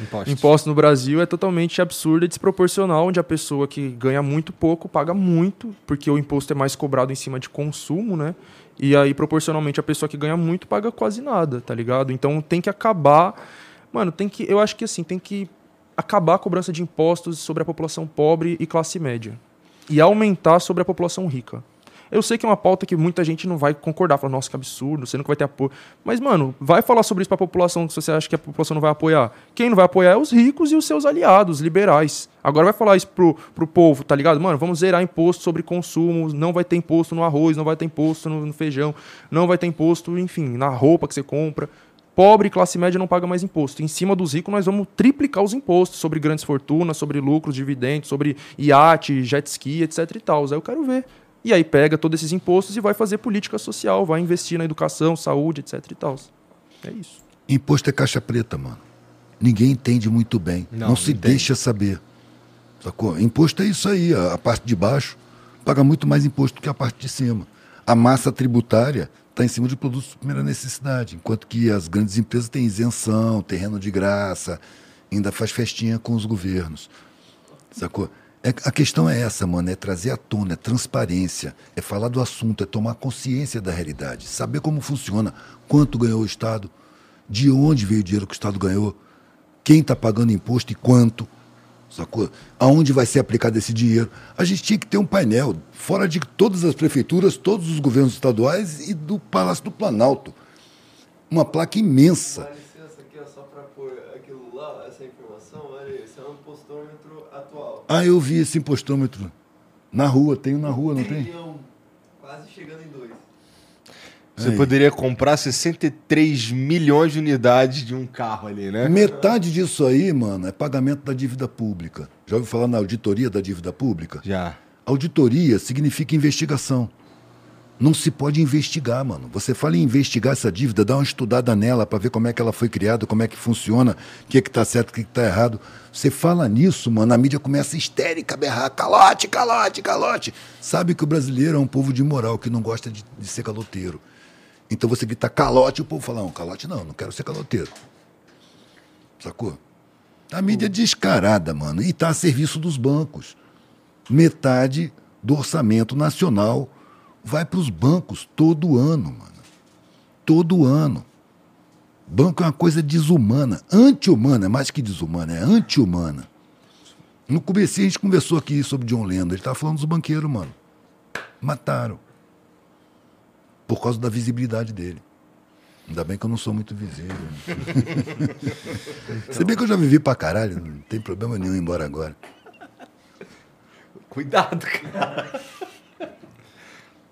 Impostos. imposto no Brasil é totalmente absurda e desproporcional, onde a pessoa que ganha muito pouco paga muito, porque o imposto é mais cobrado em cima de consumo, né? E aí, proporcionalmente, a pessoa que ganha muito paga quase nada, tá ligado? Então tem que acabar. Mano, tem que. Eu acho que assim, tem que acabar a cobrança de impostos sobre a população pobre e classe média. E aumentar sobre a população rica. Eu sei que é uma pauta que muita gente não vai concordar, falar, nossa, que absurdo, você nunca vai ter apoio. Mas, mano, vai falar sobre isso pra população se você acha que a população não vai apoiar. Quem não vai apoiar é os ricos e os seus aliados, liberais. Agora vai falar isso pro, pro povo, tá ligado? Mano, vamos zerar imposto sobre consumo, não vai ter imposto no arroz, não vai ter imposto no, no feijão, não vai ter imposto, enfim, na roupa que você compra. Pobre e classe média não paga mais imposto. Em cima dos ricos, nós vamos triplicar os impostos sobre grandes fortunas, sobre lucros, dividendos, sobre iate, jet ski, etc e tal. Aí eu quero ver. E aí pega todos esses impostos e vai fazer política social, vai investir na educação, saúde, etc e tal. É isso. Imposto é caixa preta, mano. Ninguém entende muito bem. Não, Não, se entende. deixa saber. Sacou? Imposto é isso aí. A, a parte de baixo paga muito mais imposto que a parte de cima. A massa tributária está em cima de produtos de primeira necessidade, enquanto que as grandes empresas têm isenção, terreno de graça, ainda faz festinha com os governos. Sacou? É- a questão é essa, mano, é trazer à tona, é transparência, é falar do assunto, é tomar consciência da realidade, saber como funciona, quanto ganhou o Estado, de onde veio o dinheiro que o Estado ganhou, quem está pagando imposto e quanto, sacou? Aonde vai ser aplicado esse dinheiro. A gente tinha que ter um painel, fora de todas as prefeituras, todos os governos estaduais e do Palácio do Planalto. Uma placa imensa. Dá licença aqui, ó, só para pôr aquilo lá, essa informação, olha aí, esse é um postômetro atual. Ah, eu vi esse impostômetro. Na rua, tenho na rua, não tem? Quase chegando em dois. Você Aí. poderia comprar 63 milhões de unidades de um carro ali, né? Metade disso aí, mano, é pagamento da dívida pública. Já ouviu falar na auditoria da dívida pública? Já. Auditoria significa investigação. Não se pode investigar, mano. Você fala em investigar essa dívida, dá uma estudada nela para ver como é que ela foi criada, como é que funciona, o que é que tá certo, o que, é que tá errado. Você fala nisso, mano, a mídia começa histérica berrar, calote, calote, calote. Sabe que o brasileiro é um povo de moral, que não gosta de, de ser caloteiro. Então você grita calote, o povo fala, não, calote não, não quero ser caloteiro. Sacou? A mídia é descarada, mano, e tá a serviço dos bancos. Metade do orçamento nacional vai para os bancos todo ano, mano. Todo ano. Banco é uma coisa desumana, anti-humana, mais que desumana, é anti-humana. No começo a gente conversou aqui sobre John Lennon, ele estava falando dos banqueiros, mano. Mataram. Por causa da visibilidade dele. Ainda bem que eu não sou muito visível. [LAUGHS] Se bem que eu já vivi pra caralho, não tem problema nenhum ir embora agora. Cuidado, cara.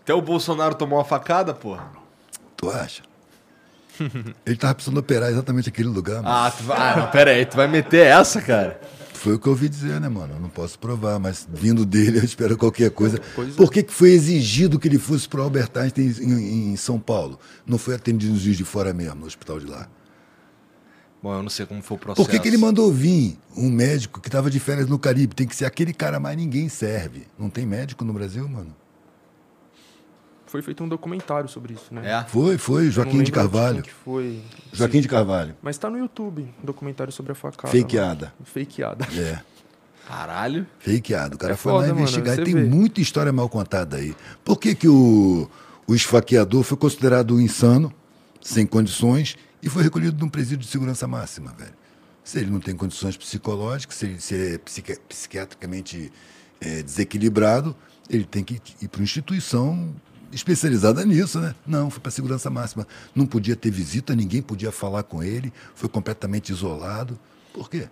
Até o Bolsonaro tomou uma facada, porra. Tu acha? Ele tava precisando operar exatamente aquele lugar, mano. Ah, tu vai... ah não, pera aí, tu vai meter essa, cara? Foi o que eu ouvi dizer, né, mano? Eu não posso provar, mas vindo dele eu espero qualquer coisa. Pois é. Por que, que foi exigido que ele fosse para o Albert Einstein em, em São Paulo? Não foi atendido nos dias de fora mesmo, no hospital de lá. Bom, eu não sei como foi o processo. Por que, que ele mandou vir um médico que estava de férias no Caribe? Tem que ser aquele cara, mas ninguém serve. Não tem médico no Brasil, mano? Foi feito um documentário sobre isso, né? É? Foi, foi, Joaquim de Carvalho. que foi. Joaquim de Carvalho. Mas tá no YouTube, um documentário sobre a facada. Fakeada. mano. Fakeada. É. Caralho. Fakeado. O cara É foi lá foda, mano, investigar e tem vê. muita história mal contada aí. Por que, que o, o esfaqueador foi considerado insano, sem condições, e foi recolhido num presídio de segurança máxima, velho? Se ele não tem condições psicológicas, se ele, se ele é psiqui- psiquiatricamente é, desequilibrado, ele tem que ir para uma instituição especializada nisso, né? Não, foi para segurança máxima. Não podia ter visita, ninguém podia falar com ele, foi completamente isolado. Por quê?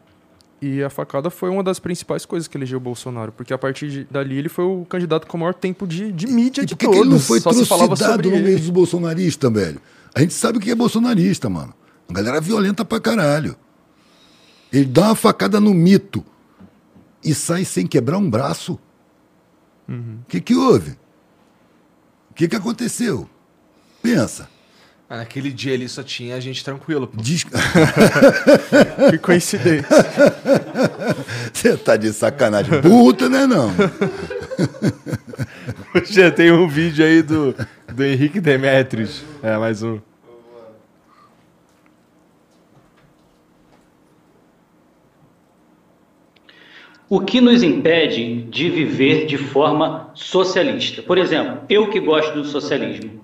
E a facada foi uma das principais coisas que elegeu o Bolsonaro, porque a partir de- dali ele foi o candidato com o maior tempo de, de mídia E de por que, todos. que ele não foi Só se falava trucidado sobre no meio dos bolsonaristas, velho? A gente sabe o que é bolsonarista, mano. A galera violenta pra caralho. Ele dá uma facada no mito e sai sem quebrar um braço. O Uhum. que, que houve? O que, que aconteceu? Pensa. Ah, naquele dia ali só tinha gente tranquilo, pô. Diz... [LAUGHS] Que coincidência. [LAUGHS] Você tá de sacanagem. Puta, né, não? [LAUGHS] Já tem um vídeo aí do, do Henrique Demetrios. É, mais um. O que nos impede de viver de forma socialista? Por exemplo, eu que gosto do socialismo,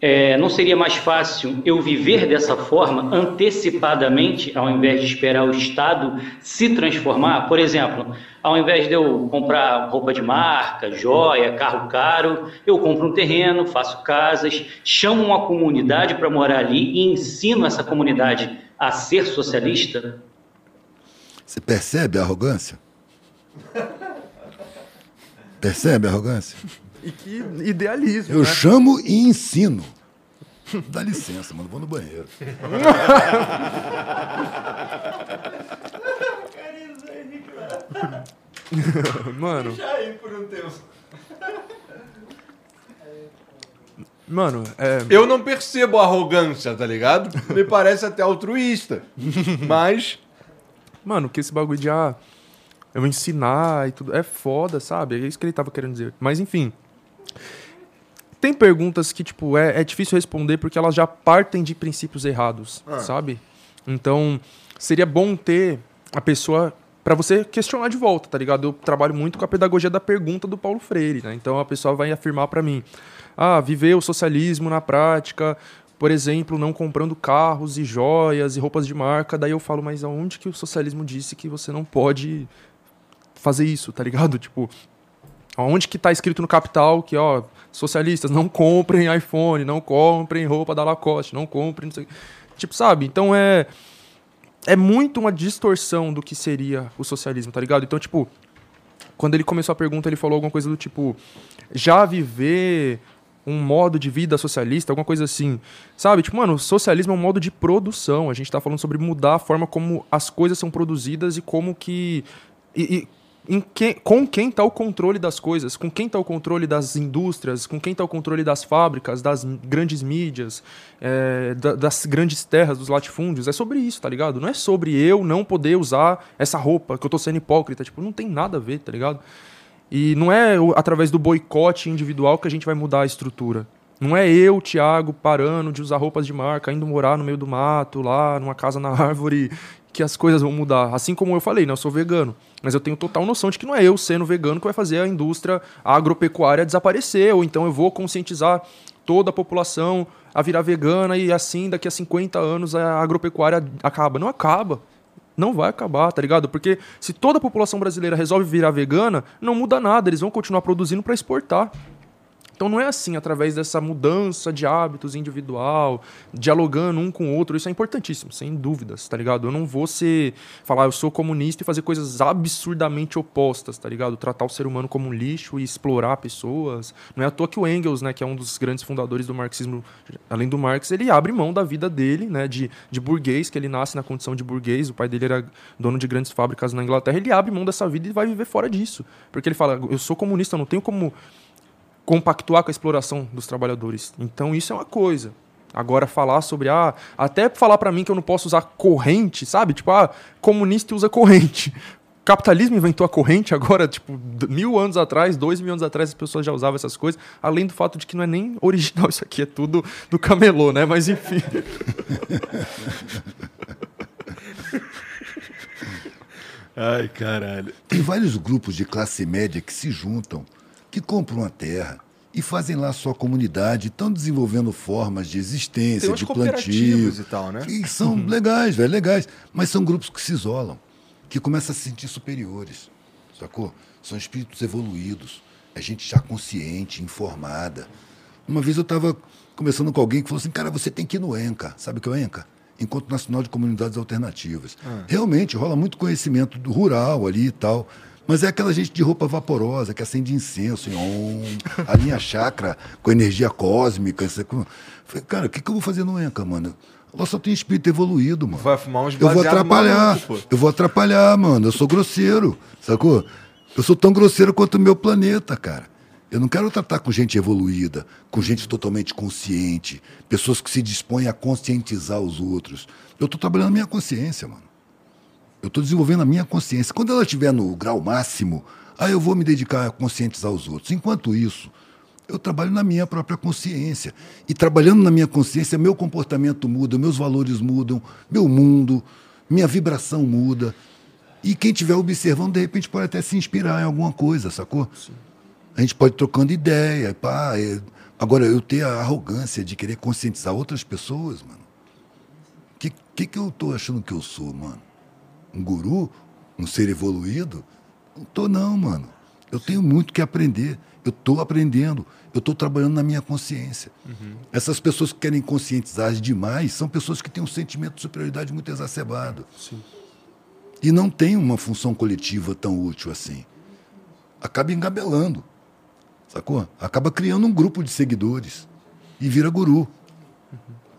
é, não seria mais fácil eu viver dessa forma antecipadamente, ao invés de esperar o Estado se transformar? Por exemplo, ao invés de eu comprar roupa de marca, joia, carro caro, eu compro um terreno, faço casas, chamo uma comunidade para morar ali e ensino essa comunidade a ser socialista? Você percebe a arrogância? Percebe a arrogância? E que idealismo, Eu né? chamo e ensino. Dá licença, mano, vou no banheiro. Mano, Já aí por um tempo. mano, é... Eu não percebo a arrogância, tá ligado? Me parece até altruísta. Mas. Mano, que esse bagulho de, ah, eu ensinar e tudo, é foda, sabe? É isso que ele tava querendo dizer. Mas, enfim. Tem perguntas que, tipo, é, é difícil responder porque elas já partem de princípios errados, sabe? Então, seria bom ter a pessoa pra você questionar de volta, tá ligado? Eu trabalho muito com a pedagogia da pergunta do Paulo Freire, né? Então, a pessoa vai afirmar pra mim, ah, viver o socialismo na prática, por exemplo, não comprando carros e joias e roupas de marca. Daí eu falo, mas aonde que o socialismo disse que você não pode fazer isso, tá ligado? [LAUGHS] Tipo, aonde que tá escrito no Capital que, ó, socialistas, não comprem iPhone, não comprem roupa da Lacoste, não comprem, não sei. Tipo, sabe? Então é é muito uma distorção do que seria o socialismo, tá ligado? Então, tipo, quando ele começou a pergunta, ele falou alguma coisa do tipo, já viver um modo de vida socialista, alguma coisa assim. Sabe? Tipo, mano, socialismo é um modo de produção. A gente tá falando sobre mudar a forma como as coisas são produzidas e como que. E, e que, com quem está o controle das coisas, com quem está o controle das indústrias, com quem está o controle das fábricas, das grandes mídias, é, da, das grandes terras, dos latifúndios. É sobre isso, tá ligado? Não é sobre eu não poder usar essa roupa, que eu tô sendo hipócrita. Tipo, não tem nada a ver, tá ligado? E não é através do boicote individual que a gente vai mudar a estrutura. Não é eu, Thiago, parando de usar roupas de marca, indo morar no meio do mato, lá, numa casa na [LAUGHS] árvore, que as coisas vão mudar. Assim como eu falei, né, eu sou vegano. Mas eu tenho total noção de que não é eu sendo vegano que vai fazer a indústria agropecuária desaparecer. Ou então eu vou conscientizar toda a população a virar vegana e assim daqui a 50 anos a agropecuária acaba. Não acaba. Não vai acabar, tá ligado? Porque se toda a população brasileira resolve virar vegana, não muda nada. Eles vão continuar produzindo para exportar. Então não é assim, através dessa mudança de hábitos individual, dialogando um com o outro, isso é importantíssimo, sem dúvidas, tá ligado? Eu não vou ser, falar eu sou comunista e fazer coisas absurdamente opostas, tá ligado? Tratar o ser humano como um lixo e explorar pessoas. Não é à toa que o Engels, né, que é um dos grandes fundadores do marxismo, além do Marx, ele abre mão da vida dele, né, de, de burguês, que ele nasce na condição de burguês, o pai dele era dono de grandes fábricas na Inglaterra, ele abre mão dessa vida e vai viver fora disso. Porque ele fala, eu sou comunista, eu não tenho como compactuar com a exploração dos trabalhadores. Então isso é uma coisa. Agora falar sobre ah, até falar para mim que eu não posso usar corrente, sabe? Tipo, ah, comunista usa corrente. [LAUGHS] capitalismo inventou a corrente agora, tipo, mil anos atrás, dois mil anos atrás, as pessoas já usavam essas coisas, além do fato de que não é nem original isso aqui, é tudo do camelô, né? Mas enfim. [LAUGHS] Ai, caralho. Tem vários grupos de classe média que se juntam que compram a terra e fazem lá sua comunidade, estão desenvolvendo formas de existência, de plantio. e tal, né? Que são uhum. legais, velho, legais. Mas são grupos que se isolam, que começam a se sentir superiores, sacou? São espíritos evoluídos, é gente já consciente, informada. Uma vez eu estava conversando com alguém que falou assim, cara, você tem que ir no ENCA. Sabe o que é o ENCA? Encontro Nacional de Comunidades Alternativas. Ah. Realmente, rola muito conhecimento rural ali e tal. Mas é aquela gente de roupa vaporosa, que acende incenso, a linha chakra com energia cósmica. Falei, cara, o que, que eu vou fazer no ENCA, mano? Lá só tem espírito evoluído, mano. Vai fumar uns Eu vou atrapalhar. Maluco, eu vou atrapalhar, mano. Eu sou grosseiro, sacou? Eu sou tão grosseiro quanto o meu planeta, cara. Eu não quero tratar com gente evoluída, com gente totalmente consciente, pessoas que se dispõem a conscientizar os outros. Eu estou trabalhando a minha consciência, mano. Eu estou desenvolvendo a minha consciência. Quando ela estiver no grau máximo, aí eu vou me dedicar a conscientizar os outros. Enquanto isso, eu trabalho na minha própria consciência. E trabalhando na minha consciência, meu comportamento muda, meus valores mudam, meu mundo, minha vibração muda. E quem estiver observando, de repente, pode até se inspirar em alguma coisa, sacou? Sim. A gente pode ir trocando ideia. Pá, é... Agora, eu ter a arrogância de querer conscientizar outras pessoas, mano. O que, que, que eu estou achando que eu sou, mano? Um guru, um ser evoluído. Não tô não, mano. Eu tenho muito que aprender. Eu estou aprendendo. Eu estou trabalhando na minha consciência. Uhum. Essas pessoas que querem conscientizar demais são pessoas que têm um sentimento de superioridade muito exacerbado. Sim. E não tem uma função coletiva tão útil assim. Acaba engabelando. Sacou? Acaba criando um grupo de seguidores e vira guru.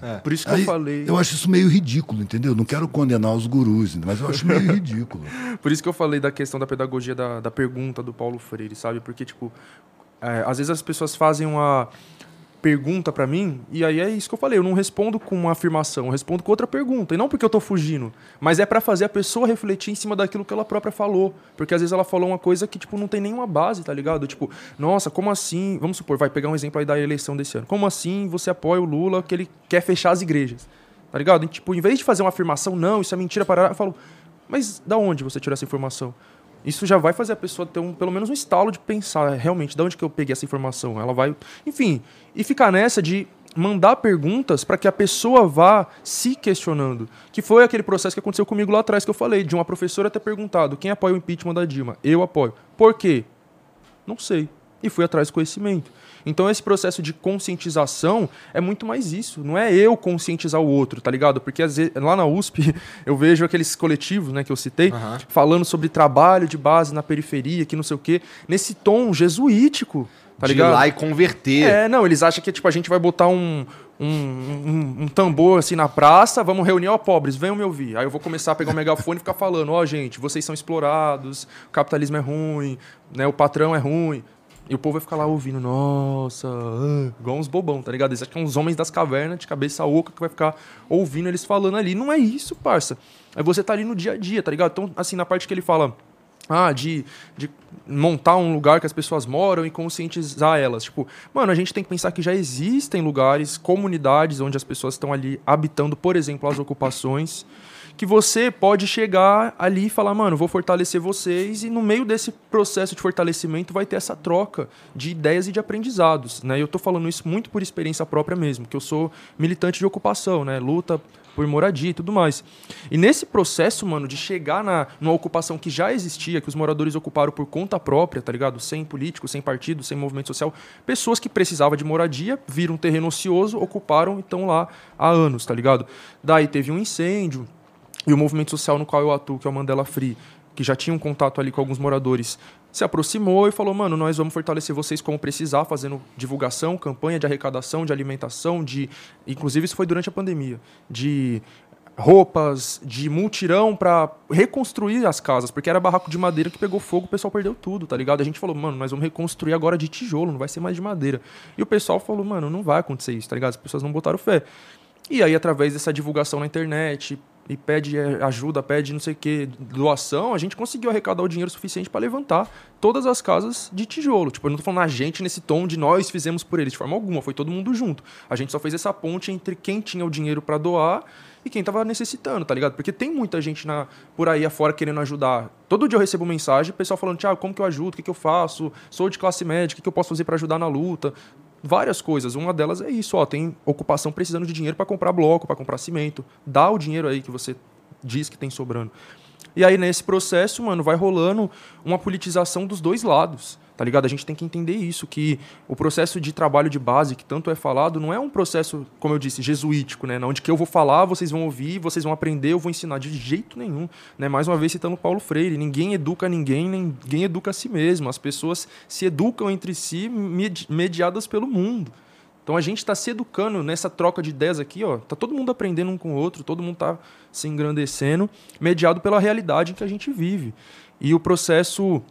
É. Por isso que Aí, eu falei. Eu acho isso meio ridículo, entendeu? Não quero condenar os gurus, mas eu acho meio [LAUGHS] ridículo. Por isso que eu falei da questão da pedagogia da, da pergunta do Paulo Freire, sabe? Porque, tipo, é, às vezes as pessoas fazem uma pergunta para mim, e aí é isso que eu falei, eu não respondo com uma afirmação, eu respondo com outra pergunta. E não porque eu tô fugindo, mas é para fazer a pessoa refletir em cima daquilo que ela própria falou. Porque às vezes ela falou uma coisa que, tipo, não tem nenhuma base, tá ligado? Tipo, nossa, como assim? Vamos supor, vai pegar um exemplo aí da eleição desse ano. Como assim você apoia o Lula que ele quer fechar as igrejas? Tá ligado? E, tipo, em vez de fazer uma afirmação, não, isso é mentira, para eu falo, mas da onde você tirou essa informação? Isso já vai fazer a pessoa ter um, pelo menos um estalo de pensar, realmente, de onde que eu peguei essa informação? Ela vai. Enfim, e ficar nessa de mandar perguntas para que a pessoa vá se questionando. Que foi aquele processo que aconteceu comigo lá atrás que eu falei, de uma professora ter perguntado quem apoia o impeachment da Dilma. Eu apoio. Por quê? Não sei. E fui atrás do conhecimento. Então esse processo de conscientização é muito mais isso. Não é eu conscientizar o outro, tá ligado? Porque vezes, lá na USP [LAUGHS] eu vejo aqueles coletivos né, que eu citei uhum. falando sobre trabalho de base na periferia, que não sei o quê, nesse tom jesuítico Tá de ligado? ir lá e converter. É, não, eles acham que tipo, a gente vai botar um, um, um, um tambor assim na praça, vamos reunir, ó, pobres, venham me ouvir. Aí eu vou começar a pegar o megafone e ficar falando, ó, gente, vocês são explorados, o capitalismo é ruim, né, o patrão é ruim. E o povo vai ficar lá ouvindo, nossa, ah", igual uns bobão, tá ligado? Eles acham que são uns homens das cavernas, de cabeça oca, que vai ficar ouvindo eles falando ali. Não é isso, parça. É você tá ali no dia a dia, tá ligado? Então, assim, na parte que ele fala ah, de, de montar um lugar que as pessoas moram e conscientizar elas. Tipo, mano, a gente tem que pensar que já existem lugares, comunidades onde as pessoas estão ali habitando, por exemplo, as ocupações, que você pode chegar ali e falar, mano, vou fortalecer vocês e no meio desse processo de fortalecimento vai ter essa troca de ideias e de aprendizados, né? Eu tô falando isso muito por experiência própria mesmo, que eu sou militante de ocupação, né? Luta por moradia e tudo mais. E nesse processo, mano, de chegar na, numa ocupação que já existia, que os moradores ocuparam por conta própria, tá ligado? Sem político, sem partido, sem movimento social, pessoas que precisavam de moradia, viram um terreno ocioso, ocuparam e estão lá há anos, tá ligado? Daí teve um incêndio, e o movimento social no qual eu atuo, que é o Mandela Free, que já tinha um contato ali com alguns moradores, se aproximou e falou: mano, nós vamos fortalecer vocês como precisar, fazendo divulgação, campanha de arrecadação, de alimentação, de. Inclusive, isso foi durante a pandemia. De roupas, de multirão para reconstruir as casas, porque era barraco de madeira que pegou fogo, o pessoal perdeu tudo, tá ligado? A gente falou, mano, nós vamos reconstruir agora de tijolo, não vai ser mais de madeira. E o pessoal falou, mano, não vai acontecer isso, tá ligado? As pessoas não botaram fé. E aí, através dessa divulgação na internet, e pede eh, ajuda, pede não sei o que, doação, a gente conseguiu arrecadar o dinheiro suficiente para levantar todas as casas de tijolo. Tipo, eu não tô falando a gente nesse tom de nós fizemos por eles, de forma alguma, foi todo mundo junto. A gente só fez essa ponte entre quem tinha o dinheiro para doar e quem tava necessitando, tá ligado? Porque tem muita gente na, por aí afora querendo ajudar. Todo dia eu recebo mensagem, pessoal falando, Tiago, como que eu ajudo? O que, que eu faço? Sou de classe média, o que, que eu posso fazer para ajudar na luta? Várias coisas. Uma delas é isso, ó, tem ocupação precisando de dinheiro para comprar bloco, para comprar cimento. Dá o dinheiro aí que você diz que tem sobrando. E aí nesse processo, mano, vai rolando uma politização dos dois lados. Tá ligado? A gente tem que entender isso, que o processo de trabalho de base, que tanto é falado, não é um processo, como eu disse, jesuítico, né? Onde que eu vou falar, vocês vão ouvir, vocês vão aprender, eu vou ensinar de jeito nenhum. Né? Mais uma vez citando Paulo Freire, ninguém educa ninguém, ninguém educa a si mesmo. As pessoas se educam entre si mediadas pelo mundo. Então a gente está se educando nessa troca de ideias aqui, ó. Tá todo mundo aprendendo um com o outro, todo mundo está se engrandecendo, mediado pela realidade em que a gente vive. E o processo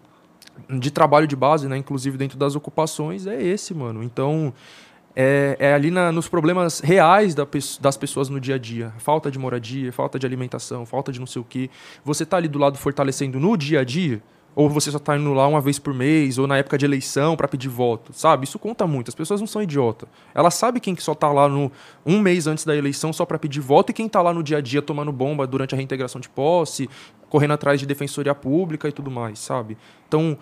de trabalho de base, né, inclusive dentro das ocupações, é esse, mano. Então, é, é ali na, nos problemas reais da, das pessoas no dia a dia. Falta de moradia, falta de alimentação, falta de não sei o quê. Você tá ali do lado fortalecendo no dia a dia, ou você só tá indo lá uma vez por mês, ou na época de eleição para pedir voto, sabe? Isso conta muito. As pessoas não são idiota. Ela sabe quem que só tá lá no um mês antes da eleição só para pedir voto e quem tá lá no dia a dia tomando bomba durante a reintegração de posse, correndo atrás de defensoria pública e tudo mais, sabe? Então,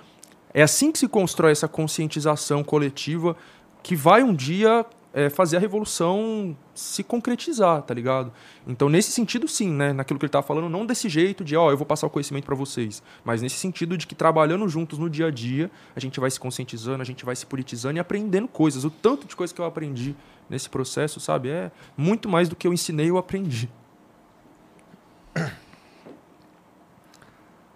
é assim que se constrói essa conscientização coletiva que vai um dia é, fazer a revolução se concretizar, tá ligado? Então, nesse sentido, sim, né? Naquilo que ele estava falando, não desse jeito de, ó, oh, eu vou passar o conhecimento para vocês, mas nesse sentido de que trabalhando juntos no dia a dia, a gente vai se conscientizando, a gente vai se politizando e aprendendo coisas. O tanto de coisas que eu aprendi nesse processo, sabe? É muito mais do que eu ensinei, eu aprendi.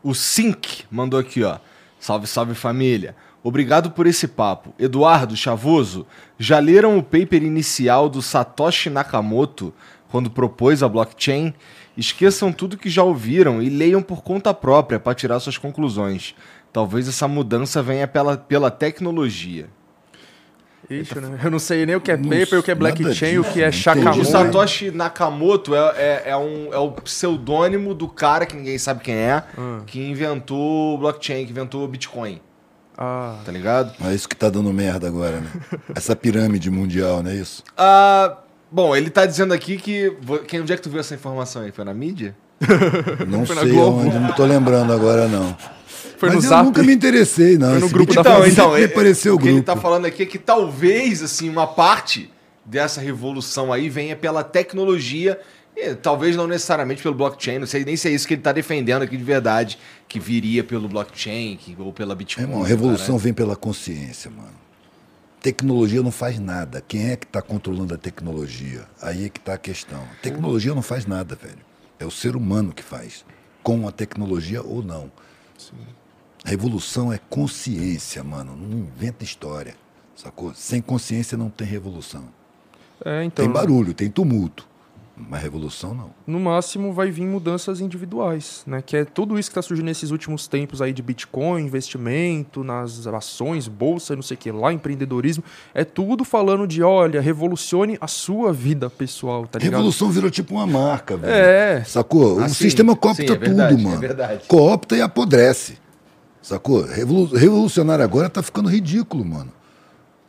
O Sink mandou aqui, ó. Salve, salve família. Obrigado por esse papo. Eduardo Chavoso, já leram o paper inicial do Satoshi Nakamoto quando propôs a blockchain? Esqueçam tudo que já ouviram e leiam por conta própria para tirar suas conclusões. Talvez essa mudança venha pela, pela tecnologia. Ixi, né? Eu não sei nem o que é paper, o que é blockchain, o que é Shakamoto. O Satoshi Nakamoto é, é, é, um, é o pseudônimo do cara que ninguém sabe quem é, ah. que inventou o blockchain, que inventou o Bitcoin. Ah. Tá ligado? É isso que tá dando merda agora, né? [LAUGHS] Essa pirâmide mundial, não é isso? Ah, bom, ele tá dizendo aqui que. Quem, onde é que tu viu essa informação aí? Foi na mídia? [LAUGHS] Não [LAUGHS] sei onde, não tô lembrando agora, não. Foi Mas no eu Zap. nunca me interessei, não. Foi no Esse grupo da Então, então, me é- apareceu o o que ele grupo. tá falando aqui é que talvez, assim, uma parte dessa revolução aí venha pela tecnologia, e talvez não necessariamente pelo blockchain, não sei nem se é isso que ele tá defendendo aqui de verdade, que viria pelo blockchain que, ou pela Bitcoin. Irmão, revolução cara. vem pela consciência, mano. Tecnologia não faz nada. Quem é que está controlando a tecnologia? Aí é que está a questão. Tecnologia não faz nada, velho. É o ser humano que faz. Com a tecnologia ou não. Revolução é consciência, mano. Não inventa história. Sacou? Sem consciência não tem revolução. É, então. Tem barulho, tem tumulto. Mas revolução não. No máximo vai vir mudanças individuais, né? Que é tudo isso que está surgindo nesses últimos tempos aí de Bitcoin, investimento nas ações, bolsa, não sei o que lá, empreendedorismo. É tudo falando de, olha, revolucione a sua vida pessoal, tá ligado? Revolução virou tipo uma marca, velho. É. Sacou? Ah, o sim, sistema coopta sim, é verdade, tudo, é mano. verdade. Coopta e apodrece. Sacou? Revolu revolucionário agora tá ficando ridículo, mano.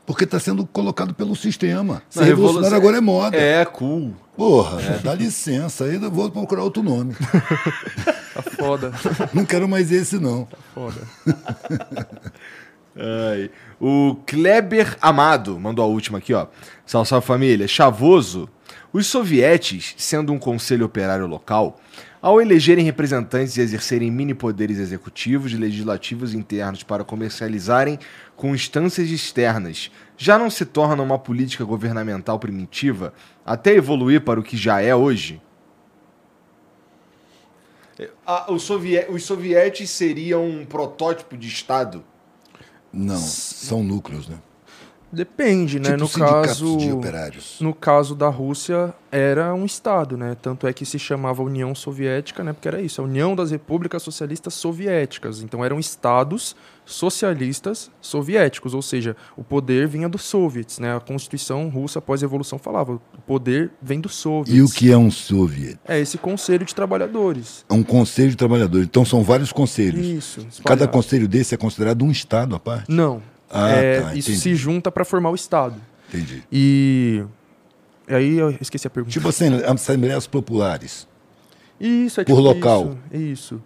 Porque tá sendo colocado pelo sistema. Ser revolucionário agora é moda. É, cool. Porra, dá licença, aí eu vou procurar outro nome. Tá foda. Não quero mais esse, não. foda. [LAUGHS] Ai. O Kleber Amado mandou a última aqui, ó. Salve, salve família. Chavoso. Os sovietes, sendo um conselho operário local, ao elegerem representantes e exercerem mini poderes executivos e legislativos internos para comercializarem com instâncias externas, já não se torna uma política governamental primitiva até evoluir para o que já é hoje? Ah, os, sovie- os sovietes seriam um protótipo de Estado? Não, são núcleos, né? Depende, né? Tipo no sindicatos caso. de operários. No caso da Rússia, era um Estado, né? Tanto é que se chamava União Soviética, né? Porque era isso, a União das Repúblicas Socialistas Soviéticas. Então eram estados socialistas soviéticos, ou seja, o poder vinha dos soviets, né? A Constituição russa após a Revolução falava, o poder vem dos soviets. E o que é um soviet? É esse conselho de trabalhadores. É um conselho de trabalhadores. Então são vários conselhos. Isso. Cada espalhado. conselho desse é considerado um Estado à parte? Não. Ah, É, tá, isso entendi. se junta para formar o Estado. Entendi. E e aí eu esqueci a pergunta. Tipo assim, assembleias populares. Isso, é Por tipo local. Isso, isso.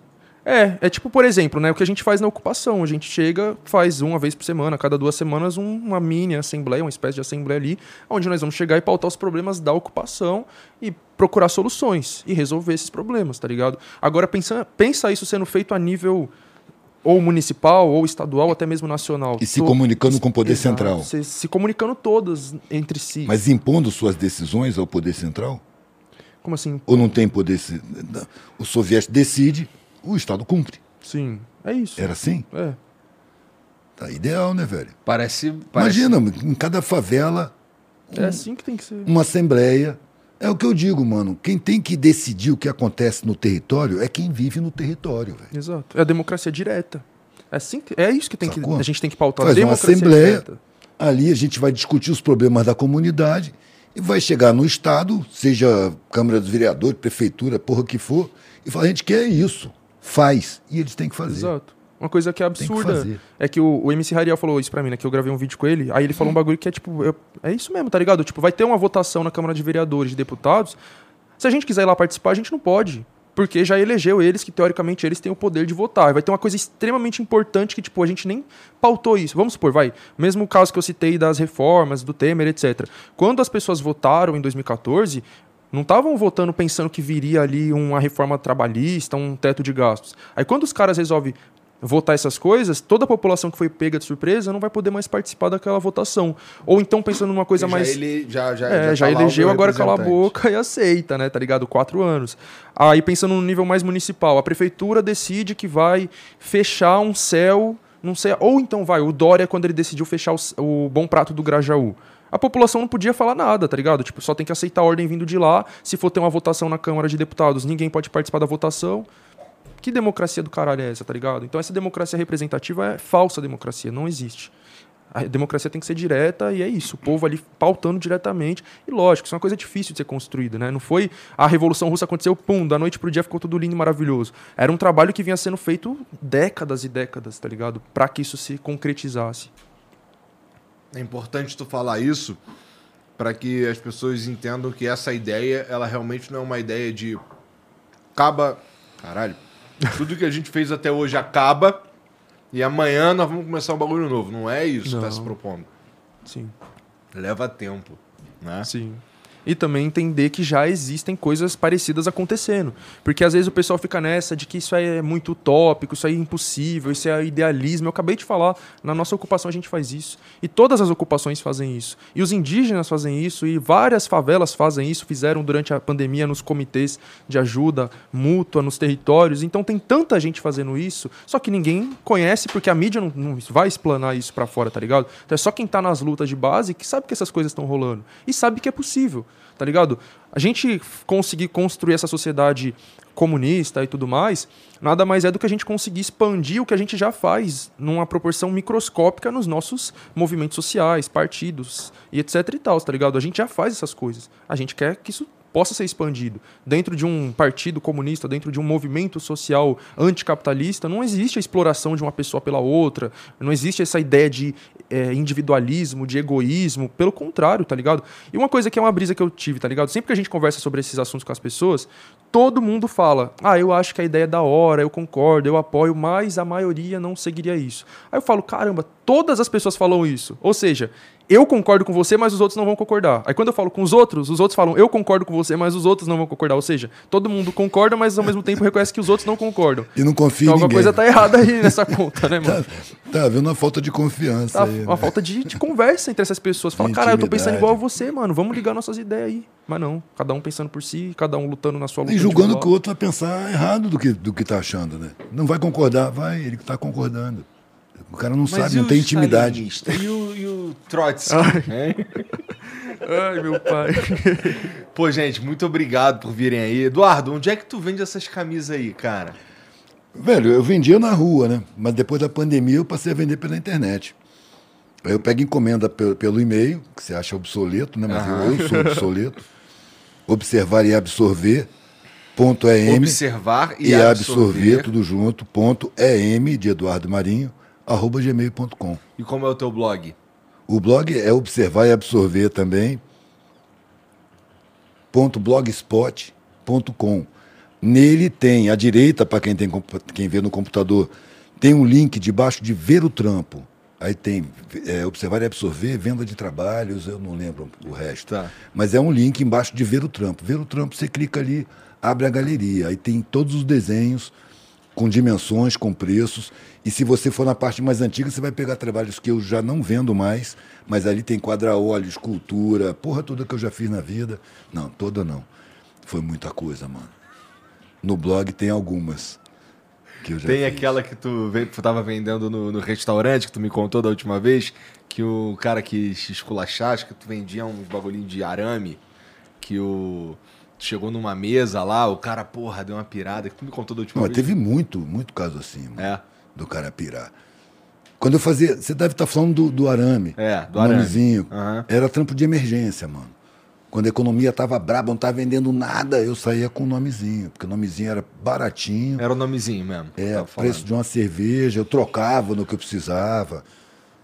É, é tipo, por exemplo, né, o que a gente faz na ocupação. A gente chega, faz uma vez por semana, cada duas semanas, um- uma mini assembleia, uma espécie de assembleia ali, onde nós vamos chegar e pautar os problemas da ocupação e procurar soluções e resolver esses problemas, tá ligado? Agora, pensa, pensa isso sendo feito a nível ou municipal, ou estadual, até mesmo nacional. E se To- comunicando com o poder Exato, central. Se, se comunicando todas entre si. Mas impondo suas decisões ao poder central? Como assim? Ou não tem poder. O soviético decide, o Estado cumpre. Sim, é isso. Era assim? É. Tá ideal, né, velho? Parece. parece... Imagina, em cada favela, É assim que tem que ser. uma assembleia. É o que eu digo, mano. Quem tem que decidir o que acontece no território é quem vive no território, velho. Exato. É a democracia direta. É, assim que, é isso que, tem que a gente tem que pautar. Faz uma democracia assembleia. direta. Ali a gente vai discutir os problemas da comunidade e vai chegar no Estado, seja Câmara dos Vereadores, Prefeitura, porra que for, e falar: a gente quer isso. Faz. E eles têm que fazer. Exato. Uma coisa que é que absurda fazer. é que o, o MC Rariel falou isso pra mim, né? Que eu gravei um vídeo com ele. Aí ele falou um bagulho que é tipo. eu- é isso mesmo, tá ligado? Tipo, vai ter uma votação na Câmara de Vereadores e Deputados. Se a gente quiser ir lá participar, a gente não pode. Porque já elegeu eles, que teoricamente eles têm o poder de votar. Vai ter uma coisa extremamente importante que, tipo, a gente nem pautou isso. Vamos supor, vai. Mesmo o caso que eu citei das reformas, do Temer, etc. Quando as pessoas votaram em 2014, não estavam votando pensando que viria ali uma reforma trabalhista, um teto de gastos. Aí quando os caras resolvem votar essas coisas, toda a população que foi pega de surpresa não vai poder mais participar daquela votação. Ou então pensando numa coisa já mais. Ele já, já, É, já, tá lá o elegeu, agora cala a boca e aceita, né? Tá ligado? Quatro anos. Aí pensando no nível mais municipal, a prefeitura decide que vai fechar um céu, não sei, ou então vai, o Dória quando ele decidiu fechar o, o Bom Prato do Grajaú. A população não podia falar nada, tá ligado? Tipo, só tem que aceitar a ordem vindo de lá. Se for ter uma votação na Câmara de Deputados, ninguém pode participar da votação. Que democracia do caralho é essa, tá ligado? Então essa democracia representativa é falsa democracia, não existe. A democracia tem que ser direta e é isso, o povo ali pautando diretamente. E lógico, isso é uma coisa difícil de ser construída, né? Não foi a Revolução Russa aconteceu, pum, da noite pro dia ficou tudo lindo e maravilhoso. Era um trabalho que vinha sendo feito décadas e décadas, tá ligado? Pra que isso se concretizasse. É importante tu falar isso para que as pessoas entendam que essa ideia, ela realmente não é uma ideia de acaba, caralho. Tudo que a gente fez até hoje acaba e amanhã nós vamos começar um bagulho novo. Não é isso que tá Não. se propondo. Sim, Leva tempo, né? sim. E também entender que já existem coisas parecidas acontecendo. Porque às vezes o pessoal fica nessa de que isso é muito utópico, isso é impossível, isso é idealismo. Eu acabei de falar, na nossa ocupação a gente faz isso. E todas as ocupações fazem isso. E os indígenas fazem isso, e várias favelas fazem isso, fizeram durante a pandemia nos comitês de ajuda mútua, nos territórios. Então tem tanta gente fazendo isso, só que ninguém conhece porque a mídia não, não vai explanar isso para fora, tá ligado? Então é só quem tá nas lutas de base que sabe que essas coisas estão rolando. E sabe que é possível, tá ligado? A gente conseguir construir essa sociedade comunista e tudo mais, nada mais é do que a gente conseguir expandir o que a gente já faz numa proporção microscópica nos nossos movimentos sociais, partidos e etc e tal, tá ligado? A gente já faz essas coisas. A gente quer que isso possa ser expandido. Dentro de um partido comunista, dentro de um movimento social anticapitalista, não existe a exploração de uma pessoa pela outra, não existe essa ideia de é, individualismo, de egoísmo, pelo contrário, tá ligado? E uma coisa que é uma brisa que eu tive, tá ligado? Sempre que a gente conversa sobre esses assuntos com as pessoas, todo mundo fala: ah, eu acho que a ideia é da hora, eu concordo, eu apoio, mas a maioria não seguiria isso. Aí eu falo: caramba, todas as pessoas falam isso. Ou seja, eu concordo com você, mas os outros não vão concordar. Aí quando eu falo com os outros, os outros falam, eu concordo com você, mas os outros não vão concordar. Ou seja, todo mundo concorda, mas ao mesmo tempo reconhece que os outros não concordam. E não confia então, em alguma ninguém. coisa tá errada aí nessa conta, né, [LAUGHS] mano? Tá, tá havendo uma falta de confiança Tá aí, uma né? falta de, de conversa entre essas pessoas. Fala, cara, eu tô pensando igual a você, mano. Vamos ligar nossas ideias aí. Mas não, cada um pensando por si, cada um lutando na sua luta. E julgando que o outro vai pensar errado do que, do que tá achando, né? Não vai concordar, vai, ele que tá concordando. O cara não Mas sabe, não tem intimidade. E o, e o Trotsky? hein? Ai, meu pai. Pô, gente, muito obrigado por virem aí. Eduardo, onde é que tu vende essas camisas aí, cara? Velho, eu vendia na rua, né? Mas depois da pandemia eu passei a vender pela internet. Aí eu pego encomenda pelo, pelo e-mail, que você acha obsoleto, né? Mas eu, eu sou obsoleto. Observar e absorver. Ponto EM. Observar e, e absorver. absorver, tudo junto. Ponto EM de Eduardo Marinho, arroba gmail.com. E como é o teu blog? O blog é observar e absorver também. Ponto blogspot.com. Nele tem, à direita, para quem, tem quem vê no computador, tem um link debaixo de ver o trampo. Aí tem é, observar e absorver, venda de trabalhos, eu não lembro o resto. Tá. Mas é um link embaixo de ver o trampo. Ver o trampo, você clica ali, abre a galeria. Aí tem todos os desenhos com dimensões, com preços. E se você for na parte mais antiga, você vai pegar trabalhos que eu já não vendo mais, mas ali tem quadra-óleo, escultura, porra toda que eu já fiz na vida. Não, toda não. Foi muita coisa, mano. No blog tem algumas. Que eu já Tem fiz. aquela que tu, tava vendendo no, no restaurante, que tu me contou da última vez, que o cara que esculachar, acho que tu vendia uns bagulhinhos de arame, que o... Chegou numa mesa lá, o cara, porra, deu uma pirada, que tu me contou da última Não, vez. teve muito, muito caso assim, mano. É. Do cara pirar. Quando eu fazia. Você deve estar falando do, do arame. É, do arame. nomezinho. Aham. Era trampo de emergência, mano. Quando a economia tava braba, não tava vendendo nada, eu saía com o nomezinho. Porque o nomezinho era baratinho. Era o nomezinho mesmo. É, preço de uma cerveja, eu trocava no que eu precisava.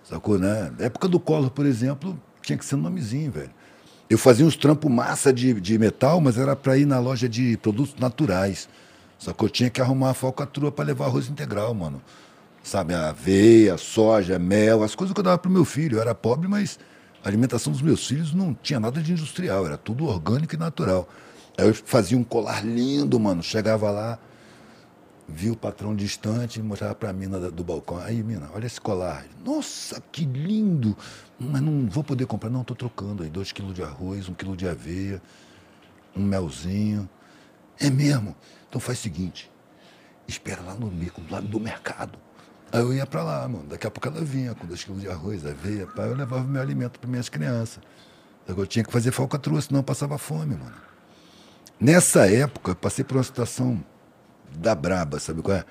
Sacou, né? Na época do Collor, por exemplo, tinha que ser um nomezinho, velho. Eu fazia uns trampos massa de, de metal, mas era para ir na loja de produtos naturais. Só que eu tinha que arrumar a falcatrua para levar arroz integral, mano. Sabe, a aveia, soja, mel, as coisas que eu dava pro meu filho. Eu era pobre, mas a alimentação dos meus filhos não tinha nada de industrial, era tudo orgânico e natural. Aí eu fazia um colar lindo, mano. Chegava lá, vi o patrão distante e mostrava para a mina do balcão. Aí, mina, olha esse colar. Nossa, que lindo! Mas não vou poder comprar. Não, estou trocando aí. Dois quilos de arroz, um quilo de aveia, um melzinho. É mesmo? Então faz o seguinte, espera lá no beco, do lado do mercado. Aí eu ia para lá, mano. Daqui a pouco ela vinha com dois quilos de arroz, aveia. Pá, eu levava meu alimento para minhas crianças. Eu tinha que fazer falcatrua, senão eu passava fome, mano. Nessa época, eu passei por uma situação da braba, sabe qual é?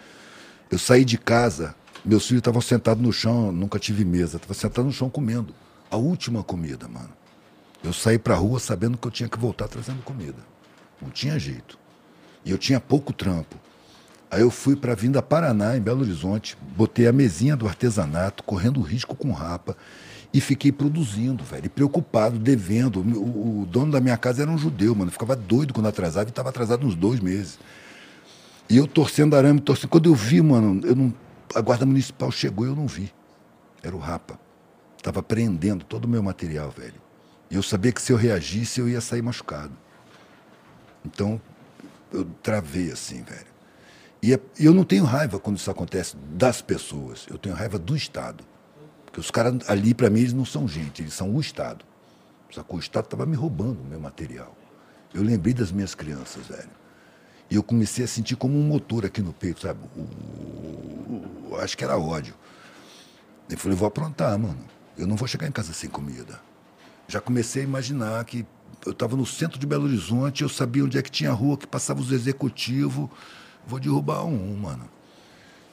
Eu saí de casa, meus filhos estavam sentados no chão, nunca tive mesa, estavam sentados no chão comendo. A última comida, mano. Eu saí pra rua sabendo que eu tinha que voltar trazendo comida. Não tinha jeito. E eu tinha pouco trampo. Aí eu fui para Vinda Paraná, em Belo Horizonte, botei a mesinha do artesanato, correndo risco com rapa, e fiquei produzindo, velho, preocupado, devendo. O, o dono da minha casa era um judeu, mano. Eu ficava doido quando atrasava e estava atrasado uns dois meses. E eu torcendo arame, torcendo. Quando eu vi, mano, eu não, a guarda municipal chegou e eu não vi. Era o Rapa. Tava prendendo todo o meu material, velho. E eu sabia que se eu reagisse, eu ia sair machucado. Então, eu travei assim, velho. E é- e eu não tenho raiva quando isso acontece das pessoas. Eu tenho raiva do Estado. Porque os caras ali, para mim, eles não são gente, eles são o Estado. Sacou? O Estado estava me roubando o meu material. Eu lembrei das minhas crianças, velho. E eu comecei a sentir como um motor aqui no peito, sabe? O- o- o- acho que era ódio. Eu falei, vou aprontar, mano. Eu não vou chegar em casa sem comida. Já comecei a imaginar que eu estava no centro de Belo Horizonte, eu sabia onde é que tinha rua, que passava os executivos. Vou derrubar um, mano.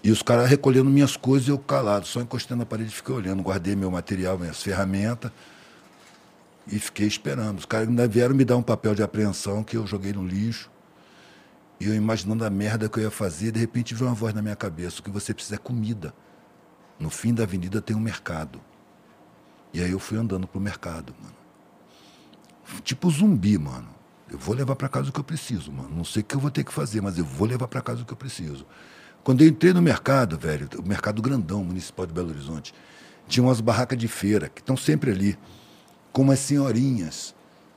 E os caras recolhendo minhas coisas e eu calado, só encostando na parede fiquei olhando. Guardei meu material, minhas ferramentas e fiquei esperando. Os caras ainda vieram me dar um papel de apreensão que eu joguei no lixo. E eu imaginando a merda que eu ia fazer, de repente veio uma voz na minha cabeça: o que você precisa é comida. No fim da avenida tem um mercado. E aí eu fui andando pro mercado, mano. Tipo zumbi, mano. Eu vou levar para casa o que eu preciso, mano. Não sei o que eu vou ter que fazer, mas eu vou levar para casa o que eu preciso. Quando eu entrei no mercado, velho, o mercado grandão, municipal de Belo Horizonte, tinha umas barracas de feira que estão sempre ali, com umas senhorinhas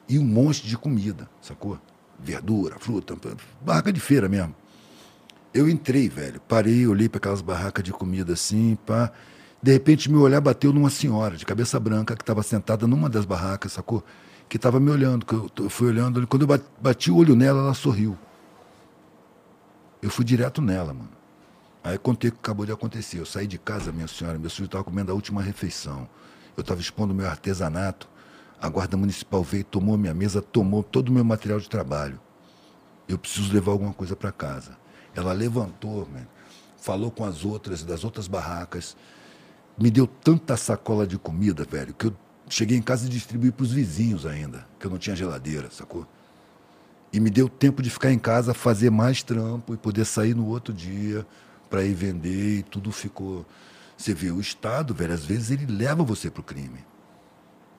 e um monte de comida, sacou? Verdura, fruta, barraca de feira mesmo. Eu entrei, velho, parei, olhei para aquelas barracas de comida assim, pá. De repente, meu olhar bateu numa senhora de cabeça branca que estava sentada numa das barracas, sacou? Que estava me olhando, que eu, fui olhando. Quando eu ba- bati o olho nela, ela sorriu. Eu fui direto nela, mano. Aí contei o que acabou de acontecer. Eu saí de casa, minha senhora, meu filho estava comendo a última refeição. Eu estava expondo meu artesanato. A guarda municipal veio, tomou minha mesa, tomou todo o meu material de trabalho. Eu preciso levar alguma coisa para casa. Ela levantou, man, falou com as outras das outras barracas, me deu tanta sacola de comida, velho, que eu cheguei em casa e distribuí para os vizinhos ainda, que eu não tinha geladeira, sacou? E me deu tempo de ficar em casa, fazer mais trampo e poder sair no outro dia para ir vender e tudo ficou. Você vê, o Estado, velho, às vezes ele leva você para o crime,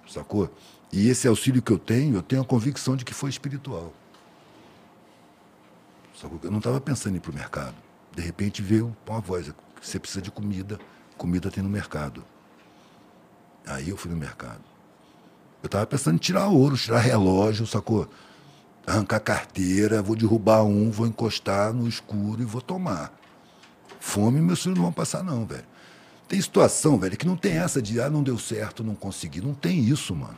sacou? E esse auxílio que eu tenho, eu tenho a convicção de que foi espiritual. Sacou? Eu não estava pensando em ir para o mercado. De repente veio uma voz: você precisa de comida, comida tem no mercado. Aí eu fui no mercado. Eu estava pensando em tirar ouro, tirar relógio, sacou? Arrancar carteira, vou derrubar um, vou encostar no escuro e vou tomar. Fome meus filhos não vão passar, não, velho. Tem situação, velho, que não tem essa de, ah, não deu certo, não consegui. Não tem isso, mano.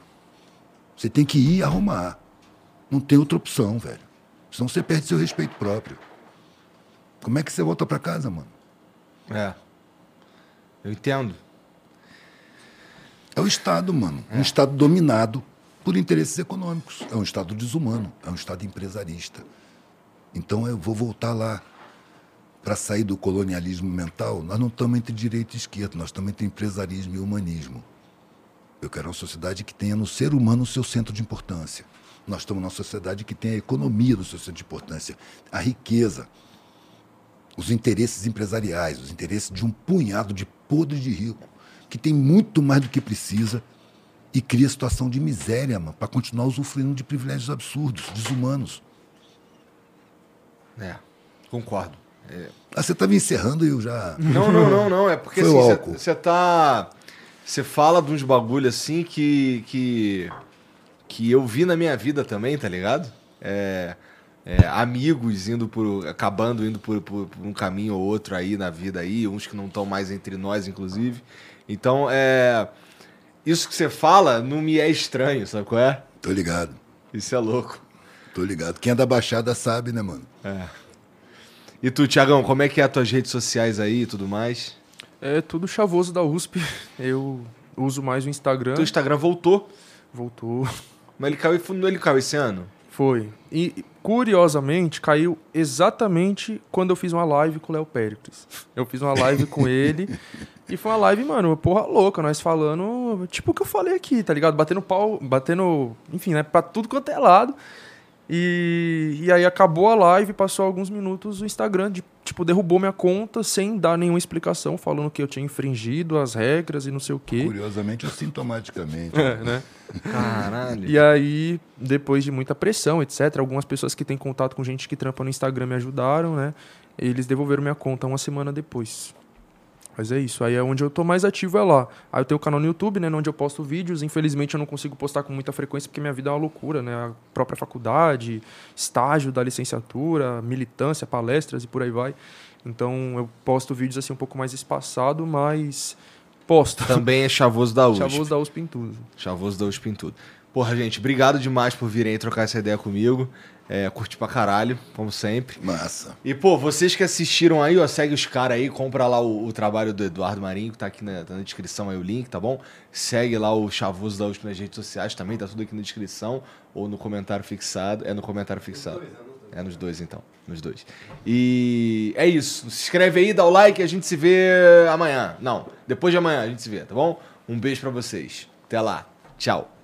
Você tem que ir arrumar. Não tem outra opção, velho. Senão você perde seu respeito próprio. Como é que você volta para casa, mano? É. Eu entendo. É o Estado, mano. Um Estado dominado por interesses econômicos. É um Estado desumano. É um Estado empresarista. Então eu vou voltar lá. Para sair do colonialismo mental, nós não estamos entre direita e esquerda, nós estamos entre empresarismo e humanismo. Eu quero uma sociedade que tenha no ser humano o seu centro de importância. Nós estamos numa sociedade que tenha a economia do seu centro de importância, a riqueza, os interesses empresariais, os interesses de um punhado de podre de rico, que tem muito mais do que precisa e cria situação de miséria, mano, para continuar usufruindo de privilégios absurdos, desumanos. É. Concordo. Ah, você estava encerrando e eu já. Não, não, não, não. É porque o assim, você tá. Você fala de uns bagulho assim que. que. que eu vi na minha vida também, tá ligado? É. é, amigos indo por. acabando indo por, por- por um caminho ou outro aí na vida aí, uns que não estão mais entre nós, inclusive. Então, é. Isso que você fala não me é estranho, sabe qual é? Tô ligado, Isso é louco. tô ligado. Quem é da Baixada sabe, né, mano? É. E tu, Tiagão, como é que é as tuas redes sociais aí e tudo mais? É tudo chavoso da USP. [LAUGHS] Eu uso mais o Instagram. Teu Instagram voltou, Voltou. [LAUGHS] mas ele caiu, não ele caiu esse ano? Foi. E, curiosamente, caiu exatamente quando eu fiz uma live com o Léo Péricles. Eu fiz uma live com ele. [LAUGHS] E foi uma live, mano, porra louca. Nós falando, tipo o que eu falei aqui, tá ligado? Batendo pau, batendo, enfim, né? Pra tudo quanto é lado. E, e aí acabou a live, passou alguns minutos, o Instagram, de, tipo, derrubou minha conta sem dar nenhuma explicação, falando que eu tinha infringido as regras e não sei o quê. Curiosamente ou sintomaticamente. É, né? Caralho. E aí, depois de muita pressão, etc., algumas pessoas que têm contato com gente que trampa no Instagram me ajudaram, né? Eles devolveram minha conta uma semana depois. Mas é isso. Aí é onde eu tô mais ativo é lá. Aí eu tenho o canal no YouTube, né? Onde eu posto vídeos. Infelizmente eu não consigo postar com muita frequência porque minha vida é uma loucura, né? A própria faculdade, estágio da licenciatura, militância, palestras e por aí vai. Então eu posto vídeos assim um pouco mais espaçado, mas posto. Também é chavoso da [LAUGHS] USP. Chavoso da USP em tudo. Chavoso da USP em tudo. Porra, gente, obrigado demais por virem trocar essa ideia comigo. É, curti pra caralho, como sempre. Massa. E, pô, vocês que assistiram aí, ó, segue os caras aí, compra lá o, o trabalho do Eduardo Marinho, que tá aqui na, tá na descrição aí o link, tá bom? Segue lá o Chavoso da USP nas redes sociais também, tá tudo aqui na descrição, ou no comentário fixado. É no comentário fixado. É nos dois, então. Nos dois. E é isso. Se inscreve aí, dá o like e a gente se vê amanhã. Não, depois de amanhã a gente se vê, tá bom? Um beijo pra vocês. Até lá. Tchau.